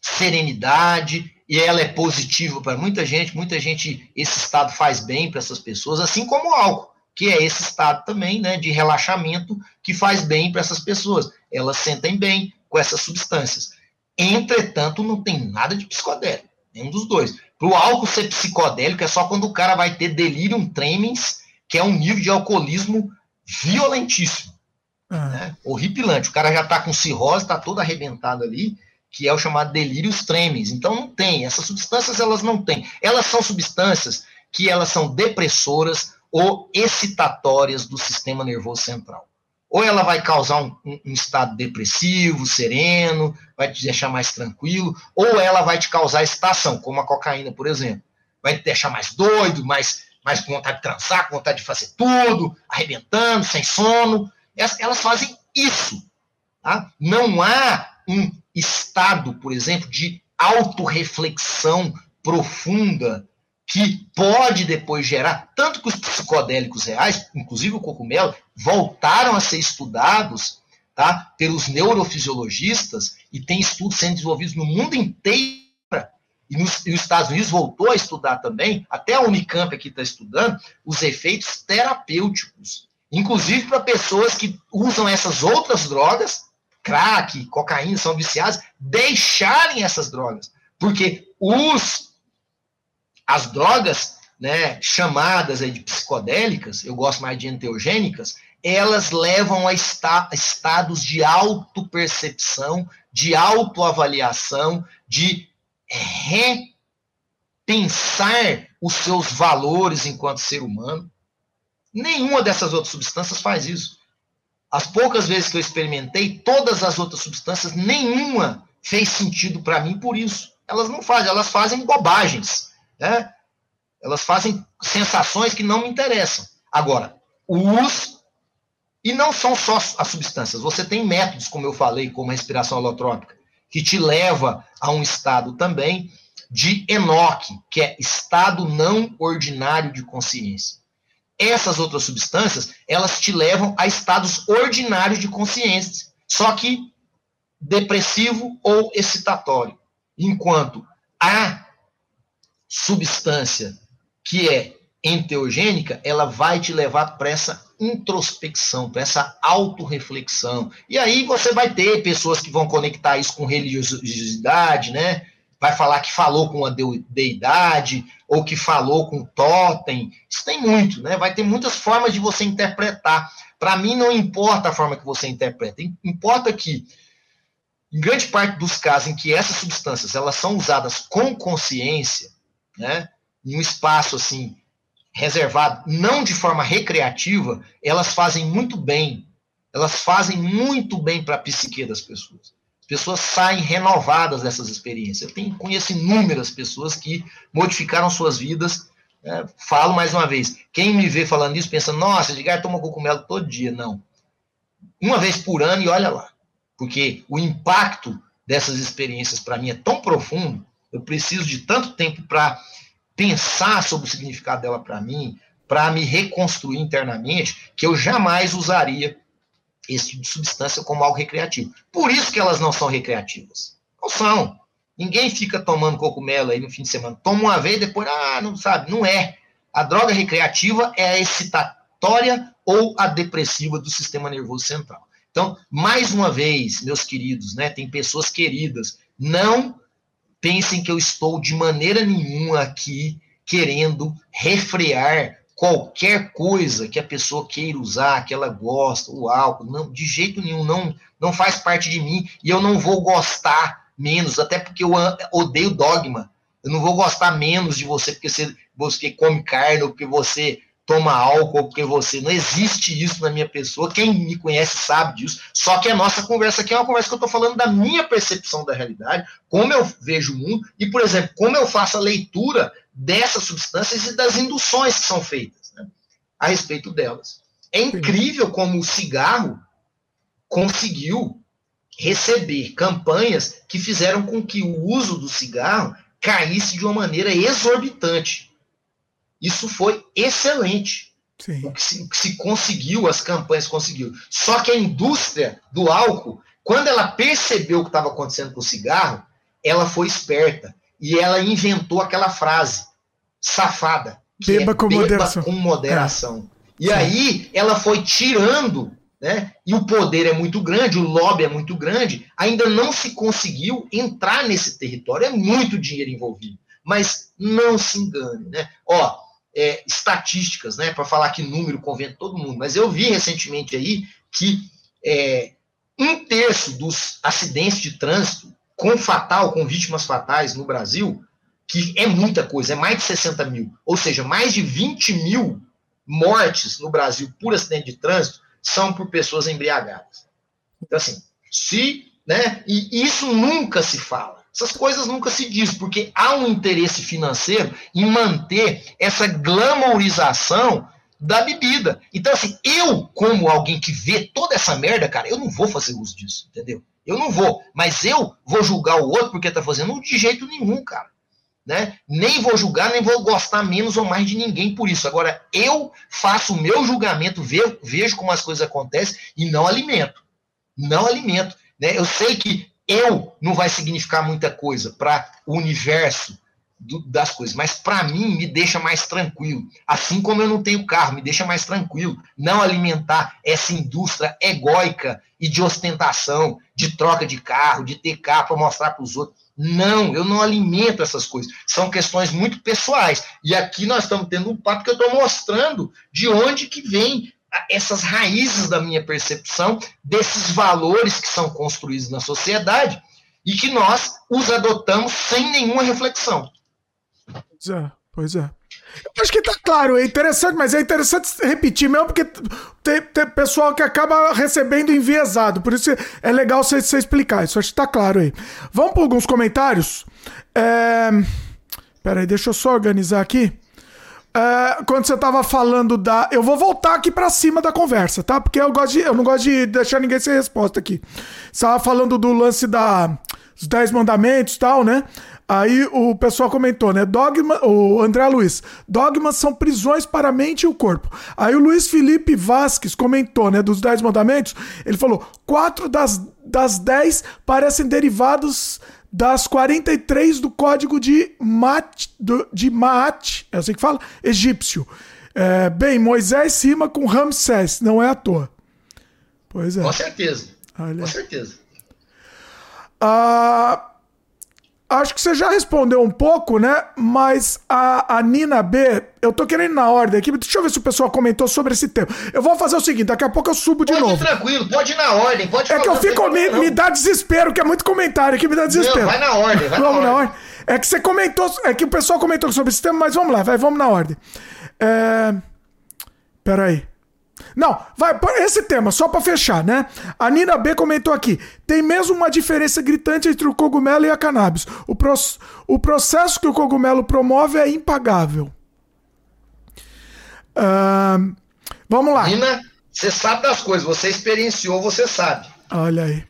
serenidade, e ela é positiva para muita gente, muita gente, esse estado faz bem para essas pessoas, assim como o álcool, que é esse estado também né, de relaxamento que faz bem para essas pessoas. Elas sentem bem com essas substâncias. Entretanto, não tem nada de psicodélico, nenhum dos dois. Para o álcool ser psicodélico é só quando o cara vai ter delirium tremens, que é um nível de alcoolismo violentíssimo. Ah. Né? Horripilante. O cara já está com cirrose, está todo arrebentado ali, que é o chamado delírios tremens. Então não tem, essas substâncias elas não têm. Elas são substâncias que elas são depressoras ou excitatórias do sistema nervoso central. Ou ela vai causar um, um, estado depressivo, sereno, vai te deixar mais tranquilo, ou ela vai te causar excitação, como a cocaína, por exemplo. Vai te deixar mais doido, mais, mais com vontade de transar, com vontade de fazer tudo, arrebentando, sem sono. Elas, elas fazem isso. Tá? Não há um estado, por exemplo, de autorreflexão profunda que pode depois gerar, tanto que os psicodélicos reais, inclusive o cogumelo, voltaram a ser estudados tá, pelos neurofisiologistas e tem estudos sendo desenvolvidos no mundo inteiro. E, nos, e os Estados Unidos voltou a estudar também, até a Unicamp aqui está estudando, os efeitos terapêuticos. Inclusive para pessoas que usam essas outras drogas crack, cocaína, são viciados, deixarem essas drogas. Porque os, as drogas né, chamadas de psicodélicas, eu gosto mais de enteogênicas, elas levam a esta, estados de autopercepção, de autoavaliação, de repensar os seus valores enquanto ser humano. Nenhuma dessas outras substâncias faz isso. As poucas vezes que eu experimentei, todas as outras substâncias, nenhuma fez sentido para mim por isso. Elas não fazem, elas fazem bobagens. Né? Elas fazem sensações que não me interessam. Agora, os. E não são só as substâncias. Você tem métodos, como eu falei, como a respiração holotrópica, que te leva a um estado também de Enoque, que é estado não ordinário de consciência. Essas outras substâncias, elas te levam a estados ordinários de consciência, só que depressivo ou excitatório. Enquanto a substância que é enteogênica, ela vai te levar para essa introspecção, para essa autorreflexão. E aí você vai ter pessoas que vão conectar isso com religiosidade, né? Vai falar que falou com a deidade, ou que falou com totem. Isso tem muito, né? Vai ter muitas formas de você interpretar. Para mim, não importa a forma que você interpreta. Importa que, em grande parte dos casos em que essas substâncias elas são usadas com consciência, né? Em um espaço assim reservado, não de forma recreativa, elas fazem muito bem. Elas fazem muito bem para a psique das pessoas. As pessoas saem renovadas dessas experiências. Eu tenho, conheço inúmeras pessoas que modificaram suas vidas. Né? Falo mais uma vez: quem me vê falando isso pensa, nossa, Edgar toma cogumelo todo dia. Não. Uma vez por ano e olha lá. Porque o impacto dessas experiências para mim é tão profundo, eu preciso de tanto tempo para pensar sobre o significado dela para mim, para me reconstruir internamente, que eu jamais usaria esse tipo de substância como algo recreativo. Por isso que elas não são recreativas. Não são. Ninguém fica tomando cogumelo aí no fim de semana. Toma uma vez, depois, ah, não sabe. Não é. A droga recreativa é a excitatória ou a depressiva do sistema nervoso central. Então, mais uma vez, meus queridos, né, tem pessoas queridas, não pensem que eu estou de maneira nenhuma aqui querendo refrear qualquer coisa que a pessoa queira usar, que ela gosta, o álcool, não, de jeito nenhum, não, não faz parte de mim e eu não vou gostar menos, até porque eu odeio dogma. Eu não vou gostar menos de você porque você, você come carne ou porque você toma álcool, porque você. Não existe isso na minha pessoa. Quem me conhece sabe disso. Só que a nossa conversa aqui é uma conversa que eu estou falando da minha percepção da realidade, como eu vejo o mundo, e, por exemplo, como eu faço a leitura dessas substâncias e das induções que são feitas né, a respeito delas. É incrível como o cigarro conseguiu receber campanhas que fizeram com que o uso do cigarro caísse de uma maneira exorbitante. Isso foi excelente. O que, se, que se conseguiu, as campanhas conseguiu. Só que a indústria do álcool, quando ela percebeu o que estava acontecendo com o cigarro, ela foi esperta e ela inventou aquela frase safada. Beba, é, com, beba moderação. com moderação. É. E Sim. aí ela foi tirando, né? E o poder é muito grande, o lobby é muito grande, ainda não se conseguiu entrar nesse território, é muito dinheiro envolvido. Mas não se engane, né? Ó, é, estatísticas, né, para falar que número convém todo mundo, mas eu vi recentemente aí que é, um terço dos acidentes de trânsito com fatal, com vítimas fatais no Brasil, que é muita coisa, é mais de 60 mil, ou seja, mais de 20 mil mortes no Brasil por acidente de trânsito são por pessoas embriagadas. Então, assim, se, né, e isso nunca se fala. Essas coisas nunca se diz, porque há um interesse financeiro em manter essa glamourização da bebida. Então, assim, eu, como alguém que vê toda essa merda, cara, eu não vou fazer uso disso, entendeu? Eu não vou. Mas eu vou julgar o outro porque tá fazendo de jeito nenhum, cara. Né? Nem vou julgar, nem vou gostar menos ou mais de ninguém por isso. Agora, eu faço o meu julgamento, vejo, vejo como as coisas acontecem e não alimento. Não alimento. Né? Eu sei que eu não vai significar muita coisa para o universo do, das coisas, mas para mim me deixa mais tranquilo. Assim como eu não tenho carro, me deixa mais tranquilo. Não alimentar essa indústria egóica e de ostentação, de troca de carro, de ter carro para mostrar para os outros. Não, eu não alimento essas coisas. São questões muito pessoais. E aqui nós estamos tendo um papo que eu estou mostrando de onde que vem essas raízes da minha percepção desses valores que são construídos na sociedade e que nós os adotamos sem nenhuma reflexão. Pois é, pois é. Eu acho que tá claro, é interessante, mas é interessante repetir mesmo, porque tem, tem pessoal que acaba recebendo enviesado, por isso é legal você, você explicar isso, acho que tá claro aí. Vamos para alguns comentários? É... Peraí, deixa eu só organizar aqui. Uh, quando você tava falando da. Eu vou voltar aqui para cima da conversa, tá? Porque eu, gosto de, eu não gosto de deixar ninguém sem resposta aqui. Você tava falando do lance da os Dez Mandamentos e tal, né? Aí o pessoal comentou, né? Dogma, o André Luiz, dogmas são prisões para a mente e o corpo. Aí o Luiz Felipe Vasques comentou, né? Dos Dez Mandamentos, ele falou: quatro das, das dez parecem derivados das 43 do código de Mat, do, de Maat, é assim que fala? Egípcio. É, bem, Moisés rima com Ramsés, não é à toa. Pois é. Com certeza. Olha. Com certeza. Ah, acho que você já respondeu um pouco, né? Mas a, a Nina B, eu tô querendo na ordem aqui, deixa eu ver se o pessoal comentou sobre esse tema. Eu vou fazer o seguinte, daqui a pouco eu subo de pode novo. Pode tranquilo, pode ir na ordem, pode É que eu fico, me, me, dá desespero, que é muito comentário aqui, me dá desespero. Não, vai na ordem, vai vamos na ordem. ordem. É que você comentou, é que o pessoal comentou sobre esse tema, mas vamos lá, vai, vamos na ordem. É... Peraí. Não, vai, esse tema, só para fechar, né? A Nina B comentou aqui: tem mesmo uma diferença gritante entre o cogumelo e a cannabis. O, pro, o processo que o cogumelo promove é impagável. Uh, vamos lá. Nina, você sabe das coisas, você experienciou, você sabe. Olha aí.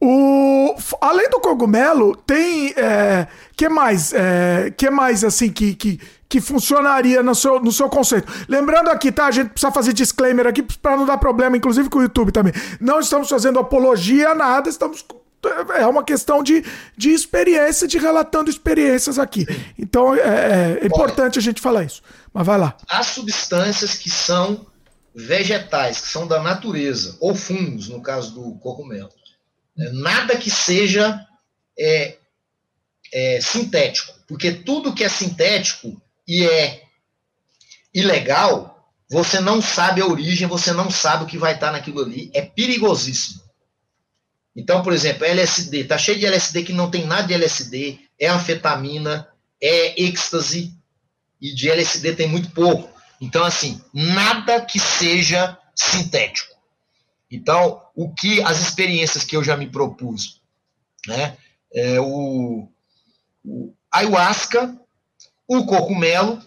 O, além do cogumelo, tem. É, que mais? É, que mais assim que, que, que funcionaria no seu, no seu conceito? Lembrando aqui, tá? A gente precisa fazer disclaimer aqui para não dar problema, inclusive com o YouTube também. Não estamos fazendo apologia a nada, estamos. É uma questão de, de experiência, de relatando experiências aqui. Então é, é, é importante Olha, a gente falar isso. Mas vai lá. As substâncias que são vegetais, que são da natureza, ou fungos, no caso do cogumelo né? Nada que seja é, é, sintético, porque tudo que é sintético e é ilegal, você não sabe a origem, você não sabe o que vai estar naquilo ali, é perigosíssimo. Então, por exemplo, LSD, tá cheio de LSD que não tem nada de LSD, é anfetamina, é êxtase, e de LSD tem muito pouco. Então, assim, nada que seja sintético. Então, o que as experiências que eu já me propus, né? É o, o ayahuasca, o cocumelo,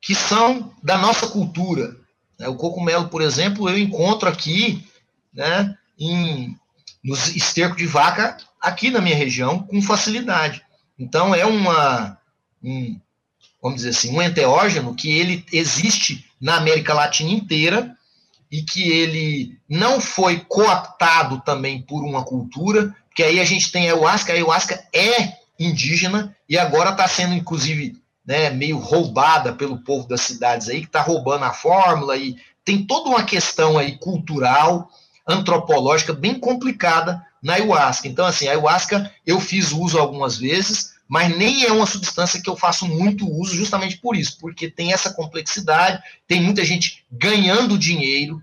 que são da nossa cultura. Né? O cocumelo, por exemplo, eu encontro aqui, né, em, nos estercos de vaca, aqui na minha região, com facilidade. Então, é uma, um, vamos dizer assim, um enteógeno que ele existe na América Latina inteira, e que ele não foi cooptado também por uma cultura, porque aí a gente tem a ayahuasca, a ayahuasca é indígena e agora está sendo, inclusive, né, meio roubada pelo povo das cidades aí, que está roubando a fórmula e tem toda uma questão aí cultural, antropológica, bem complicada na ayahuasca. Então, assim, a ayahuasca eu fiz uso algumas vezes, mas nem é uma substância que eu faço muito uso justamente por isso, porque tem essa complexidade, tem muita gente ganhando dinheiro,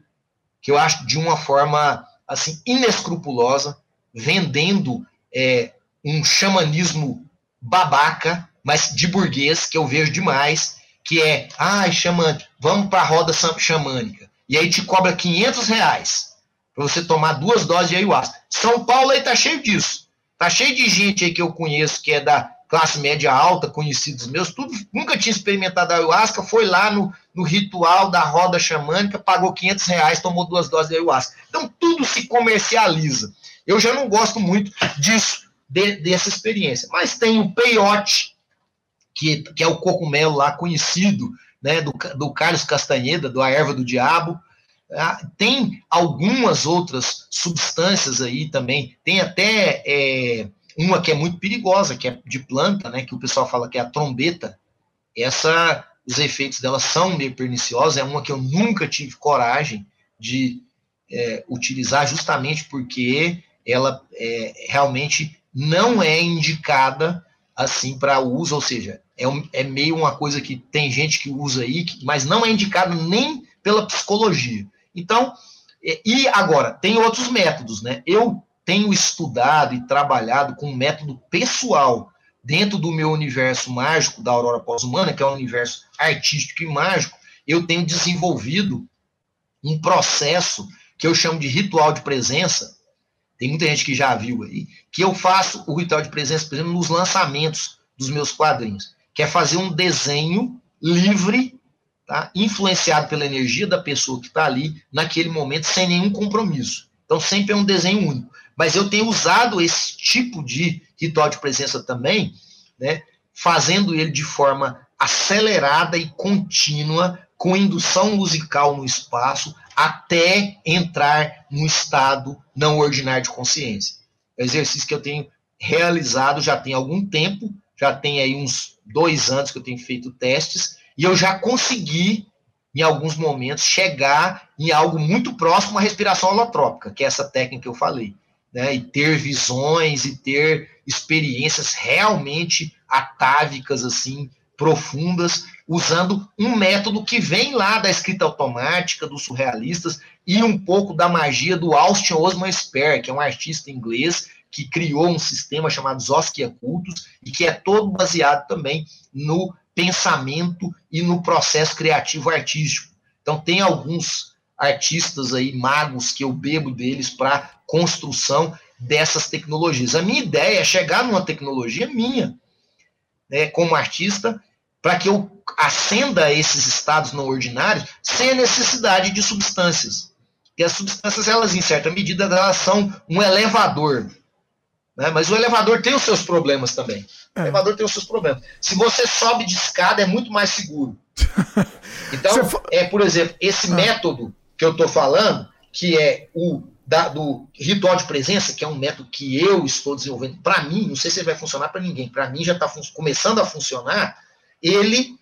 que eu acho de uma forma assim inescrupulosa, vendendo é, um xamanismo babaca, mas de burguês, que eu vejo demais, que é, ai, xamã, vamos para a roda xamânica. E aí te cobra 500 reais para você tomar duas doses de ayahuasca. São Paulo aí tá cheio disso. Tá cheio de gente aí que eu conheço que é da classe média alta, conhecidos meus, tudo, nunca tinha experimentado ayahuasca, foi lá no, no ritual da roda xamânica, pagou 500 reais, tomou duas doses de ayahuasca. Então, tudo se comercializa. Eu já não gosto muito disso, de, dessa experiência. Mas tem o peiote, que, que é o cogumelo lá conhecido, né, do, do Carlos Castanheda, do A Erva do Diabo, ah, tem algumas outras substâncias aí também, tem até é, uma que é muito perigosa, que é de planta, né, que o pessoal fala que é a trombeta. Essa, os efeitos dela são meio perniciosos, é uma que eu nunca tive coragem de é, utilizar, justamente porque ela é, realmente não é indicada assim para uso, ou seja, é, um, é meio uma coisa que tem gente que usa aí, mas não é indicado nem pela psicologia. Então, e agora, tem outros métodos, né? Eu tenho estudado e trabalhado com um método pessoal dentro do meu universo mágico da Aurora Pós-Humana, que é um universo artístico e mágico, eu tenho desenvolvido um processo que eu chamo de ritual de presença. Tem muita gente que já viu aí, que eu faço o ritual de presença, por exemplo, nos lançamentos dos meus quadrinhos, que é fazer um desenho livre tá? influenciado pela energia da pessoa que está ali naquele momento, sem nenhum compromisso. Então, sempre é um desenho único. Mas eu tenho usado esse tipo de ritual de presença também, né, fazendo ele de forma acelerada e contínua, com indução musical no espaço, até entrar no estado não ordinário de consciência. É um exercício que eu tenho realizado já tem algum tempo, já tem aí uns dois anos que eu tenho feito testes, e eu já consegui, em alguns momentos, chegar em algo muito próximo à respiração holotrópica, que é essa técnica que eu falei. Né, e ter visões e ter experiências realmente atávicas, assim, profundas, usando um método que vem lá da escrita automática, dos surrealistas, e um pouco da magia do Austin Osman Spare, que é um artista inglês que criou um sistema chamado Zoskia Cultus, e que é todo baseado também no pensamento e no processo criativo artístico. Então, tem alguns artistas aí, magos, que eu bebo deles para construção dessas tecnologias. A minha ideia é chegar numa tecnologia minha, né, como artista, para que eu ascenda a esses estados não ordinários sem a necessidade de substâncias. E as substâncias, elas, em certa medida, elas são um elevador. Né? Mas o elevador tem os seus problemas também. É. O elevador tem os seus problemas. Se você sobe de escada, é muito mais seguro. (laughs) Então, é, por exemplo, esse ah. método que eu estou falando, que é o da, do ritual de presença, que é um método que eu estou desenvolvendo para mim, não sei se ele vai funcionar para ninguém, para mim já está começando a funcionar, ele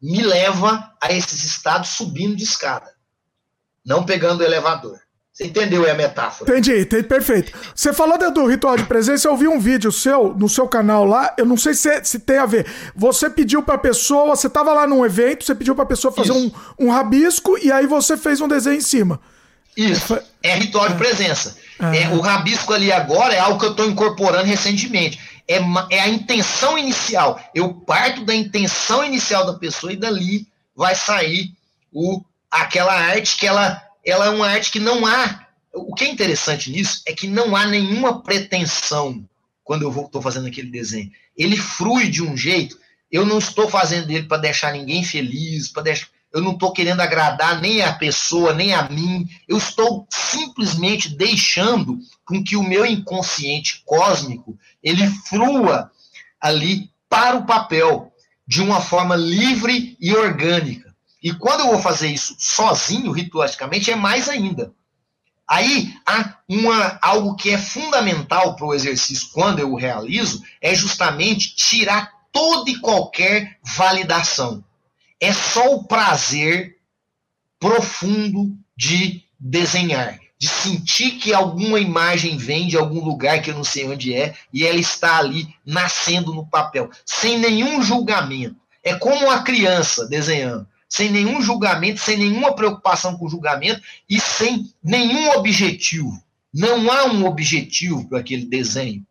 me leva a esses estados subindo de escada, não pegando o elevador. Você entendeu a metáfora? Entendi, entendi, perfeito. Você falou do ritual de presença, eu vi um vídeo seu, no seu canal lá, eu não sei se, se tem a ver. Você pediu pra pessoa, você tava lá num evento, você pediu pra pessoa fazer um, um rabisco e aí você fez um desenho em cima. Isso, é ritual de presença. É, o rabisco ali agora é algo que eu estou incorporando recentemente. É, é a intenção inicial. Eu parto da intenção inicial da pessoa e dali vai sair o, aquela arte que ela, ela é uma arte que não há. O que é interessante nisso é que não há nenhuma pretensão quando eu estou fazendo aquele desenho. Ele flui de um jeito. Eu não estou fazendo ele para deixar ninguém feliz, para deixar eu não estou querendo agradar nem a pessoa, nem a mim, eu estou simplesmente deixando com que o meu inconsciente cósmico ele flua ali para o papel de uma forma livre e orgânica. E quando eu vou fazer isso sozinho, ritualisticamente, é mais ainda. Aí há uma, algo que é fundamental para o exercício quando eu o realizo, é justamente tirar toda e qualquer validação é só o prazer profundo de desenhar, de sentir que alguma imagem vem de algum lugar que eu não sei onde é e ela está ali nascendo no papel, sem nenhum julgamento. É como uma criança desenhando, sem nenhum julgamento, sem nenhuma preocupação com julgamento e sem nenhum objetivo. Não há um objetivo para aquele desenho.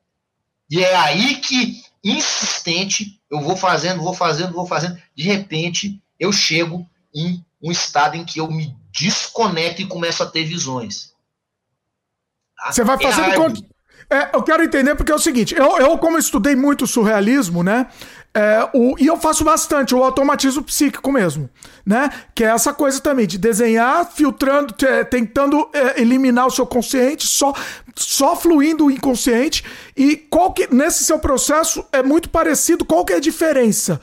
E é aí que, insistente, eu vou fazendo, vou fazendo, vou fazendo, de repente eu chego em um estado em que eu me desconecto e começo a ter visões. Você vai fazendo. É é, eu quero entender porque é o seguinte: eu, eu como estudei muito surrealismo, né? É, o, e eu faço bastante o automatismo psíquico mesmo, né? Que é essa coisa também de desenhar, filtrando, tentando é, eliminar o seu consciente, só, só fluindo o inconsciente. E qual que, nesse seu processo é muito parecido. Qual que é a diferença?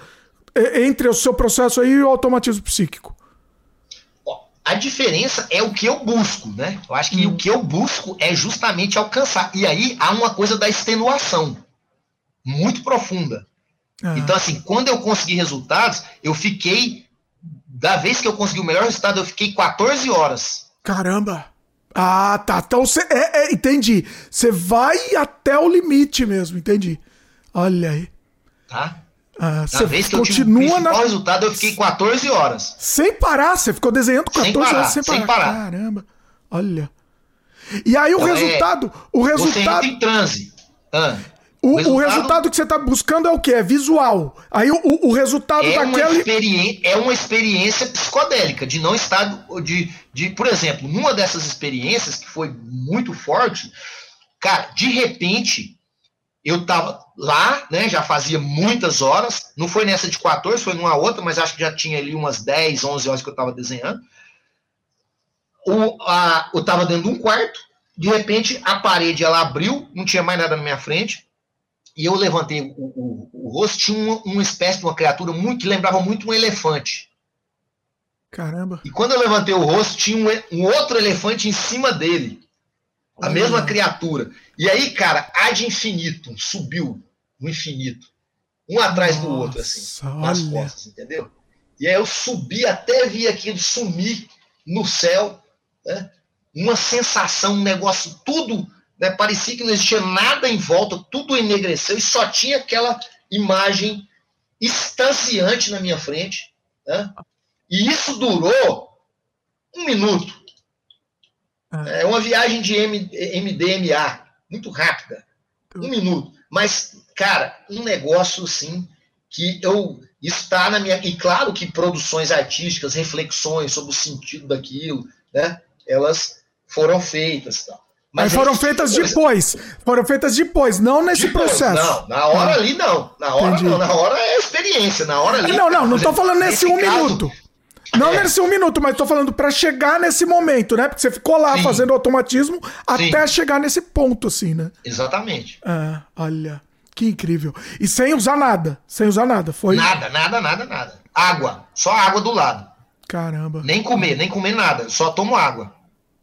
entre o seu processo aí e o automatismo psíquico? A diferença é o que eu busco, né? Eu acho que hum. o que eu busco é justamente alcançar. E aí há uma coisa da extenuação muito profunda. Ah. Então, assim, quando eu consegui resultados, eu fiquei. Da vez que eu consegui o melhor resultado, eu fiquei 14 horas. Caramba! Ah, tá. Então você. É, é, entendi. Você vai até o limite mesmo, entendi. Olha aí. Tá? Ah, na vez que continua eu tive o na... resultado, eu fiquei 14 horas. Sem parar, você ficou desenhando 14 sem parar, horas sem parar. sem parar. Caramba. Olha. E aí o então, resultado, é... o resultado você em transe. Ah. O, o, resultado... o, resultado... que você está buscando é o que? É visual. Aí o, o, o resultado é daquela. Uma experi... É uma experiência psicodélica, de não estar. De, de, por exemplo, numa dessas experiências que foi muito forte, cara, de repente eu estava lá, né, já fazia muitas horas, não foi nessa de 14, foi numa outra, mas acho que já tinha ali umas 10, 11 horas que eu estava desenhando. O, a, eu estava dentro de um quarto, de repente a parede ela abriu, não tinha mais nada na minha frente, e eu levantei o, o, o rosto, tinha uma, uma, espécie de uma criatura muito que lembrava muito um elefante. Caramba. E quando eu levantei o rosto, tinha um, um outro elefante em cima dele. A mesma criatura. E aí, cara, há de infinito, subiu no infinito. Um atrás Nossa, do outro, assim, nas costas, entendeu? E aí eu subi até vi aquilo sumir no céu, né? Uma sensação, um negócio, tudo, né? Parecia que não existia nada em volta, tudo enegreceu e só tinha aquela imagem estanciante na minha frente, né? E isso durou um minuto. É uma viagem de MDMA, muito rápida. Um minuto. Mas, cara, um negócio assim que eu está na minha. E claro que produções artísticas, reflexões sobre o sentido daquilo, né? Elas foram feitas. Tal. Mas foram feitas depois. Foram feitas depois, não nesse depois, processo. Não, na hora ah. ali não. Na hora Entendi. não. Na hora é experiência. Na hora ali. Não, não, não estou falando nesse um caso, minuto. Não é. nesse um minuto, mas estou falando para chegar nesse momento, né? Porque você ficou lá Sim. fazendo automatismo Sim. até chegar nesse ponto, assim, né? Exatamente. Ah, olha. Que incrível. E sem usar nada. Sem usar nada. Foi. Nada, nada, nada, nada. Água. Só água do lado. Caramba. Nem comer, nem comer nada. Só tomo água.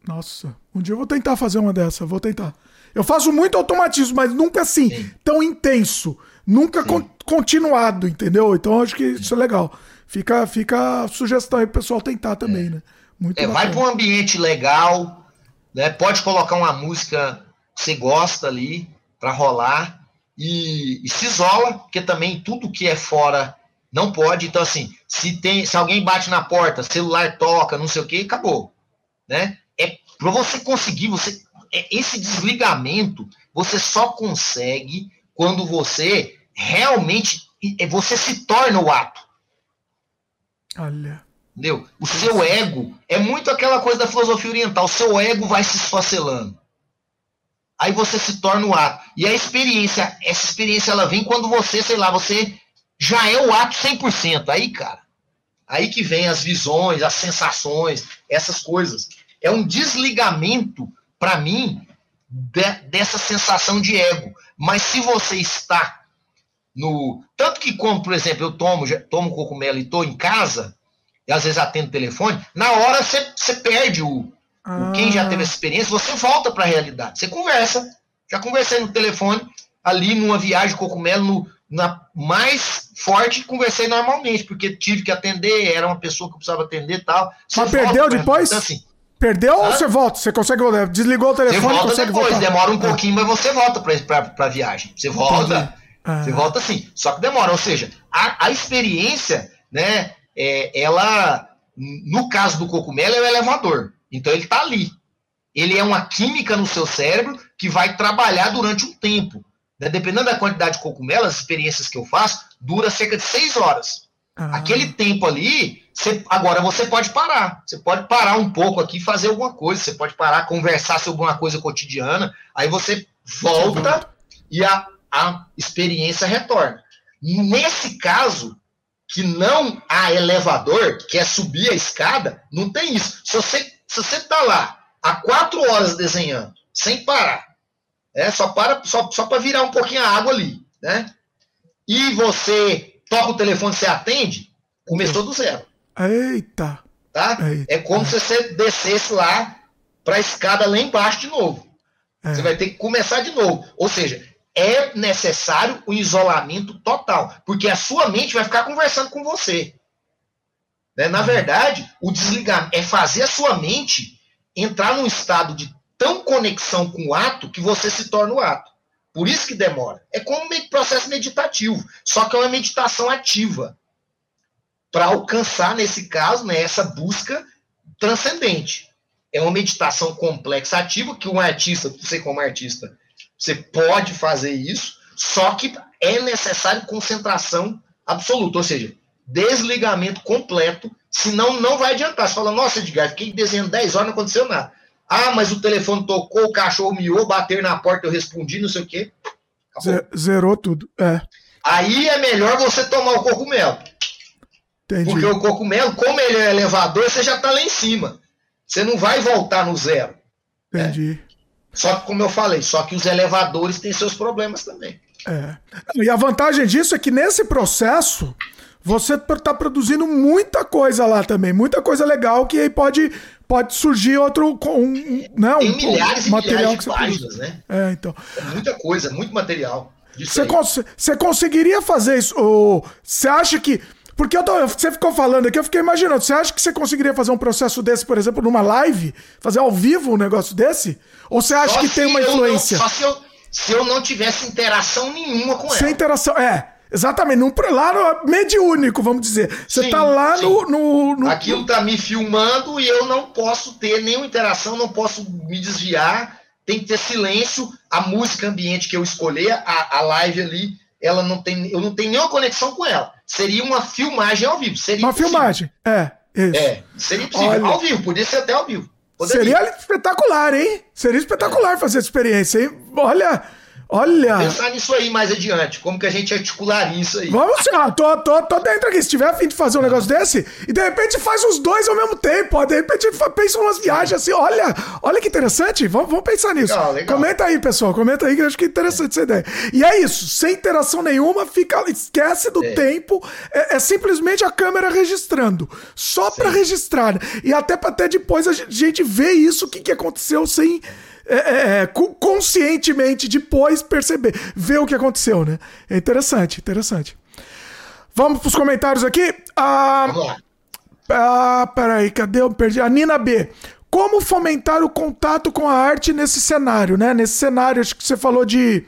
Nossa. Um dia eu vou tentar fazer uma dessa. Vou tentar. Eu faço muito automatismo, mas nunca assim, Sim. tão intenso. Nunca con continuado, entendeu? Então acho que isso é legal. Fica, fica a sugestão aí pro pessoal tentar também, é. né? Muito é, vai para um ambiente legal, né? Pode colocar uma música que você gosta ali para rolar e, e, se isola, porque também tudo que é fora não pode. Então assim, se tem, se alguém bate na porta, celular toca, não sei o que, acabou, né? É para você conseguir, você é, esse desligamento você só consegue quando você realmente você se torna o ato. Olha. Entendeu? O seu ego é muito aquela coisa da filosofia oriental. O seu ego vai se esfacelando. Aí você se torna o ato. E a experiência, essa experiência ela vem quando você, sei lá, você já é o ato 100%. Aí, cara, aí que vem as visões, as sensações, essas coisas. É um desligamento, para mim, de, dessa sensação de ego. Mas se você está no. Tanto que, como, por exemplo, eu tomo, tomo cogumelo e estou em casa, e às vezes atendo o telefone, na hora você perde o, ah. o. Quem já teve essa experiência, você volta para a realidade. Você conversa. Já conversei no telefone, ali numa viagem cogumelo, no, na mais forte, conversei normalmente, porque tive que atender, era uma pessoa que eu precisava atender e tal. Você Mas perdeu depois? Então, assim, Perdeu ou você volta? Você consegue Desligou o telefone? Você volta depois, voltar. demora um pouquinho, mas você volta para a viagem. Você volta. Entendi. Você ah. volta assim, só que demora. Ou seja, a, a experiência, né, é, ela, no caso do cogumelo, é o elevador. Então ele está ali. Ele é uma química no seu cérebro que vai trabalhar durante um tempo. Né? Dependendo da quantidade de cogumelo, as experiências que eu faço, dura cerca de seis horas. Ah. Aquele tempo ali, você, agora você pode parar. Você pode parar um pouco aqui e fazer alguma coisa. Você pode parar, conversar sobre alguma coisa cotidiana. Aí você volta e a, a experiência retorna. Nesse caso, que não há elevador, que é subir a escada, não tem isso. Se você se você está lá há quatro horas desenhando, sem parar, é, só para só, só para virar um pouquinho a água ali, né? E você toca o telefone, você atende, começou do zero. Eita! Tá? Eita. É como se você descesse lá para a escada lá embaixo de novo. É. Você vai ter que começar de novo. Ou seja, é necessário o isolamento total, porque a sua mente vai ficar conversando com você. Né? Na verdade, o desligamento é fazer a sua mente entrar num estado de tão conexão com o ato que você se torna o ato. Por isso que demora. É como um processo meditativo, só que é uma meditação ativa. Para alcançar, nesse caso, né, essa busca transcendente. É uma meditação complexa ativa que um artista, você como artista, você pode fazer isso, só que é necessário concentração absoluta, ou seja, desligamento completo, senão não vai adiantar. Você fala, nossa, Edgar, fiquei desenhando 10 horas, não aconteceu nada. Ah, mas o telefone tocou, o cachorro miou, bater na porta, eu respondi, não sei o quê. Zerou tudo, é. Aí é melhor você tomar o cogumelo. Entendi. Porque o cogumelo, como ele é elevador, você já está lá em cima. Você não vai voltar no zero. Entendi. Só que, como eu falei, só que os elevadores têm seus problemas também. É. E a vantagem disso é que nesse processo você está produzindo muita coisa lá também, muita coisa legal que aí pode, pode surgir outro um, né, um, Tem milhares um, material milhares de páginas, né? É, então. É muita coisa, muito material. Você, cons você conseguiria fazer isso? Você acha que porque tô, você ficou falando aqui, eu fiquei imaginando. Você acha que você conseguiria fazer um processo desse, por exemplo, numa live? Fazer ao vivo um negócio desse? Ou você acha só que tem uma influência? Não, só se eu, se eu não tivesse interação nenhuma com ela. Sem interação, é. Exatamente, num, lá no mediúnico, vamos dizer. Você sim, tá lá no, no, no, Aquilo tá me filmando e eu não posso ter nenhuma interação, não posso me desviar, tem que ter silêncio. A música ambiente que eu escolher, a, a live ali, ela não tem, eu não tenho nenhuma conexão com ela. Seria uma filmagem ao vivo. Seria uma impossível. filmagem, é. Isso. É, seria possível. Olha, ao vivo, podia ser até ao vivo. Poderia. Seria espetacular, hein? Seria espetacular fazer essa experiência, hein? Olha, Olha! Pensar nisso aí mais adiante, como que a gente articularia isso aí? Vamos sim, tô, tô, tô dentro aqui. Se tiver a fim de fazer um negócio desse, e de repente faz os dois ao mesmo tempo, ó, de repente pensa umas viagens assim, olha, olha que interessante, vamos, vamos pensar nisso. Legal, legal. Comenta aí, pessoal, comenta aí que eu acho que é interessante essa ideia. E é isso, sem interação nenhuma, fica, esquece do é. tempo, é, é, simplesmente a câmera registrando, só para registrar. E até para até depois a gente ver isso, o que, que aconteceu sem é, é, é conscientemente depois perceber, ver o que aconteceu, né? É interessante, interessante. Vamos para os comentários aqui. Ah. Ah, peraí, cadê? Eu perdi. A Nina B. Como fomentar o contato com a arte nesse cenário, né? Nesse cenário, acho que você falou de.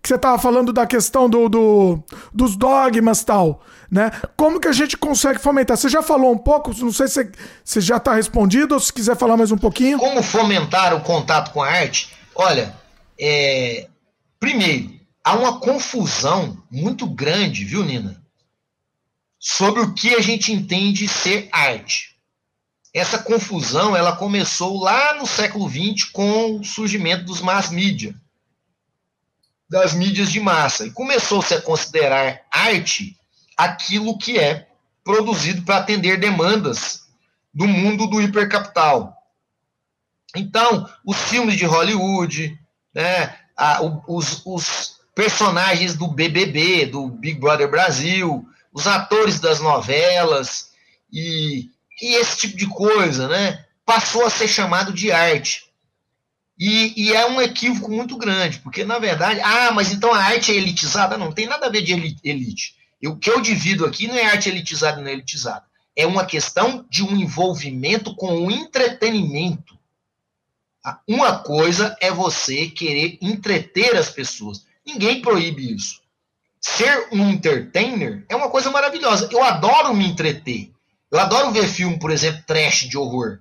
Que você estava falando da questão do, do, dos dogmas tal né? Como que a gente consegue fomentar? Você já falou um pouco, não sei se você já está respondido ou se quiser falar mais um pouquinho. Como fomentar o contato com a arte? Olha, é... primeiro, há uma confusão muito grande, viu, Nina? Sobre o que a gente entende ser arte. Essa confusão ela começou lá no século XX com o surgimento dos mass media, das mídias de massa. E começou-se a considerar arte aquilo que é produzido para atender demandas do mundo do hipercapital. Então, os filmes de Hollywood, né, a, os, os personagens do BBB, do Big Brother Brasil, os atores das novelas e, e esse tipo de coisa, né, passou a ser chamado de arte. E, e, é um equívoco muito grande, porque na verdade, ah, mas então a arte é elitizada? Não, tem nada a ver de elite. O que eu divido aqui não é arte elitizada e não elitizada. É uma questão de um envolvimento com o entretenimento. Tá? Uma coisa é você querer entreter as pessoas. Ninguém proíbe isso. Ser um entertainer é uma coisa maravilhosa. Eu adoro me entreter. Eu adoro ver filme, por exemplo, trash de horror.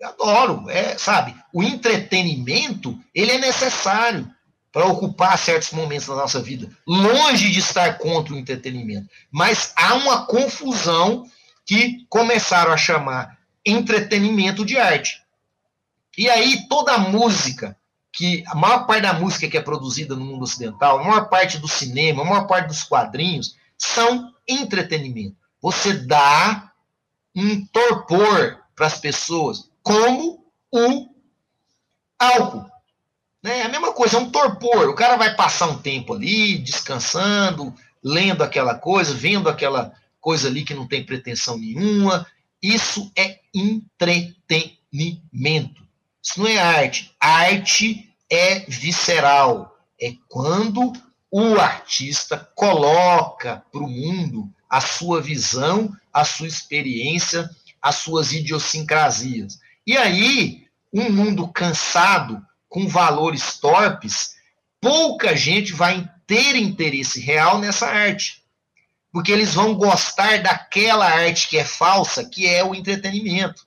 Eu adoro, é, sabe? O entretenimento, ele é necessário para ocupar certos momentos da nossa vida, longe de estar contra o entretenimento. Mas há uma confusão que começaram a chamar entretenimento de arte. E aí toda a música, que a maior parte da música que é produzida no mundo ocidental, a maior parte do cinema, a maior parte dos quadrinhos, são entretenimento. Você dá um torpor para as pessoas, como o álcool. Né? É a mesma coisa, é um torpor. O cara vai passar um tempo ali, descansando, lendo aquela coisa, vendo aquela coisa ali que não tem pretensão nenhuma. Isso é entretenimento. Isso não é arte. Arte é visceral. É quando o artista coloca para o mundo a sua visão, a sua experiência, as suas idiosincrasias. E aí, um mundo cansado com valores torpes, pouca gente vai ter interesse real nessa arte. Porque eles vão gostar daquela arte que é falsa, que é o entretenimento.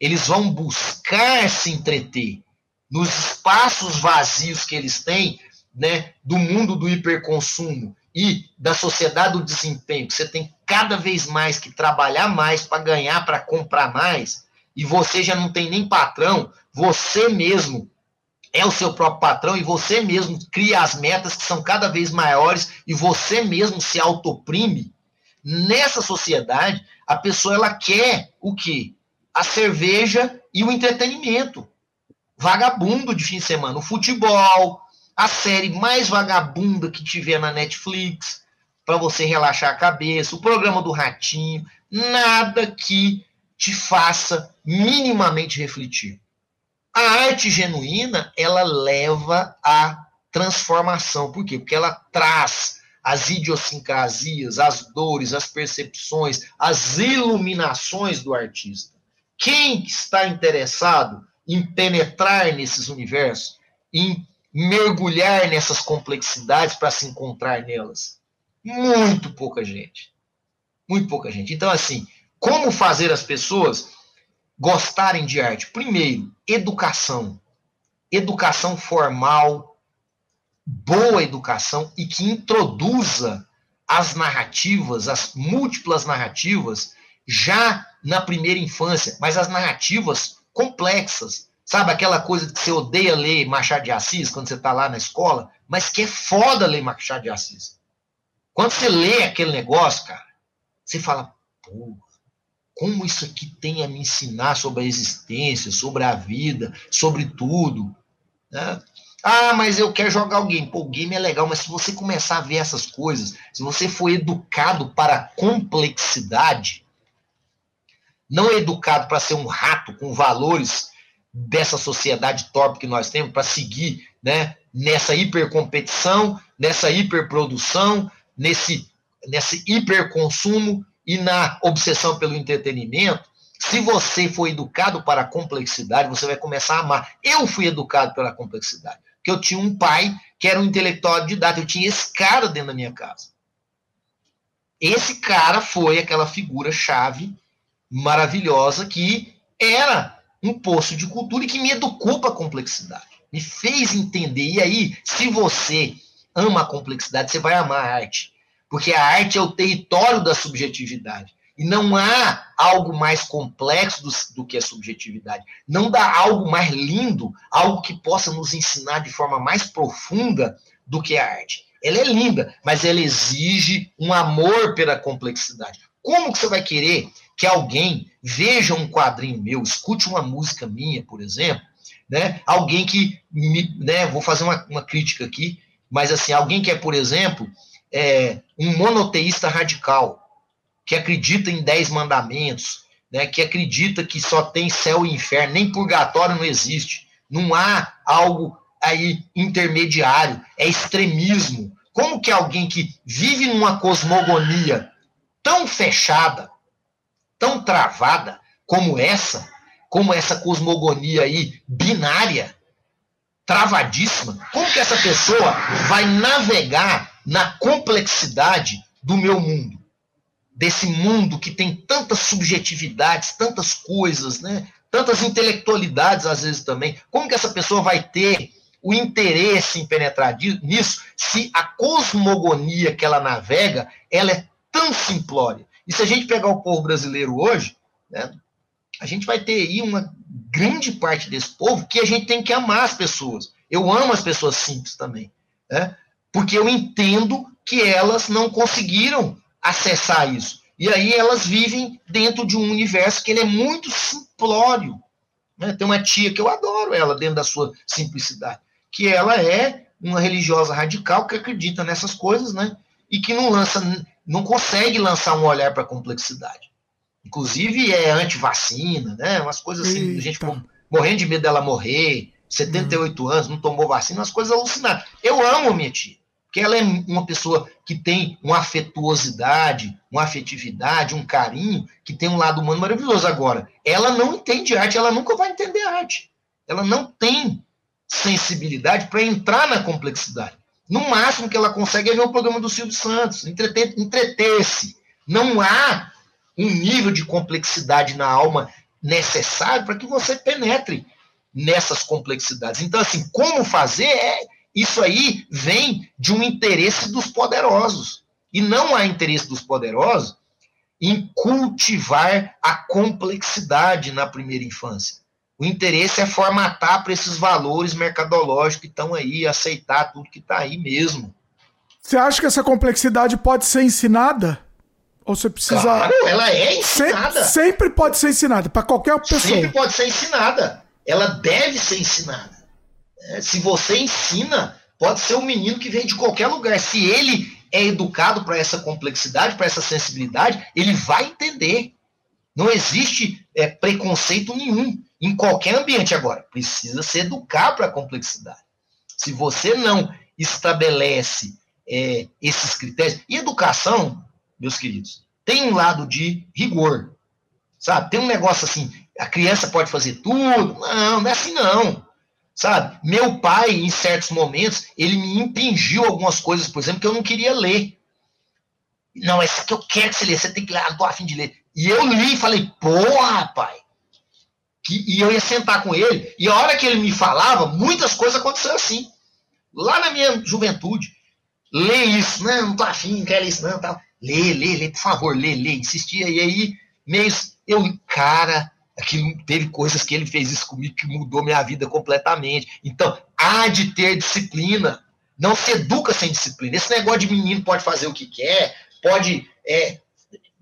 Eles vão buscar se entreter nos espaços vazios que eles têm, né, do mundo do hiperconsumo e da sociedade do desempenho, você tem cada vez mais que trabalhar mais para ganhar, para comprar mais, e você já não tem nem patrão, você mesmo é o seu próprio patrão e você mesmo cria as metas que são cada vez maiores e você mesmo se autoprime. Nessa sociedade, a pessoa ela quer o quê? A cerveja e o entretenimento. vagabundo de fim de semana. O futebol, a série mais vagabunda que tiver na Netflix, para você relaxar a cabeça, o programa do Ratinho, nada que te faça minimamente refletir. A arte genuína, ela leva à transformação. Por quê? Porque ela traz as idiosincrasias, as dores, as percepções, as iluminações do artista. Quem está interessado em penetrar nesses universos, em mergulhar nessas complexidades para se encontrar nelas? Muito pouca gente. Muito pouca gente. Então, assim, como fazer as pessoas gostarem de arte? Primeiro, educação. Educação formal, boa educação e que introduza as narrativas, as múltiplas narrativas, já na primeira infância, mas as narrativas complexas. Sabe aquela coisa que você odeia ler Machado de Assis quando você está lá na escola, mas que é foda ler Machado de Assis. Quando você lê aquele negócio, cara, você fala, porra, como isso aqui tem a me ensinar sobre a existência, sobre a vida, sobre tudo. Né? Ah, mas eu quero jogar o game. Pô, o game é legal, mas se você começar a ver essas coisas, se você for educado para a complexidade, não é educado para ser um rato com valores dessa sociedade torpe que nós temos, para seguir né, nessa hipercompetição, nessa hiperprodução, nesse, nesse hiperconsumo e na obsessão pelo entretenimento, se você for educado para a complexidade, você vai começar a amar. Eu fui educado pela complexidade, porque eu tinha um pai que era um intelectual didata, eu tinha esse cara dentro da minha casa. Esse cara foi aquela figura chave maravilhosa que era um poço de cultura e que me educou para a complexidade, me fez entender. E aí, se você ama a complexidade, você vai amar a arte. Porque a arte é o território da subjetividade. E não há algo mais complexo do, do, que a subjetividade. Não dá algo mais lindo, algo que possa nos ensinar de forma mais profunda do que a arte. Ela é linda, mas ela exige um amor pela complexidade. Como que você vai querer que alguém veja um quadrinho meu, escute uma música minha, por exemplo, né? Alguém que me, né, vou fazer uma, uma crítica aqui, mas assim, alguém que é, por exemplo, é, um monoteísta radical, que acredita em dez mandamentos, né, que acredita que só tem céu e inferno, nem purgatório não existe, não há algo aí intermediário, é extremismo. Como que alguém que vive numa cosmogonia tão fechada, tão travada como essa, como essa cosmogonia aí binária, travadíssima, como que essa pessoa vai navegar na complexidade do meu mundo? Desse mundo que tem tantas subjetividades, tantas coisas, né? tantas intelectualidades às vezes também. Como que essa pessoa vai ter o interesse em penetrar nisso se a cosmogonia que ela navega ela é tão simplória? E se a gente pegar o povo brasileiro hoje, né, a gente vai ter aí uma grande parte desse povo que a gente tem que amar as pessoas. Eu amo as pessoas simples também, né? Porque eu entendo que elas não conseguiram acessar isso. E aí elas vivem dentro de um universo que ele é muito simplório. Né? Tem uma tia que eu adoro ela dentro da sua simplicidade, que ela é uma religiosa radical que acredita nessas coisas, né? E que não lança, não consegue lançar um olhar para a complexidade. Inclusive é anti-vacina, né? Umas coisas assim, Eita. a gente morrendo de medo dela morrer, 78 hum. anos, não tomou vacina, umas coisas alucinadas. Eu amo minha tia, porque ela é uma pessoa que tem uma afetuosidade, uma afetividade, um carinho, que tem um lado humano maravilhoso. Agora, ela não entende arte, ela nunca vai entender arte. Ela não tem sensibilidade para entrar na complexidade. No máximo que ela consegue é ver o programa do Silvio Santos, entreter-se. Não há um nível de complexidade na alma necessário para que você penetre nessas complexidades. Então, assim, como fazer é isso aí vem de um interesse dos poderosos. E não há interesse dos poderosos em cultivar a complexidade na primeira infância. O interesse é formatar para esses valores mercadológicos que estão aí, aceitar tudo que está aí mesmo. Você acha que essa complexidade pode ser ensinada? Ou você precisa. Claro, ela é ensinada. sempre pode ser ensinada, para qualquer pessoa. Sempre pode ser ensinada. ela deve ser ensinada. É, se você ensina, pode ser um menino que vem de qualquer lugar. Se ele é educado para essa complexidade, para essa sensibilidade, ele vai entender. Não existe é, preconceito nenhum em qualquer ambiente agora. Precisa se educar para a complexidade. Se você não estabelece é, esses critérios. E educação, meus queridos, tem um lado de rigor. Sabe? Tem um negócio assim, a criança pode fazer tudo. Não, não é assim não. Sabe? Meu pai, em certos momentos, ele me impingiu algumas coisas, por exemplo, que eu não queria ler. Não, essa que eu quero que você lê, você tem que ler, não tô afim de ler. E eu li e falei, porra, pai. Que, e eu ia sentar com ele, e a hora que ele me falava, muitas coisas aconteceram assim. Lá na minha juventude. Lê isso, né? Não tô afim, não quero isso, não. Tal. Lê, lê, lê, por favor, lê, lê. Insistia. E aí, mês, eu, cara, aquilo, teve coisas que ele fez isso comigo que mudou minha vida completamente. Então, há de ter disciplina. Não se educa sem disciplina. Esse negócio de menino pode fazer o que quer, pode é,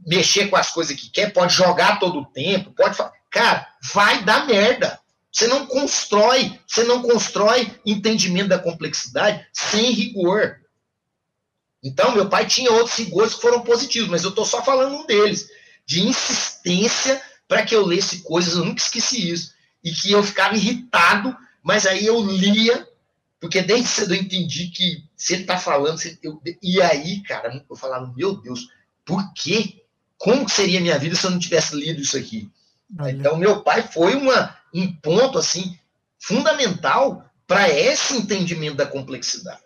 mexer com as coisas que quer, pode jogar todo o tempo, pode. Cara, vai dar merda. Você não constrói, você não constrói entendimento da complexidade sem rigor. Então, meu pai tinha outros rigores que foram positivos, mas eu estou só falando um deles, de insistência para que eu lesse coisas, eu nunca esqueci isso, e que eu ficava irritado, mas aí eu lia, porque desde cedo eu entendi que se ele está falando, eu, e aí, cara, eu falava, meu Deus, por quê? Como seria minha vida se eu não tivesse lido isso aqui? Olha. Então, meu pai foi uma, um ponto assim fundamental para esse entendimento da complexidade.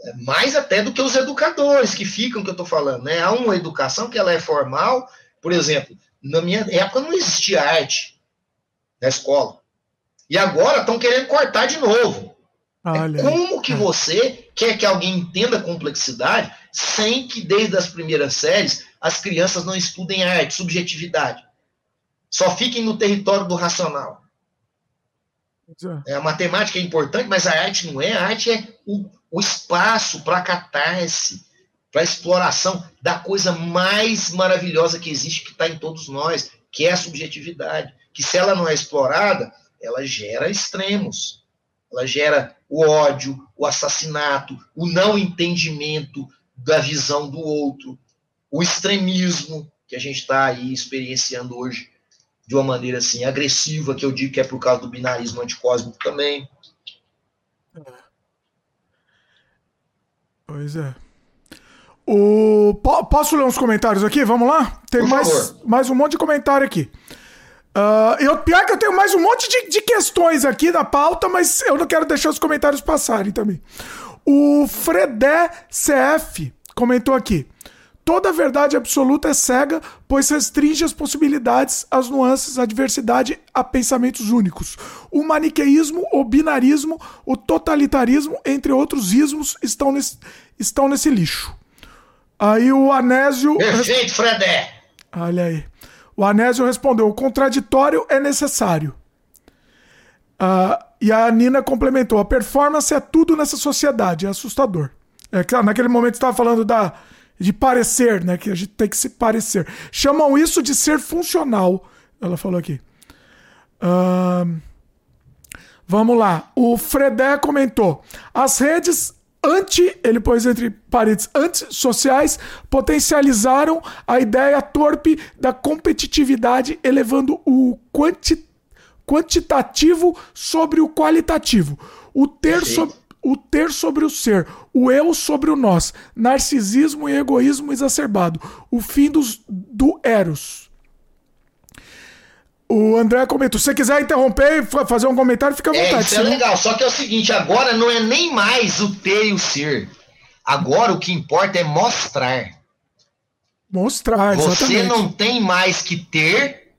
É, mais até do que os educadores que ficam que eu estou falando. Né? Há uma educação que ela é formal, por exemplo, na minha época não existia arte na escola. E agora estão querendo cortar de novo. É como que você quer que alguém entenda a complexidade sem que desde as primeiras séries as crianças não estudem arte, subjetividade? Só fiquem no território do racional. É, a matemática é importante, mas a arte não é. A arte é o, o espaço para catarse, para exploração da coisa mais maravilhosa que existe, que está em todos nós, que é a subjetividade. Que se ela não é explorada, ela gera extremos. Ela gera o ódio, o assassinato, o não entendimento da visão do outro, o extremismo que a gente está aí experienciando hoje de uma maneira assim agressiva, que eu digo que é por causa do binarismo anticósmico também. Pois é. O... Posso ler uns comentários aqui? Vamos lá? Tem mais, mais um monte de comentário aqui. Uh, eu, pior que eu tenho mais um monte de, de questões aqui na pauta, mas eu não quero deixar os comentários passarem também. O Fredé CF comentou aqui. Toda verdade absoluta é cega, pois restringe as possibilidades, as nuances, a diversidade a pensamentos únicos. O maniqueísmo, o binarismo, o totalitarismo, entre outros ismos, estão nesse, estão nesse lixo. Aí o Anésio. Perfeito, Fredé! Olha aí. O Anésio respondeu: o contraditório é necessário. Uh, e a Nina complementou: a performance é tudo nessa sociedade, é assustador. É, naquele momento estava falando da de parecer, né? Que a gente tem que se parecer. Chamam isso de ser funcional. Ela falou aqui. Uh, vamos lá. O Fredé comentou. As redes anti, ele pôs entre paredes, antissociais, potencializaram a ideia torpe da competitividade, elevando o quanti, quantitativo sobre o qualitativo. O ter sobre o ter sobre o ser, o eu sobre o nós, narcisismo e egoísmo exacerbado, o fim dos, do Eros. O André comentou. Se você quiser interromper e fazer um comentário, fica à é, vontade. É, isso é legal. Só que é o seguinte: agora não é nem mais o ter e o ser. Agora o que importa é mostrar. Mostrar, exatamente. Você não tem mais que ter,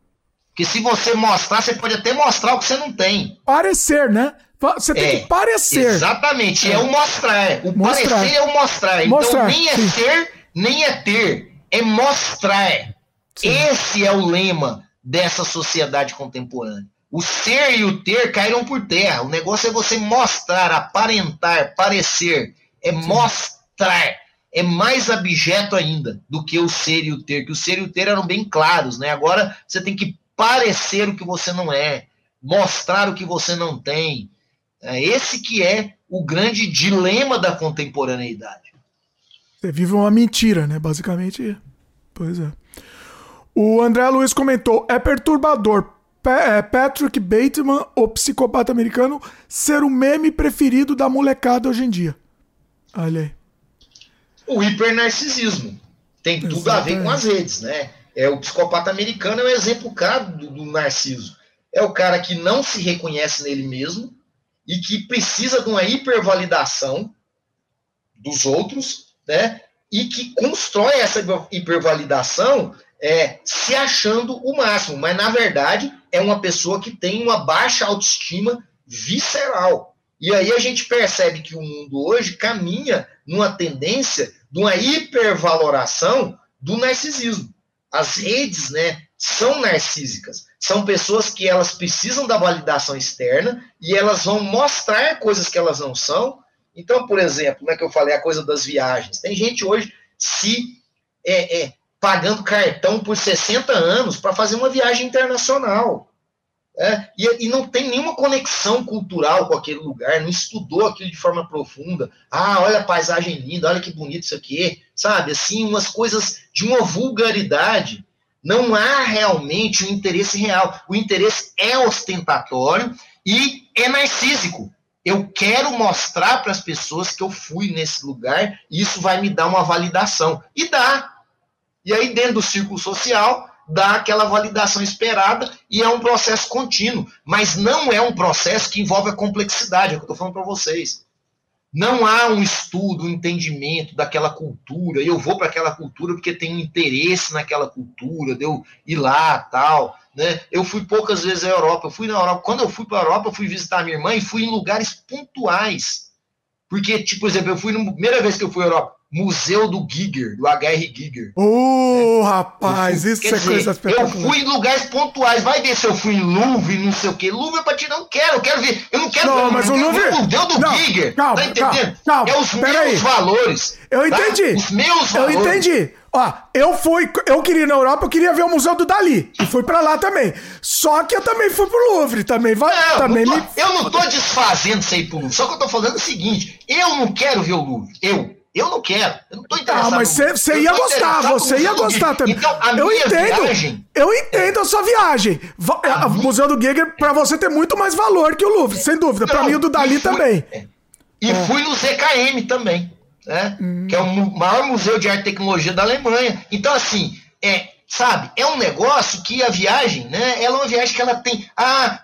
porque se você mostrar, você pode até mostrar o que você não tem. Parecer, né? Você tem é, que parecer. Exatamente, é, é o mostrar. O mostrar. parecer é o mostrar. Então, mostrar. Então nem é sim. ser, nem é ter. É mostrar. Sim. Esse é o lema dessa sociedade contemporânea. O ser e o ter caíram por terra. O negócio é você mostrar, aparentar, parecer. É sim. mostrar. É mais abjeto ainda do que o ser e o ter, que o ser e o ter eram bem claros, né? Agora você tem que parecer o que você não é mostrar o que você não tem. É esse que é o grande dilema da contemporaneidade. Você vive uma mentira, né? Basicamente. Pois é. O André Luiz comentou: é perturbador é, Patrick Bateman, o psicopata americano, ser o meme preferido da molecada hoje em dia. Olha aí. O hipernarcisismo. Tem tudo Exatamente. a ver com as redes, né? É, o psicopata americano é um exemplo claro do, do narciso. É o cara que não se reconhece nele mesmo e que precisa de uma hipervalidação dos outros, né? E que constrói essa hipervalidação é, se achando o máximo, mas na verdade é uma pessoa que tem uma baixa autoestima visceral. E aí a gente percebe que o mundo hoje caminha numa tendência de uma hipervaloração do narcisismo. As redes, né, são narcísicas. São pessoas que elas precisam da validação externa e elas vão mostrar coisas que elas não são. Então, por exemplo, né, que eu falei a coisa das viagens. Tem gente hoje se é, é, pagando cartão por 60 anos para fazer uma viagem internacional. É, e, e, não tem nenhuma conexão cultural com aquele lugar, não estudou aquilo de forma profunda. Ah, olha a paisagem linda, olha que bonito isso aqui, sabe? Assim, umas coisas de uma vulgaridade. Não há realmente um interesse real. O interesse é ostentatório e é narcísico. Eu quero mostrar para as pessoas que eu fui nesse lugar e isso vai me dar uma validação. E dá, e aí, dentro do círculo social, dá aquela validação esperada e é um processo contínuo. Mas não é um processo que envolve a complexidade, é o que eu estou falando para vocês. Não há um estudo, um entendimento daquela cultura. Eu vou para aquela cultura porque tenho interesse naquela cultura, de eu ir lá tal. Né? Eu fui poucas vezes à Europa. Eu fui na Europa. Quando eu fui para a Europa, eu fui visitar minha irmã e fui em lugares pontuais. Porque, tipo, por exemplo, eu fui na primeira vez que eu fui à Europa, Museu do Giger, do HR Giger. Ô, oh, rapaz, isso é dizer, coisa espetacular. Eu fui em lugares pontuais. Vai ver se eu fui em Louvre, não sei o quê. Louvre é pra tirar, não quero, eu quero ver. Eu não quero não, ver. Mas o Louvre. O Museu do não, Giger. Calma, tá entendendo? Calma, calma, é os meus aí. valores. Eu tá? entendi. Os meus valores. Eu entendi. Ó, eu fui, eu queria ir na Europa, eu queria ver o Museu do Dali. E fui pra lá também. Só que eu também fui pro Louvre, também vai. Não, também não tô, me... Eu não tô desfazendo isso aí pro Louvre. Só que eu tô falando o seguinte: eu não quero ver o Louvre. Eu. Eu não quero, eu não tô interessado. Ah, mas você ia gostar, você ia gostar também. Então, a eu entendo, viagem... eu entendo a sua viagem. O Museu do Giger, pra você, tem muito mais valor que o Louvre, sem dúvida. Pra mim, o do Dali fui, também. É. E é. fui no ZKM também né? Hum. que é o maior museu de arte e tecnologia da Alemanha. Então, assim, é, sabe, é um negócio que a viagem, né? Ela é uma viagem que ela tem. Ah,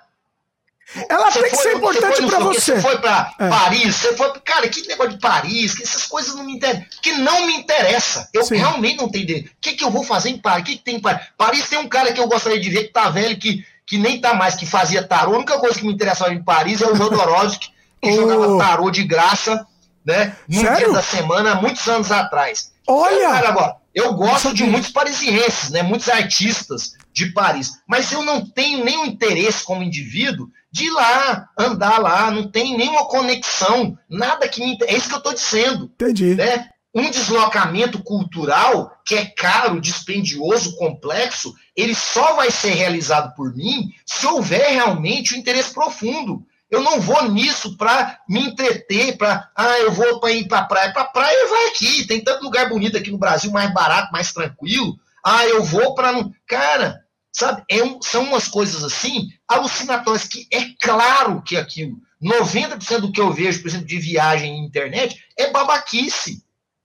ela tem que ser importante para você. Você foi para é. Paris, você foi. Cara, que negócio de Paris, que essas coisas não me interessam. Que não me interessa. Eu Sim. realmente não tenho ideia. O que, que eu vou fazer em Paris? O que, que tem em Paris? Paris tem um cara que eu gostaria de ver que tá velho, que, que nem tá mais, que fazia tarô. A única coisa que me interessava em Paris é o Jodorowsky, que oh. (laughs) jogava tarô de graça né? Num Sério? dia da semana, muitos anos atrás. Olha! Cara, agora, eu gosto de muitos parisienses, né? Muitos artistas de Paris, mas eu não tenho nenhum interesse como indivíduo de ir lá, andar lá, não tem nenhuma conexão, nada que me. É isso que eu estou dizendo. Entendi. Né? Um deslocamento cultural que é caro, dispendioso, complexo, ele só vai ser realizado por mim se houver realmente um interesse profundo. Eu não vou nisso para me entreter, para, ah, eu vou para ir para praia. Para praia vai aqui, tem tanto lugar bonito aqui no Brasil, mais barato, mais tranquilo. Ah, eu vou para. Cara, sabe? É um, são umas coisas assim alucinatórias que é claro que aquilo, 90% do que eu vejo, por exemplo, de viagem em internet, é babaquice.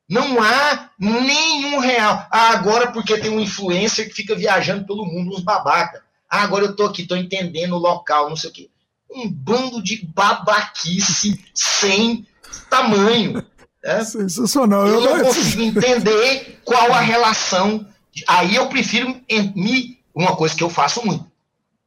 Não há nenhum real. Ah, agora porque tem um influencer que fica viajando pelo mundo, uns babaca. Ah, agora eu tô aqui, tô entendendo o local, não sei o quê um bando de babaquice sem tamanho. Né? Sensacional. Eu não consigo entender qual a relação. Aí eu prefiro me. Uma coisa que eu faço muito: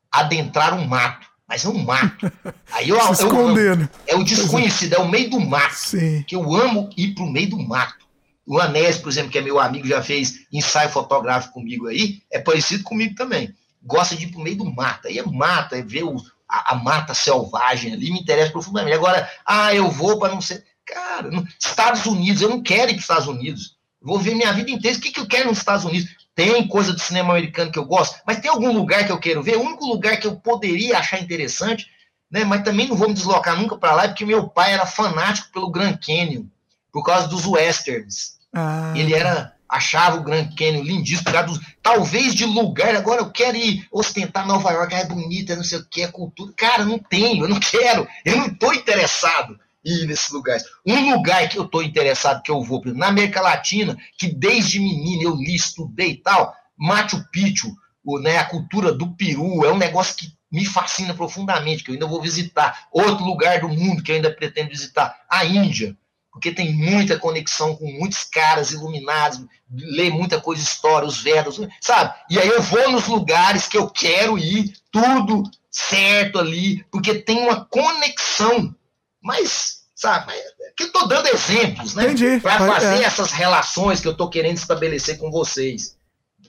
adentrar um mato. Mas é um mato. (laughs) Aí eu, Se eu amo. É o desconhecido, é o meio do mato. Sim. Que eu amo ir para o meio do mato. O Anés, por exemplo, que é meu amigo, já fez ensaio fotográfico comigo aí, é parecido comigo também. Gosta de ir para o meio do mato. Aí é mato, é ver os, a, a, mata selvagem ali, me interessa profundamente. Agora, ah, eu vou para não ser. Cara, Estados Unidos, eu não quero ir para os Estados Unidos. vou ver minha vida inteira. O que, que eu quero nos Estados Unidos? Tem coisa do cinema americano que eu gosto, mas tem algum lugar que eu quero ver? O único lugar que eu poderia achar interessante, né? Mas também não vou me deslocar nunca para lá, porque meu pai era fanático pelo Grand Canyon, por causa dos westerns. Ah. Ele era achava o Grand Canyon lindíssimo, por causa talvez de lugar. Agora eu quero ir ostentar Nova York, é bonita, não sei o que, é cultura. Cara, não tenho, eu não quero, eu não estou interessado ir nesses lugares. Um lugar que eu estou interessado, que eu vou, na América Latina, que desde menino eu li, estudei e tal, Machu Picchu, o, né, a cultura do Peru, é um negócio que me fascina profundamente, que eu ainda vou visitar. Outro lugar do mundo que eu ainda pretendo visitar, a Índia, porque tem muita conexão com muitos caras iluminados, lê muita coisa história, os Vedas, sabe? E aí eu vou nos lugares que eu quero ir, tudo certo ali, porque tem uma conexão mas, sabe, que eu tô dando exemplos, né? Para fazer é. essas relações que eu tô querendo estabelecer com vocês.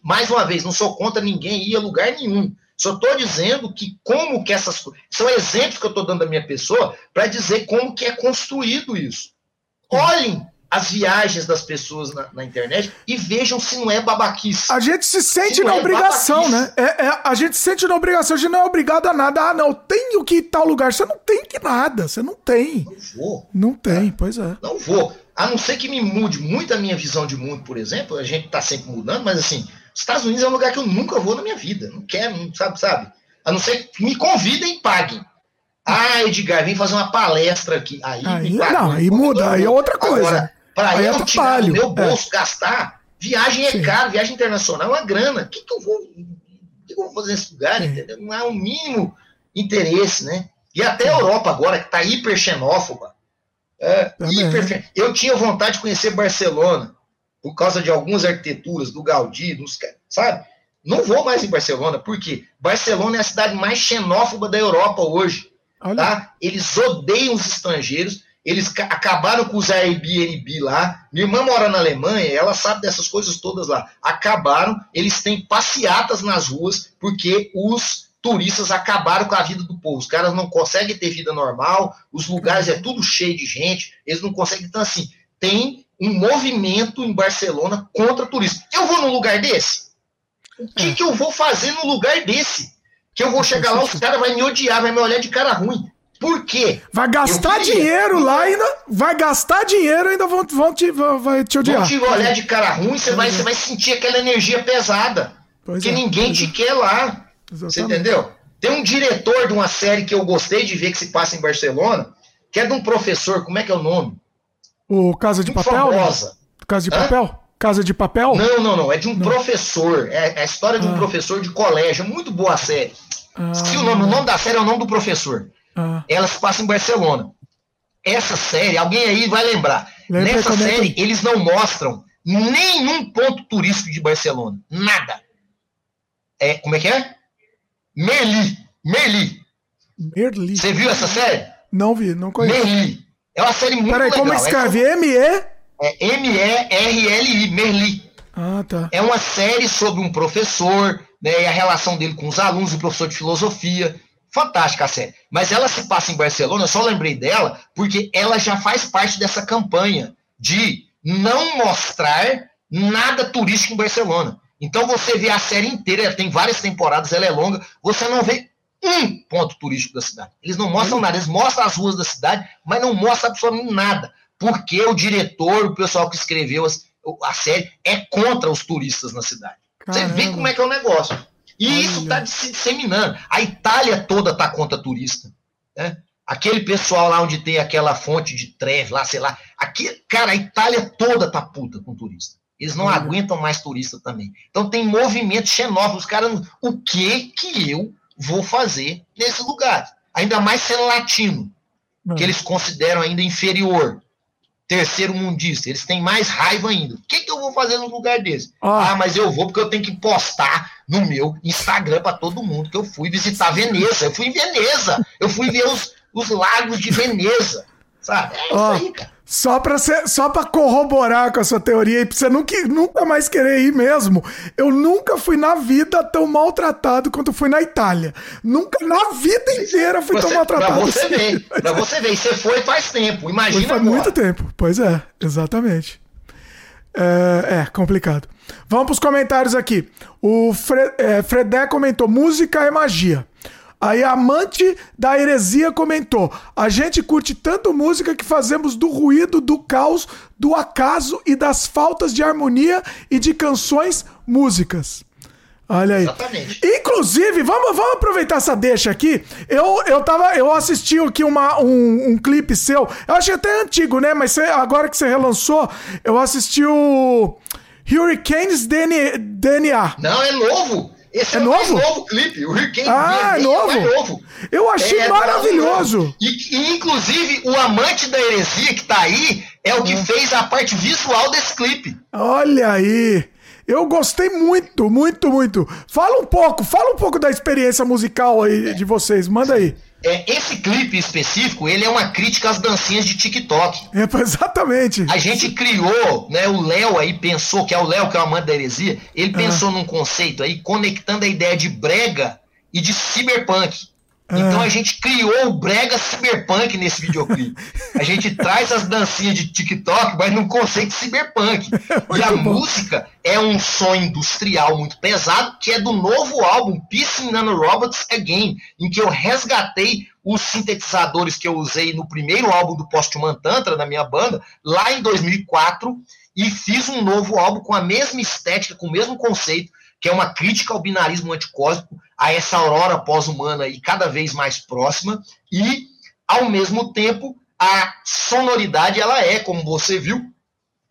Mais uma vez, não sou contra ninguém ir a lugar nenhum. Só estou dizendo que como que essas são exemplos que eu estou dando da minha pessoa para dizer como que é construído isso. Olhem as viagens das pessoas na, na, internet e vejam se não é babaquice. A gente se sente se na é obrigação, né? É, é, a gente se sente na obrigação, a gente não é obrigado a nada. Ah, não, tenho que ir tal lugar. Você não tem que nada, você não tem. Não vou. Não tem, é. pois é. Não vou. A não ser que me mude muito a minha visão de mundo, por exemplo, a gente tá sempre mudando, mas assim, Estados Unidos é um lugar que eu nunca vou na minha vida. Não quero, não sabe, sabe? A não ser que me convidem e paguem. Ah, Edgar, vem fazer uma palestra aqui. Aí, aí não, aí muda, aí é outra coisa. Agora, para eu é tirar do meu é. bolso, é. gastar, viagem é Sim. caro, viagem internacional é uma grana. O que, que eu vou. Que eu vou fazer nesse lugar? Entendeu? Não há o um mínimo interesse, né? E até a Europa agora, que está hiper xenófoba. É, hiper, eu tinha vontade de conhecer Barcelona, por causa de algumas arquiteturas, do Gaudí, dos, sabe? Não vou mais em Barcelona, porque Barcelona é a cidade mais xenófoba da Europa hoje. Tá? Eles odeiam os estrangeiros eles acabaram com os Airbnb lá. Minha irmã mora na Alemanha, ela sabe dessas coisas todas lá. Acabaram, eles têm passeatas nas ruas porque os turistas acabaram com a vida do povo. Os caras não conseguem ter vida normal, os lugares é tudo cheio de gente, eles não conseguem. Então, assim, tem um movimento em Barcelona contra turistas. Eu vou num lugar desse? O que, é. que eu vou fazer num lugar desse? Que eu vou chegar lá, os caras vão me odiar, vai me olhar de cara ruim. Por quê? Vai gastar dinheiro lá e ainda. Vai gastar dinheiro ainda vão, vão, te, vão, te odiar. Vão te olhar de cara ruim, você vai, você vai sentir aquela energia pesada. Pois que é, ninguém te é. quer lá. Exatamente. Você entendeu? Tem um diretor de uma série que eu gostei de ver que se passa em Barcelona, que é de um professor, como é que é o nome? O Casa de Muito Papel? Famosa. Casa de Hã? Papel? Casa de Papel? Não, não, não. É de um não. professor. É, é, a história de um ah. professor de colégio. Muito boa a série. Ah. Esqueci o nome. O nome da série é o nome do professor. Ah. Ela se passa em Barcelona. Essa série, alguém aí vai lembrar. Lembra Nessa série, eles não mostram nenhum ponto turístico de Barcelona. Nada. É, como é que é? Merli. Merli. Merli. Você viu essa série? Não vi, não conheço. Merli. É uma série muito Peraí, legal. como escreve? É, M-E? É M-E-R-L-I. Merli. Ah, tá. É uma série sobre um professor, né, e a relação dele com os alunos, o professor de filosofia. Fantástica a série. Mas ela se passa em Barcelona, eu só lembrei dela porque ela já faz parte dessa campanha de não mostrar nada turístico em Barcelona. Então você vê a série inteira, ela tem várias temporadas, ela é longa, você não vê um ponto turístico da cidade. Eles não mostram nada, eles mostram as ruas da cidade, mas não mostram absolutamente nada. Porque o diretor, o pessoal que escreveu a série, é contra os turistas na cidade. Caramba. Você vê como é que é o negócio. E Olha. isso está se disseminando. A Itália toda está contra turista. Né? Aquele pessoal lá onde tem aquela fonte de treve lá, sei lá. Aqui, cara, a Itália toda tá puta com turista. Eles não aguentam mais turista também. Então tem movimento xenófobo. Os caras, o que que eu vou fazer nesse lugar? Ainda mais sendo latino, que eles consideram ainda inferior terceiro mundista. Eles têm mais raiva ainda. O que, que eu vou fazer no lugar desse? Ah. ah, mas eu vou porque eu tenho que postar no meu Instagram para todo mundo que eu fui visitar Veneza. Eu fui em Veneza. Eu fui ver os, os lagos de Veneza. Sabe? É isso aí, cara. Só pra, ser, só pra corroborar com a sua teoria e pra você nunca, nunca mais querer ir mesmo, eu nunca fui na vida tão maltratado quanto fui na Itália. Nunca na vida inteira fui você, tão maltratado. Pra você assim. ver, pra você ver, você foi faz tempo, imagina foi faz muito tempo, pois é, exatamente. É, é complicado. Vamos para os comentários aqui. O Fre é, Fredé comentou: música é magia. Aí a amante da heresia comentou: a gente curte tanto música que fazemos do ruído, do caos, do acaso e das faltas de harmonia e de canções músicas. Olha aí. Exatamente. Inclusive, vamos, vamos aproveitar essa deixa aqui. Eu, eu tava. Eu assisti aqui uma, um, um clipe seu. Eu achei até antigo, né? Mas você, agora que você relançou, eu assisti o Hurricanes DNA. Não, é novo. Esse é, é novo? novo clipe. O Hurricane ah, é novo? é novo. Eu achei é, maravilhoso. E, e, inclusive, o amante da heresia que tá aí é o que hum. fez a parte visual desse clipe. Olha aí. Eu gostei muito, muito, muito. Fala um pouco, fala um pouco da experiência musical aí de vocês, manda aí. É, esse clipe específico, ele é uma crítica às dancinhas de TikTok. É, exatamente. A gente criou, né, o Léo aí pensou, que é o Léo que é o amante da heresia, ele ah. pensou num conceito aí, conectando a ideia de brega e de cyberpunk. Então ah. a gente criou o brega cyberpunk nesse videoclipe. A gente (laughs) traz as dancinhas de TikTok, mas num conceito cyberpunk. e a bom. música é um som industrial muito pesado, que é do novo álbum Peace Nano Robots Again, em que eu resgatei os sintetizadores que eu usei no primeiro álbum do Postman Tantra, da minha banda, lá em 2004, e fiz um novo álbum com a mesma estética, com o mesmo conceito, que é uma crítica ao binarismo anticósmico, a essa aurora pós-humana e cada vez mais próxima, e, ao mesmo tempo, a sonoridade, ela é, como você viu,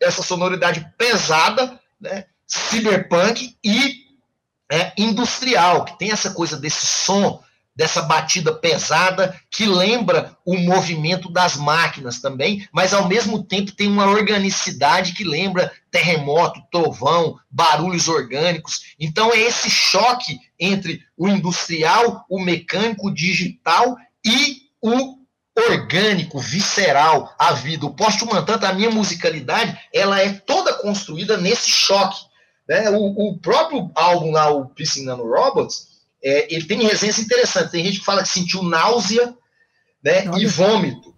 essa sonoridade pesada, né, cyberpunk e é, industrial, que tem essa coisa desse som dessa batida pesada que lembra o movimento das máquinas também, mas ao mesmo tempo tem uma organicidade que lembra terremoto, trovão, barulhos orgânicos. Então é esse choque entre o industrial, o mecânico, o digital e o orgânico, visceral, a vida. O Postman, tanto a minha musicalidade, ela é toda construída nesse choque. Né? O, o próprio álbum lá, o Peace Nano Robots, é, ele tem resenhas interessantes. Tem gente que fala que sentiu náusea né, e vômito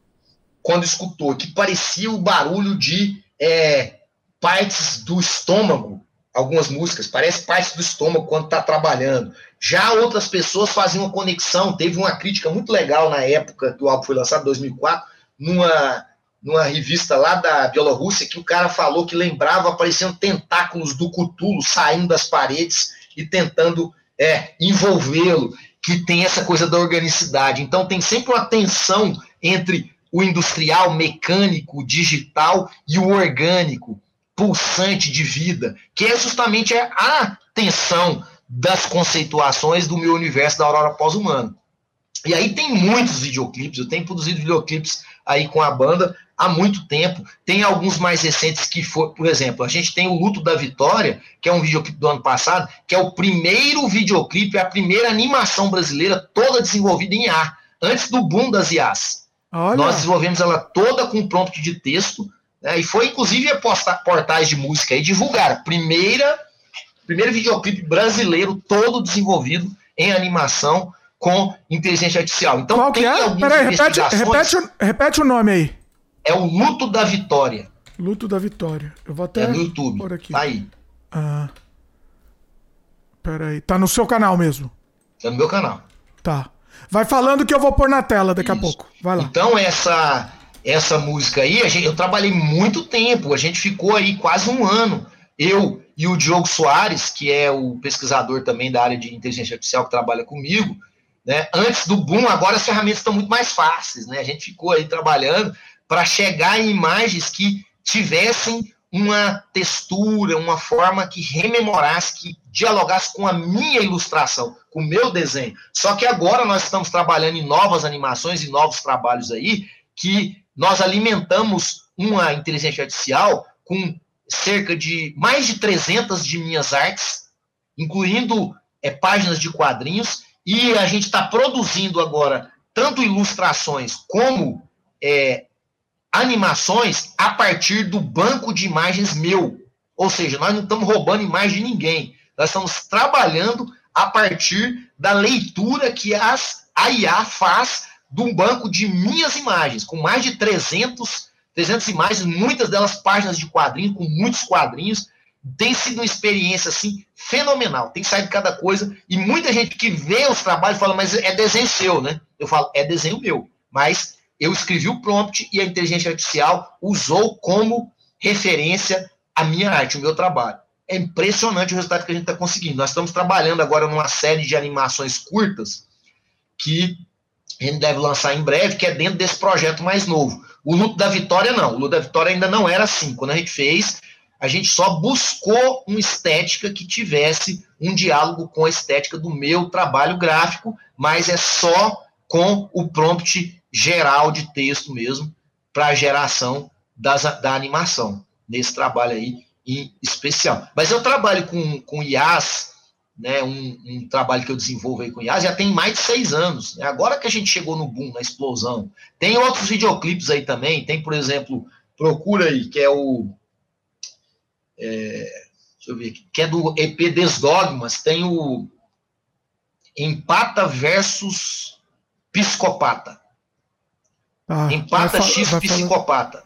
quando escutou, que parecia o barulho de é, partes do estômago, algumas músicas, parece partes do estômago quando está trabalhando. Já outras pessoas faziam uma conexão, teve uma crítica muito legal na época que o álbum foi lançado, em 2004, numa, numa revista lá da Bielorrússia, que o cara falou que lembrava, aparecendo tentáculos do Cutulo saindo das paredes e tentando é, envolvê-lo, que tem essa coisa da organicidade. Então tem sempre uma tensão entre o industrial, mecânico, digital e o orgânico, pulsante de vida, que é justamente a tensão das conceituações do meu universo da aurora pós-humana. E aí tem muitos videoclipes, eu tenho produzido videoclipes aí com a banda, há muito tempo. Tem alguns mais recentes que foi, por exemplo, a gente tem o Luto da Vitória, que é um videoclipe do ano passado, que é o primeiro videoclipe, a primeira animação brasileira toda desenvolvida em ar, antes do boom das IAs. Olha. Nós desenvolvemos ela toda com prompt de texto, né, e foi inclusive a portais de música aí divulgar. Primeira, primeiro videoclipe brasileiro todo desenvolvido em animação com inteligência artificial. Então, Qual que é? Peraí, repete, repete, repete o nome aí. É o Luto da Vitória. Luto da Vitória. Eu vou até. É no YouTube. Por aqui. Tá aí. Ah. Peraí. Tá no seu canal mesmo? Tá no meu canal. Tá. Vai falando que eu vou pôr na tela daqui Isso. a pouco. Vai lá. Então, essa, essa música aí, gente, eu trabalhei muito tempo. A gente ficou aí quase um ano. Eu e o Diogo Soares, que é o pesquisador também da área de inteligência artificial que trabalha comigo, né? Antes do boom, agora as ferramentas estão muito mais fáceis, né? A gente ficou aí trabalhando para chegar em imagens que tivessem uma textura, uma forma que rememorasse, que dialogasse com a minha ilustração, com o meu desenho. Só que agora nós estamos trabalhando em novas animações e novos trabalhos aí, que nós alimentamos uma inteligência artificial com cerca de mais de 300 de minhas artes, incluindo é, páginas de quadrinhos, e a gente está produzindo agora tanto ilustrações como é, animações a partir do banco de imagens meu. Ou seja, nós não estamos roubando imagem de ninguém. Nós estamos trabalhando a partir da leitura que as, a IA faz de um banco de minhas imagens, com mais de 300 300 imagens, muitas delas páginas de quadrinho, com muitos quadrinhos. Tem sido uma experiência, assim, fenomenal. Tem saído cada coisa. E muita gente que vê os trabalhos fala, mas é desenho seu, né? Eu falo, é desenho meu. Mas eu escrevi o prompt e a inteligência artificial usou como referência a minha arte, o meu trabalho. É impressionante o resultado que a gente está conseguindo. Nós estamos trabalhando agora numa série de animações curtas que a gente deve lançar em breve, que é dentro desse projeto mais novo. O Luto da Vitória, não. O Luto da Vitória ainda não era assim. Quando a gente fez, a gente só buscou uma estética que tivesse um diálogo com a estética do meu trabalho gráfico, mas é só com o prompt geral de texto mesmo, para a geração das, da animação, nesse trabalho aí em especial. Mas eu trabalho com, com IAS, né, um, um, trabalho que eu desenvolvo aí com IAS, já tem mais de seis anos. Né? Agora que a gente chegou no boom, na explosão. Tem outros videoclipes aí também, tem, por exemplo, procura aí, que é o. É, deixa eu ver aqui, que é do EP Desdogmas, tem o Empata versus Psicopata. Ah, Empata vai Psicopata.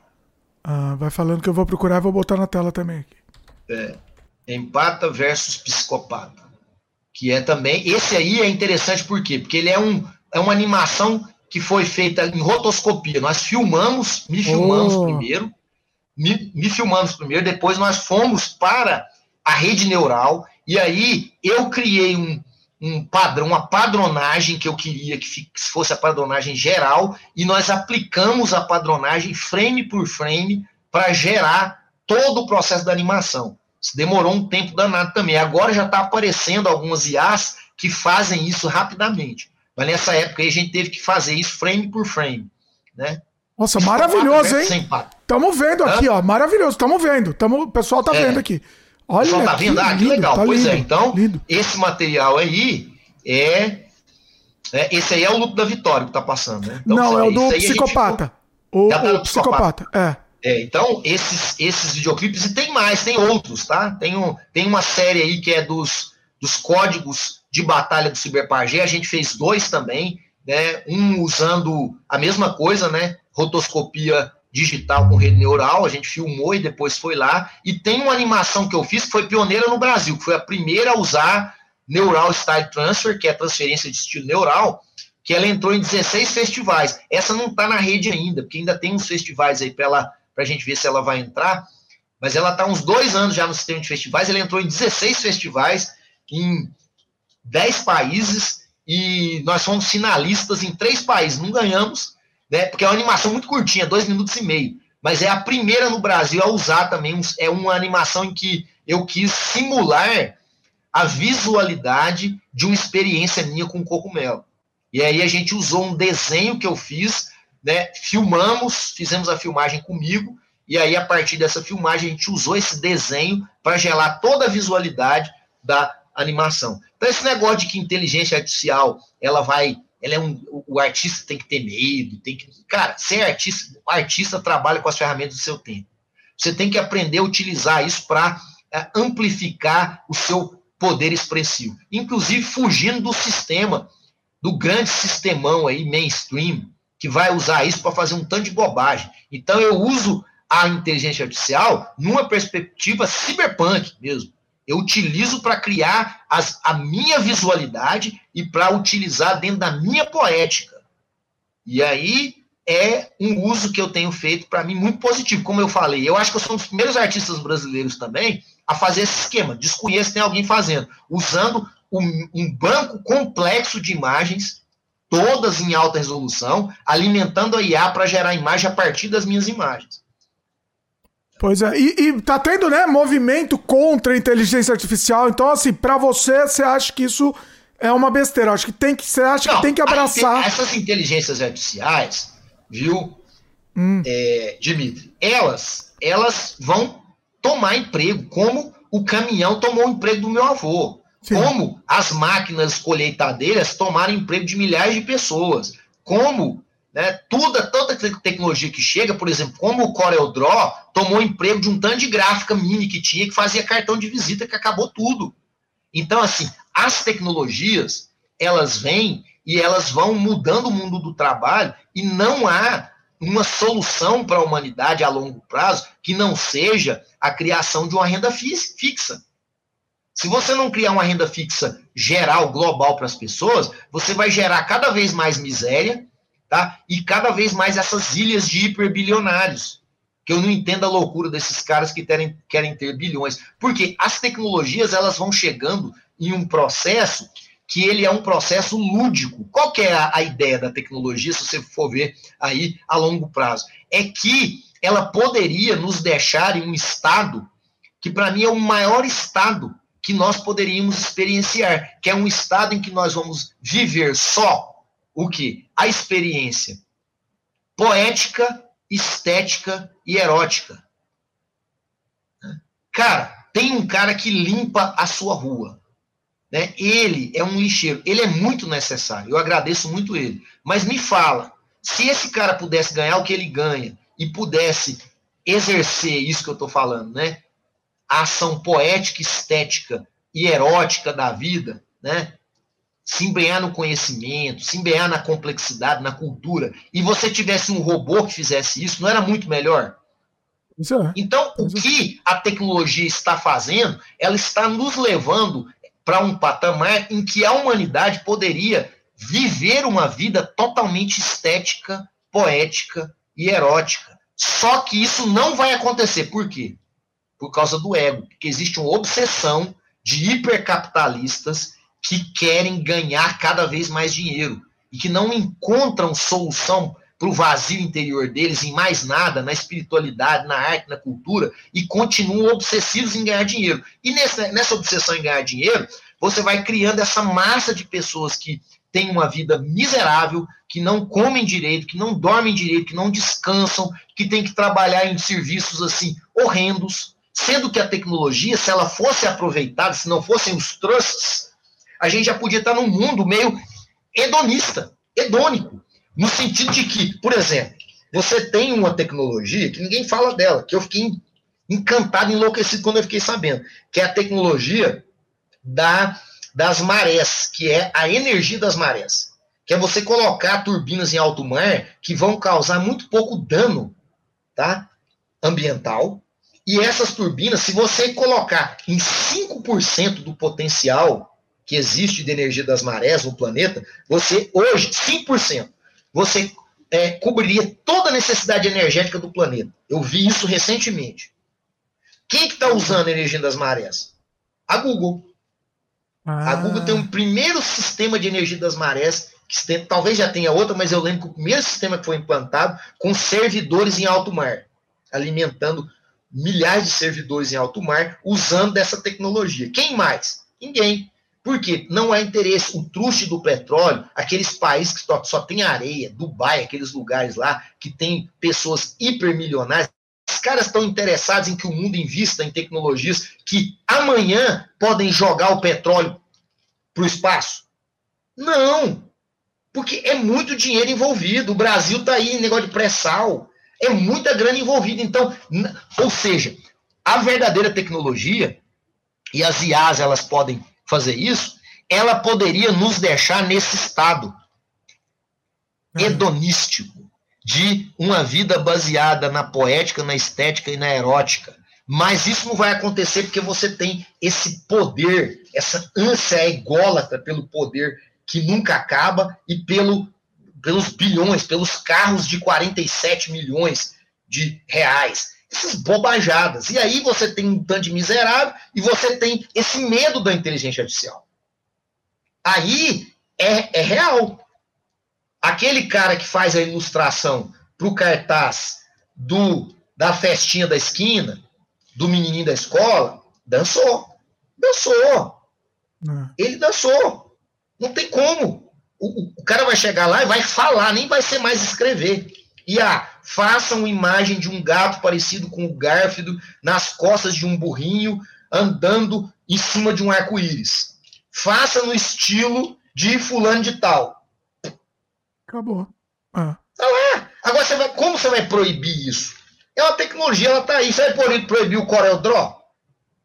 Ah, vai falando que eu vou procurar e vou botar na tela também. É, empata versus Psicopata que é também. Esse aí é interessante por quê? Porque ele é, um, é uma animação que foi feita em rotoscopia. Nós filmamos, me filmamos oh. primeiro, me, me filmamos primeiro, depois nós fomos para a rede neural, e aí eu criei um, um padrão, uma padronagem que eu queria que fosse a padronagem geral, e nós aplicamos a padronagem frame por frame para gerar todo o processo da animação. Isso demorou um tempo danado também. Agora já está aparecendo algumas IAs que fazem isso rapidamente. Mas nessa época aí a gente teve que fazer isso frame por frame. Né? Nossa, maravilhoso, hein? Estamos vendo aqui, ó. Maravilhoso, estamos vendo. Tamo, o pessoal tá é. vendo aqui. Olha, o tá vendo? Ah, que lindo, legal. Tá pois é, lindo, é, então, lindo. esse material aí é, é, Esse aí é o luto da vitória que tá passando, né? Então, Não, é o do psicopata. O, é o psicopata, é. É, então, esses, esses videoclipes, e tem mais, tem outros, tá? Tem, um, tem uma série aí que é dos, dos códigos de batalha do Cyberpagé, a gente fez dois também, né? Um usando a mesma coisa, né? Rotoscopia digital com rede neural, a gente filmou e depois foi lá. E tem uma animação que eu fiz que foi pioneira no Brasil, que foi a primeira a usar Neural Style Transfer, que é transferência de estilo neural, que ela entrou em 16 festivais. Essa não está na rede ainda, porque ainda tem uns festivais aí para a gente ver se ela vai entrar. Mas ela está uns dois anos já no sistema de festivais. Ela entrou em 16 festivais, em 10 países, e nós fomos finalistas em três países. Não ganhamos, né? Porque é uma animação muito curtinha, dois minutos e meio. Mas é a primeira no Brasil a usar também. É uma animação em que eu quis simular a visualidade de uma experiência minha com cogumelo. E aí a gente usou um desenho que eu fiz né? Filmamos, fizemos a filmagem comigo, e aí a partir dessa filmagem a gente usou esse desenho para gelar toda a visualidade da animação. Então esse negócio de que inteligência artificial, ela vai, ela é um, o artista tem que ter medo, tem que, cara, ser artista, o artista trabalha com as ferramentas do seu tempo. Você tem que aprender a utilizar isso para é, amplificar o seu poder expressivo, inclusive fugindo do sistema, do grande sistemão aí mainstream, que vai usar isso para fazer um tanto de bobagem. Então eu uso a inteligência artificial numa perspectiva cyberpunk mesmo. Eu utilizo para criar as, a minha visualidade e para utilizar dentro da minha poética. E aí é um uso que eu tenho feito para mim muito positivo. Como eu falei, eu acho que eu sou um dos primeiros artistas brasileiros também a fazer esse esquema. Desconheço tem alguém fazendo, usando um, um banco complexo de imagens todas em alta resolução, alimentando a IA para gerar imagem a partir das minhas imagens. Pois é, e, e tá tendo, né, movimento contra a inteligência artificial. Então, assim, para você, você acha que isso é uma besteira? Acho que tem que, você acha Não, que tem que abraçar. Essas inteligências artificiais, viu, hum. é, Dimitri, elas, elas vão tomar emprego, como o caminhão tomou o emprego do meu avô. Sim. Como as máquinas colheitadeiras tomaram emprego de milhares de pessoas. Como né, toda, toda tecnologia que chega, por exemplo, como o Corel Draw tomou emprego de um tanto de gráfica mini que tinha, que fazia cartão de visita, que acabou tudo. Então, assim, as tecnologias, elas vêm e elas vão mudando o mundo do trabalho e não há uma solução para a humanidade a longo prazo que não seja a criação de uma renda fixa. Se você não criar uma renda fixa geral, global para as pessoas, você vai gerar cada vez mais miséria, tá? E cada vez mais essas ilhas de hiperbilionários. Que eu não entendo a loucura desses caras que querem, querem ter bilhões. Porque as tecnologias elas vão chegando em um processo que ele é um processo lúdico. Qual que é a, a ideia da tecnologia, se você for ver aí a longo prazo? É que ela poderia nos deixar em um estado que, para mim, é o maior estado que nós poderíamos experienciar, que é um estado em que nós vamos viver só o que? A experiência poética, estética e erótica. Cara, tem um cara que limpa a sua rua. Né? Ele é um lixeiro, ele é muito necessário, eu agradeço muito ele. Mas me fala, se esse cara pudesse ganhar o que ele ganha e pudesse exercer isso que eu estou falando, né? A ação poética, estética e erótica da vida, né? Se empenhar no conhecimento, se empenhar na complexidade, na cultura, e você tivesse um robô que fizesse isso, não era muito melhor? É. Então, o é. que a tecnologia está fazendo, ela está nos levando para um patamar em que a humanidade poderia viver uma vida totalmente estética, poética e erótica. Só que isso não vai acontecer. Por quê? Por causa do ego. Porque existe uma obsessão de hipercapitalistas que querem ganhar cada vez mais dinheiro e que não encontram solução para o vazio interior deles em mais nada, na espiritualidade, na arte, na cultura, e continuam obsessivos em ganhar dinheiro. E nessa, nessa obsessão em ganhar dinheiro, você vai criando essa massa de pessoas que têm uma vida miserável, que não comem direito, que não dormem direito, que não descansam, que tem que trabalhar em serviços assim horrendos, sendo que a tecnologia, se ela fosse aproveitada, se não fossem os trusts, a gente já podia estar num mundo meio hedonista, hedônico, no sentido de que, por exemplo, você tem uma tecnologia que ninguém fala dela, que eu fiquei encantado, enlouquecido quando eu fiquei sabendo, que é a tecnologia da, das marés, que é a energia das marés. Que é você colocar turbinas em alto mar que vão causar muito pouco dano tá? ambiental. E essas turbinas, se você colocar em 5% do potencial que existe de energia das marés no planeta, você hoje, 5%, você é, cobriria toda a necessidade energética do planeta. Eu vi isso recentemente. Quem que está usando a energia das marés? A Google. Ah. A Google tem um primeiro sistema de energia das marés, que tem, talvez já tenha outra, mas eu lembro que o primeiro sistema que foi implantado com servidores em alto mar, alimentando milhares de servidores em alto mar usando dessa tecnologia. Quem mais? Ninguém. Porque não há interesse. O truste do petróleo, aqueles países que só, tem areia, Dubai, aqueles lugares lá que tem pessoas hipermilionárias, os caras estão interessados em que o mundo invista em tecnologias que amanhã podem jogar o petróleo para o espaço? Não. Porque é muito dinheiro envolvido. O Brasil está aí em negócio de pré-sal. É muita grana envolvida. Então, ou seja, a verdadeira tecnologia, e as IAs elas podem fazer isso, ela poderia nos deixar nesse estado uhum. hedonístico de uma vida baseada na poética, na estética e na erótica. Mas isso não vai acontecer porque você tem esse poder, essa ânsia ególatra pelo poder que nunca acaba e pelo, pelos bilhões, pelos carros de 47 milhões de reais essas bobajadas. E aí você tem um tanto de miserável e você tem esse medo da inteligência artificial. Aí é, é real. Aquele cara que faz a ilustração para o cartaz do, da festinha da esquina, do menininho da escola, dançou. Dançou. Não. É. Ele dançou. Não tem como. O, o, cara vai chegar lá e vai falar, nem vai ser mais escrever. E ah, façam imagem de um gato parecido com o Garfield nas costas de um burrinho andando em cima de um arco-íris. Faça no estilo de fulano de tal. Acabou. Ah. Tá lá. Agora, você vai, como você vai proibir isso? É uma tecnologia, ela tá aí. Você vai proibir o Corel Draw?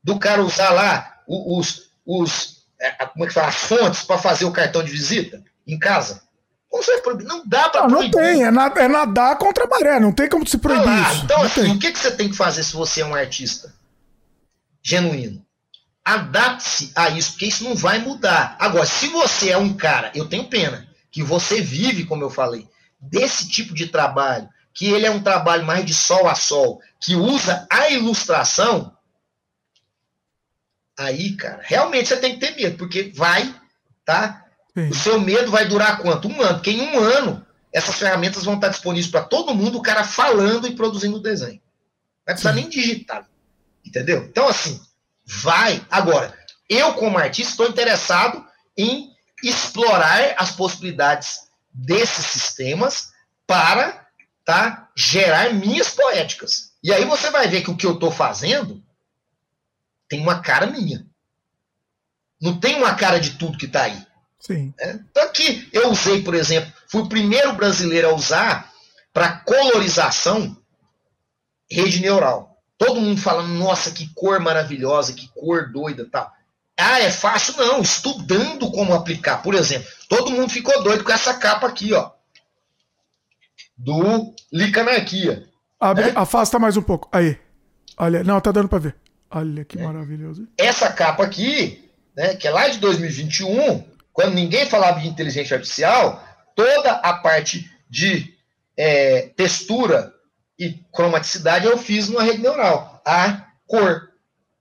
Do cara usar lá os, os é, como é que fala, as fontes para fazer o cartão de visita em casa? Como você vai proibir? Não dá pra Não, não proibir. tem, é, na- é nadar contra a maré, não tem como se proibir Ah, isso. então, Não assim, tem. o que, que você tem que fazer se você é um artista genuíno? Adapte-se a isso, porque isso não vai mudar. Agora, se você é um cara, eu tenho pena, que você vive, como eu falei, desse tipo de trabalho, que ele é um trabalho mais de sol a sol, que usa a ilustração, aí, cara, realmente você tem que ter medo, porque vai, tá? Sim. O seu medo vai durar quanto? Um ano. Porque em um ano, essas ferramentas vão estar disponíveis para todo mundo, o cara falando e produzindo o desenho. Não vai precisar Sim. nem digitar. Entendeu? Então, assim, vai. Agora, eu, como artista, estou interessado em explorar as possibilidades desses sistemas para tá, gerar minhas poéticas. E aí você vai ver que o que eu estou fazendo tem uma cara minha. Não tem uma cara de tudo que está aí. Sim. Tanto que eu usei, por exemplo, fui o primeiro brasileiro a usar para colorização rede neural. Todo mundo falando, nossa, que cor maravilhosa, que cor doida tal. Ah, é fácil? Não, estudando como aplicar. Por exemplo, todo mundo ficou doido com essa capa aqui, ó. Do Licanarquia. Abre, É? Afasta mais um pouco. Aí. Olha, não, tá dando pra ver. Olha É. que maravilhoso. Essa capa aqui, né, que é lá de 2021, quando ninguém falava de inteligência artificial, toda a parte de é, textura e cromaticidade eu fiz numa rede neural. A cor.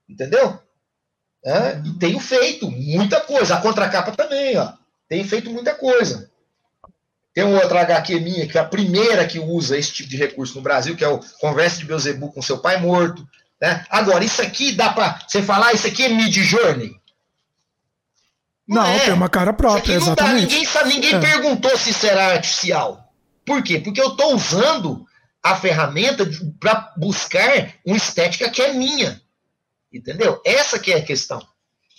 Entendeu? É, e tenho feito muita coisa. A contracapa também, ó. Tenho feito muita coisa. Tem outra HQ minha, que é a primeira que usa esse tipo de recurso no Brasil, que é o Conversa de Beuzebu com seu pai morto. Né? Agora, isso aqui dá pra você falar, isso aqui é Mid Journey? Não, é. tem uma cara Isso própria, não dá, exatamente. ninguém ninguém É. perguntou se será artificial. Por quê? Porque eu estou usando a ferramenta para buscar uma estética que é minha. Entendeu? Essa que é a questão.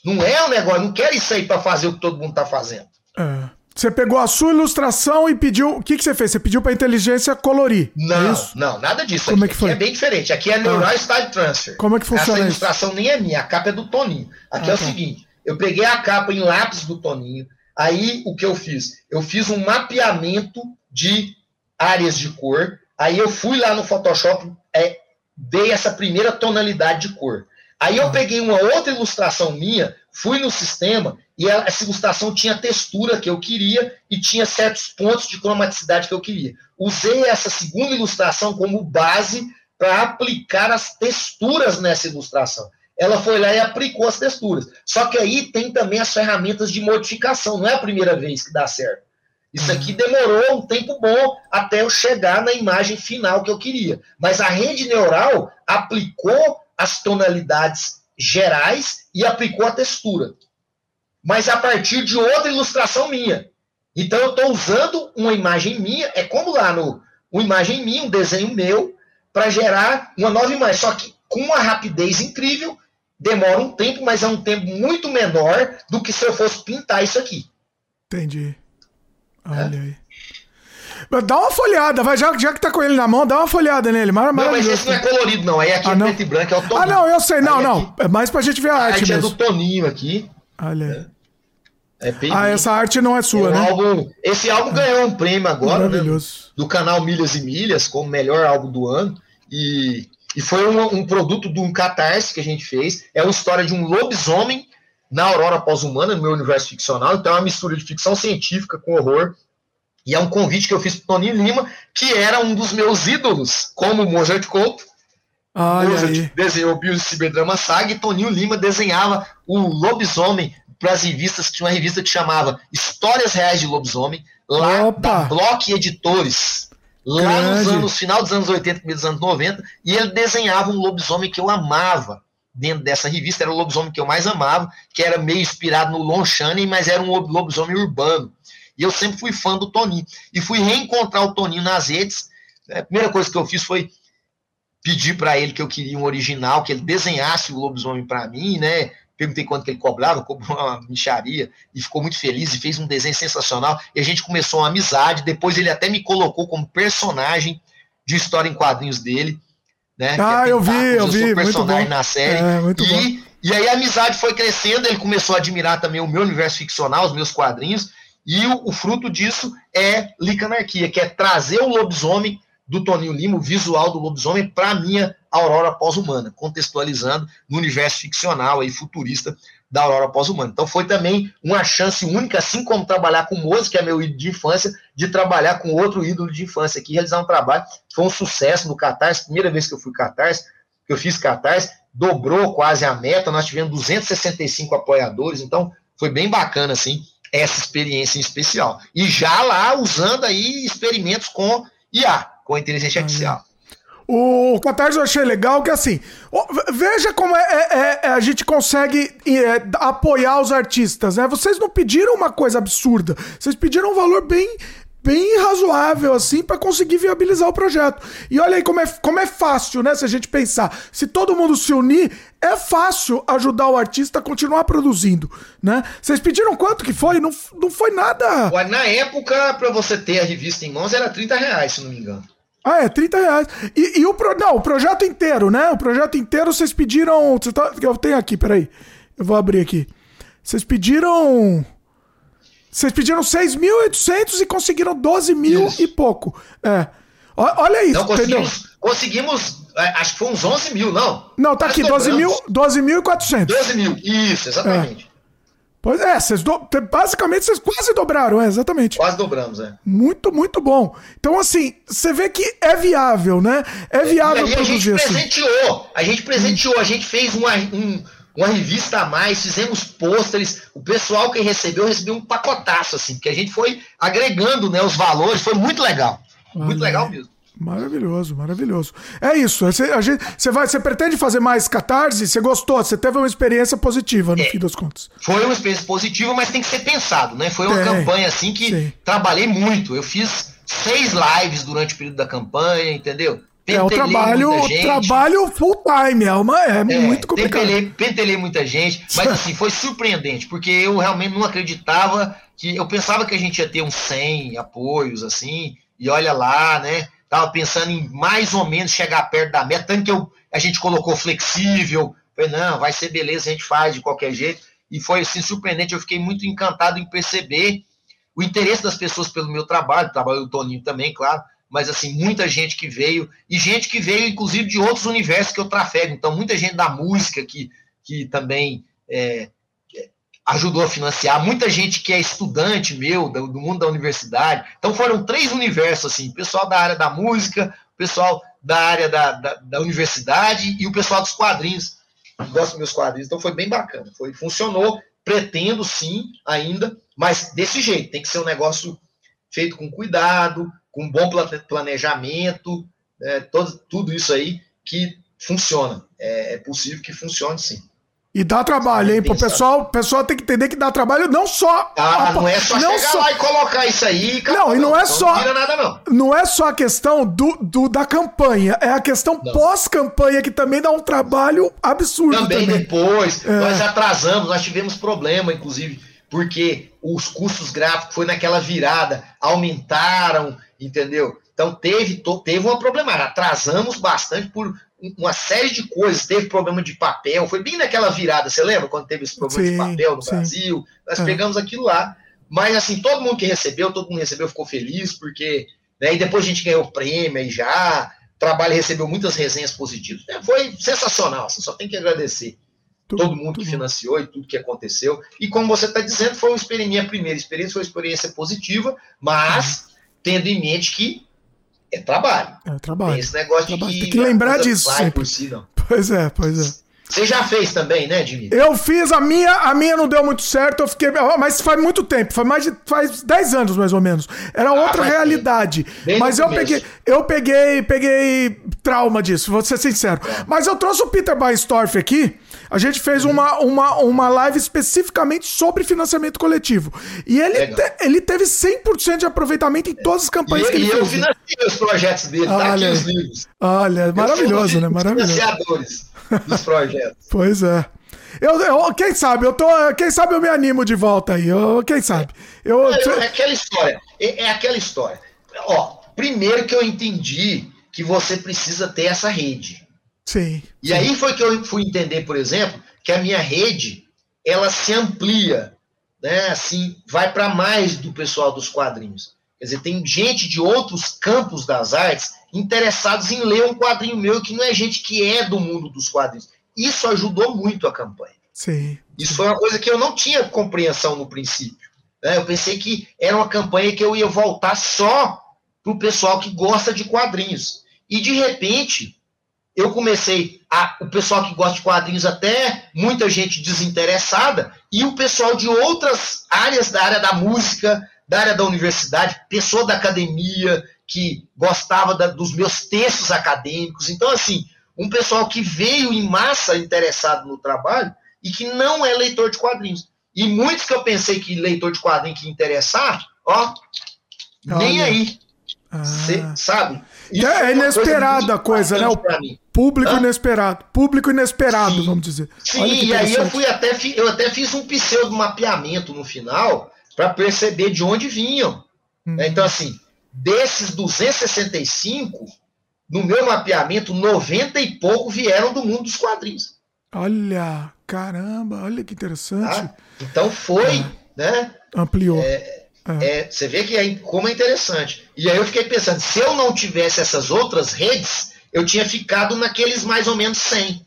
Não é um negócio, não quero isso aí para fazer o que todo mundo está fazendo. É. Você pegou a sua ilustração e pediu. O que, que você fez? Você pediu pra inteligência colorir. é Não, isso? não, nada disso. Como aqui, é que foi? Aqui é bem diferente. Aqui é Neural Style Transfer. Como é que Essa funciona isso? ilustração nem é minha, a capa é do Toninho. Aqui Ah, é o tá. seguinte: eu peguei a capa em lápis do Toninho. Aí o que eu fiz? Eu fiz um mapeamento de áreas de cor. Aí eu fui lá no Photoshop, é, dei essa primeira tonalidade de cor. Aí eu Ah. peguei uma outra ilustração minha, fui no sistema e essa ilustração tinha a textura que eu queria e tinha certos pontos de cromaticidade que eu queria. Usei essa segunda ilustração como base para aplicar as texturas nessa ilustração. Ela foi lá e aplicou as texturas. Só que aí tem também as ferramentas de modificação. Não é a primeira vez que dá certo. Isso aqui demorou um tempo bom até eu chegar na imagem final que eu queria. Mas a rede neural aplicou as tonalidades gerais e aplicou a textura. Mas a partir de outra ilustração minha. Então eu estou usando uma imagem minha, é como lá no uma imagem minha, um desenho meu, para gerar uma nova imagem. Só que com uma rapidez incrível, demora um tempo, mas é um tempo muito menor do que se eu fosse pintar isso aqui. Entendi. É? Olha aí. Mas Dá uma folhada, vai, já, já que tá com ele na mão, dá uma folhada nele. Mar Não, mas esse não é colorido, não. Aí aqui Ah, é não? preto e branco, é o Toninho. Ah, não, eu sei, não, Aí não. aqui- É mais pra gente ver a A arte arte é mesmo. do Toninho aqui. Olha aí. É bem Ah, essa arte não é sua, né? álbum, esse álbum ganhou um prêmio agora, né, Maravilhoso. do canal Milhas e Milhas, como melhor álbum do ano. E, e foi um, um produto de um catarse que a gente fez. É uma história de um lobisomem na aurora pós-humana, no meu universo ficcional. Então é uma mistura de ficção científica com horror. E é um convite que eu fiz para Toninho Lima, que era um dos meus ídolos, como Mozart Couto. Olha Mozart aí. desenhou Bio Ciberdrama Saga e Toninho Lima desenhava o lobisomem para as revistas, tinha uma revista que chamava Histórias Reais de Lobisomem, lá Opa! da Block Editores, lá nos Grande. anos, final dos anos 80, começo dos anos 90, e ele desenhava um lobisomem que eu amava dentro dessa revista, era o lobisomem que eu mais amava, que era meio inspirado no Lon Chaney, mas era um lobisomem urbano. E eu sempre fui fã do Toninho. E fui reencontrar o Toninho nas redes. A primeira coisa que eu fiz foi pedir para ele que eu queria um original, que ele desenhasse o lobisomem para mim, né? Perguntei quanto que ele cobrava, cobrou uma micharia e ficou muito feliz e fez um desenho sensacional. E a gente começou uma amizade. Depois ele até me colocou como personagem de história em quadrinhos dele. Né? Ah, é eu vi, eu vi, sou muito personagem bom. na série. É, muito bom. e, e aí a amizade foi crescendo, ele começou a admirar também o meu universo ficcional, os meus quadrinhos, E o, o fruto disso é Licanarquia, que é trazer o lobisomem do Toninho Lima, o visual do lobisomem, para minha Aurora Pós-Humana, contextualizando no universo ficcional e futurista da Aurora Pós-Humana. Então foi também uma chance única, assim como trabalhar com o Mozo, que é meu ídolo de infância, de trabalhar com outro ídolo de infância aqui, realizar um trabalho. Foi um sucesso no Catarse, primeira vez que eu fui Catarse, que eu fiz Catarse, dobrou quase a meta, nós tivemos 265 apoiadores, então foi bem bacana, assim, essa experiência em especial. E já lá usando aí experimentos com IA, com inteligência artificial. O Catarse eu achei legal que assim, veja como é, é, é, a gente consegue é, apoiar os artistas, né? Vocês não pediram uma coisa absurda, vocês pediram um valor bem bem razoável assim para conseguir viabilizar o projeto. E olha aí como é, como é fácil, né? Se a gente pensar, se todo mundo se unir, é fácil ajudar o artista a continuar produzindo, né? Vocês pediram quanto que foi? Não, não foi nada. Na época, para você ter a revista em mãos, era 30 reais, se não me engano. Ah, é, 30 reais. E, e o, pro, não, o projeto inteiro, né? O projeto inteiro vocês pediram. Você tá, eu tenho aqui, peraí. Eu vou abrir aqui. Vocês pediram. Vocês pediram 6.800 e conseguiram 12 mil Isso. e pouco. É. Olha isso, não, conseguimos, conseguimos, é, acho que foi uns 11 mil, não? Não, tá aqui, 12 mil, 12 mil e 400. 12 mil, isso, exatamente. É. Pois é, vocês do... basicamente vocês quase dobraram, é, exatamente. Quase dobramos, é. Muito, muito bom. Então, assim, você vê que é viável, né? É viável e produzir a gente assim. presenteou, a gente presenteou, a gente fez uma, um, uma revista a mais, fizemos pôsteres, o pessoal que recebeu, recebeu um pacotaço, assim, porque a gente foi agregando né, os valores, foi muito legal. Muito legal mesmo. Maravilhoso, maravilhoso. É isso. Você, a gente, você, vai, você pretende fazer mais catarse? Você gostou? Você teve uma experiência positiva, no é, fim das contas. Foi uma experiência positiva, mas tem que ser pensado, né? Foi uma é, campanha assim que sim. trabalhei muito. Eu fiz seis lives durante o período da campanha, entendeu? Pentelei é o trabalho, trabalho full time, é, uma, é, é muito complicado. Pentelei, pentelei muita gente, mas assim, foi surpreendente, porque eu realmente não acreditava que. Eu pensava que a gente ia ter uns 100 apoios, assim, e olha lá, né? Estava pensando em mais ou menos chegar perto da meta, tanto que eu, a gente colocou flexível. Falei, não, vai ser beleza, a gente faz de qualquer jeito. E foi assim surpreendente, eu fiquei muito encantado em perceber o interesse das pessoas pelo meu trabalho, o trabalho do Toninho também, claro, mas assim, muita gente que veio, e gente que veio, inclusive, de outros universos que eu trafego. Então, muita gente da música que, que também é, ajudou a financiar, muita gente que é estudante meu, do, do, mundo da universidade. Então foram três universos, assim, pessoal da área da música, pessoal da área da, da, da universidade e o pessoal dos quadrinhos, que gosta dos meus quadrinhos. Então foi bem bacana, foi, funcionou, pretendo sim ainda, mas desse jeito, tem que ser um negócio feito com cuidado, com bom planejamento, é, todo, tudo isso aí que funciona. É, é possível que funcione sim. E dá trabalho, hein? O pessoal, pessoal tem que entender que dá trabalho não só. Ah, a, não é só não chegar só... lá e colocar isso aí. não, e não, não é só. Não, nada, não. não é só a questão do, do da campanha, é a questão pós-campanha que também dá um trabalho absurdo. Também, também. depois. É. Nós atrasamos, nós tivemos problema, inclusive, porque os custos gráficos foi naquela virada, aumentaram, entendeu? Então teve, teve uma problemática. Atrasamos bastante por uma série de coisas, teve problema de papel, foi bem naquela virada, você lembra quando teve esse problema sim, de papel no sim. Brasil? Nós é. pegamos aquilo lá, mas assim, todo mundo que recebeu, todo mundo recebeu, ficou feliz, porque, né, e depois a gente ganhou prêmio e já, o trabalho recebeu muitas resenhas positivas. É, foi sensacional, você só tem que agradecer tudo, todo mundo que financiou e tudo que aconteceu. E como você está dizendo, foi uma experiência, minha primeira experiência foi uma experiência positiva, mas tendo em mente que é trabalho. É trabalho. Tem esse negócio trabalho. de que, Tem que lembrar disso. Sempre. Si, pois é, pois é. Você já fez também, né, Dimitri? Eu fiz, a minha, a minha não deu muito certo, eu fiquei. Mas faz muito tempo, faz mais de faz 10 anos mais ou menos. Era ah, outra realidade. Mas eu peguei, eu peguei, peguei trauma disso, vou ser sincero. É. Mas eu trouxe o Peter Baestorff aqui. A gente fez uhum. uma, uma, uma live especificamente sobre financiamento coletivo. E ele, te, ele teve 100% de aproveitamento em todas as campanhas e, que ele e fez. E eu financiei os projetos dele, olha, tá aqui os livros. Olha, maravilhoso, né? Maravilhoso. Financiadores dos projetos. Pois é. Eu, eu, quem sabe, eu tô. Quem sabe eu me animo de volta aí. Eu, quem sabe? Eu, é, é aquela história. É, é, aquela história. Ó, primeiro que eu entendi que você precisa ter essa rede. Sim. E sim. aí foi que eu fui entender, por exemplo, que a minha rede ela se amplia né, assim, vai para mais do pessoal dos quadrinhos. Quer dizer, tem gente de outros campos das artes interessados em ler um quadrinho meu que não é gente que é do mundo dos quadrinhos. Isso ajudou muito a campanha. Sim. Isso foi uma coisa que eu não tinha compreensão no princípio. Né? Eu pensei que era uma campanha que eu ia voltar só para o pessoal que gosta de quadrinhos. E de repente, eu comecei a, o pessoal que gosta de quadrinhos até muita gente desinteressada e o pessoal de outras áreas da área da música, da área da universidade, pessoa da academia que gostava da, dos meus textos acadêmicos. Então assim, um pessoal que veio em massa interessado no trabalho e que não é leitor de quadrinhos. E muitos que eu pensei que leitor de quadrinhos que interessar, ó, Olha. nem aí. Ah. Cê, sabe? Isso é, é inesperada a coisa, né? O público Hã? inesperado. Público inesperado, Sim. vamos dizer. Sim, e aí eu fui até, eu até fiz um pseudo mapeamento no final para perceber de onde vinham. Hum. Então, assim, desses 265, no meu mapeamento, 90 e pouco vieram do mundo dos quadrinhos. Olha, caramba, olha que interessante. Ah, então foi, é. né? Ampliou. É, é. você vê que é, como é interessante. E aí eu fiquei pensando, se eu não tivesse essas outras redes, eu tinha ficado naqueles mais ou menos 100 ah.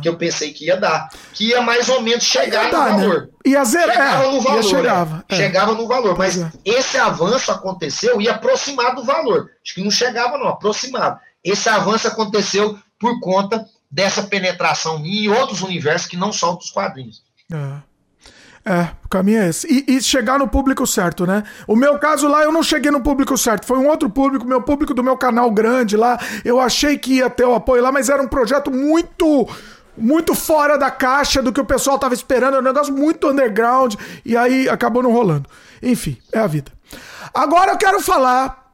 Que eu pensei que ia dar, que ia mais ou menos chegar dar, no né? valor. Né? Ia zerar, chegava é, no valor, chegava, é. chegava no valor, mas é. esse avanço aconteceu e aproximado do valor. Acho que não chegava não, aproximado. Esse avanço aconteceu por conta dessa penetração em outros universos que não são dos quadrinhos. É. É, o caminho é esse. E, e, chegar no público certo, né? O meu caso lá, eu não cheguei no público certo. Foi um outro público, meu público do meu canal grande lá. Eu achei que ia ter o apoio lá, mas era um projeto muito. Muito fora da caixa do que o pessoal tava esperando, é um negócio muito underground, e aí acabou não rolando. Enfim, é a vida. Agora eu quero falar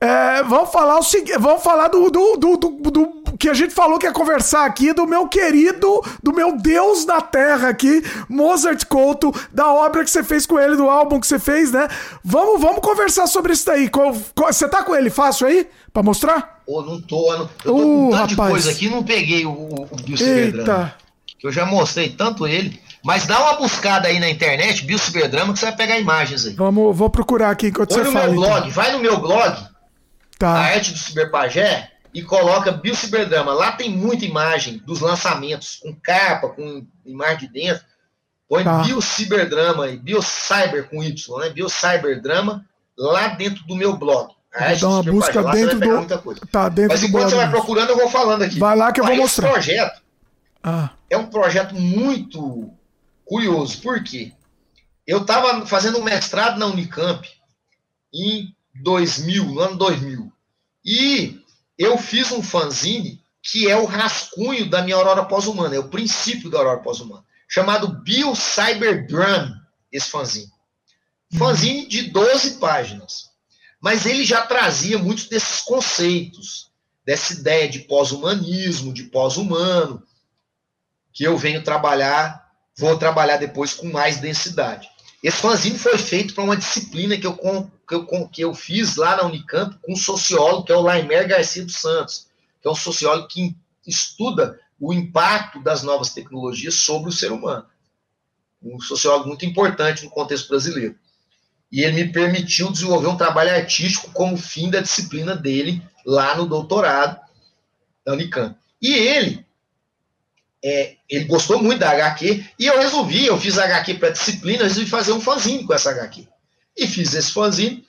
é, vamos falar o seguinte, vamos falar do, do, do, do, do que a gente falou que ia conversar aqui, do meu querido, do meu Deus na Terra aqui, Mozart Couto, da obra que você fez com ele, do álbum que você fez, né? Vamos, vamos conversar sobre isso daí. Você tá com ele fácil aí? Pra mostrar? Pô, não tô. Eu tô uh, com tanto rapaz. de coisa aqui, não peguei o, o Eita. Que eu já mostrei tanto ele. Mas dá uma buscada aí na internet, Ciberdrama, que você vai pegar imagens aí. Vamos, vou procurar aqui enquanto Põe você fala. No meu blog, então. vai no meu blog, tá. a arte do Ciberpagé, e coloca Ciberdrama. Lá tem muita imagem dos lançamentos, com capa, com imagem de dentro. Põe tá. Ciberdrama e Bio Cyber com Y, né? Bio Cyberdrama lá dentro do meu blog. Vou dar uma busca lá dentro do. Tá, dentro Mas enquanto você vai procurando, eu vou falando aqui. Vai lá que eu vou mostrar. Esse projeto ah. é um projeto muito curioso. Por quê? Eu estava fazendo um mestrado na Unicamp em 2000, no ano 2000. E eu fiz um fanzine que é o rascunho da minha aurora pós-humana, é o princípio da aurora pós-humana, chamado Bio Cyber Drum, esse fanzine. Fanzine de 12 páginas. Mas ele já trazia muitos desses conceitos, dessa ideia de pós-humanismo, de pós-humano, que eu venho trabalhar, vou trabalhar depois com mais densidade. Esse fanzine foi feito para uma disciplina que eu, que, eu, que eu fiz lá na Unicamp com um sociólogo, que é o Laimer Garcia dos Santos, que é um sociólogo que estuda o impacto das novas tecnologias sobre o ser humano. Um sociólogo muito importante no contexto brasileiro. E ele me permitiu desenvolver um trabalho artístico como fim da disciplina dele lá no doutorado da Unicamp. E ele é, ele gostou muito da HQ e eu resolvi, eu fiz HQ para disciplina, resolvi fazer um fanzine com essa HQ. E fiz esse fanzine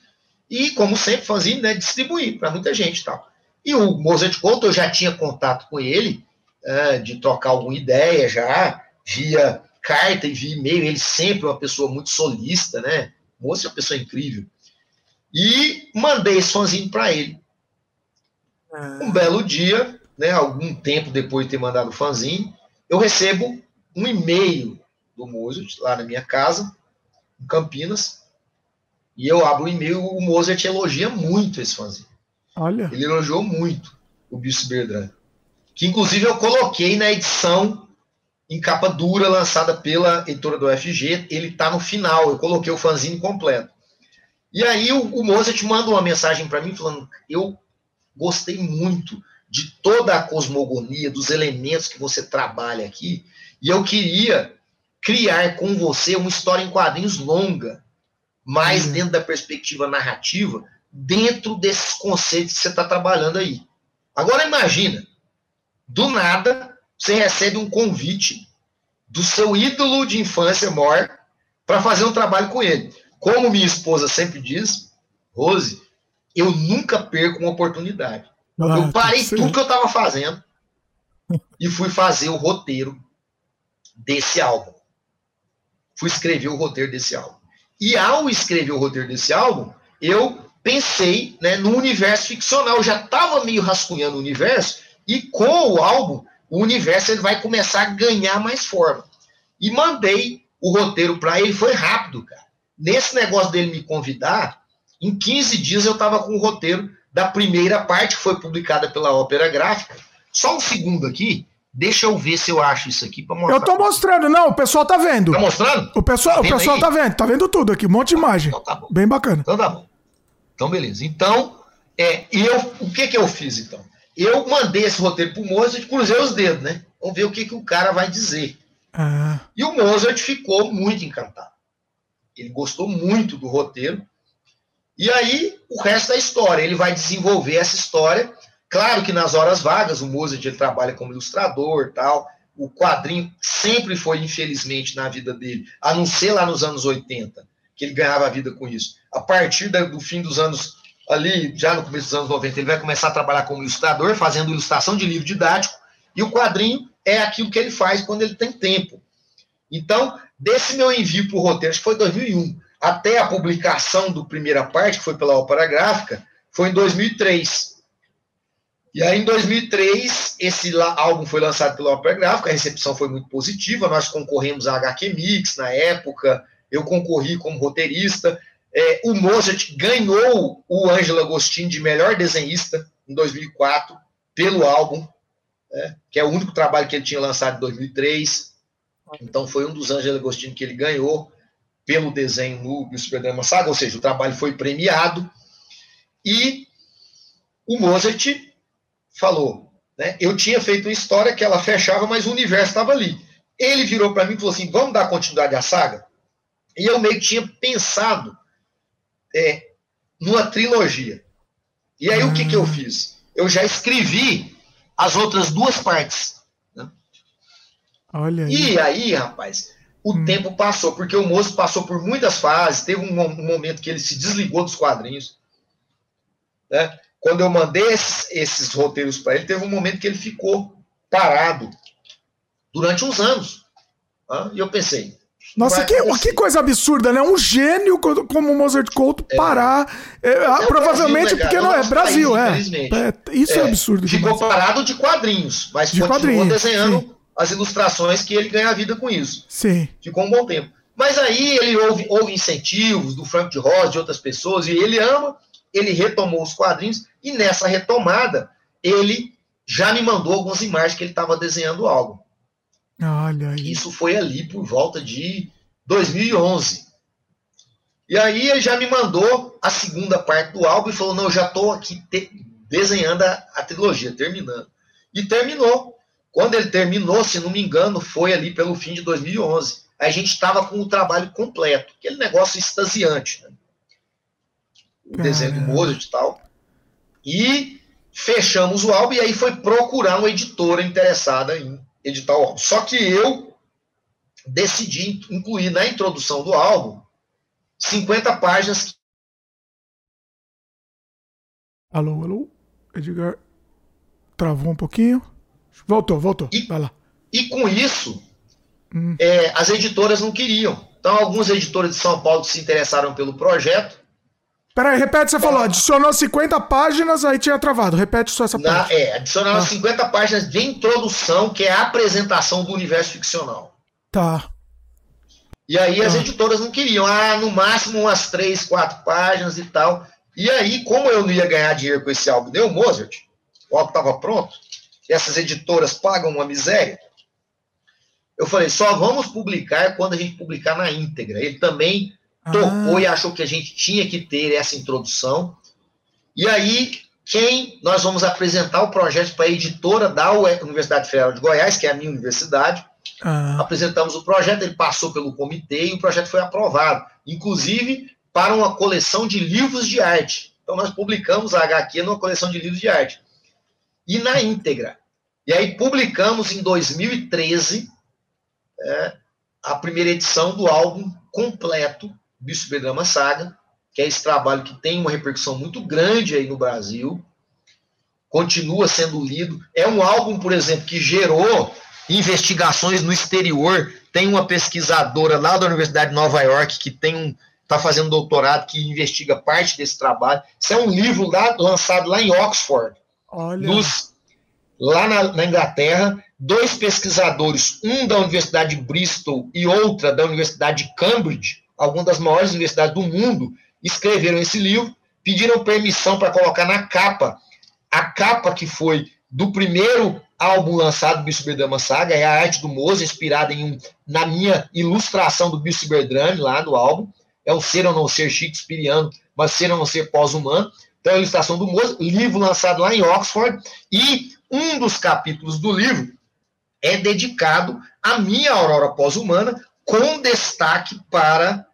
e, como sempre, fanzine, né, distribuir para muita gente e tal. E o Mozart Couto, eu já tinha contato com ele, é, de trocar alguma ideia já, via carta e via e-mail, ele sempre uma pessoa muito solista, né? Moço é uma pessoa incrível. E mandei esse fanzine para ele. Ah. Um belo dia, né, algum tempo depois de ter mandado o fanzine, eu recebo um e-mail do Mozart lá na minha casa, em Campinas, e eu abro o e-mail, o Mozart elogia muito esse fanzine. Olha. Ele elogiou muito o Bill Bertrand, que inclusive eu coloquei na edição em capa dura lançada pela editora do FG, ele está no final, eu coloquei o fanzine completo. E aí o, o Mozart manda uma mensagem para mim falando: eu gostei muito de toda a cosmogonia, dos elementos que você trabalha aqui, e eu queria criar com você uma história em quadrinhos longa, mais uhum. dentro da perspectiva narrativa, dentro desses conceitos que você está trabalhando aí. Agora imagina, do nada, você recebe um convite do seu ídolo de infância, Mor, para fazer um trabalho com ele. Como minha esposa sempre diz, Rose, eu nunca perco uma oportunidade. Ah, eu parei tudo que eu estava fazendo e fui fazer o roteiro desse álbum. Fui escrever o roteiro desse álbum. E ao escrever o roteiro desse álbum, eu pensei né, no universo ficcional. Eu já estava meio rascunhando o universo, e com o álbum, o universo ele vai começar a ganhar mais forma. E mandei o roteiro para ele, foi rápido, cara. Nesse negócio dele me convidar, em 15 dias eu estava com o roteiro da primeira parte, que foi publicada pela Ópera Gráfica. Só um segundo aqui, Deixa eu ver se eu acho isso aqui para mostrar. Eu tô mostrando, não, o pessoal tá vendo. Tá mostrando? O pessoal, tá o pessoal aí? tá vendo, tá vendo tudo aqui, um monte de imagem. Então tá bom. Bem bacana. Então tá bom. Então beleza. Então, é, eu, o que que eu fiz então? Eu mandei esse roteiro pro Mozart, cruzei os dedos, né? Vamos ver o que que o cara vai dizer. Ah. E o Mozart ficou muito encantado. Ele gostou muito do roteiro. E aí, o resto da história, ele vai desenvolver essa história Claro que nas horas vagas o Mozart ele trabalha como ilustrador tal. O quadrinho sempre foi, infelizmente, na vida dele, a não ser lá nos anos 80, que ele ganhava a vida com isso. A partir do fim dos anos, ali, já no começo dos anos 90, ele vai começar a trabalhar como ilustrador, fazendo ilustração de livro didático, e o quadrinho é aquilo que ele faz quando ele tem tempo. Então, desse meu envio para o roteiro, acho que foi 2001, até a publicação do primeira parte, que foi pela Ópera Gráfica, foi em 2003. E aí, em 2003, esse álbum foi lançado pela Opera Gráfica, a recepção foi muito positiva, nós concorremos à HQ Mix na época, eu concorri como roteirista, é, o Mozart ganhou o Ângelo Agostinho de melhor desenhista em 2004 pelo álbum, né, que é o único trabalho que ele tinha lançado em 2003. Então foi um dos Ângelo Agostinho que ele ganhou pelo desenho no Superdrama Saga, ou seja, o trabalho foi premiado. E o Mozart falou, né? Eu tinha feito uma história que ela fechava, mas o universo estava ali. Ele virou para mim e falou assim: vamos dar continuidade à saga? E eu meio que tinha pensado é, numa trilogia. E aí o que, que eu fiz? Eu já escrevi as outras duas partes. Né? Olha aí. E aí, rapaz, o hum. tempo passou, porque o moço passou por muitas fases, teve um, um momento que ele se desligou dos quadrinhos. Né? quando eu mandei esses, esses roteiros para ele, teve um momento que ele ficou parado durante uns anos. Né? E eu pensei. Nossa, que, que coisa absurda, né? Um gênio como o Mozart Couto é. parar. É, é provavelmente Brasil, né, porque não é Brasil, país, é. é. Isso é, é absurdo. Ficou demais. parado de quadrinhos, mas de continuou desenhando sim. as ilustrações que ele ganha a vida com isso. Sim. Ficou um bom tempo. Mas aí ele houve, houve incentivos do Frank de Ross, de outras pessoas, e ele ama ele retomou os quadrinhos e nessa retomada ele já me mandou algumas imagens que ele estava desenhando algo. Olha aí. Isso foi ali por volta de 2011. E aí ele já me mandou a segunda parte do álbum e falou: Não, eu já estou aqui desenhando a, a trilogia, terminando. E terminou. Quando ele terminou, se não me engano, foi ali pelo fim de 2011. A gente estava com o trabalho completo, aquele negócio extasiante. Né? o desenho do Mozart e tal. E fechamos o álbum e aí foi procurar uma editora interessada em álbum. Só que eu decidi incluir na introdução do álbum 50 páginas. Alô, alô? Edgar travou um pouquinho. Voltou, voltou. E, Vai lá. E com isso, hum. é, as editoras não queriam. Então, algumas editoras de São Paulo se interessaram pelo projeto Peraí, repete, você falou, adicionou 50 páginas, aí tinha travado. Repete só essa Na, parte. É, adicionou ah. 50 páginas de introdução, que é a apresentação do universo ficcional. Tá. E aí as ah. editoras não queriam, ah, no máximo umas 3, 4 páginas e tal. E aí, como eu não ia ganhar dinheiro com esse álbum, deu Mozart, o álbum estava pronto, e essas editoras pagam uma miséria, eu falei, só vamos publicar quando a gente publicar na íntegra. Ele também topou ah. e achou que a gente tinha que ter essa introdução. E aí, quem nós vamos apresentar o projeto para a editora da Universidade Federal de Goiás, que é a minha universidade, Ah. Apresentamos o projeto, ele passou pelo comitê e o projeto foi aprovado, inclusive para uma coleção de livros de arte. Então nós publicamos a HQ numa coleção de livros de arte. E na íntegra. E aí publicamos em 2013 é, a primeira edição do álbum completo, Bicho Bergama Saga, que é esse trabalho que tem uma repercussão muito grande aí no Brasil, continua sendo lido. É um álbum, por exemplo, que gerou investigações no exterior. Tem uma pesquisadora lá da Universidade de Nova York que tem um está fazendo doutorado que investiga parte desse trabalho. Isso é um livro lá, lançado lá em Oxford, nos, lá na, na Inglaterra. Dois pesquisadores, um da Universidade de Bristol e outra da Universidade de Cambridge, algumas das maiores universidades do mundo, escreveram esse livro, pediram permissão para colocar na capa a capa que foi do primeiro álbum lançado do Bill Cyberdama Saga, é a arte do Moza, inspirada em um, na minha ilustração do Bill Cyberdrame lá no álbum. É o ser ou não ser shakespeariano, mas ser ou não ser pós-humano. Então, é a ilustração do Moza, livro lançado lá em Oxford, e um dos capítulos do livro é dedicado à minha aurora pós-humana, com destaque para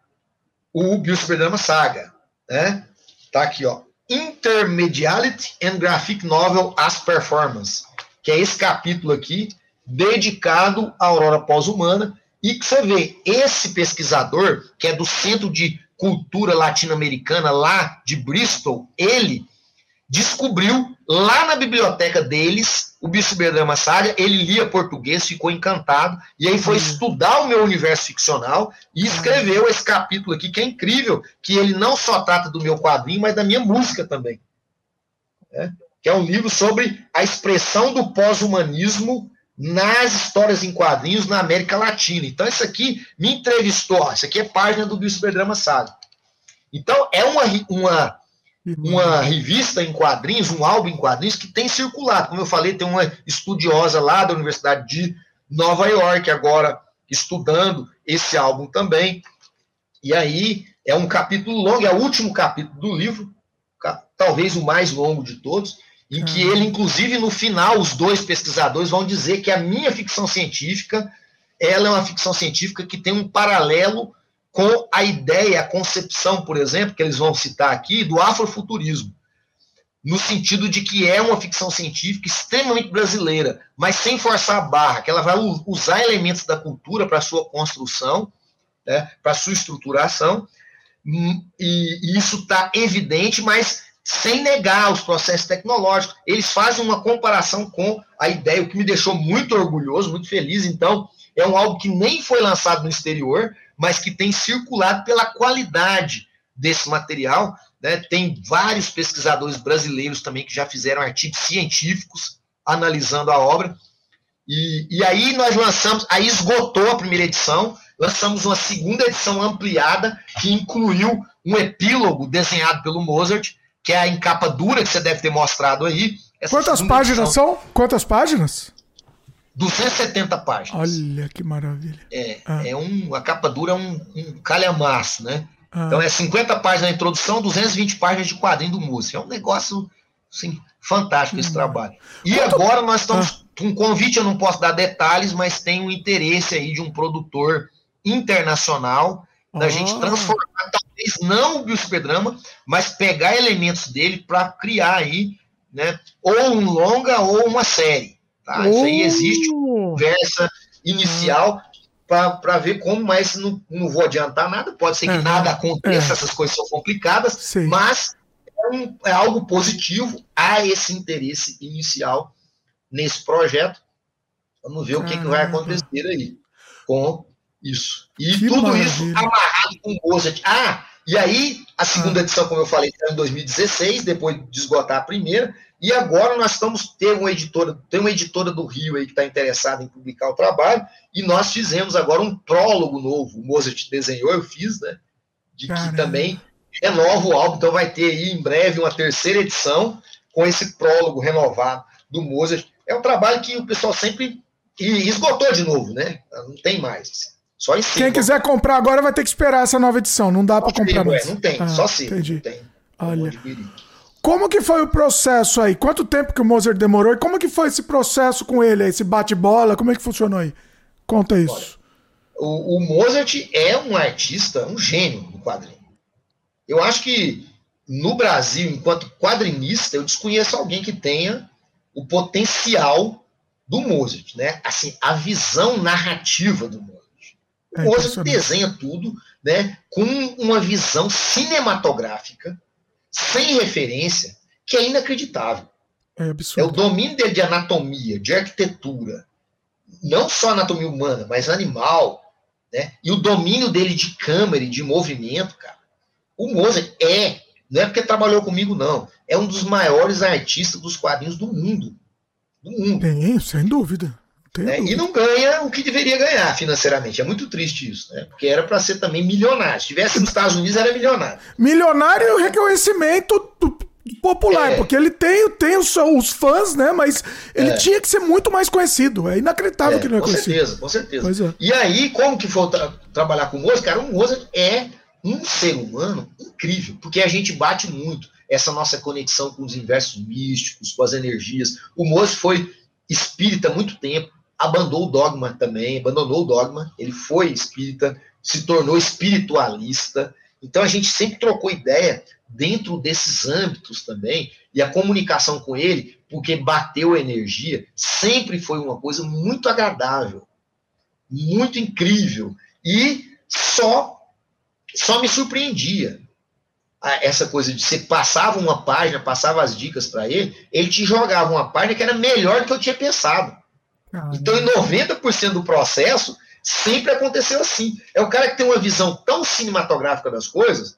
o Bill Saga. Né? Tá aqui, ó. Intermediality and Graphic Novel as Performance, que é esse capítulo aqui, dedicado à aurora pós-humana, e que você vê, esse pesquisador, que é do Centro de Cultura Latino-Americana, lá de Bristol, ele descobriu lá na biblioteca deles o Bissuberama Saga, ele lia português, ficou encantado, e aí foi uhum. estudar o meu universo ficcional e escreveu esse capítulo aqui, que é incrível, que ele não só trata do meu quadrinho, mas da minha música também. É? Que é um livro sobre a expressão do pós-humanismo nas histórias em quadrinhos na América Latina. Então, isso aqui me entrevistou, isso aqui é página do Bissuberama Saga. Então, é uma, uma uma revista em quadrinhos, um álbum em quadrinhos que tem circulado. Como eu falei, tem uma estudiosa lá da Universidade de Nova York agora estudando esse álbum também. E aí é um capítulo longo, é o último capítulo do livro, talvez o mais longo de todos, em que ele, inclusive, no final, os dois pesquisadores vão dizer que a minha ficção científica ela é uma ficção científica que tem um paralelo com a ideia, a concepção, por exemplo, que eles vão citar aqui, do afrofuturismo, no sentido de que é uma ficção científica extremamente brasileira, mas sem forçar a barra, que ela vai usar elementos da cultura para sua construção, né, para sua estruturação, hum, e, e isso está evidente, mas sem negar os processos tecnológicos. Eles fazem uma comparação com a ideia, o que me deixou muito orgulhoso, muito feliz. Então, é um álbum que nem foi lançado no exterior, mas que tem circulado pela qualidade desse material. Né? Tem vários pesquisadores brasileiros também que já fizeram artigos científicos analisando a obra. E, e aí nós lançamos, aí esgotou a primeira edição, lançamos uma segunda edição ampliada que incluiu um epílogo desenhado pelo Mozart, que é a encapa dura que você deve ter mostrado aí. Quantas páginas edição. são? Quantas páginas? 270 páginas. Olha que maravilha. É, ah. é um, a capa dura é um, um calhamaço, né? Ah. Então é 50 páginas na introdução, 220 páginas de quadrinho do músico. É um negócio assim, fantástico esse hum. trabalho. E Quanto... agora nós estamos ah. com um convite, eu não posso dar detalhes, mas tem um interesse aí de um produtor internacional da gente transformar, talvez não o biosuperdrama, mas pegar elementos dele para criar aí, né, ou um longa ou uma série. Tá? Isso aí existe uma conversa inicial para ver como, mas não, não vou adiantar nada. Pode ser que é, nada aconteça, é. essas coisas são complicadas, Sim. mas é, um, é, algo positivo. Há esse interesse inicial nesse projeto. Vamos ver Caramba. o que, que, vai acontecer aí com isso. E que tudo maravilha. isso amarrado com bolsa. Ah, e aí, a segunda ah. edição, como eu falei, está em 2016, depois de esgotar a primeira. E agora nós estamos ter uma editora, tem uma editora do Rio aí que está interessada em publicar o trabalho, e nós fizemos agora um prólogo novo. O Mozart desenhou, eu fiz, né? De Caramba. que também renova o álbum, então vai ter aí em breve uma terceira edição com esse prólogo renovado do Mozart. É um trabalho que o pessoal sempre esgotou de novo, né? Não tem mais. Assim. Só em Quem quiser comprar agora vai ter que esperar essa nova edição. Não dá para comprar mais. É, não tem, ah, só sim. Entendi. Não tem. Olha. Como que foi o processo aí? Quanto tempo que o Mozart demorou? E como que foi esse processo com ele, esse bate-bola? Como é que funcionou aí? Conta isso. Olha, o, o Mozart é um artista, um gênio do quadrinho. Eu acho que no Brasil, enquanto quadrinista, eu desconheço alguém que tenha o potencial do Mozart, né? Assim, a visão narrativa do Mozart. O é Mozart desenha tudo, né, com uma visão cinematográfica, sem referência, que é inacreditável. É, absurdo. é o domínio dele de anatomia, de arquitetura, não só anatomia humana, mas animal, né? E o domínio dele de câmera e de movimento, cara. O Mozart é, não é porque trabalhou comigo, não. É um dos maiores artistas dos quadrinhos do mundo. Do mundo. Tem, sem dúvida. Né? E não ganha o que deveria ganhar financeiramente. É muito triste isso, né? Porque era para ser também milionário. Se tivesse nos Estados Unidos, era milionário. Milionário e reconhecimento popular, é. porque ele tem, tem os, os fãs, né? Mas ele é. tinha que ser muito mais conhecido. É inacreditável é, que não é com conhecido. Certeza, com certeza, é. E aí, como que for tra trabalhar com o Mozart? Cara, o Mozart é um ser humano incrível, porque a gente bate muito essa nossa conexão com os inversos místicos, com as energias. O Mozart foi espírita há muito tempo, abandonou o dogma também, abandonou o dogma, ele foi espírita, se tornou espiritualista. Então a gente sempre trocou ideia dentro desses âmbitos também, e a comunicação com ele, porque bateu energia, sempre foi uma coisa muito agradável, muito incrível, e só só me surpreendia essa coisa de você passava uma página, passava as dicas para ele, ele te jogava uma página que era melhor do que eu tinha pensado. Então, em 90% do processo, sempre aconteceu assim. É o cara que tem uma visão tão cinematográfica das coisas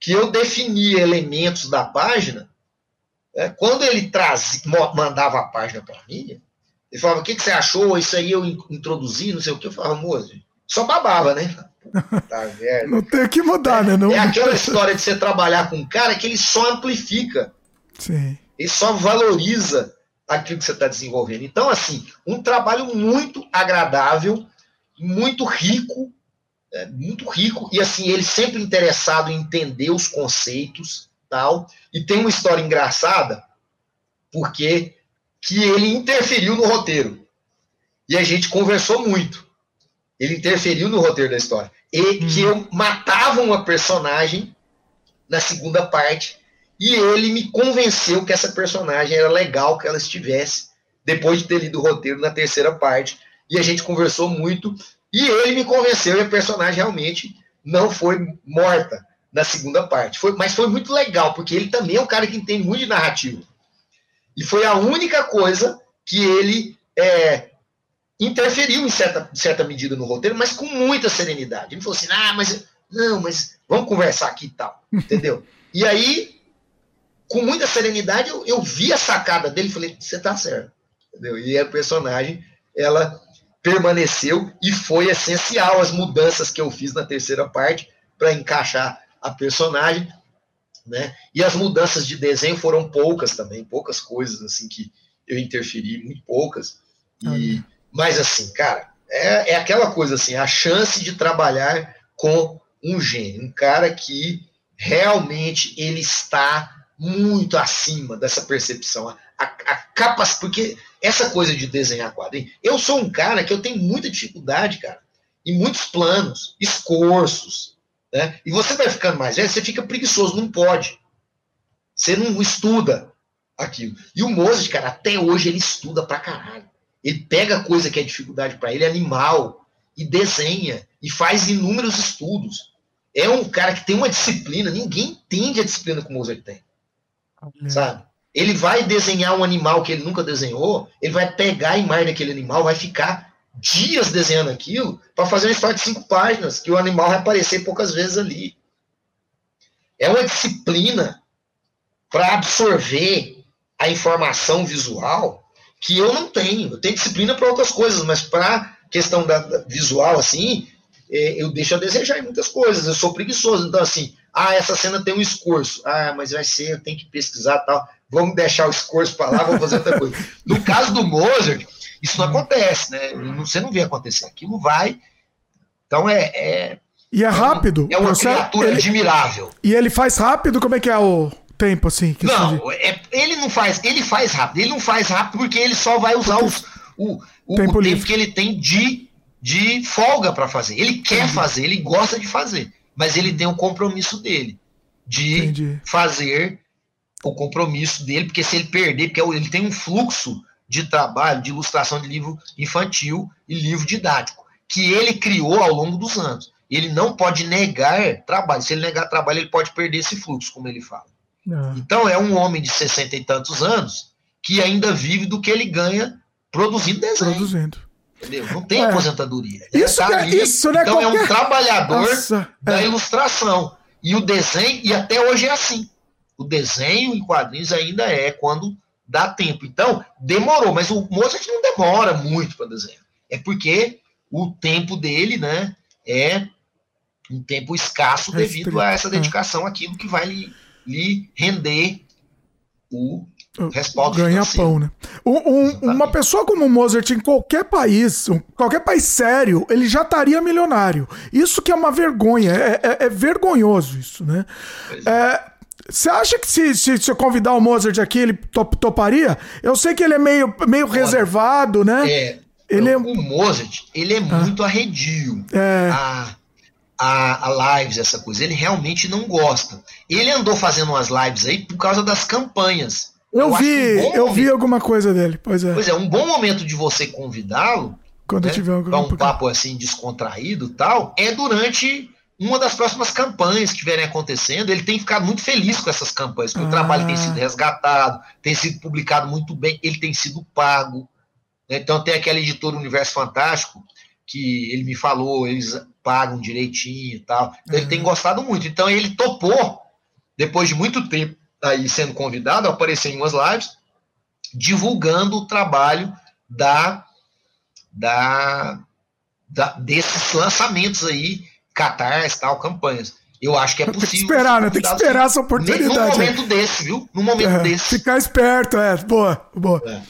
que eu definia elementos da página. Né, quando ele trazia, mandava a página para mim, ele falava: O que, que você achou? Isso aí eu introduzi, não sei o que. Eu falava, moço, só babava, né? (laughs) Tá não tem que mudar, né? Não... É aquela história de você trabalhar com um cara que ele só amplifica. Sim. Ele só valoriza aquilo que você está desenvolvendo. Então, assim, um trabalho muito agradável, muito rico é, muito rico e assim ele sempre interessado em entender os conceitos tal e tem uma história engraçada porque que ele interferiu no roteiro e a gente conversou muito ele interferiu no roteiro da história e hum. que eu matava uma personagem na segunda parte e ele me convenceu que essa personagem era legal que ela estivesse depois de ter lido o roteiro na terceira parte e a gente conversou muito e ele me convenceu e a personagem realmente não foi morta na segunda parte. Foi, mas foi muito legal, porque ele também é um cara que entende muito de narrativa. E foi a única coisa que ele é, interferiu em certa, certa medida no roteiro, mas com muita serenidade. Ele falou assim: ah, mas não, mas vamos conversar aqui e tal. (laughs) Entendeu? e aí, com muita serenidade, eu, eu vi a sacada dele e falei: você tá certo. Entendeu? E a personagem, ela permaneceu e foi essencial as mudanças que eu fiz na terceira parte para encaixar a personagem, né? E as mudanças de desenho foram poucas também, poucas coisas assim que eu interferi, muito poucas. E, mas assim, cara, é, é aquela coisa assim, a chance de trabalhar com um gênio, um cara que realmente ele está muito acima dessa percepção. A, a, capacidade, porque essa coisa de desenhar quadrinho, eu sou um cara que eu tenho muita dificuldade, cara, em muitos planos, esforços, né? E você vai ficando mais velho, você fica preguiçoso, não pode. Você não estuda aquilo. E o Mozart, cara, até hoje ele estuda pra caralho. Ele pega coisa que é dificuldade para ele, animal, e desenha, e faz inúmeros estudos. É um cara que tem uma disciplina, ninguém entende a disciplina que o Mozart tem. Sabe? Ele vai desenhar um animal que ele nunca desenhou, ele vai pegar a imagem daquele animal, vai ficar dias desenhando aquilo para fazer uma história de cinco páginas, que o animal vai aparecer poucas vezes ali. É uma disciplina para absorver a informação visual que eu não tenho. Eu tenho disciplina para outras coisas, mas para questão da, da, visual, assim, é, eu deixo a desejar em muitas coisas. Eu sou preguiçoso. Então, assim, ah, essa cena tem um escorço. Ah, mas vai ser, eu tenho que pesquisar tal vamos deixar o escorço para lá, vamos fazer outra coisa. (laughs) No caso do Mozart, isso não acontece, né? Você não vê acontecer. Aquilo vai. Então é. é e é rápido. É uma criatura ele, admirável. E ele faz rápido? Como é que é o tempo, assim? não, é, ele não faz. Ele faz rápido. Ele não faz rápido porque ele só vai usar os, o, o tempo, o tempo que ele tem de de folga para fazer. Ele quer fazer, ele gosta de fazer, mas ele tem um compromisso dele de Entendi. fazer o compromisso dele, porque se ele perder, porque ele tem um fluxo de trabalho, de ilustração de livro infantil e livro didático, que ele criou ao longo dos anos. Ele não pode negar trabalho. Se ele negar trabalho, ele pode perder esse fluxo, como ele fala. Não. Então é um homem de sessenta e tantos anos que ainda vive do que ele ganha produzindo desenho. Produzindo. Entendeu? Não tem é. aposentadoria. Isso, tá é, isso, né? Então Qualquer... é um trabalhador Nossa, da é. ilustração. E o desenho, e até hoje é assim. O desenho em quadrinhos ainda é quando dá tempo. Então, demorou, mas o Mozart não demora muito para desenhar. É porque o tempo dele, né, é um tempo escasso devido a essa é. dedicação àquilo que vai lhe, lhe render o respaldo ganha pão, né? Um, um, uma pessoa como o Mozart em qualquer país, qualquer país sério, ele já estaria milionário. Isso que é uma vergonha, é, é, é vergonhoso isso, né? É. Você acha que se, se, se, eu convidar o Mozart aqui, ele top, toparia? Eu sei que ele é meio, meio Olha, reservado, né? É, ele é... O Mozart, ele é ah. muito arredio. É. A, a, a, lives, essa coisa. Ele realmente não gosta. Ele andou fazendo umas lives aí por causa das campanhas. Eu, eu vi, um eu momento, vi alguma coisa dele, pois é. Pois é, um bom momento de você convidá-lo, quando né, tiver algum um papo assim descontraído, tal, é durante uma das próximas campanhas que estiverem acontecendo. Ele tem ficado muito feliz com essas campanhas, porque ah. o trabalho tem sido resgatado, tem sido publicado muito bem, ele tem sido pago. Né? Então tem aquela editora Universo Fantástico que ele me falou, eles pagam direitinho e tal. Então, Ele tem uhum. gostado muito. Então ele topou, depois de muito tempo aí sendo convidado a aparecer em umas lives, divulgando o trabalho da, da, da desses lançamentos aí, catarse, tal, campanhas. Eu acho que é possível. Tem que esperar, né? Tem que esperar essa oportunidade. Num momento desse, viu? Num momento é, desse. Ficar esperto, é. Boa, boa. É.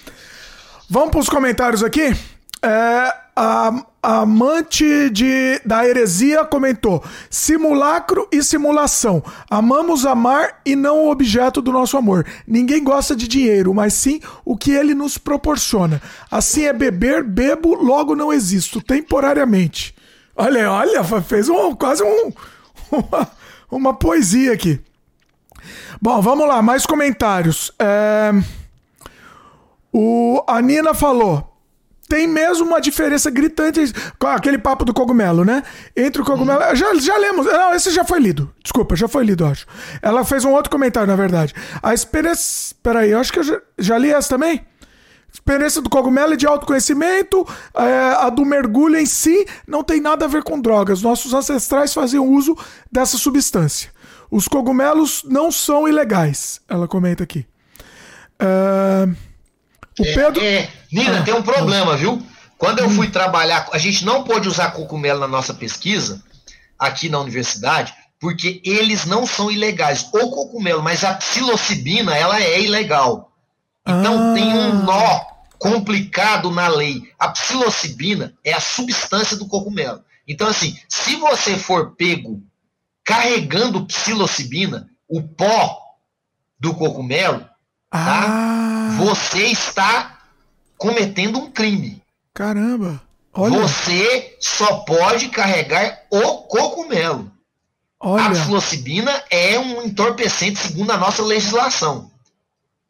Vamos para os comentários aqui? É, a amante de, da heresia comentou: simulacro e simulação. Amamos amar e não o objeto do nosso amor. Ninguém gosta de dinheiro, mas sim o que ele nos proporciona. Assim é beber, bebo, logo não existo, temporariamente. Olha, olha, fez um, quase um, (laughs) uma, uma poesia aqui. Bom, vamos lá, mais comentários. É... O, a Nina falou: tem mesmo uma diferença gritante com aquele papo do cogumelo, né? Entre o cogumelo. Hum. Já, já lemos. Não, esse já foi lido. Desculpa, já foi lido, acho. Ela fez um outro comentário, na verdade. A experiência. Peraí, eu acho que eu já, já li essa também. Experiência do cogumelo é de autoconhecimento, é, a do mergulho em si não tem nada a ver com drogas. Nossos ancestrais faziam uso dessa substância. Os cogumelos não são ilegais, ela comenta aqui. Uh, o é, Pedro. É, é, Nina, ah, tem um problema, viu? Quando eu hum. fui trabalhar, a gente não pôde usar cogumelo na nossa pesquisa, aqui na universidade, porque eles não são ilegais. O cogumelo, mas a psilocibina, ela é ilegal. Então ah. tem um nó complicado na lei. A psilocibina é a substância do cogumelo. Então, assim, se você for pego carregando psilocibina, o pó do cogumelo, tá? Você está cometendo um crime. Caramba! Olha. Você só pode carregar o cogumelo. Olha. A psilocibina é um entorpecente segundo a nossa legislação.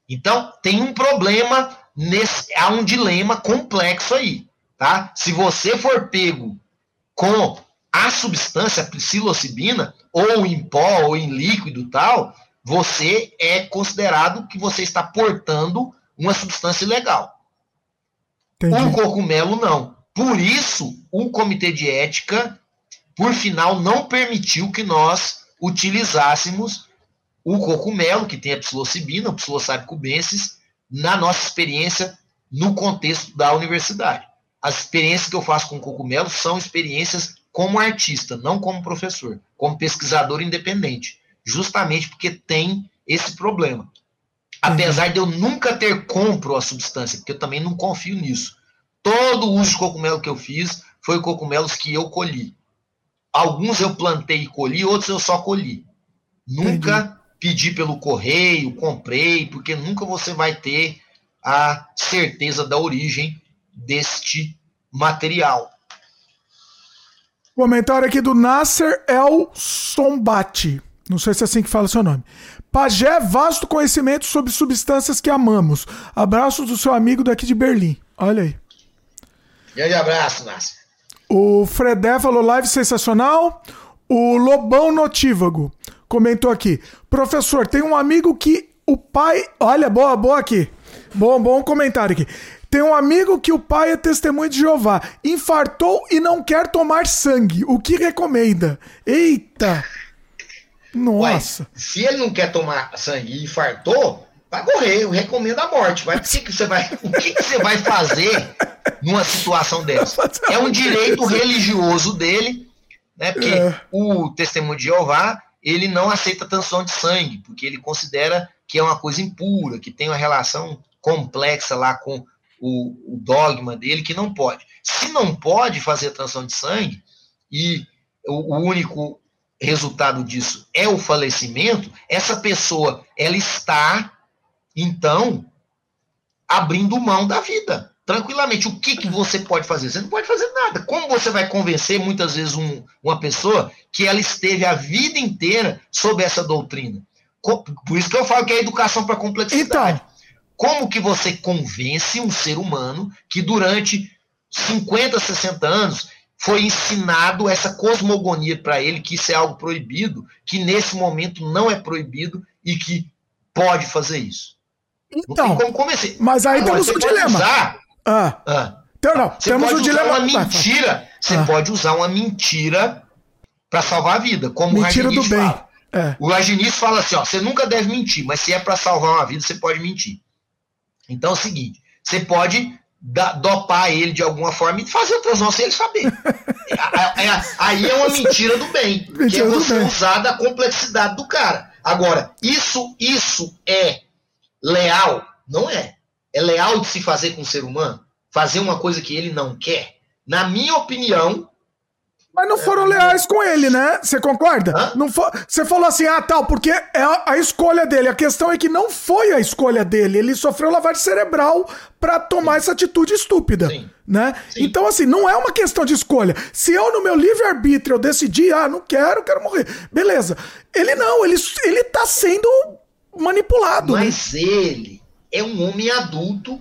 Então, tem um problema, nesse, há um dilema complexo aí. Tá? Se você for pego com a substância psilocibina, ou em pó, ou em líquido tal, você é considerado que você está portando uma substância ilegal. Entendi. O cogumelo não. Por isso, o comitê de ética, por final, não permitiu que nós utilizássemos o cogumelo, que tem a psilocibina, o psilocybe cubensis, na nossa experiência no contexto da universidade. As experiências que eu faço com cogumelo são experiências como artista, não como professor, como pesquisador independente, justamente porque tem esse problema. Apesar de eu nunca ter compro a substância, porque eu também não confio nisso. Todo o uso de cogumelo que eu fiz foi cogumelos que eu colhi. Alguns eu plantei e colhi, outros eu só colhi. Nunca pedi pelo correio, comprei, porque nunca você vai ter a certeza da origem deste material. Comentário aqui do Nasser El Sombate. Não sei se é assim que fala seu nome. Pajé, vasto conhecimento sobre substâncias que amamos. Abraços do seu amigo daqui de Berlim. Olha aí. Grande abraço, Nasser. O Fredé falou live sensacional. O Lobão Notívago comentou aqui. Professor, tem um amigo que o pai. Olha, boa, boa aqui. Bom, bom comentário aqui. Tem um amigo que o pai é testemunho de Jeová. Infartou e não quer tomar sangue. O que recomenda? Eita! Nossa. Ué, se ele não quer tomar sangue e infartou, vai morrer. Eu recomendo a morte. Mas o que, que você vai, o que, que você vai fazer numa situação dessa? É um direito religioso dele, né? Porque é. o testemunho de Jeová ele não aceita transfusão de sangue, porque ele considera que é uma coisa impura, que tem uma relação complexa lá com o, o dogma dele, que não pode. Se não pode fazer transfusão de sangue, e o, o único resultado disso é o falecimento, essa pessoa, ela está, então, abrindo mão da vida tranquilamente. O que, que você pode fazer? Você não pode fazer nada. Como você vai convencer muitas vezes um, uma pessoa que ela esteve a vida inteira sob essa doutrina? Por isso que eu falo que é educação para complexidade. Então. Como que você convence um ser humano que durante 50, 60 anos foi ensinado essa cosmogonia para ele, que isso é algo proibido, que nesse momento não é proibido e que pode fazer isso? Então. Mas aí Agora, temos um dilema. Usar, ah. Ah. Então, não, você temos pode um usar dilema. uma mentira. Você ah. pode usar uma mentira para salvar a vida, como mentira o do bem. fala. É. O Aginis fala assim: ó, você nunca deve mentir, mas se é para salvar uma vida, você pode mentir. Então é o seguinte: você pode da, dopar ele de alguma forma e fazer o transão sem ele saber. (laughs) é, é, aí é uma mentira do bem, mentira (laughs) que é você usar da complexidade do cara. Agora, isso, isso é leal? Não é é leal de se fazer com o ser humano? Fazer uma coisa que ele não quer? Na minha opinião. Mas não foram leais com ele, né? Você concorda? Hã? Não for... Você falou assim, ah, tal, porque é a, escolha dele. A questão é que não foi a escolha dele. Ele sofreu lavagem cerebral para tomar Sim. essa atitude estúpida. Sim. Né? Sim. Então, assim, não é uma questão de escolha. Se eu, no meu livre-arbítrio, eu decidi, ah, não quero, quero morrer. Beleza. Ele não, ele, ele tá sendo manipulado. Né? Mas né? ele é um homem adulto,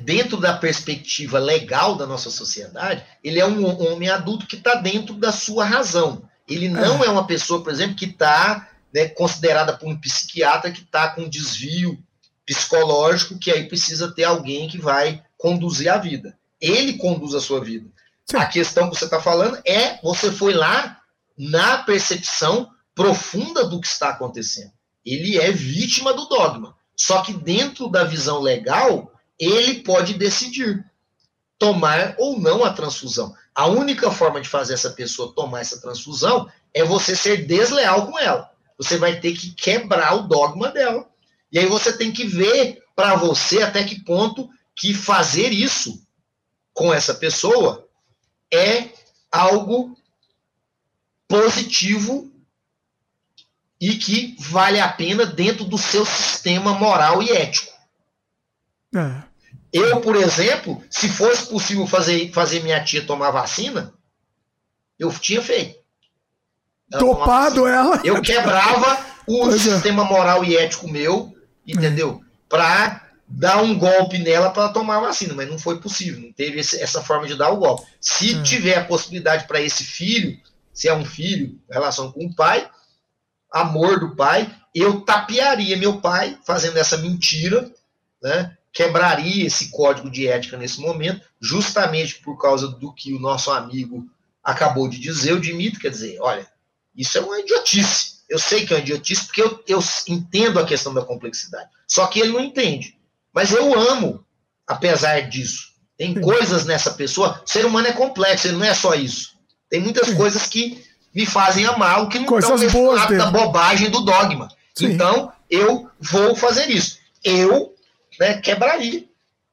dentro da perspectiva legal da nossa sociedade, ele é um homem adulto que está dentro da sua razão. Ele não é, é uma pessoa, por exemplo, que está né, considerada por um psiquiatra que está com desvio psicológico, que aí precisa ter alguém que vai conduzir a vida. Ele conduz a sua vida. Sim. A questão que você está falando é você foi lá na percepção profunda do que está acontecendo. Ele é vítima do dogma. Só que dentro da visão legal, ele pode decidir tomar ou não a transfusão. A única forma de fazer essa pessoa tomar essa transfusão é você ser desleal com ela. Você vai ter que quebrar o dogma dela. E aí você tem que ver para você até que ponto que fazer isso com essa pessoa é algo positivo e que vale a pena dentro do seu sistema moral e ético. É. Eu, por exemplo, se fosse possível fazer, fazer minha tia tomar vacina, eu tinha feito. Ela Topado ela? Eu quebrava o pois é. sistema é. moral e ético meu, entendeu? Para dar um golpe nela para tomar a vacina, mas não foi possível, não teve esse, essa forma de dar o golpe. Se é. tiver a possibilidade para esse filho, se é um filho, relação com o pai, amor do pai, eu tapearia meu pai fazendo essa mentira, né? Quebraria esse código de ética nesse momento, justamente por causa do que o nosso amigo acabou de dizer, o Dimitri, quer dizer, olha, isso é uma idiotice. Eu sei que é uma idiotice porque eu, eu entendo a questão da complexidade. Só que ele não entende. Mas eu amo, apesar disso. Tem coisas nessa pessoa. O ser humano é complexo, ele não é só isso. Tem muitas coisas que me fazem amar o que não Coisas estão da bobagem do dogma. Sim. Então, eu vou fazer isso. Eu né, quebraria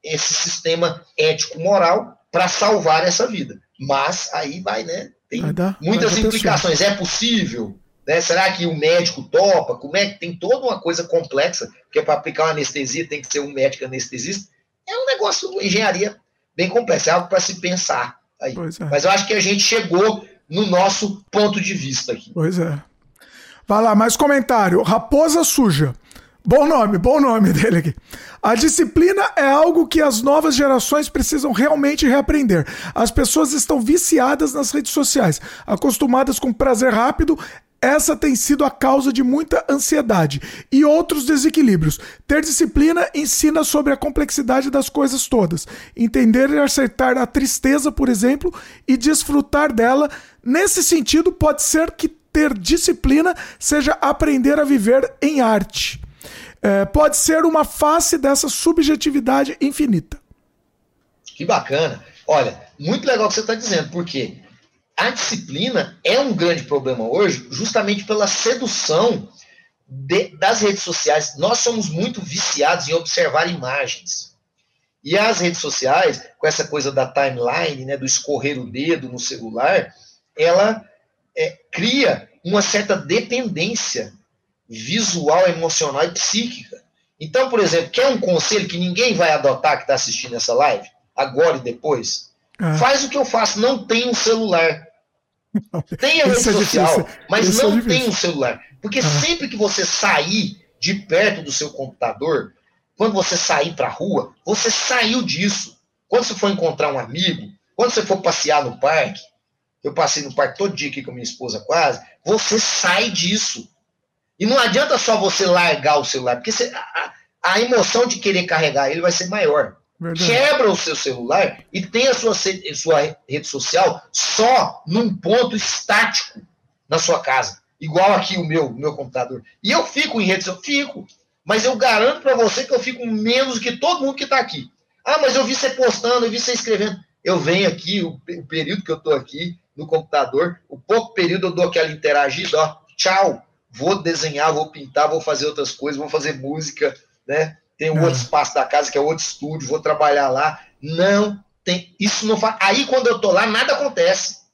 esse sistema ético-moral para salvar essa vida. Mas aí vai, né? Tem vai dar, muitas implicações. É possível? Né? Será que o médico topa? Como é que tem toda uma coisa complexa? Porque para aplicar uma anestesia tem que ser um médico anestesista. É um negócio, uma engenharia bem complexa, é algo para se pensar aí. É. Mas eu acho que a gente chegou no nosso ponto de vista aqui. Pois é. Vai lá, mais comentário. Raposa Suja. Bom nome, bom nome dele aqui. A disciplina é algo que as novas gerações precisam realmente reaprender. As pessoas estão viciadas nas redes sociais, acostumadas com prazer rápido. Essa tem sido a causa de muita ansiedade e outros desequilíbrios. Ter disciplina ensina sobre a complexidade das coisas todas. Entender e acertar a tristeza, por exemplo, e desfrutar dela. Nesse sentido, pode ser que ter disciplina seja aprender a viver em arte é, pode ser uma face dessa subjetividade infinita. Que bacana. Olha, muito legal o que você está dizendo, porque a disciplina é um grande problema hoje, justamente pela sedução de, das redes sociais. Nós somos muito viciados em observar imagens. E as redes sociais, com essa coisa da timeline, né, do escorrer o dedo no celular, ela é, cria uma certa dependência visual, emocional e psíquica. Então, por exemplo, quer um conselho que ninguém vai adotar que está assistindo essa live, agora e depois? É. Faz o que eu faço, não tem um celular. Tenha rede é social, mas Isso é não é tem um celular. Porque sempre que você sair de perto do seu computador, quando você sair para a rua, você saiu disso. Quando você for encontrar um amigo, quando você for passear no parque, eu passei no parque todo dia aqui com minha esposa quase, você sai disso. E não adianta só você largar o celular, porque você, a, a, emoção de querer carregar ele vai ser maior. Verdade. Quebra o seu celular e tem a sua, sua rede social só num ponto estático na sua casa. Igual aqui o meu, meu computador. E eu fico em rede social, fico. Mas eu garanto para você que eu fico menos que todo mundo que está aqui. Ah, mas eu vi você postando, eu vi você escrevendo. Eu venho aqui, o, o período que eu estou aqui no computador, o pouco período eu dou aquela interagida, ó, tchau vou desenhar, vou pintar, vou fazer outras coisas, vou fazer música, né? Tem um outro espaço da casa que é outro estúdio, vou trabalhar lá. Não tem, isso não faz. Aí quando eu tô lá, nada acontece.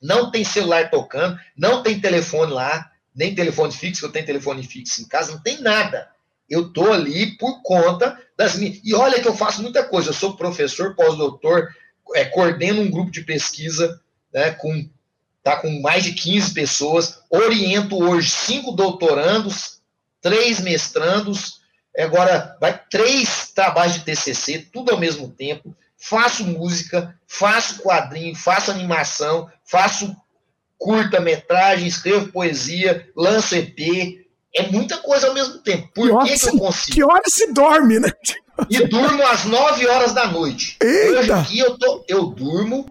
Não tem celular tocando, não tem telefone lá, nem telefone fixo, eu tenho telefone fixo em casa, não tem nada. Eu tô ali por conta das minhas. E olha que eu faço muita coisa. Eu sou professor, pós-doutor, é, coordeno um grupo de pesquisa né, com tá com mais de 15 pessoas. Oriento hoje cinco doutorandos, três mestrandos, agora vai três trabalhos de TCC, tudo ao mesmo tempo. Faço música, faço quadrinho, faço animação, faço curta-metragem, escrevo poesia, lanço EP. É muita coisa ao mesmo tempo. Por que, que, eu consigo? Que hora se dorme, né? E durmo às 9 horas da noite. Eita. Hoje aqui eu, tô, eu durmo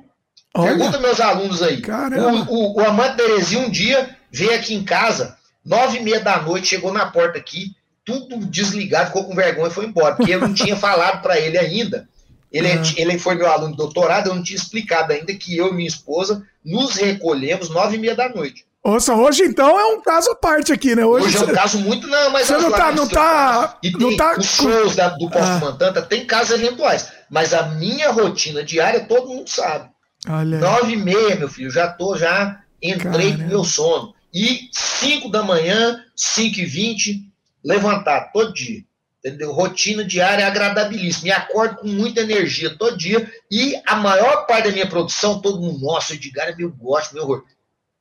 Olha. Pergunta meus alunos aí. Caramba. O, o, o Amante Terezinha um dia veio aqui em casa, nove e meia da noite, chegou na porta aqui, tudo desligado, ficou com vergonha e foi embora, porque eu não tinha (laughs) falado para ele ainda. Ele, uhum. ele foi meu aluno de doutorado, eu não tinha explicado ainda que eu e minha esposa nos recolhemos nove e meia da noite. Ouça, hoje então é um caso à parte aqui, né? Hoje, hoje é um caso muito. Não, mas você não tá. Não tá e não tá os shows da, do Posto ah. Mantanta tem casos eventuais. Mas a minha rotina diária todo mundo sabe. Olha. Nove e meia, meu filho, já tô, já entrei no meu sono. E cinco da manhã, cinco e vinte, levantar todo dia. Entendeu? Rotina diária agradabilíssima. Me acordo com muita energia todo dia. E a maior parte da minha produção, todo mundo, nossa, Edgar é meu gosto, meu horror.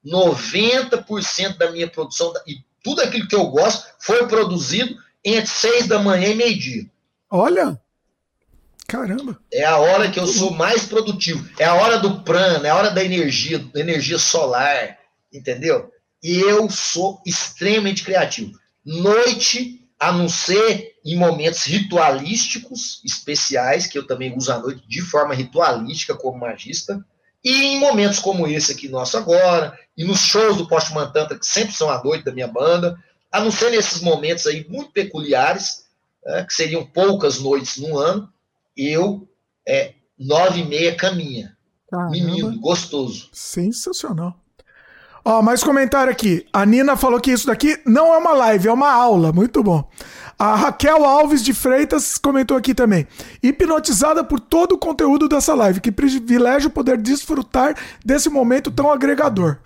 90% da minha produção e tudo aquilo que eu gosto foi produzido entre seis da manhã e meio-dia. Olha! Caramba! É a hora que eu sou mais produtivo. É a hora do prana, é a hora da energia, da energia solar, entendeu? E eu sou extremamente criativo. Noite, a não ser em momentos ritualísticos especiais, que eu também uso a noite de forma ritualística como magista, e em momentos como esse aqui nosso agora, e nos shows do Poste Mantanta, que sempre são à noite da minha banda, a não ser nesses momentos aí muito peculiares, né, que seriam poucas noites no ano, eu, é, nove e meia, caminha. Caramba. Menino, gostoso. Sensacional. Ó, mais comentário aqui. A Nina falou que isso daqui não é uma live, é uma aula. Muito bom. A Raquel Alves de Freitas comentou aqui também. Hipnotizada por todo o conteúdo dessa live. Que privilégio poder desfrutar desse momento tão agregador.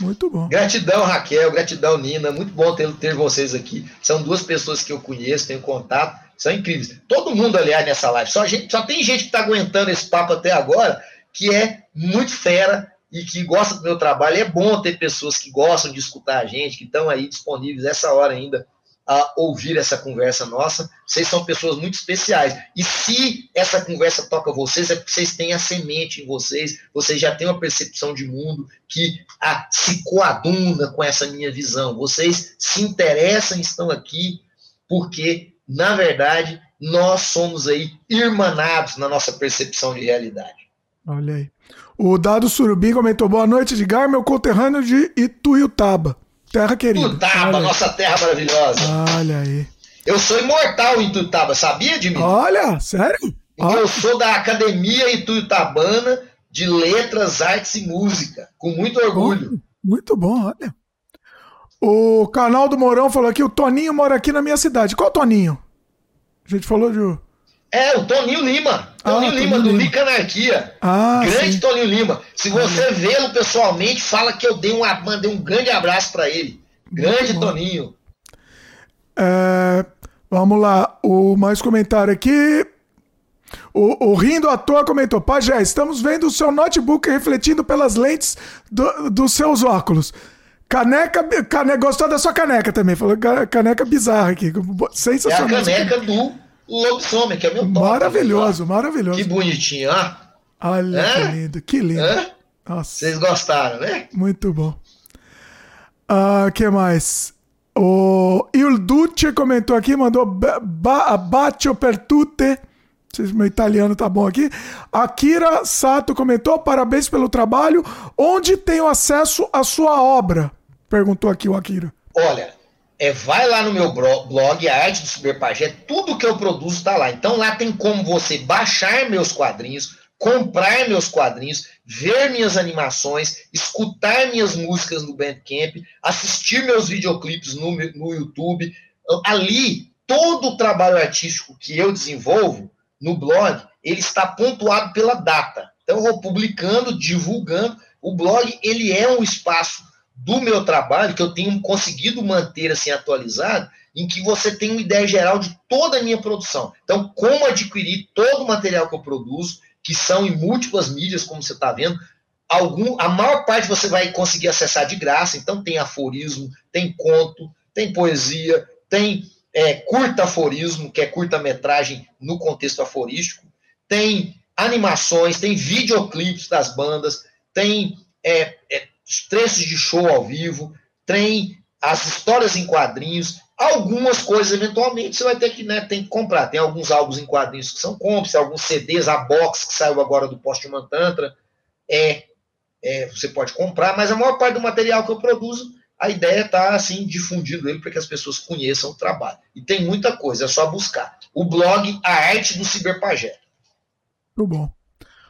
Muito bom. Gratidão, Raquel. Gratidão, Nina. Muito bom ter, ter vocês aqui. São duas pessoas que eu conheço, tenho contato são incríveis. Todo mundo, aliás, nessa live. Só, gente, só tem gente que está aguentando esse papo até agora, que é muito fera, e que gostam do meu trabalho. É bom ter pessoas que gostam de escutar a gente, que estão aí disponíveis essa hora ainda a ouvir essa conversa nossa. Vocês são pessoas muito especiais. E se essa conversa toca vocês, é porque vocês têm a semente em vocês, vocês já têm uma percepção de mundo que a, se coaduna com essa minha visão. Vocês se interessam, estão aqui, porque, na verdade, nós somos aí irmanados na nossa percepção de realidade. Olha aí. O Dado Surubim comentou: boa noite, Edgar, meu conterrâneo de Ituiutaba. Terra querida. Tutaba, nossa terra maravilhosa. Olha aí. Eu sou imortal em Tutaba, sabia, Dimitri? Olha, sério? Olha. Eu sou da Academia Ituiutabana de Letras, Artes e Música, com muito orgulho. muito bom, olha. O canal do Mourão falou aqui: o Toninho mora aqui na minha cidade. Qual Toninho? A gente falou de. É, o Toninho Lima. Toninho ah, Lima, Toninho do Lica Anarquia. Ah, grande sim. Toninho Lima. Se você vê-lo pessoalmente, fala que eu dei um, mandei um grande abraço para ele. Grande Toninho. É, vamos lá. O mais comentário aqui. O, o Rindo à Toa comentou: Pajé, estamos vendo o seu notebook refletindo pelas lentes do, dos seus óculos. Caneca, caneca, gostou da sua caneca também. Falou caneca bizarra aqui. Sensacional. É a caneca do lobisomem, que é meu top. Maravilhoso, maravilhoso. Que bonitinho, ó. Olha é? que lindo, que lindo. É? Vocês gostaram, né? Muito bom. O uh, que mais? O Il Duce comentou aqui, mandou ba bacio per tutte. Meu italiano tá bom aqui. Akira Sato comentou: parabéns pelo trabalho. Onde tenho acesso à sua obra? Perguntou aqui o Akira. Olha, é, vai lá no meu blog, a arte do Superpagé, tudo que eu produzo está lá. Então lá tem como você baixar meus quadrinhos, comprar meus quadrinhos, ver minhas animações, escutar minhas músicas no Bandcamp, assistir meus videoclipes no, no YouTube. Ali, todo o trabalho artístico que eu desenvolvo no blog, ele está pontuado pela data. Então, eu vou publicando, divulgando. O blog, ele é um espaço do meu trabalho, que eu tenho conseguido manter assim atualizado, em que você tem uma ideia geral de toda a minha produção. Então, como adquirir todo o material que eu produzo, que são em múltiplas mídias, como você está vendo, algum, a maior parte você vai conseguir acessar de graça. Então, tem aforismo, tem conto, tem poesia, tem é, curta aforismo, que é curta-metragem no contexto aforístico, tem animações, tem videoclipes das bandas, tem é, é, trechos de show ao vivo, tem as histórias em quadrinhos, algumas coisas eventualmente você vai ter que, né, tem que comprar. Tem alguns álbuns em quadrinhos que são compras, alguns CDs, a box que saiu agora do Postman Tantra, é, é, você pode comprar, mas a maior parte do material que eu produzo, a ideia está assim, difundindo ele para que as pessoas conheçam o trabalho. E tem muita coisa, é só buscar. O blog A Arte do Ciberpagé. Muito bom.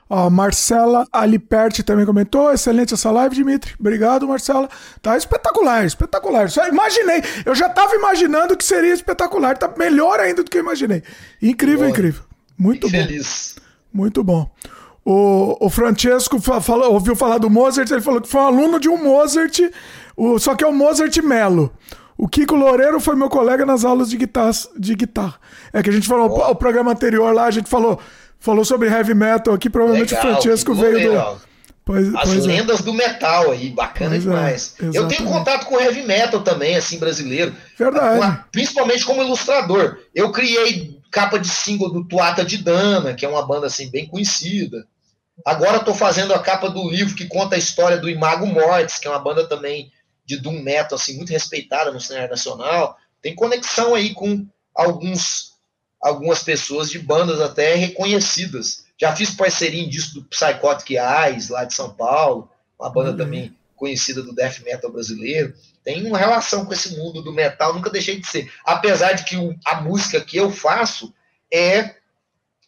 Ó, Marcela Aliperti também comentou. Excelente essa live, Dimitri. Obrigado, Marcela. Tá espetacular, espetacular. Só imaginei. Eu já tava imaginando que seria espetacular. Tá melhor ainda do que eu imaginei. Incrível, incrível. Muito bom. Feliz. Muito bom. O, o Francesco falou, ouviu falar do Mozart, ele falou que foi um aluno de um Mozart, o, só que é o Mozart Melo. O Kiko Loureiro foi meu colega nas aulas de guitarra. De guitarra. É que a gente falou, oh. o programa anterior lá, a gente falou falou sobre heavy metal aqui, provavelmente Legal, o Francesco veio do. Pois, As pois é. lendas é. do metal aí, bacana pois é, demais. É, eu tenho contato com heavy metal também, assim, brasileiro. Verdade. principalmente como ilustrador. Eu criei capa de single do Tuata de Dana, que é uma banda assim bem conhecida. Agora estou fazendo a capa do livro que conta a história do Imago Mortis, que é uma banda também de doom metal assim muito respeitada no cenário nacional. Tem conexão aí com alguns algumas pessoas de bandas até reconhecidas. Já fiz parceria em disco do Psychotic Eyes, lá de São Paulo, uma banda uhum. também conhecida do death metal brasileiro. Tem uma relação com esse mundo do metal, nunca deixei de ser. Apesar de que a música que eu faço é,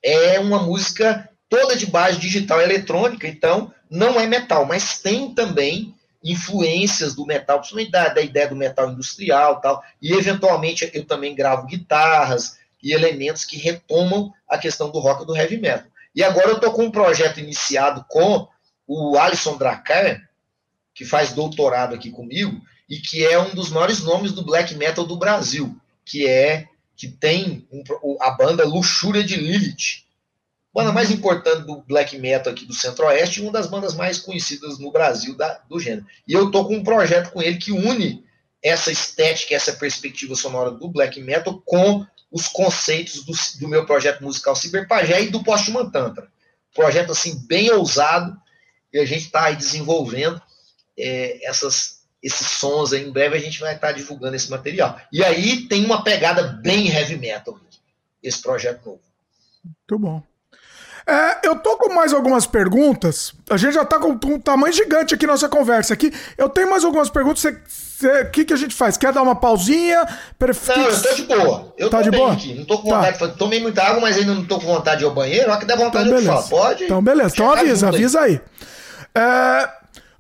é uma música toda de base digital eletrônica, então não é metal, mas tem também influências do metal, principalmente da, da ideia do metal industrial tal. E eventualmente eu também gravo guitarras, e elementos que retomam a questão do rock e do heavy metal. E agora eu estou com um projeto iniciado com o Alisson Dracar, que faz doutorado aqui comigo, e que é um dos maiores nomes do black metal do Brasil, que é que tem um, a banda Luxúria de Lilith. banda mais importante do black metal aqui do Centro-Oeste uma das bandas mais conhecidas no Brasil da, do gênero. E eu tô com um projeto com ele que une essa estética, essa perspectiva sonora do black metal com os conceitos do, do meu projeto musical Cyberpagé e do Postman Tantra. Projeto assim bem ousado e a gente está aí desenvolvendo é, essas, esses sons. Aí. Em breve a gente vai estar tá divulgando esse material. E aí tem uma pegada bem heavy metal esse projeto novo. Muito bom. É, eu tô com mais algumas perguntas. A gente já tá com um tamanho gigante aqui nossa conversa aqui. Eu tenho mais algumas perguntas. O que, que a gente faz? Quer dar uma pausinha? Perf... Não, eu tô de boa. Eu tá de boa? Aqui. Não tô com tá. vontade. De... Tomei muita água, mas ainda não tô com vontade de ir ao banheiro. Olha que dá vontade então, de falar. Pode? Então, beleza. Então avisa, avisa aí. É,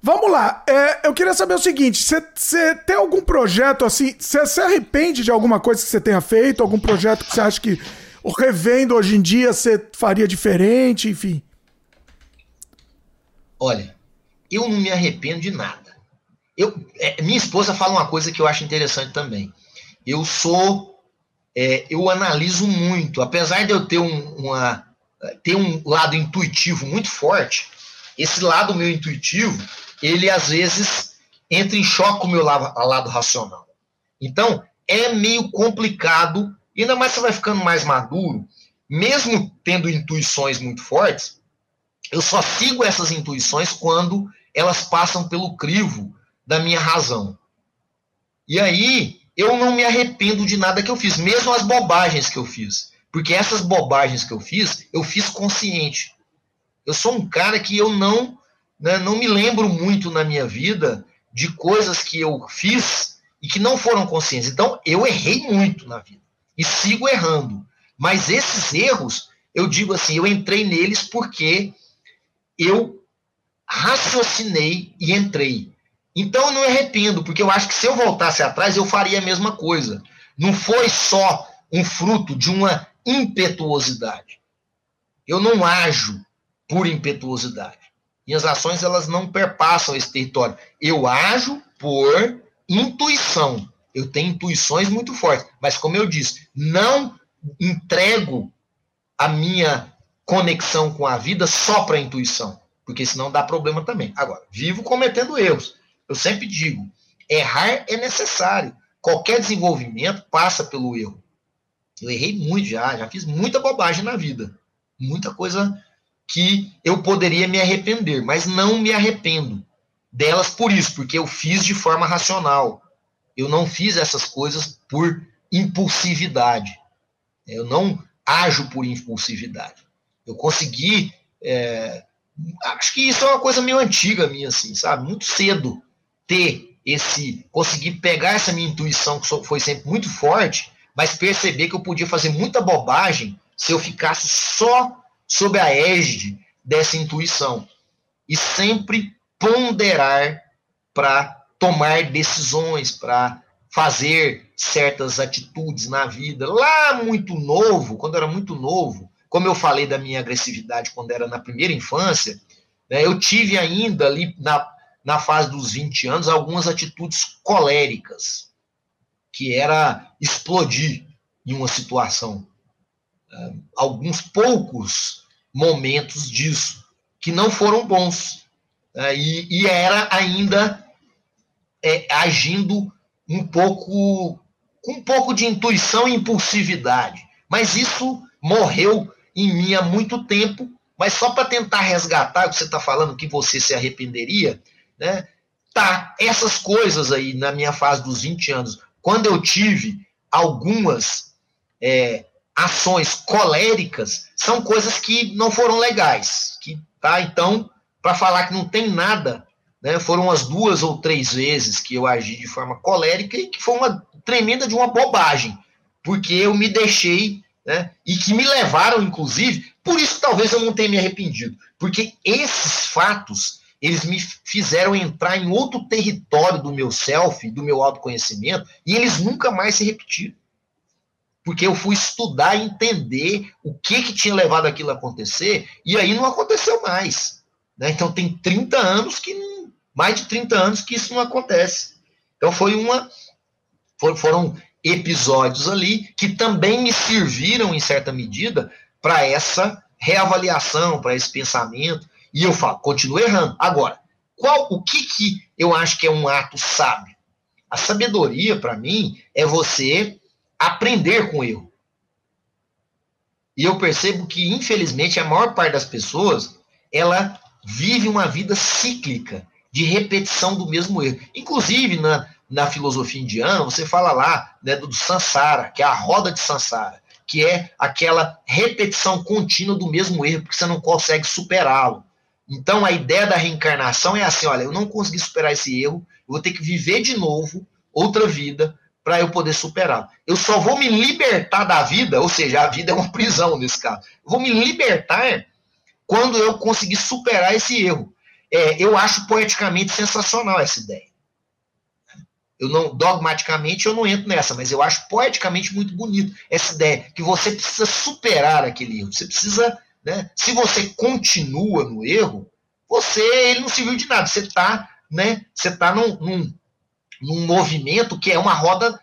vamos lá. É, eu queria saber o seguinte: você tem algum projeto assim? Você se arrepende de alguma coisa que você tenha feito? Algum projeto que você acha que revendo hoje em dia você faria diferente, enfim? Olha, eu não me arrependo de nada. Eu, é, minha esposa fala uma coisa que eu acho interessante também. Eu sou, é, eu analiso muito, apesar de eu ter um, uma, ter um lado intuitivo muito forte. Esse lado meu intuitivo, ele às vezes entra em choque com o meu lado, lado racional. Então, é meio complicado e ainda mais você vai ficando mais maduro, mesmo tendo intuições muito fortes, eu só sigo essas intuições quando elas passam pelo crivo da minha razão. E aí, eu não me arrependo de nada que eu fiz, mesmo as bobagens que eu fiz. Porque essas bobagens que eu fiz, eu fiz consciente. Eu sou um cara que eu não, né, não me lembro muito na minha vida de coisas que eu fiz e que não foram conscientes. Então, eu errei muito na vida e sigo errando. Mas esses erros, eu digo assim, eu entrei neles porque eu raciocinei e entrei. Então eu não arrependo, porque eu acho que se eu voltasse atrás, eu faria a mesma coisa. Não foi só um fruto de uma impetuosidade. Eu não ajo por impetuosidade. Minhas ações elas não perpassam esse território. Eu ajo por intuição. Eu tenho intuições muito fortes, mas como eu disse, não entrego a minha conexão com a vida só para a intuição, porque senão dá problema também. Agora, vivo cometendo erros. Eu sempre digo, errar é necessário. Qualquer desenvolvimento passa pelo erro. Eu errei muito já, já fiz muita bobagem na vida. Muita coisa que eu poderia me arrepender, mas não me arrependo delas por isso, porque eu fiz de forma racional. Eu não fiz essas coisas por impulsividade. Eu não ajo por impulsividade. Eu consegui. É, acho que isso é uma coisa meio antiga minha, assim, sabe? Muito cedo ter esse. conseguir pegar essa minha intuição, que foi sempre muito forte, mas perceber que eu podia fazer muita bobagem se eu ficasse só sob a égide dessa intuição. E sempre ponderar para tomar decisões, para fazer certas atitudes na vida. Lá muito novo, quando eu era muito novo, como eu falei da minha agressividade quando era na primeira infância, né, eu tive ainda ali na, na fase dos 20 anos algumas atitudes coléricas, que era explodir em uma situação. É, alguns poucos momentos disso, que não foram bons. E, e era ainda é, agindo um pouco com um pouco de intuição e impulsividade. Mas isso morreu em mim há muito tempo. Mas só para tentar resgatar o que você está falando, que você se arrependeria, né? Tá, essas coisas aí na minha fase dos 20 anos, quando eu tive algumas é, ações coléricas, são coisas que não foram legais. Que, tá, então, para falar que não tem nada né? Foram as duas ou três vezes que eu agi de forma colérica e que foi uma tremenda de uma bobagem, porque eu me deixei né? e que me levaram, inclusive, por isso talvez eu não tenha me arrependido, porque esses fatos eles me fizeram entrar em outro território do meu self, do meu autoconhecimento, e eles nunca mais se repetiram. Porque eu fui estudar e entender o que, que tinha levado aquilo a acontecer, e aí não aconteceu mais. Né? Então tem 30 anos que mais de 30 anos que isso não acontece. Então foi uma foram episódios ali que também me serviram em certa medida para essa reavaliação para esse pensamento, e eu falo, continuo errando. Agora, qual o que, que eu acho que é um ato sábio? A sabedoria, para mim, é você aprender com o erro. E eu percebo que, infelizmente, a maior parte das pessoas, ela vive uma vida cíclica de repetição do mesmo erro. Inclusive, na, na filosofia indiana, você fala lá né, do Sansara, que é a roda de Sansara, que é aquela repetição contínua do mesmo erro, porque você não consegue superá-lo. Então, a ideia da reencarnação é assim: olha, eu não consegui superar esse erro, eu vou ter que viver de novo outra vida para eu poder superá-lo. Eu só vou me libertar da vida, ou seja, a vida é uma (laughs) prisão nesse caso. Eu vou me libertar quando eu conseguir superar esse erro. É, eu acho poeticamente sensacional essa ideia. Eu não, dogmaticamente, eu não entro nessa, mas eu acho poeticamente muito bonito essa ideia que você precisa superar aquele erro. Você precisa, né? Se você continua no erro, você ele não serviu de nada. Você está, né? Você está num, num, num movimento que é uma roda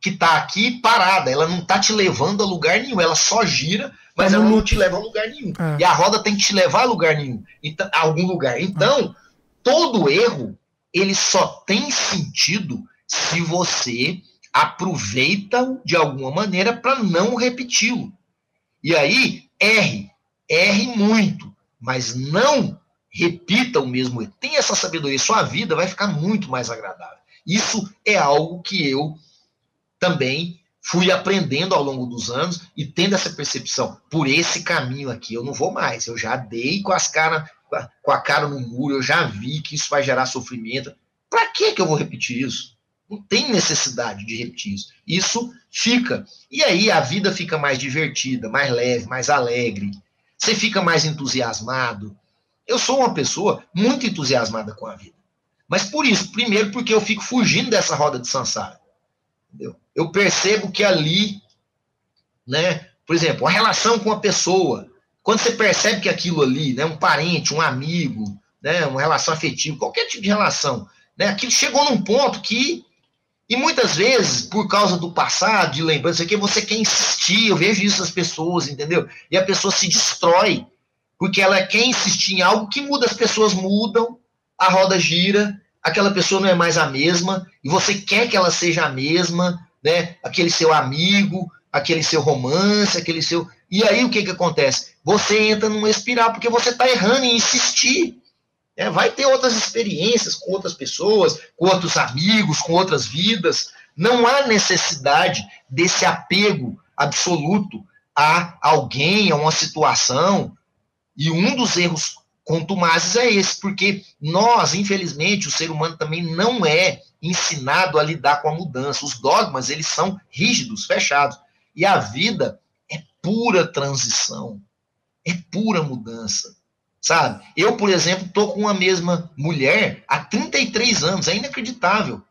que está aqui parada. Ela não está te levando a lugar nenhum. Ela só gira mas ela não te leva a lugar nenhum. É. E a roda tem que te levar a lugar nenhum, então, a algum lugar. Então, todo erro, ele só tem sentido se você aproveita de alguma maneira para não repeti-lo. E aí, erre, erre muito, mas não repita o mesmo erro. Tem essa sabedoria, sua vida vai ficar muito mais agradável. Isso é algo que eu também fui aprendendo ao longo dos anos e tendo essa percepção, por esse caminho aqui eu não vou mais, eu já dei com as com a cara no muro, eu já vi que isso vai gerar sofrimento. Para que que eu vou repetir isso? Não tem necessidade de repetir isso. Isso fica. E aí a vida fica mais divertida, mais leve, mais alegre. Você fica mais entusiasmado. Eu sou uma pessoa muito entusiasmada com a vida. Mas por isso, primeiro porque eu fico fugindo dessa roda de sansara. Entendeu? Eu percebo que ali, né, por exemplo, a relação com a pessoa, quando você percebe que aquilo ali, né, um parente, um amigo, né, uma relação afetiva, qualquer tipo de relação, né, aquilo chegou num ponto que e muitas vezes, por causa do passado, de lembrança que você quer insistir, eu vejo isso nas pessoas, entendeu? E a pessoa se destrói, porque ela quer insistir em algo que muda, as pessoas mudam, a roda gira, aquela pessoa não é mais a mesma, e você quer que ela seja a mesma, né? Aquele seu amigo, aquele seu romance, aquele seu. E aí o que, que acontece? Você entra numa espiral, porque você está errando em insistir. É, vai ter outras experiências com outras pessoas, com outros amigos, com outras vidas. Não há necessidade desse apego absoluto a alguém, a uma situação. E um dos erros contumazes é esse, porque nós, infelizmente, o ser humano também não é ensinado a lidar com a mudança. Os dogmas, eles são rígidos, fechados. E a vida é pura transição, é pura mudança. Sabe? Eu, por exemplo, estou com a mesma mulher há 33 anos, é inacreditável.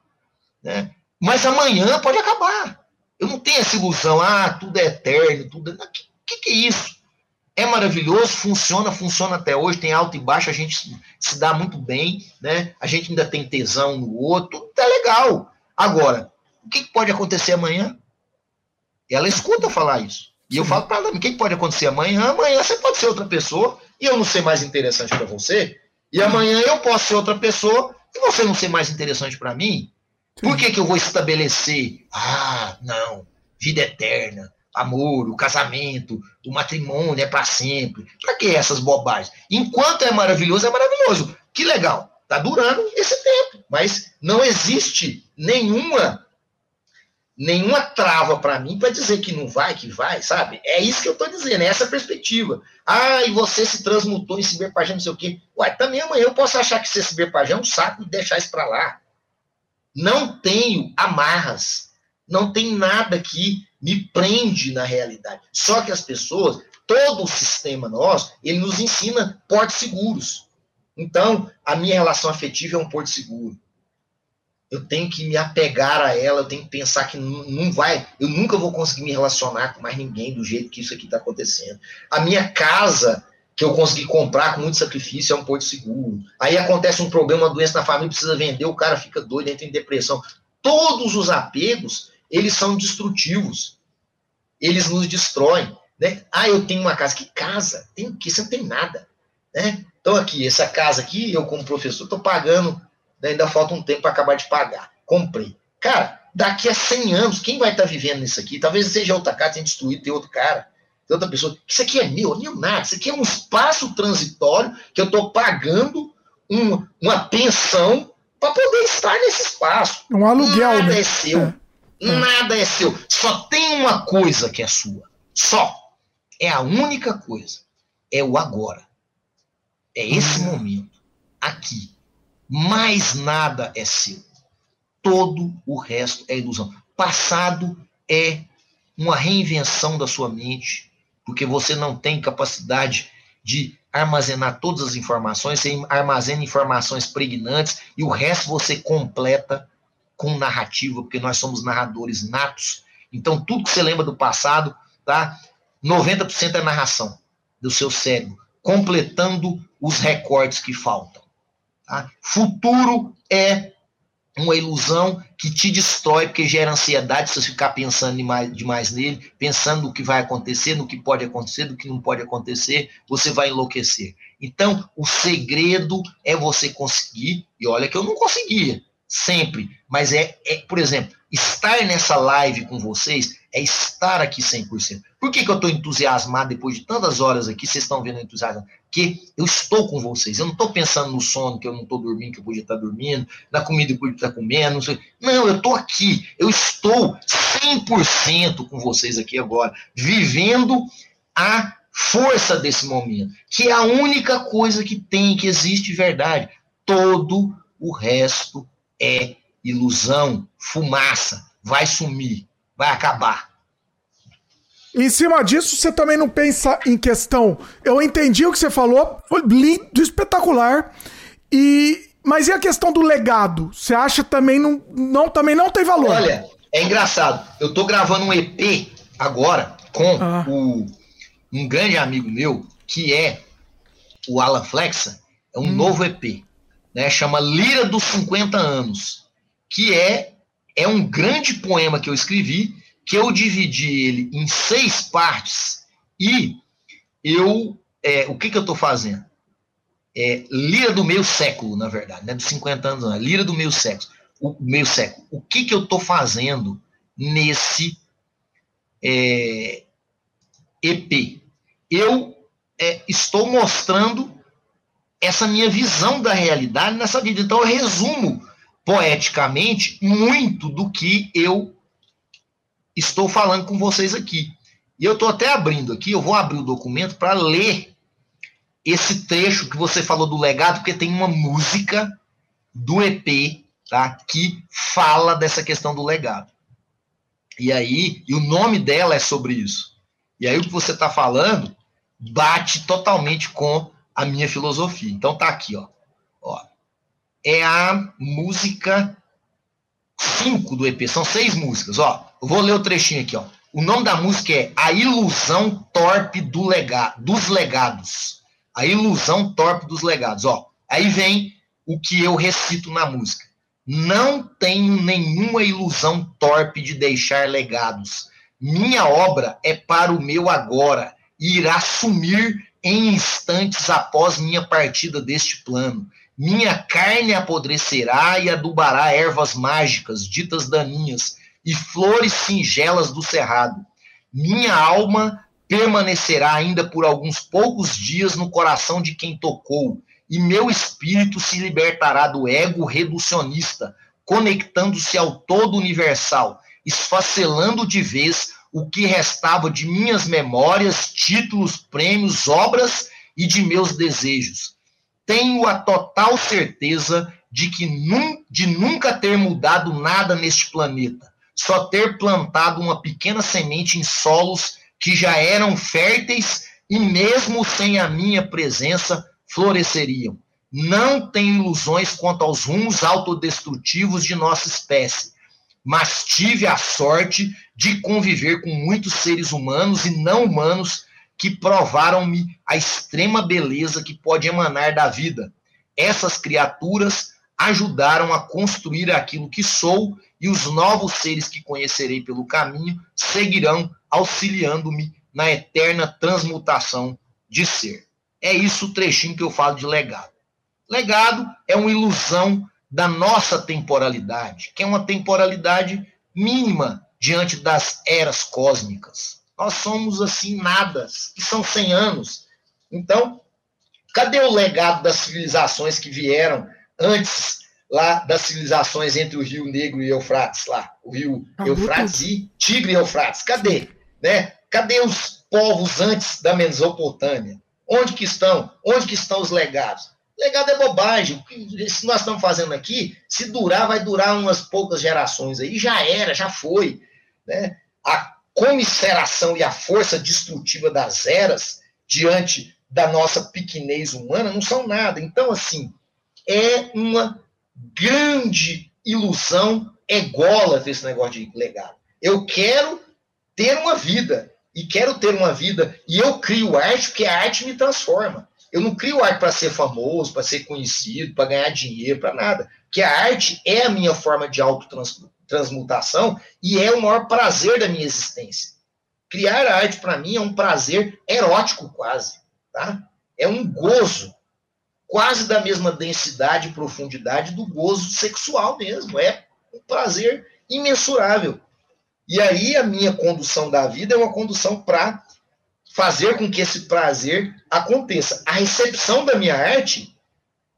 Né? Mas amanhã pode acabar. Eu não tenho essa ilusão, ah, tudo é eterno, tudo é. O que, que, que é isso? é maravilhoso, funciona, funciona até hoje, tem alto e baixo, a gente se dá muito bem, né? A gente ainda tem tesão no outro, tudo tá legal. Agora, o que pode acontecer amanhã? Ela escuta falar isso. E eu falo para ela, o que pode acontecer amanhã? Amanhã você pode ser outra pessoa e eu não ser mais interessante para você. E amanhã eu posso ser outra pessoa e você não ser mais interessante para mim. Por que, que eu vou estabelecer? Ah, não, vida eterna amor, o casamento, o matrimônio é para sempre. Para que essas bobagens? Enquanto é maravilhoso, é maravilhoso. Que legal. Está durando esse tempo, mas não existe nenhuma nenhuma trava para mim para dizer que não vai, que vai, sabe? É isso que eu estou dizendo, é essa perspectiva. Ah, e você se transmutou em ciberpagé, não sei o quê. Ué, também amanhã eu posso achar que ser ciberpagé é um saco e deixar isso para lá. Não tenho amarras, não tem nada que me prende na realidade. Só que as pessoas, todo o sistema nosso, ele nos ensina portos seguros. Então, a minha relação afetiva é um porto seguro. Eu tenho que me apegar a ela, eu tenho que pensar que não vai, eu nunca vou conseguir me relacionar com mais ninguém do jeito que isso aqui está acontecendo. A minha casa, que eu consegui comprar com muito sacrifício, é um porto seguro. Aí acontece um problema, uma doença na família, precisa vender, o cara fica doido, entra em depressão. Todos os apegos, eles são destrutivos. Eles nos destroem. Né? Ah, eu tenho uma casa. Que casa? Tem o quê? Você não tem nada. Né? Então, aqui, essa casa aqui, eu como professor, estou pagando? Ainda falta um tempo para acabar de pagar. Comprei. Cara, daqui a 100 anos, quem vai estar tá vivendo nisso aqui? Talvez seja outra casa, tem destruído, tem outro cara, tem outra pessoa. Isso aqui é meu, não é nada. Isso aqui é um espaço transitório que eu estou pagando um, uma pensão para poder estar nesse espaço. Um aluguel. Nada né? é seu. É. Nada é seu. Só tem uma coisa que é sua. Só. É a única coisa. É o agora. É esse uhum. momento. Aqui. Mais nada é seu. Todo o resto é ilusão. Passado é uma reinvenção da sua mente, porque você não tem capacidade de armazenar todas as informações, você armazena informações pregnantes e o resto você completa com narrativa, porque nós somos narradores natos. Então, tudo que você lembra do passado, tá? 90% é narração do seu cérebro, completando os recortes que faltam. Tá? Futuro é uma ilusão que te destrói, porque gera ansiedade se você ficar pensando demais, demais nele, pensando no que vai acontecer, no que pode acontecer, no que não pode acontecer, você vai enlouquecer. Então, o segredo é você conseguir, e olha que eu não conseguia, sempre, mas é, é por exemplo, estar nessa live com vocês é estar aqui 100%. Por que, que eu estou entusiasmado depois de tantas horas aqui? Vocês estão vendo entusiasmo? Porque eu estou com vocês. Eu não estou pensando no sono, que eu não estou dormindo, que eu podia estar dormindo, na comida que eu podia estar comendo. Não, sei. não eu estou aqui. Eu estou 100% com vocês aqui agora, vivendo a força desse momento, que é a única coisa que tem, que existe de verdade. Todo o resto é ilusão, fumaça, vai sumir, vai acabar. Em cima disso, você também não pensa em questão. Eu entendi o que você falou, foi lindo, espetacular. E mas e a questão do legado? Você acha também não, não também não tem valor? Olha, é engraçado. Eu tô gravando um EP agora com ah. o, um grande amigo meu que é o Alan Flexa. É um hum. novo EP, né? Chama Lira dos 50 anos, que é é um grande poema que eu escrevi que eu dividi ele em seis partes e eu. É, o que, que eu estou fazendo? É, lira do meio século, na verdade, né? Dos 50 anos, não, lira do meio século. O meio século. O que, que eu estou fazendo nesse é, EP? Eu é, estou mostrando essa minha visão da realidade nessa vida. Então, eu resumo poeticamente muito do que eu estou falando com vocês aqui. E eu estou até abrindo aqui, eu vou abrir o documento para ler esse trecho que você falou do legado, porque tem uma música do EP tá, que fala dessa questão do legado. E aí, e o nome dela é sobre isso. E aí o que você está falando bate totalmente com a minha filosofia. Então tá aqui, ó. ó. É a música 5 do EP, são seis músicas, ó. Vou ler o trechinho aqui, ó. O nome da música é A Ilusão Torpe do Lega dos Legados. A Ilusão Torpe dos Legados, ó. Aí vem o que eu recito na música. Não tenho nenhuma ilusão torpe de deixar legados. Minha obra é para o meu agora e irá sumir em instantes após minha partida deste plano. Minha carne apodrecerá e adubará ervas mágicas, ditas daninhas, e flores singelas do cerrado. Minha alma permanecerá ainda por alguns poucos dias no coração de quem tocou, e meu espírito se libertará do ego reducionista, conectando-se ao todo universal, esfacelando de vez o que restava de minhas memórias, títulos, prêmios, obras e de meus desejos. Tenho a total certeza de que de nunca ter mudado nada neste planeta só ter plantado uma pequena semente em solos que já eram férteis e, mesmo sem a minha presença, floresceriam. Não tenho ilusões quanto aos rumos autodestrutivos de nossa espécie, mas tive a sorte de conviver com muitos seres humanos e não humanos que provaram-me a extrema beleza que pode emanar da vida. Essas criaturas ajudaram a construir aquilo que sou e os novos seres que conhecerei pelo caminho seguirão auxiliando-me na eterna transmutação de ser. É isso o trechinho que eu falo de legado. Legado é uma ilusão da nossa temporalidade, que é uma temporalidade mínima diante das eras cósmicas. Nós somos assim nada, que são 100 anos. Então, cadê o legado das civilizações que vieram antes lá das civilizações entre o Rio Negro e Eufrates lá, o Rio Eufrates e Tigre e Eufrates? Cadê? Né? Cadê os povos antes da Mesopotâmia? Onde que estão? Onde que estão os legados? Legado é bobagem. Se nós estamos fazendo aqui, se durar, vai durar umas poucas gerações aí. Já era, já foi. Né? A comisseração e a força destrutiva das eras diante da nossa pequenez humana não são nada. Então, assim, é uma grande ilusão ególatra esse negócio de legado. Eu quero ter uma vida e quero ter uma vida e eu crio arte porque a arte me transforma. Eu não crio arte para ser famoso, para ser conhecido, para ganhar dinheiro, para nada. Porque a arte é a minha forma de autotransmutação e é o maior prazer da minha existência. Criar arte para mim é um prazer erótico quase, tá? É um gozo quase da mesma densidade e profundidade do gozo sexual mesmo. É um prazer imensurável. E aí a minha condução da vida é uma condução para fazer com que esse prazer aconteça. A recepção da minha arte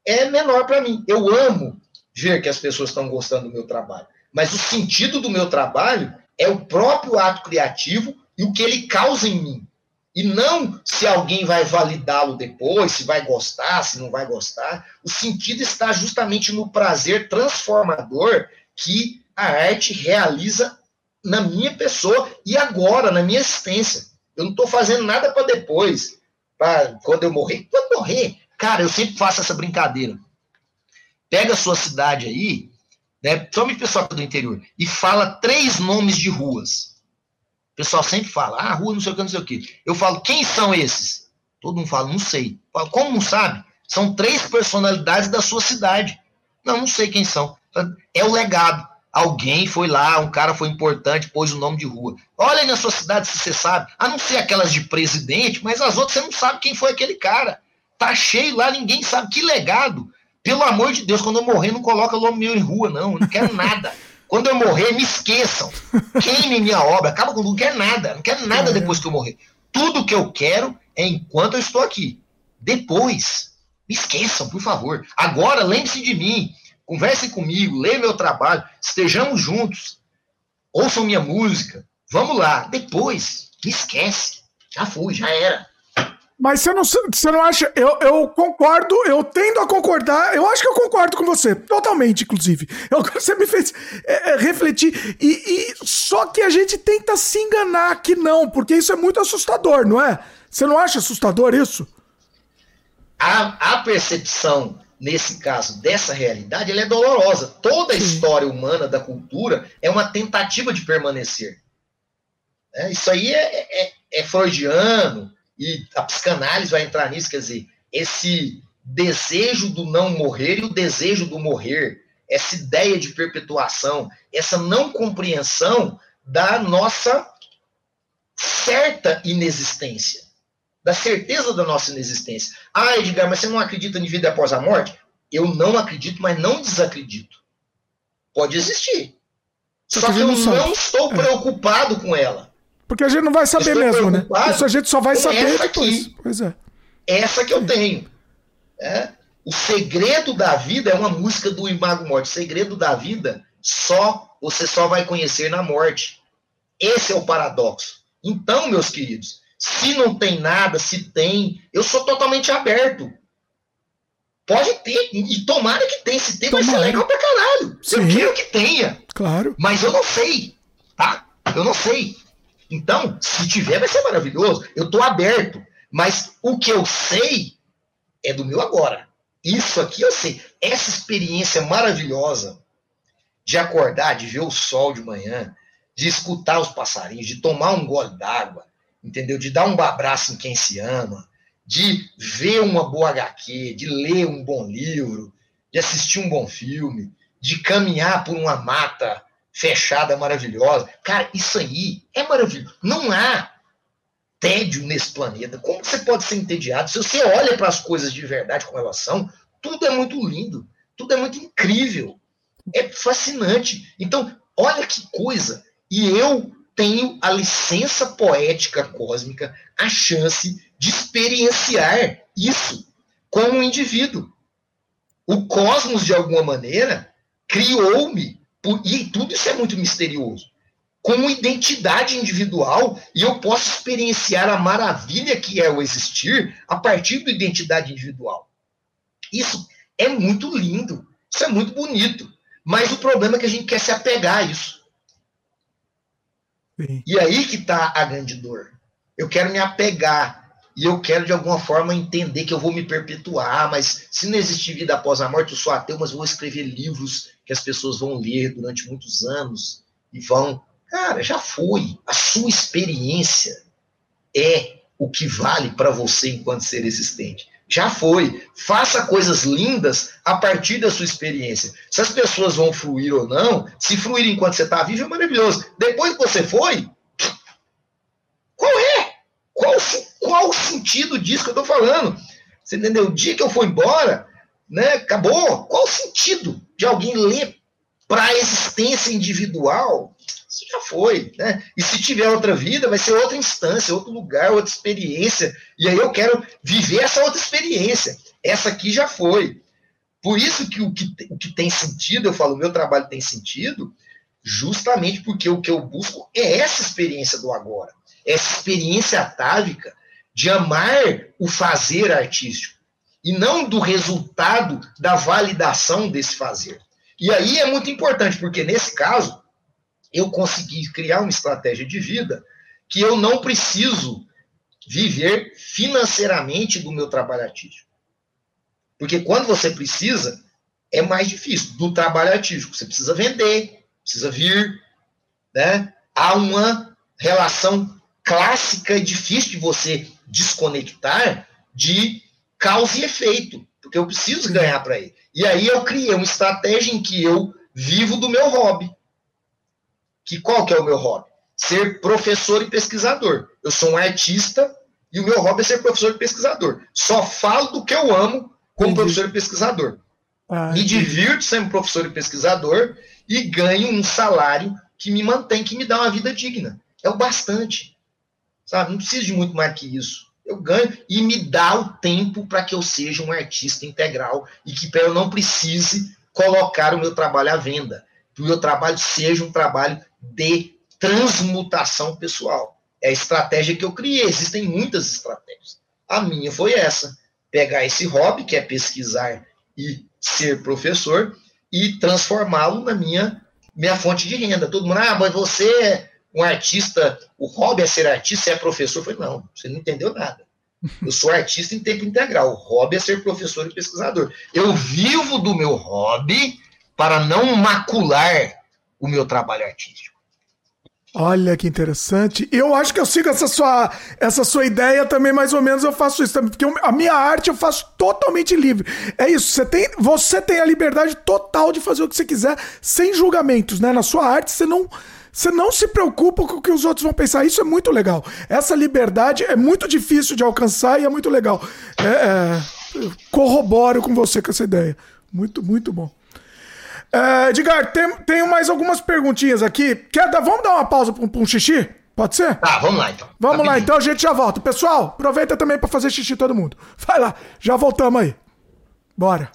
é menor para mim. Eu amo ver que as pessoas estão gostando do meu trabalho, mas o sentido do meu trabalho é o próprio ato criativo e o que ele causa em mim. E não se alguém vai validá-lo depois, se vai gostar, se não vai gostar. O sentido está justamente no prazer transformador que a arte realiza na minha pessoa e agora, na minha existência. Eu não estou fazendo nada para depois, para quando eu morrer. Quando morrer, cara, eu sempre faço essa brincadeira. Pega a sua cidade aí, né, principalmente pessoal do interior, e fala três nomes de ruas. Pessoal sempre fala, ah, rua não sei o que, não sei o que. Eu falo, quem são esses? Todo mundo fala, não sei. Falo, como não sabe? São três personalidades da sua cidade. Não, não sei quem são. É o legado. Alguém foi lá, um cara foi importante, pôs o nome de rua. Olha aí na sua cidade se você sabe. A não ser aquelas de presidente, mas as outras você não sabe quem foi aquele cara. Tá cheio lá, ninguém sabe. Que legado. Pelo amor de Deus, quando eu morrer, não coloca o nome meu em rua, não. Eu não quero nada. Quando eu morrer, me esqueçam. Queime minha obra. Acaba com. Não quero nada. Não quero nada depois que eu morrer. Tudo que eu quero é enquanto eu estou aqui. Depois, me esqueçam, por favor. Agora, lembre-se de mim conversem comigo, leiam meu trabalho, estejamos juntos, ouçam minha música, vamos lá. Depois, me esquece, já fui, já era. Mas você não, você não acha. Eu, eu concordo, eu tendo a concordar. Eu acho que eu concordo com você, totalmente, inclusive. (laughs) Eu, você me fez é, é, refletir. E, e, só que a gente tenta se enganar que não, porque isso é muito assustador, não é? Você não acha assustador isso? A, a percepção nesse caso, dessa realidade, ela é dolorosa. Toda a história humana da cultura é uma tentativa de permanecer. É, isso aí é, é, é, freudiano, e a psicanálise vai entrar nisso, quer dizer, esse desejo do não morrer e o desejo do morrer, essa ideia de perpetuação, essa não compreensão da nossa certa inexistência da certeza da nossa inexistência. Ah, Edgar, mas você não acredita em vida após a morte? Eu não acredito, mas não desacredito. Pode existir. Só que eu não estou é. preocupado com ela. Porque a gente não vai saber mesmo, né? Isso a gente só vai saber essa depois. Aqui, pois é. Essa que eu tenho. É? O segredo da vida é uma música do Imago Morte. O segredo da vida só você só vai conhecer na morte. Esse é o paradoxo. Então, meus queridos, se não tem nada, se tem, eu sou totalmente aberto. Pode ter, e tomara que tenha. Se tem, tomara. vai ser legal pra caralho. Sim. Eu quero que tenha. Claro. Mas eu não sei, tá? Eu não sei. Então, se tiver, vai ser maravilhoso. Eu tô aberto. Mas o que eu sei é do meu agora. Isso aqui eu sei. Essa experiência maravilhosa de acordar, de ver o sol de manhã, de escutar os passarinhos, de tomar um gole d'água, entendeu? De dar um abraço em quem se ama, de ver uma boa HQ, de ler um bom livro, de assistir um bom filme, de caminhar por uma mata fechada maravilhosa. Cara, isso aí é maravilhoso. Não há tédio nesse planeta. Como você pode ser entediado? Se você olha para as coisas de verdade como elas são, tudo é muito lindo, tudo é muito incrível, é fascinante. Então, olha que coisa. E eu tenho a licença poética cósmica, a chance de experienciar isso como um indivíduo. O cosmos, de alguma maneira, criou-me, e tudo isso é muito misterioso, como identidade individual, e eu posso experienciar a maravilha que é o existir a partir da identidade individual. Isso é muito lindo, isso é muito bonito. Mas o problema é que a gente quer se apegar a isso. Sim. E aí que está a grande dor. Eu quero me apegar e eu quero de alguma forma entender que eu vou me perpetuar, mas se não existir vida após a morte, eu sou ateu, mas vou escrever livros que as pessoas vão ler durante muitos anos e vão. Cara, já foi. A sua experiência é o que vale para você enquanto ser existente. Já foi. Faça coisas lindas a partir da sua experiência. Se as pessoas vão fluir ou não, se fluir enquanto você está vivo é maravilhoso. Depois que você foi, qual é? Qual, qual o sentido disso que eu estou falando? Você entendeu? O dia que eu for embora, né, acabou. Qual o sentido de alguém ler para a existência individual? Isso já foi, né? E se tiver outra vida, vai ser outra instância, outro lugar, outra experiência. E aí eu quero viver essa outra experiência. Essa aqui já foi. Por isso que o que, o que tem sentido, eu falo, meu trabalho tem sentido, justamente porque o que eu busco é essa experiência do agora essa experiência atávica de amar o fazer artístico e não do resultado da validação desse fazer. E aí é muito importante, porque nesse caso, eu consegui criar uma estratégia de vida que eu não preciso viver financeiramente do meu trabalho artístico. Porque quando você precisa, é mais difícil. Do trabalho artístico, você precisa vender, precisa vir, né? Há uma relação clássica e difícil de você desconectar de causa e efeito, porque eu preciso ganhar para ele. E aí eu criei uma estratégia em que eu vivo do meu hobby. Que qual que é o meu hobby? Ser professor e pesquisador. Eu sou um artista e o meu hobby é ser professor e pesquisador. Só falo do que eu amo como entendi. professor e pesquisador. Ah, me divirto sendo professor e pesquisador e ganho um salário que me mantém, que me dá uma vida digna. É o bastante sabe? Não preciso de muito mais que isso. Eu ganho e me dá o tempo para que eu seja um artista integral e que eu não precise colocar o meu trabalho à venda. Que o meu trabalho seja um trabalho de transmutação pessoal. É a estratégia que eu criei. Existem muitas estratégias. A minha foi essa: pegar esse hobby, que é pesquisar e ser professor, e transformá-lo na minha, minha fonte de renda. Todo mundo, ah, mas você um artista, o hobby é ser artista, é professor. Eu falei, não, você não entendeu nada. Eu sou artista em tempo integral. O hobby é ser professor e pesquisador. Eu vivo do meu hobby para não macular o meu trabalho artístico. Olha que interessante. Eu acho que eu sigo essa sua, essa sua ideia também, mais ou menos eu faço isso também, porque a minha arte eu faço totalmente livre. É isso, você tem, você tem a liberdade total de fazer o que você quiser, sem julgamentos, né? Na sua arte você não você não se preocupa com o que os outros vão pensar. Isso é muito legal. Essa liberdade é muito difícil de alcançar e é muito legal. É, é, corroboro com você com essa ideia. Muito, muito bom. É, Edgar, tem, tenho mais algumas perguntinhas aqui. Quer dar, vamos dar uma pausa para um, um xixi? Pode ser? Tá, vamos lá então. Vamos lá então, a gente já volta. Pessoal, aproveita também para fazer xixi todo mundo. Vai lá, já voltamos aí. Bora.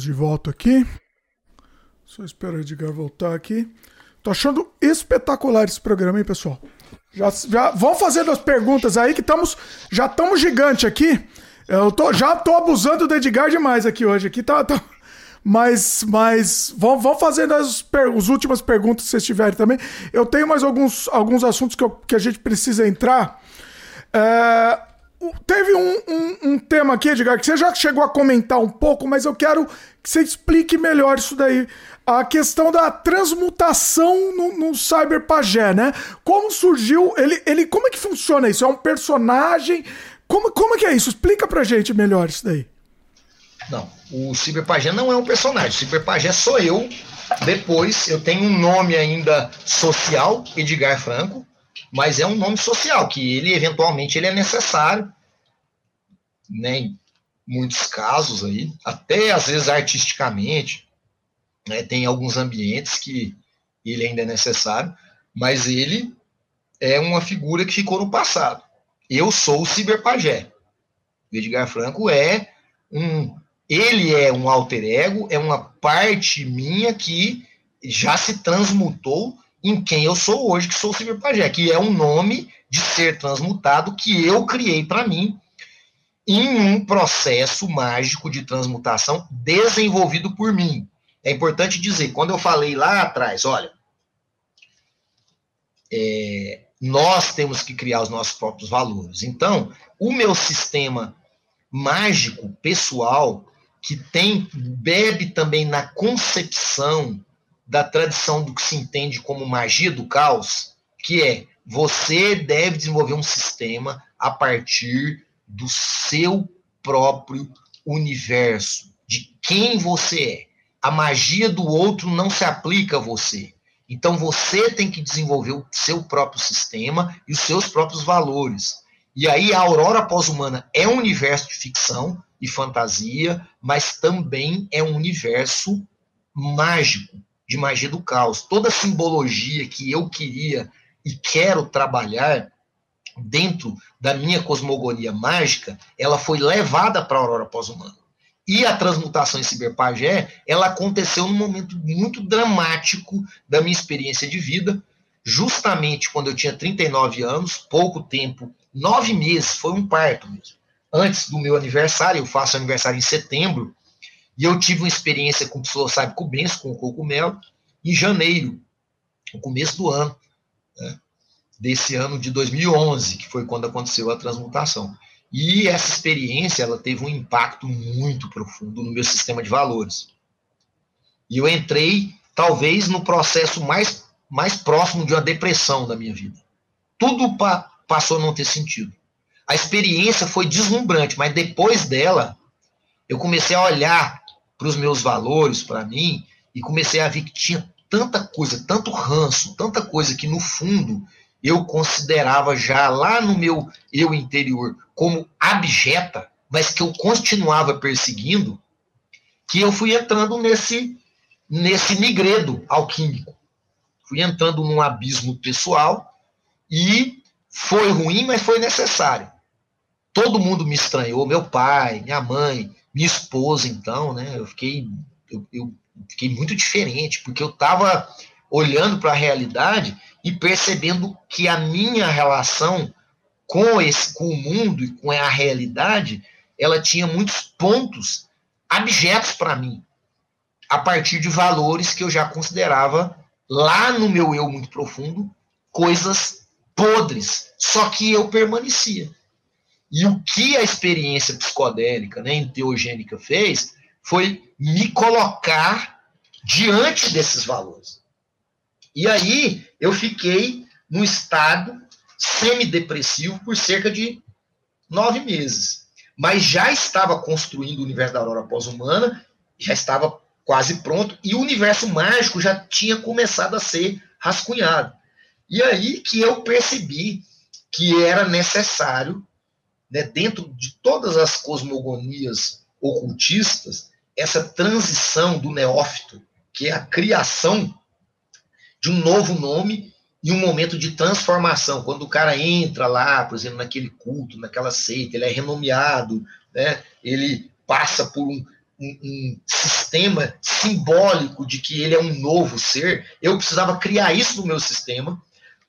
Estamos de volta aqui. Só espero o Edgar voltar aqui. Tô achando espetacular esse programa, hein, pessoal? Já, já vão fazendo as perguntas aí que estamos já estamos gigante aqui. Eu tô, já tô abusando do Edgar demais aqui hoje. Aqui tá, tá mas, mas vão, vão fazendo as, per, as últimas perguntas se vocês tiverem também. Eu tenho mais alguns, alguns assuntos que, eu, que a gente precisa entrar. É, teve um, um, um, tema aqui, Edgar, que você já chegou a comentar um pouco, mas eu quero que você explique melhor isso daí. A questão da transmutação no, no Cyber Pagé, né? Como surgiu? Ele, ele, como é que funciona isso? É um personagem? Como, como é que é isso? Explica pra gente melhor isso daí. Não, o Ciberpagé não é um personagem. O Ciberpagé sou eu. Depois, eu tenho um nome ainda social, Edgar Franco, mas é um nome social, que ele, eventualmente, ele é necessário, né, muitos casos aí, até às vezes artisticamente, né, tem alguns ambientes que ele ainda é necessário, mas ele é uma figura que ficou no passado. Eu sou o Ciberpagé. O Edgar Franco é um ele é um alter ego, é uma parte minha que já se transmutou em quem eu sou hoje, que sou o Silvio Pajé, que é um nome de ser transmutado que eu criei para mim em um processo mágico de transmutação desenvolvido por mim. É importante dizer, quando eu falei lá atrás, olha, é, nós temos que criar os nossos próprios valores. Então, o meu sistema mágico pessoal que tem bebe também na concepção da tradição do que se entende como magia do caos, que é você deve desenvolver um sistema a partir do seu próprio universo, de quem você é. A magia do outro não se aplica a você. Então você tem que desenvolver o seu próprio sistema e os seus próprios valores. E aí a aurora pós-humana é um universo de ficção, e fantasia, mas também é um universo mágico, de magia do caos. Toda a simbologia que eu queria e quero trabalhar dentro da minha cosmogonia mágica, ela foi levada para a aurora pós-humana. E a transmutação em Ciberpagé, ela aconteceu num momento muito dramático da minha experiência de vida, justamente quando eu tinha 39 anos, pouco tempo, nove meses, foi um parto mesmo antes do meu aniversário, eu faço aniversário em setembro, e eu tive uma experiência com psilocybin benço, com cogumelo, em janeiro, no começo do ano, né, desse ano de 2011, que foi quando aconteceu a transmutação. E essa experiência, ela teve um impacto muito profundo no meu sistema de valores. E eu entrei, talvez, no processo mais, mais próximo de uma depressão da minha vida. Tudo pa passou a não ter sentido. A experiência foi deslumbrante, mas depois dela, eu comecei a olhar para os meus valores, para mim, e comecei a ver que tinha tanta coisa, tanto ranço, tanta coisa que no fundo eu considerava já lá no meu eu interior como abjeta, mas que eu continuava perseguindo, que eu fui entrando nesse nesse migredo alquímico. Fui entrando num abismo pessoal e foi ruim, mas foi necessário todo mundo me estranhou, meu pai, minha mãe, minha esposa, então, né? Eu fiquei, eu, eu fiquei muito diferente, porque eu estava olhando para a realidade e percebendo que a minha relação com esse com o mundo e com a realidade, ela tinha muitos pontos abjetos para mim, a partir de valores que eu já considerava lá no meu eu muito profundo coisas podres, só que eu permanecia. E o que a experiência psicodélica, né, enteogênica fez foi me colocar diante desses valores. E aí eu fiquei no estado semidepressivo por cerca de nove meses. Mas já estava construindo o universo da aurora pós-humana, já estava quase pronto, e o universo mágico já tinha começado a ser rascunhado. E aí que eu percebi que era necessário né, dentro de todas as cosmogonias ocultistas, essa transição do neófito, que é a criação de um novo nome e um momento de transformação. Quando o cara entra lá, por exemplo, naquele culto, naquela seita, ele é renomeado, né, ele passa por um, um, um, sistema simbólico de que ele é um novo ser, eu precisava criar isso no meu sistema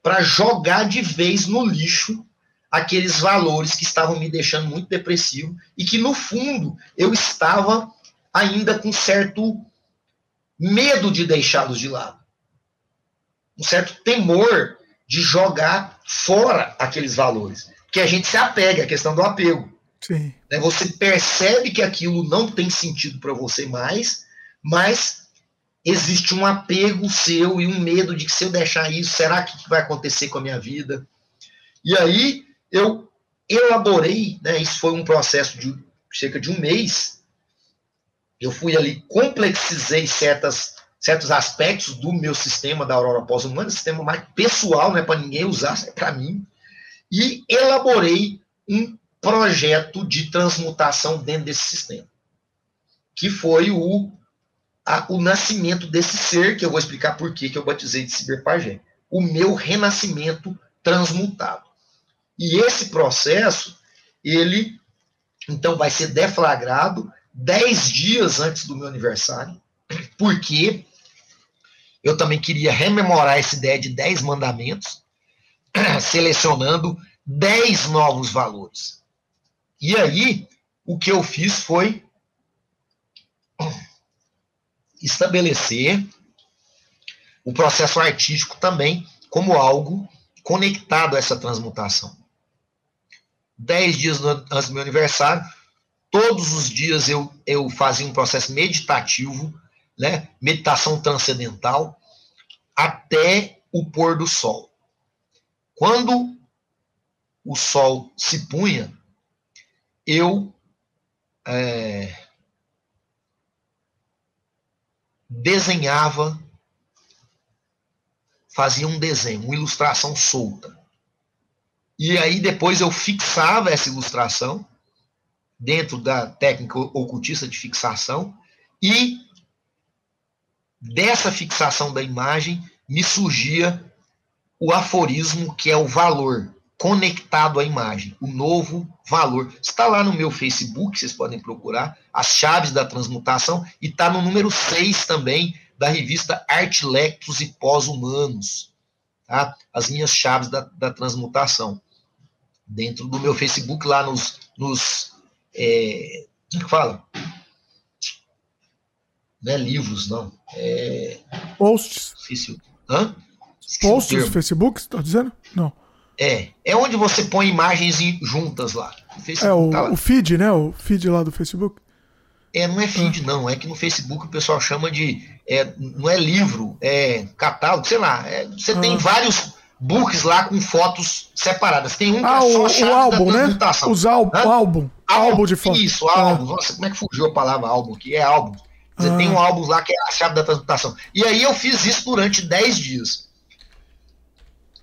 para jogar de vez no lixo aqueles valores que estavam me deixando muito depressivo e que, no fundo, eu estava ainda com certo medo de deixá-los de lado. Um certo temor de jogar fora aqueles valores. Que a gente se apega, a questão do apego. Sim. Né? Você percebe que aquilo não tem sentido para você mais, mas existe um apego seu e um medo de que se eu deixar isso, será que vai acontecer com a minha vida? E aí eu elaborei, né, isso foi um processo de cerca de um mês, eu fui ali, complexizei certas, certos aspectos do meu sistema da Aurora Pós-Humana, sistema mais pessoal, não é para ninguém usar, é para mim, e elaborei um projeto de transmutação dentro desse sistema, que foi o, a, o nascimento desse ser, que eu vou explicar por que eu batizei de Ciberpagé, o meu renascimento transmutado. E esse processo, ele, então, vai ser deflagrado dez dias antes do meu aniversário, porque eu também queria rememorar essa ideia de dez mandamentos, (clears throat) selecionando dez novos valores. E aí, o que eu fiz foi (clears throat) estabelecer o processo artístico também como algo conectado a essa transmutação dez dias antes do meu aniversário, todos os dias eu, eu fazia um processo meditativo, né, meditação transcendental, até o pôr do sol. Quando o sol se punha, eu é, desenhava, fazia um desenho, uma ilustração solta. E aí depois eu fixava essa ilustração dentro da técnica ocultista de fixação e dessa fixação da imagem me surgia o aforismo que é o valor conectado à imagem, o novo valor. Está lá no meu Facebook, vocês podem procurar, as chaves da transmutação, e está no número 6 também da revista Artilectos e Pós-Humanos, tá? as minhas chaves da, da transmutação dentro do meu Facebook, lá nos. nos é, como é que fala? Não é livros, não. É... Posts. Esqueci. Hã? Esqueci Posts do Facebook, você está dizendo? Não. É. É onde você põe imagens juntas lá. O é, o, tá lá. o feed, né? O feed lá do Facebook. É, não é feed, ah. não. É que no Facebook o pessoal chama de. É, não é livro, é catálogo, sei lá. É, você ah. tem vários books lá com fotos separadas. Tem um que ah, é só chave o álbum, né? Os álbum, álbum, álbum de fotos. Isso, álbum. Ah. Nossa, como é que fugiu a palavra álbum aqui? É álbum. Você ah. tem um álbum lá que é a chave da transmutação. E aí eu fiz isso durante 10 dias.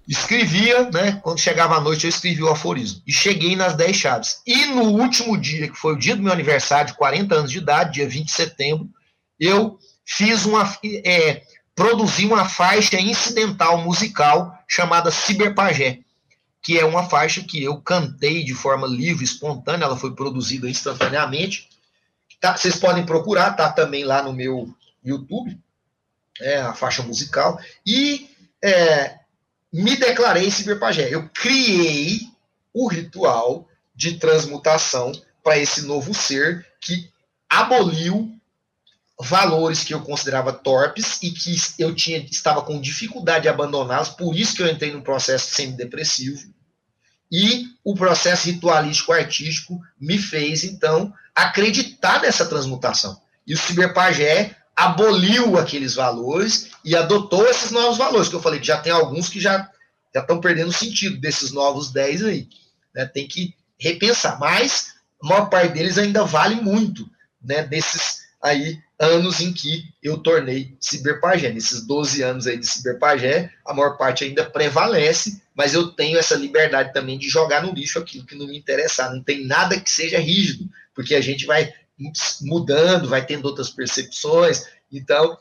Escrevia, né? Quando chegava a noite, eu escrevia o aforismo. E cheguei nas 10 chaves. E no último dia, que foi o dia do meu aniversário, de 40 anos de idade, dia 20 de setembro, eu fiz uma. É, produzi uma faixa incidental musical chamada Ciberpagé, que é uma faixa que eu cantei de forma livre, espontânea, ela foi produzida instantaneamente. Tá, vocês podem procurar, tá também lá no meu YouTube, é a faixa musical. E é, me declarei ciberpagé. Eu criei o ritual de transmutação para esse novo ser que aboliu valores que eu considerava torpes e que eu tinha estava com dificuldade de abandoná-los, por isso que eu entrei no processo semidepressivo. E o processo ritualístico artístico me fez, então, acreditar nessa transmutação. E o Ciberpagé aboliu aqueles valores e adotou esses novos valores, que eu falei que já tem alguns que já já estão perdendo sentido desses novos 10 aí. Né? Tem que repensar. Mas a maior parte deles ainda vale muito, né? Desses aí anos em que eu tornei ciberpagé. Nesses 12 anos aí de ciberpagé, a maior parte ainda prevalece, mas eu tenho essa liberdade também de jogar no lixo aquilo que não me interessar. Não tem nada que seja rígido, porque a gente vai mudando, vai tendo outras percepções. Então,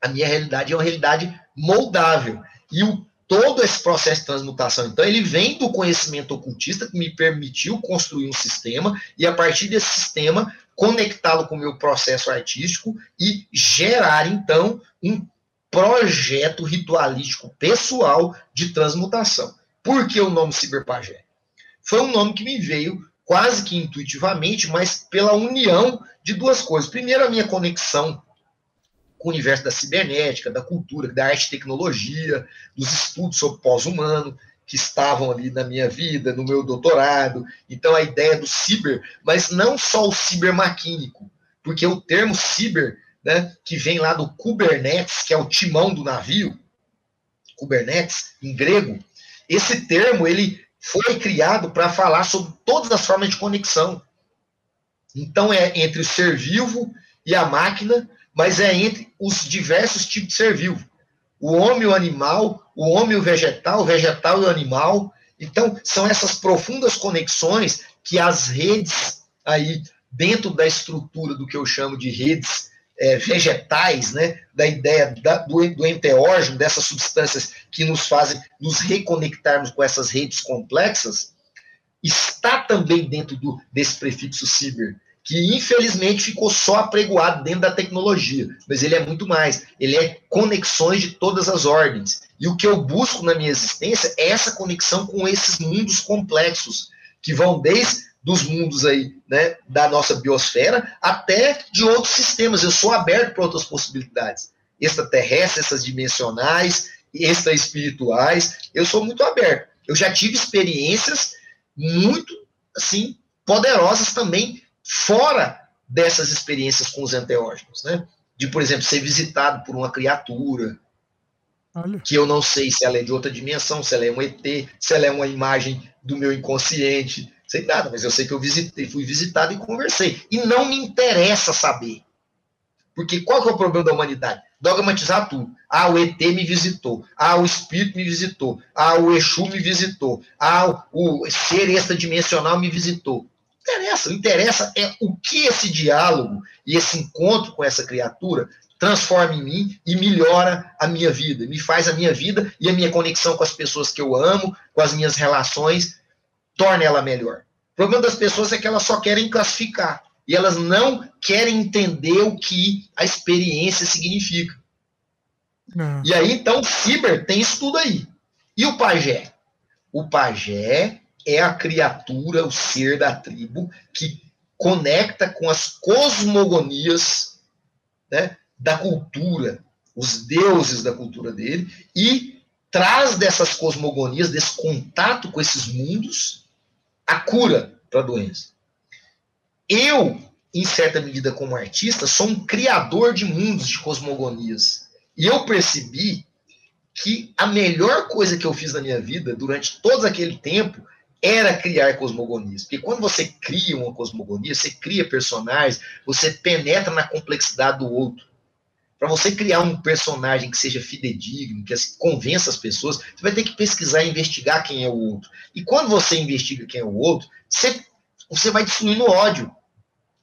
a minha realidade é uma realidade moldável. E o todo esse processo de transmutação, então, ele vem do conhecimento ocultista que me permitiu construir um sistema, e a partir desse sistema conectá-lo com o meu processo artístico e gerar, então, um projeto ritualístico pessoal de transmutação. Por que o nome Ciberpagé? Foi um nome que me veio quase que intuitivamente, mas pela união de duas coisas. Primeiro, a minha conexão com o universo da cibernética, da cultura, da arte e tecnologia, dos estudos sobre pós-humano, que estavam ali na minha vida, no meu doutorado. Então, a ideia do ciber, mas não só o cibermaquínico, porque o termo ciber, né, que vem lá do Kubernetes, que é o timão do navio, Kubernetes, em grego, esse termo ele foi criado para falar sobre todas as formas de conexão. Então, é entre o ser vivo e a máquina, mas é entre os diversos tipos de ser vivo. O homem e o animal, o homem e o vegetal, o vegetal e o animal. Então, são essas profundas conexões que as redes aí, dentro da estrutura do que eu chamo de redes é, vegetais, né, da ideia da, do, do enteógeno, dessas substâncias que nos fazem nos reconectarmos com essas redes complexas, está também dentro do, desse prefixo ciber que infelizmente ficou só apregoado dentro da tecnologia, mas ele é muito mais, ele é conexões de todas as ordens. E o que eu busco na minha existência é essa conexão com esses mundos complexos, que vão desde dos mundos aí, né, da nossa biosfera, até de outros sistemas. Eu sou aberto para outras possibilidades, extraterrestres, essas dimensionais, extra-espirituais. Eu sou muito aberto. Eu já tive experiências muito, assim, poderosas também fora dessas experiências com os enteógenos, né? De, por exemplo, ser visitado por uma criatura, Olha. que eu não sei se ela é de outra dimensão, se ela é um ET, se ela é uma imagem do meu inconsciente, sei nada, mas eu sei que eu visitei, fui visitado e conversei. E não me interessa saber. Porque qual que é o problema da humanidade? Dogmatizar tudo. Ah, o ET me visitou. Ah, o Espírito me visitou. Ah, o Exu me visitou. Ah, o ser extradimensional me visitou interessa. O interessa é o que esse diálogo e esse encontro com essa criatura transforma em mim e melhora a minha vida, me faz a minha vida e a minha conexão com as pessoas que eu amo, com as minhas relações, torna ela melhor. O problema das pessoas é que elas só querem classificar e elas não querem entender o que a experiência significa. Não. E aí, então, o ciber tem isso tudo aí. E o pajé? O pajé é a criatura, o ser da tribo, que conecta com as cosmogonias né, da cultura, os deuses da cultura dele, e traz dessas cosmogonias, desse contato com esses mundos, a cura para a doença. Eu, em certa medida, como artista, sou um criador de mundos, de cosmogonias. E eu percebi que a melhor coisa que eu fiz na minha vida, durante todo aquele tempo, era criar cosmogonias. Porque quando você cria uma cosmogonia, você cria personagens, você penetra na complexidade do outro. Para você criar um personagem que seja fidedigno, que convença as pessoas, você vai ter que pesquisar e investigar quem é o outro. E quando você investiga quem é o outro, você, você vai destruindo ódio.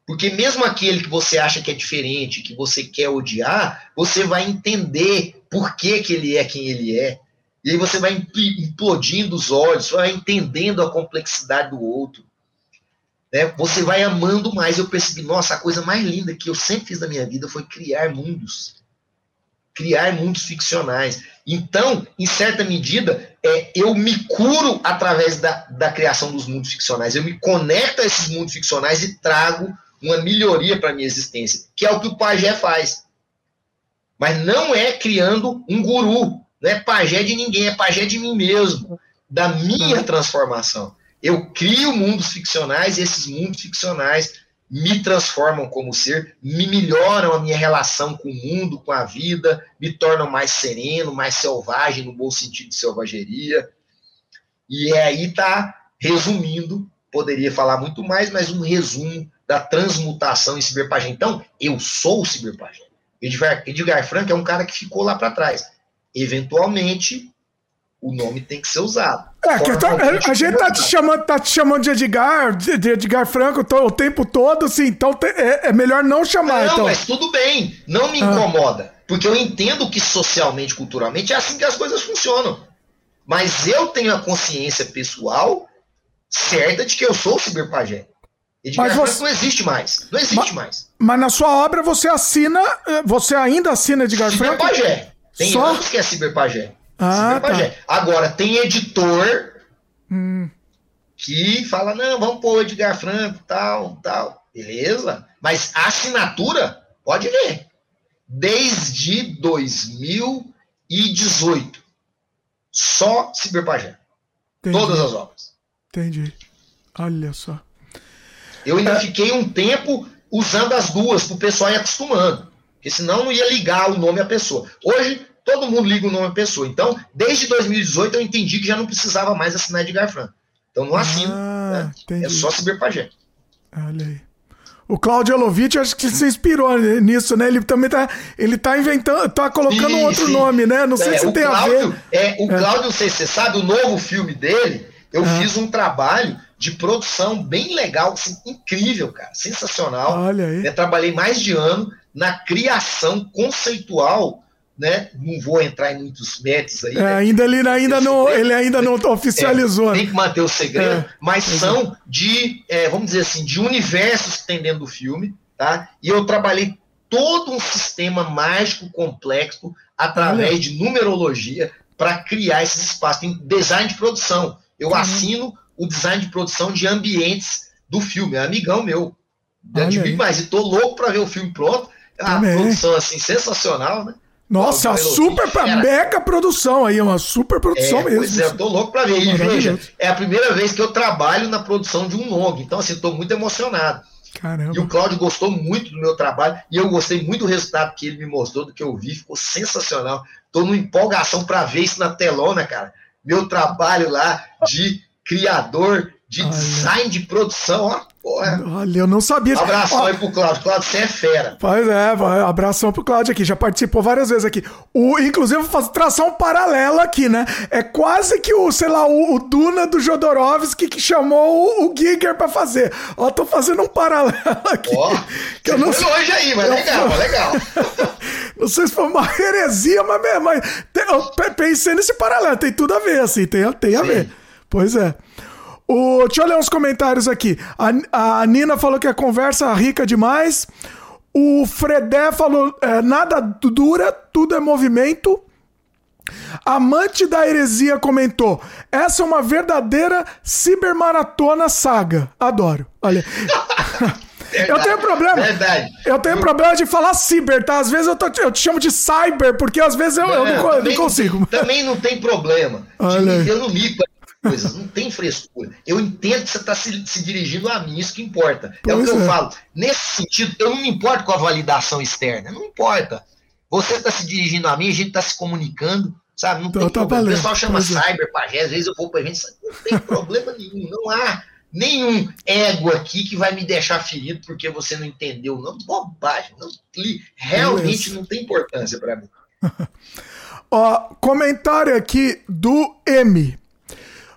Porque mesmo aquele que você acha que é diferente, que você quer odiar, você vai entender por que, que ele é quem ele é. E aí você vai implodindo os olhos, vai entendendo a complexidade do outro. Né? Você vai amando mais. Eu percebi, nossa, a coisa mais linda que eu sempre fiz na minha vida foi criar mundos. Criar mundos ficcionais. Então, em certa medida, é, eu me curo através da, da criação dos mundos ficcionais. Eu me conecto a esses mundos ficcionais e trago uma melhoria para minha existência, que é o que o pajé faz. Mas não é criando um guru, não é pajé de ninguém, é pajé de mim mesmo, da minha transformação. Eu crio mundos ficcionais e esses mundos ficcionais me transformam como ser, me melhoram a minha relação com o mundo, com a vida, me tornam mais sereno, mais selvagem, no bom sentido de selvageria. E é aí tá resumindo, poderia falar muito mais, mas um resumo da transmutação em ciberpagé. Então, eu sou o ciberpagé. Edgar, Edgar Frank é um cara que ficou lá para trás eventualmente o nome tem que ser usado. É, que tá, a gente tá te, chamando, tá te chamando de Edgar, de Edgar Franco o tempo todo, assim, então é, é melhor não chamar. Não, então. mas tudo bem, não me ah. incomoda, porque eu entendo que socialmente, culturalmente, é assim que as coisas funcionam. Mas eu tenho a consciência pessoal certa de que eu sou o ciberpagé. Edgar mas Franco você... não existe mais. Não existe mas, mais. Mas na sua obra você assina. Eh, você ainda assina Edgar Franco? Pagé. Tem Só? que é Ciberpagé. Ah. Tá. Agora, tem editor hum. que fala: não, vamos pôr Edgar Franco, tal, tal. Beleza. Mas a assinatura, pode ver. Desde 2018. Só Ciberpagé. Entendi. Todas as obras. Entendi. Olha só. Eu ainda é. fiquei um tempo usando as duas para o pessoal ir acostumando. Porque senão não ia ligar o nome à pessoa. Hoje, todo mundo liga o nome à pessoa. Então, desde 2018, eu entendi que já não precisava mais assinar Edgar Franco. Então, não assino. Ah, né? É só Ciberpagé. Olha aí. O Claudio Elovitch, acho que se inspirou nisso, né? Ele também tá, ele tá inventando, tá colocando sim, um outro sim. nome, né? Não sei é, se tem Cláudio, a ver. É, o é. Cláudio, não sei se você sabe, o novo filme dele, eu é. fiz um trabalho de produção bem legal, assim, incrível, cara, sensacional. Olha aí. Eu trabalhei mais de ano na criação conceitual né? Não vou entrar em muitos métodos aí. É, né? Ainda ele ainda não, ele ainda não oficializou. É, tem que manter o segredo, é, mas são de, é, vamos dizer assim, de universos que tem dentro do filme, tá? E eu trabalhei todo um sistema mágico complexo através Olha. de numerologia para criar esses espaços. Tem design de produção. Eu uhum. assino o design de produção de ambientes do filme. É amigão meu. Olha mais. E tô louco para ver o filme pronto. A Também. produção assim sensacional, né? Nossa, super pra mega produção aí, uma super produção é, mesmo. Pois é, eu tô louco pra ver. E veja, é a primeira vez que eu trabalho na produção de um longo, então assim, tô muito emocionado. Caramba. E o Cláudio gostou muito do meu trabalho e eu gostei muito do resultado que ele me mostrou, do que eu vi, ficou sensacional. Tô numa empolgação para ver isso na telona, cara. Meu trabalho lá de criador, de Olha. design de produção, ó. Porra. Olha, eu não sabia. Abração Ó, aí pro Claudio. Claudio, você é fera. Pois é, abração pro Claudio aqui. Já participou várias vezes aqui. O, inclusive, vou traçar um paralelo aqui, né? É quase que o, sei lá, o, o Duna do Jodorowsky que chamou o, o Giger pra fazer. Ó, tô fazendo um paralelo (laughs) aqui. Ó, que eu não sei... longe aí, mas eu, legal, legal. (laughs) não sei se foi uma heresia, mas, mas eu pensei nesse paralelo. Tem tudo a ver, assim, tem, tem a ver. Pois é. O, deixa eu ler uns comentários aqui. A, a Nina falou que a conversa é rica demais. O Fredé falou: é, nada dura, tudo é movimento. Amante da heresia comentou: essa é uma verdadeira cibermaratona saga. Adoro. Olha. Verdade, (laughs) eu tenho problema. Verdade. Eu tenho problema de falar ciber, tá? Às vezes eu, tô, eu te chamo de cyber, porque às vezes eu não, eu não, eu não consigo. Também não tem problema. Olha. Eu não mico coisas, não tem frescura. Eu entendo que você está se, se, dirigindo a mim, isso que importa. Pois é o que é. eu falo. Nesse sentido, eu não me importo com a validação externa, não importa. Você está se dirigindo a mim, a gente está se comunicando, sabe? Não tem então, problema. O pessoal chama é. cyber pajé, às vezes eu vou para evento, não tem problema nenhum, não há nenhum ego aqui que vai me deixar ferido porque você não entendeu, não. Bobagem, não, realmente não tem importância para mim. (laughs) Ó, comentário aqui do M.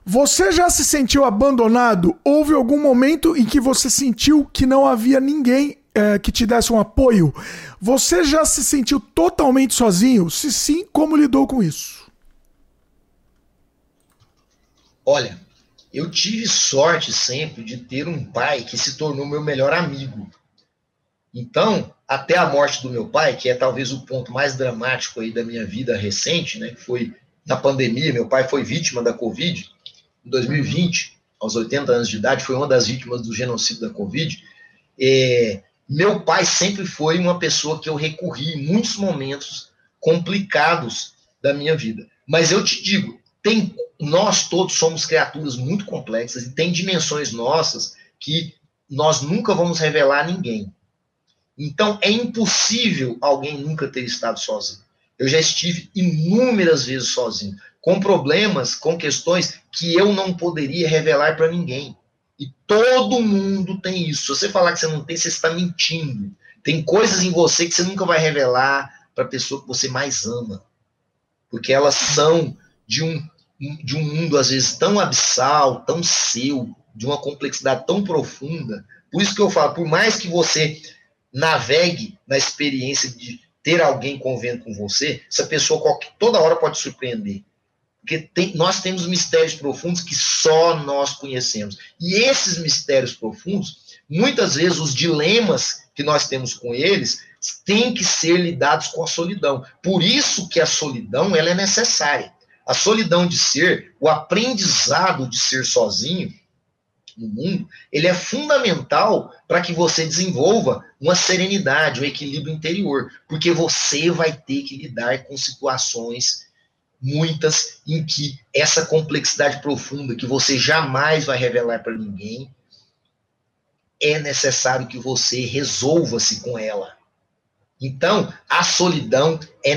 Você já se sentiu abandonado? Houve algum momento em que você sentiu que não havia ninguém é, que te desse um apoio? Você já se sentiu totalmente sozinho? Se sim, como lidou com isso? Olha, eu tive sorte sempre de ter um pai que se tornou meu melhor amigo. Então, até a morte do meu pai, que é talvez o ponto mais dramático aí da minha vida recente, né, que foi na pandemia, meu pai foi vítima da Covid, em 2020, aos 80 anos de idade, foi uma das vítimas do genocídio da Covid. É, meu pai sempre foi uma pessoa que eu recorri em muitos momentos complicados da minha vida. Mas eu te digo, tem, nós todos somos criaturas muito complexas e tem dimensões nossas que nós nunca vamos revelar a ninguém. Então é impossível alguém nunca ter estado sozinho. Eu já estive inúmeras vezes sozinho com problemas, com questões que eu não poderia revelar para ninguém. E todo mundo tem isso. Se você falar que você não tem, você está mentindo. Tem coisas em você que você nunca vai revelar para a pessoa que você mais ama. Porque elas são de um, de um mundo, às vezes, tão abissal, tão seu, de uma complexidade tão profunda. Por isso que eu falo, por mais que você navegue na experiência de ter alguém convivendo com você, essa pessoa toda hora pode surpreender. Porque tem, nós temos mistérios profundos que só nós conhecemos. E esses mistérios profundos muitas vezes os dilemas que nós temos com eles têm que ser lidados com a solidão. Por isso que a solidão ela é necessária. A solidão de ser, o aprendizado de ser sozinho no mundo, ele é fundamental para que você desenvolva uma serenidade, um equilíbrio interior, porque você vai ter que lidar com situações muitas em que essa complexidade profunda que você jamais vai revelar para ninguém, é necessário que você resolva-se com ela. Então, a solidão é,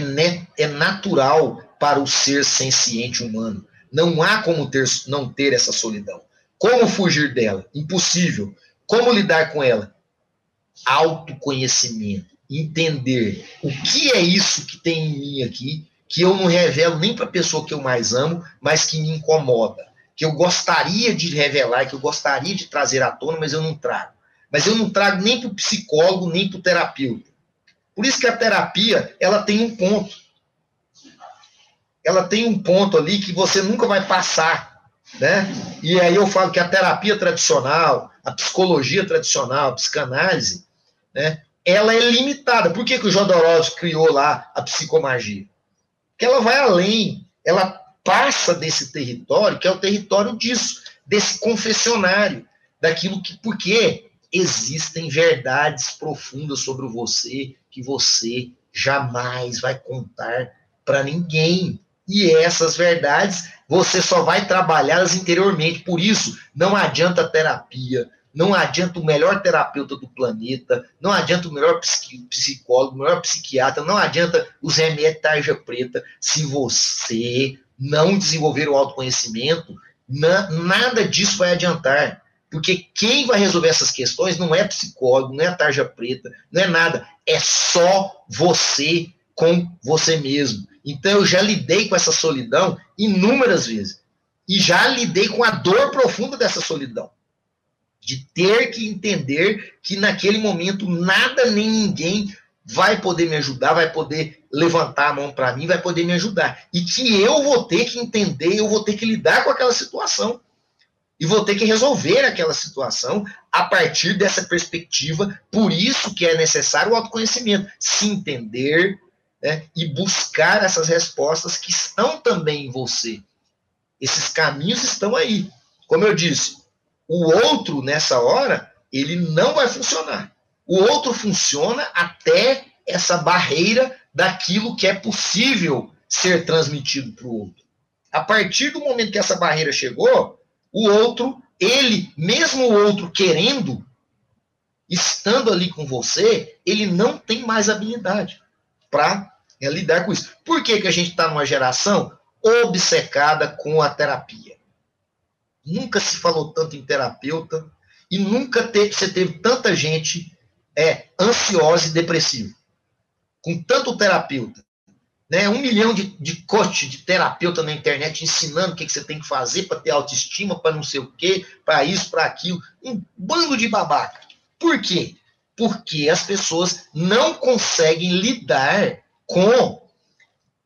é natural para o ser senciente humano. Não há como ter, não ter essa solidão. Como fugir dela? Impossível. Como lidar com ela? Autoconhecimento. Entender o que é isso que tem em mim aqui, que eu não revelo nem para a pessoa que eu mais amo, mas que me incomoda. Que eu gostaria de revelar, que eu gostaria de trazer à tona, mas eu não trago. Mas eu não trago nem para o psicólogo, nem para o terapeuta. Por isso que a terapia, ela tem um ponto. Ela tem um ponto ali que você nunca vai passar, né? E aí eu falo que a terapia tradicional, a psicologia tradicional, a psicanálise, né? Ela é limitada. Por que, que o Jodorowsky criou lá a psicomagia? Porque ela vai além, ela passa desse território, que é o território disso, desse confessionário, daquilo que, porque existem verdades profundas sobre você que você jamais vai contar para ninguém. E essas verdades você só vai trabalhá-las interiormente. Por isso, não adianta terapia, não adianta o melhor terapeuta do planeta, não adianta o melhor psicólogo, o melhor psiquiatra, não adianta os remédios tarja preta, se você não desenvolver o autoconhecimento, na, nada disso vai adiantar. Porque quem vai resolver essas questões não é psicólogo, não é tarja preta, não é nada. É só você com você mesmo. Então eu já lidei com essa solidão inúmeras vezes. E já lidei com a dor profunda dessa solidão. De ter que entender que naquele momento nada nem ninguém vai poder me ajudar, vai poder levantar a mão para mim, vai poder me ajudar. E que eu vou ter que entender, eu vou ter que lidar com aquela situação. E vou ter que resolver aquela situação a partir dessa perspectiva. Por isso que é necessário o autoconhecimento. Se entender né, e buscar essas respostas que estão também em você. Esses caminhos estão aí. Como eu disse, o outro, nessa hora, ele não vai funcionar. O outro funciona até essa barreira daquilo que é possível ser transmitido para o outro. A partir do momento que essa barreira chegou, o outro, ele, mesmo o outro querendo, estando ali com você, ele não tem mais habilidade para é, lidar com isso. Por que, que a gente está numa geração obcecada com a terapia? Nunca se falou tanto em terapeuta e nunca teve, você teve tanta gente é, ansiosa e depressiva. Com tanto terapeuta. Né? Um milhão de, de coach, de terapeuta na internet ensinando o que, que você tem que fazer para ter autoestima, para não sei o quê, para isso, para aquilo. Um bando de babaca. Por quê? Porque as pessoas não conseguem lidar com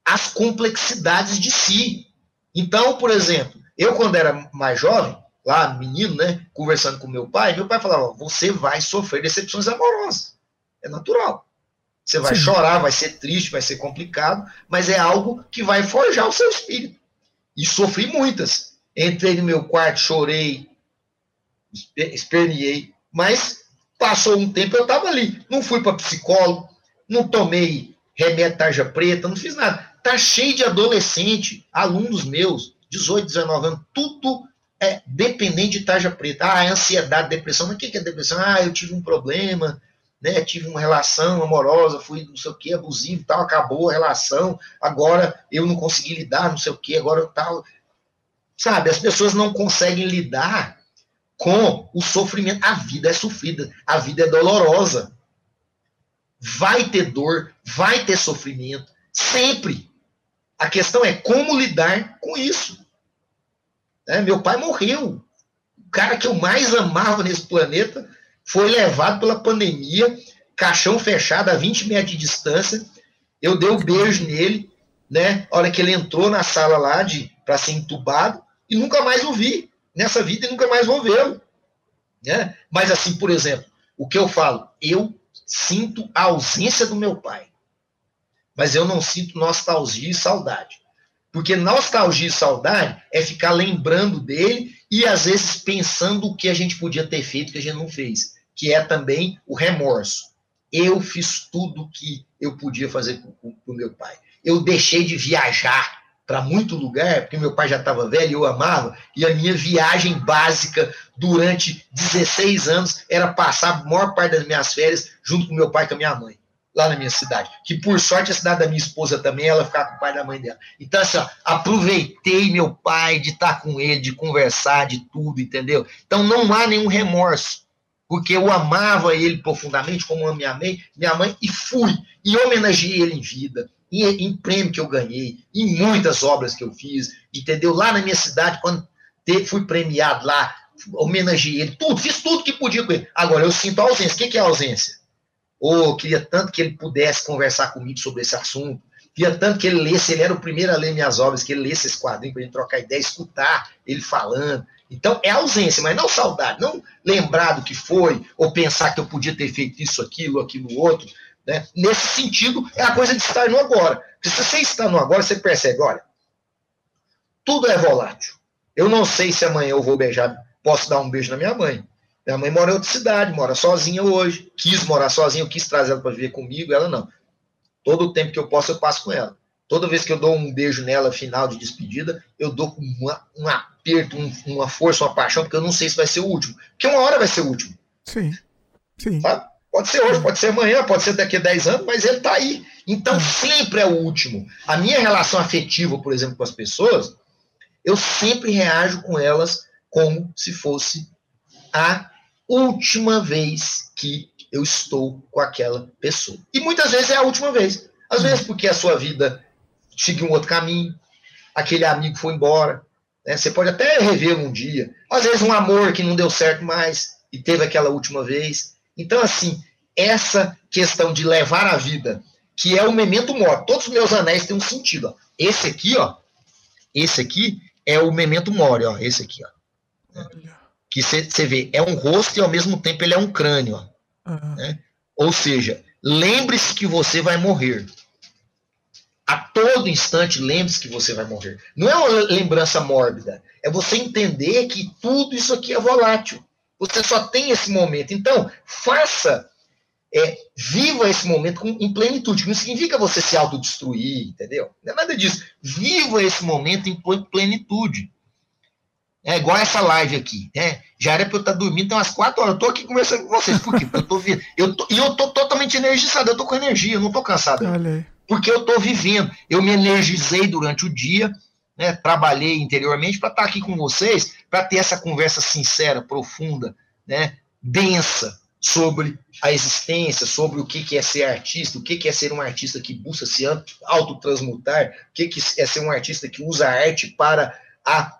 as complexidades de si. Então, por exemplo, eu quando era mais jovem, lá menino, né, conversando com meu pai, meu pai falava: "Você vai sofrer decepções amorosas. É natural. Você vai Sim. chorar, vai ser triste, vai ser complicado, mas é algo que vai forjar o seu espírito. E sofri muitas. Entrei no meu quarto, chorei, esperneei, mas passou um tempo eu estava ali. Não fui para psicólogo, não tomei remédio tarja preta, não fiz nada. Tá cheio de adolescente, alunos meus, 18, 19 anos, tudo é dependente de tarja preta. Ah, é ansiedade, depressão. Mas o que é depressão? Ah, eu tive um problema, né, tive uma relação amorosa, fui não sei o que, abusivo tal, acabou a relação, agora eu não consegui lidar, não sei o que, agora tal. Sabe, as pessoas não conseguem lidar com o sofrimento. A vida é sofrida, a vida é dolorosa. Vai ter dor, vai ter sofrimento, sempre. A questão é como lidar com isso. É, meu pai morreu. O cara que eu mais amava nesse planeta foi levado pela pandemia, caixão fechado a 20 metros de distância. Eu dei um beijo nele, né? A hora que ele entrou na sala lá de para ser entubado e nunca mais o vi nessa vida e nunca mais vou vê-lo. Né? Mas assim, por exemplo, o que eu falo, eu sinto a ausência do meu pai. Mas eu não sinto nostalgia e saudade. Porque nostalgia e saudade é ficar lembrando dele e às vezes pensando o que a gente podia ter feito que a gente não fez, que é também o remorso. Eu fiz tudo que eu podia fazer com o meu pai. Eu deixei de viajar para muito lugar, porque meu pai já estava velho eu amava, e a minha viagem básica durante 16 anos era passar a maior parte das minhas férias junto com meu pai e com a minha mãe, lá na minha cidade. Que por sorte a cidade da minha esposa também, ela ficava com o pai da mãe dela. Então, assim, ó, aproveitei meu pai de estar com ele, de conversar, de tudo, entendeu? Então não há nenhum remorso porque eu amava ele profundamente, como eu me amei, minha mãe, e fui, e homenageei ele em vida, em, em prêmio que eu ganhei, em muitas obras que eu fiz, entendeu? Lá na minha cidade, quando fui premiado lá, homenageei ele, tudo, fiz tudo que podia com ele. Agora, eu sinto ausência. O que, que é ausência? Ou queria tanto que ele pudesse conversar comigo sobre esse assunto, queria tanto que ele lesse, ele era o primeiro a ler minhas obras, que ele lesse esse quadrinho para gente trocar ideia, escutar ele falando. Então, é ausência, mas não saudade, não lembrar do que foi, ou pensar que eu podia ter feito isso, aquilo, aquilo, outro. Né? Nesse sentido, é a coisa de estar no agora. Porque se você está no agora, você percebe, olha, tudo é volátil. Eu não sei se amanhã eu vou beijar, posso dar um beijo na minha mãe. Minha mãe mora em outra cidade, mora sozinha hoje. Quis morar sozinha, eu quis trazer ela para viver comigo, ela não. Todo o tempo que eu posso, eu passo com ela. Toda vez que eu dou um beijo nela, final de despedida, eu dou uma, um aperto, um, uma força, uma paixão, porque eu não sei se vai ser o último. Porque uma hora vai ser o último. Sim. Sim. Sabe? Pode ser hoje, pode ser amanhã, pode ser daqui a 10 anos, mas ele está aí. Então sempre é o último. A minha relação afetiva, por exemplo, com as pessoas, eu sempre reajo com elas como se fosse a última vez que eu estou com aquela pessoa. E muitas vezes é a última vez. Às vezes porque a sua vida seguiu um outro caminho, aquele amigo foi embora. Né? Você pode até rever um dia. Às vezes um amor que não deu certo mais e teve aquela última vez. Então, assim, essa questão de levar a vida, que é o memento mori, todos os meus anéis têm um sentido. Ó. Esse aqui, ó, esse aqui é o memento mori, ó, esse aqui, ó. Que você vê, é um rosto e ao mesmo tempo ele é um crânio. Uhum. Né? Ou seja, lembre-se que você vai morrer. A todo instante, lembre-se que você vai morrer. Não é uma lembrança mórbida. É você entender que tudo isso aqui é volátil. Você só tem esse momento. Então, faça, é, viva esse momento com, em plenitude. Não significa você se autodestruir, entendeu? Não é nada disso. Viva esse momento em plenitude. É igual essa live aqui, né? Já era para eu estar dormindo, tem umas quatro horas. Eu tô aqui conversando com vocês. Por quê? Porque eu tô, eu tô, e eu tô totalmente energizado, eu tô com energia, eu não tô cansado. Porque eu tô vivendo. Eu me energizei durante o dia, né, trabalhei interiormente para estar tá aqui com vocês, para ter essa conversa sincera, profunda, né, densa sobre a existência, sobre o que é ser artista, o que é ser um artista que busca se autotransmutar, o que é ser um artista que usa a arte para a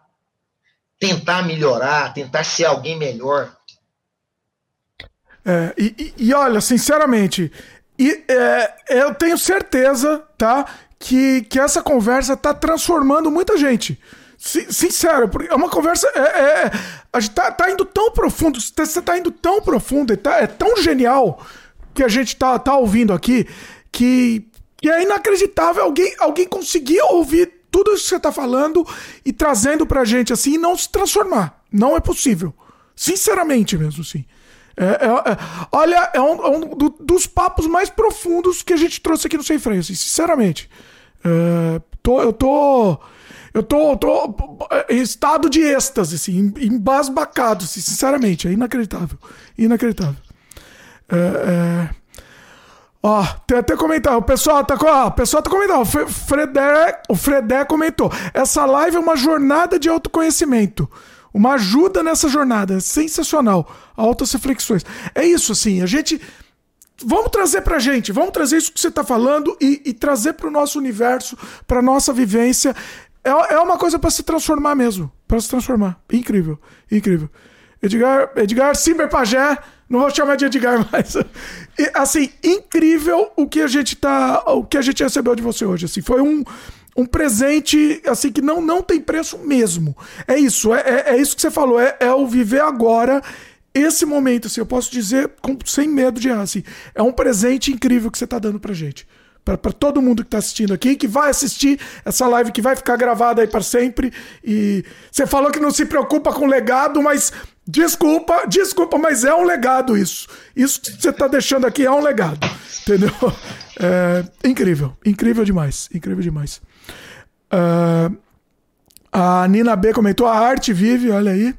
tentar melhorar, tentar ser alguém melhor. É, e, e, e, olha, sinceramente, e, é, eu tenho certeza, tá? que, que essa conversa tá transformando muita gente. Sincero, é uma conversa. É, é, a gente tá, tá indo tão profundo, você tá indo tão profundo, tá, é tão genial que a gente tá, tá ouvindo aqui que, que é inacreditável alguém, alguém conseguir ouvir tudo isso que você tá falando e trazendo pra gente assim e não se transformar. Não é possível. Sinceramente mesmo, sim. É, é, é, olha, é um, é um do, dos papos mais profundos que a gente trouxe aqui no Sem Freio, assim, sinceramente. É, tô, eu tô. Eu tô, tô em estado de êxtase, assim, embasbacado, assim, sinceramente. É inacreditável. Inacreditável. É, é... Ó, tem até comentário. O pessoal tá, ó, o pessoal tá comentando. O Fredé, o Fredé comentou. Essa live é uma jornada de autoconhecimento. Uma ajuda nessa jornada. É sensacional. Altas reflexões. É isso, assim. A gente vamos trazer pra gente, vamos trazer isso que você tá falando e, e trazer pro nosso universo, pra nossa vivência. É, é uma coisa para se transformar mesmo. para se transformar. Incrível, incrível. Edgar, Edgar Simber Pajé, não vou chamar de Edgar (laughs) mais. E, assim, incrível o que a gente tá, o que a gente recebeu de você hoje, assim, foi um um presente assim que não não tem preço mesmo. É isso, é, é, é isso que você falou, é, é o viver agora esse momento, assim, eu posso dizer com, sem medo de errar, assim, é um presente incrível que você está dando pra gente. Para todo mundo que está assistindo aqui, que vai assistir essa live que vai ficar gravada aí para sempre. E você falou que não se preocupa com legado, mas desculpa, desculpa, mas é um legado isso. Isso que você está deixando aqui é um legado, entendeu? (laughs) É, incrível, incrível demais, incrível demais. Uh, a Nina B comentou: a arte vive, olha aí.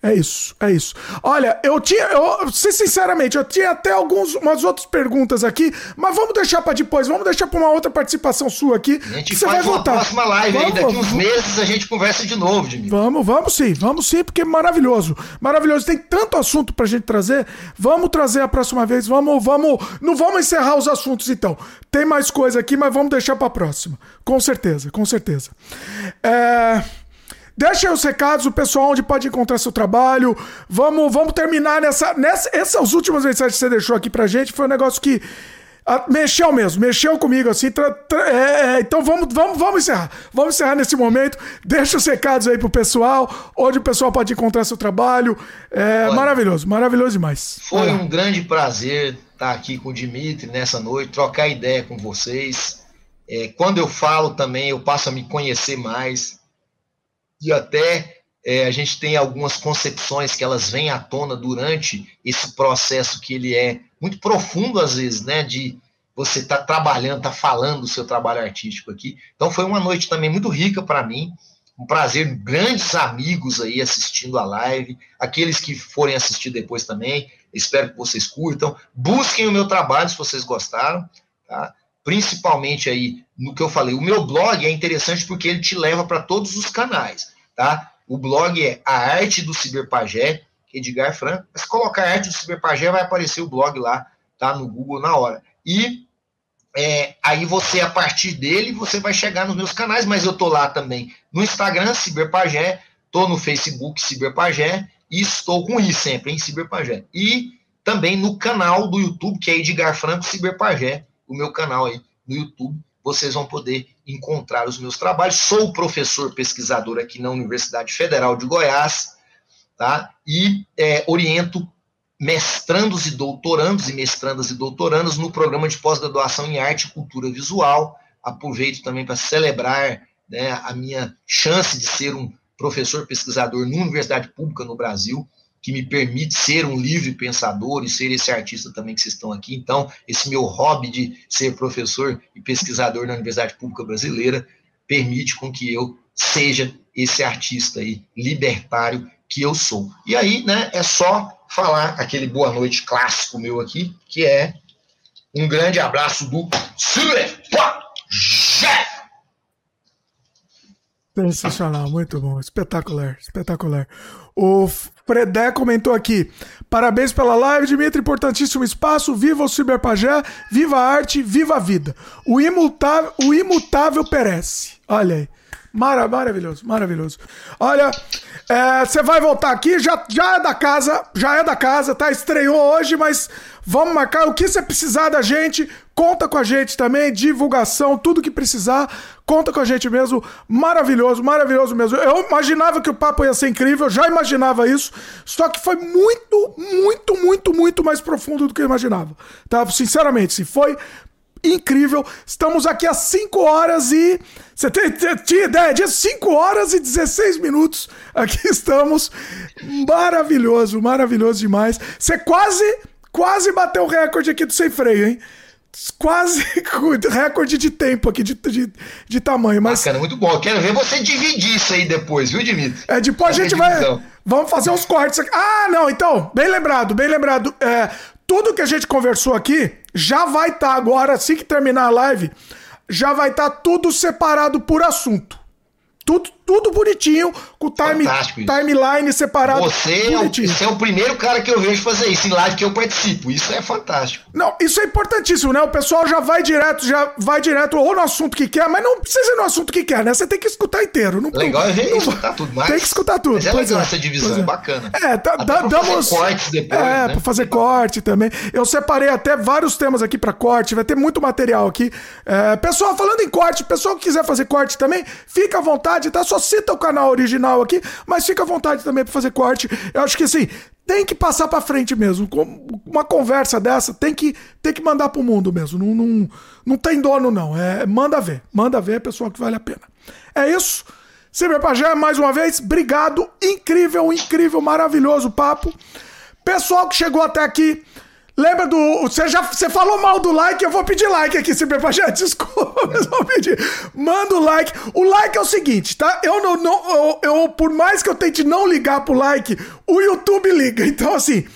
É isso, é isso. Olha, eu tinha, eu, sinceramente, eu tinha até algumas umas outras perguntas aqui, mas vamos deixar para depois, vamos deixar para uma outra participação sua aqui. A gente faz uma voltar. próxima live vamos, aí, daqui uns meses a gente conversa de novo, Jimmy. Vamos, vamos sim, vamos sim, porque é maravilhoso. Maravilhoso, tem tanto assunto pra gente trazer. Vamos trazer a próxima vez, vamos, vamos, não vamos encerrar os assuntos então. Tem mais coisa aqui, mas vamos deixar para próxima. Com certeza, com certeza. É... Deixa aí os recados, o pessoal onde pode encontrar seu trabalho. Vamos, vamos terminar nessa, nessa. Essas últimas mensagens que você deixou aqui pra gente foi um negócio que. Ah, mexeu mesmo, mexeu comigo assim. Tra, tra, é, é, então vamos, vamos, vamos encerrar. Vamos encerrar nesse momento. Deixa os recados aí pro pessoal, onde o pessoal pode encontrar seu trabalho. É Olha, maravilhoso, maravilhoso demais. Foi um grande prazer estar aqui com o Dimitri nessa noite, trocar ideia com vocês. É, quando eu falo também, eu passo a me conhecer mais e até é, a gente tem algumas concepções que elas vêm à tona durante esse processo que ele é muito profundo às vezes, né, de você estar tá trabalhando, tá falando do seu trabalho artístico aqui. Então foi uma noite também muito rica para mim, um prazer, grandes amigos aí assistindo a live, aqueles que forem assistir depois também, espero que vocês curtam, busquem o meu trabalho se vocês gostaram, tá? Principalmente aí no que eu falei. O meu blog é interessante porque ele te leva para todos os canais, tá? O blog é a arte do ciberpagé, Edgar Franco. Se colocar arte do ciberpagé, vai aparecer o blog lá, tá? No Google na hora. E é, aí você, a partir dele, você vai chegar nos meus canais, mas eu tô lá também no Instagram, Ciberpagé, tô no Facebook, Ciberpagé, e estou com i sempre, em Ciberpagé. E também no canal do YouTube, que é Edgar Franco Ciberpagé, o meu canal aí no YouTube, vocês vão poder encontrar os meus trabalhos. Sou professor pesquisador aqui na Universidade Federal de Goiás, tá? E é, oriento mestrandos e doutorandos e mestrandas e doutorandos no programa de pós-graduação em arte e cultura visual. Aproveito também para celebrar né, a minha chance de ser um professor pesquisador numa universidade pública no Brasil que me permite ser um livre pensador e ser esse artista também que vocês estão aqui. Então, esse meu hobby de ser professor e pesquisador na Universidade Pública Brasileira permite com que eu seja esse artista aí libertário que eu sou. E aí, né, é só falar aquele boa noite clássico meu aqui, que é um grande abraço do Super Sensacional, muito bom, espetacular, espetacular. O Predé comentou aqui: parabéns pela live, Dimitri, importantíssimo espaço. Viva o Ciberpagé, viva a arte, viva a vida. O o imutável perece. Olha aí. Mara, maravilhoso, maravilhoso. Olha, você é, vai voltar aqui, já, já é da casa, já é da casa, tá? Estreou hoje, mas vamos marcar. O que você precisar da gente, conta com a gente também. Divulgação, tudo que precisar, conta com a gente mesmo. Maravilhoso, maravilhoso mesmo. Eu imaginava que o papo ia ser incrível, já imaginava isso, só que foi muito, muito, muito, muito mais profundo do que eu imaginava. Tá? Sinceramente, sim, foi incrível. Estamos aqui às 5 horas e. Você tem, tinha ideia disso? 5 horas e 16 minutos. Aqui estamos. Maravilhoso, maravilhoso demais. Você quase, quase bateu o recorde aqui do sem freio, hein? Quase (laughs) recorde de tempo aqui, de, de, de tamanho. Mas... Bacana, muito bom. Eu quero ver você dividir isso aí depois, viu, Dimitri? É, depois a gente vai. Vamos fazer uns cortes aqui. Ah, não, então, bem lembrado, bem lembrado. É, tudo que a gente conversou aqui já vai estar tá agora, assim que terminar a live, já vai estar tá tudo separado por assunto. Tudo, tudo bonitinho, com time, timeline separado. Você é, o, você é o primeiro cara que eu vejo fazer isso em live que eu participo. Isso é fantástico. Não, isso é importantíssimo, né? O pessoal já vai direto, já vai direto ou no assunto que quer, mas não precisa ir no assunto que quer, né? Você tem que escutar inteiro. Não, legal é ver, escutar tudo mais. Tem que escutar tudo. Mas é legal é. essa divisão, é. é. bacana. É, tá, dá, damos. Fazer cortes depois. É, né? pra fazer corte também. Eu separei até vários temas aqui pra corte, vai ter muito material aqui. É, pessoal, falando em corte, pessoal que quiser fazer corte também, fica à vontade, tá? Só cita o canal original aqui, mas fica à vontade também para fazer corte. Eu acho que assim, tem que passar para frente mesmo. Uma conversa dessa tem que, tem que mandar pro mundo mesmo. Não, não, não tem dono, não. É, manda ver. Manda ver, pessoal, que vale a pena. É isso. Silvio Pajé, mais uma vez, obrigado. Incrível, incrível, maravilhoso papo. Pessoal que chegou até aqui, lembra do. Você já você falou mal do like, eu vou pedir like aqui, Silvio Pajé. (laughs) Desculpa, mas vou pedir. Manda o like. O like é o seguinte, tá? Eu não. não eu, eu, por mais que eu tente não ligar pro like, o YouTube liga. (laughs) Então, assim,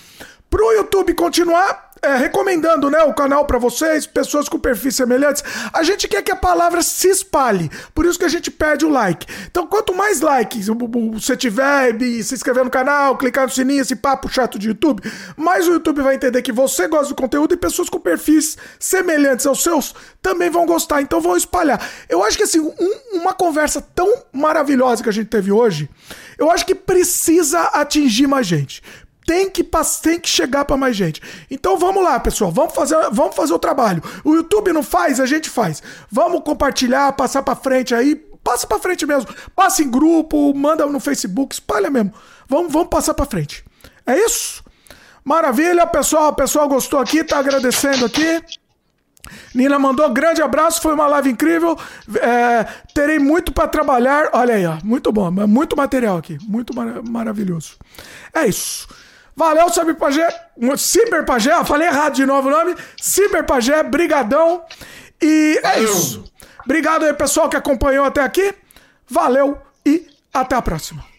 pro YouTube continuar, é, recomendando né, o canal para vocês, pessoas com perfis semelhantes. A gente quer que a palavra se espalhe, por isso que a gente pede o like. Então, quanto mais likes você tiver, se inscrever no canal, clicar no sininho, esse papo chato de YouTube, mais o YouTube vai entender que você gosta do conteúdo e pessoas com perfis semelhantes aos seus também vão gostar, então vão espalhar. Eu acho que assim, um, uma conversa tão maravilhosa que a gente teve hoje, eu acho que precisa atingir mais gente tem que, tem que chegar para mais gente. Então vamos lá, pessoal, vamos fazer, vamos fazer o trabalho. O YouTube não faz, a gente faz. Vamos compartilhar, passar para frente aí, passa para frente mesmo. Passa em grupo, manda no Facebook, espalha mesmo. Vamos, vamos passar para frente. É isso? Maravilha, pessoal. O pessoal gostou aqui, tá agradecendo aqui. Nina mandou grande abraço, foi uma live incrível. É, terei muito para trabalhar. Olha aí, ó, muito bom, muito material aqui, muito mar maravilhoso. É isso. Valeu, Cyber Pajé. Cyber Pajé, falei errado de novo o nome. Cyber Pajé, brigadão. E é isso. Obrigado aí, pessoal, que acompanhou até aqui. Valeu e até a próxima.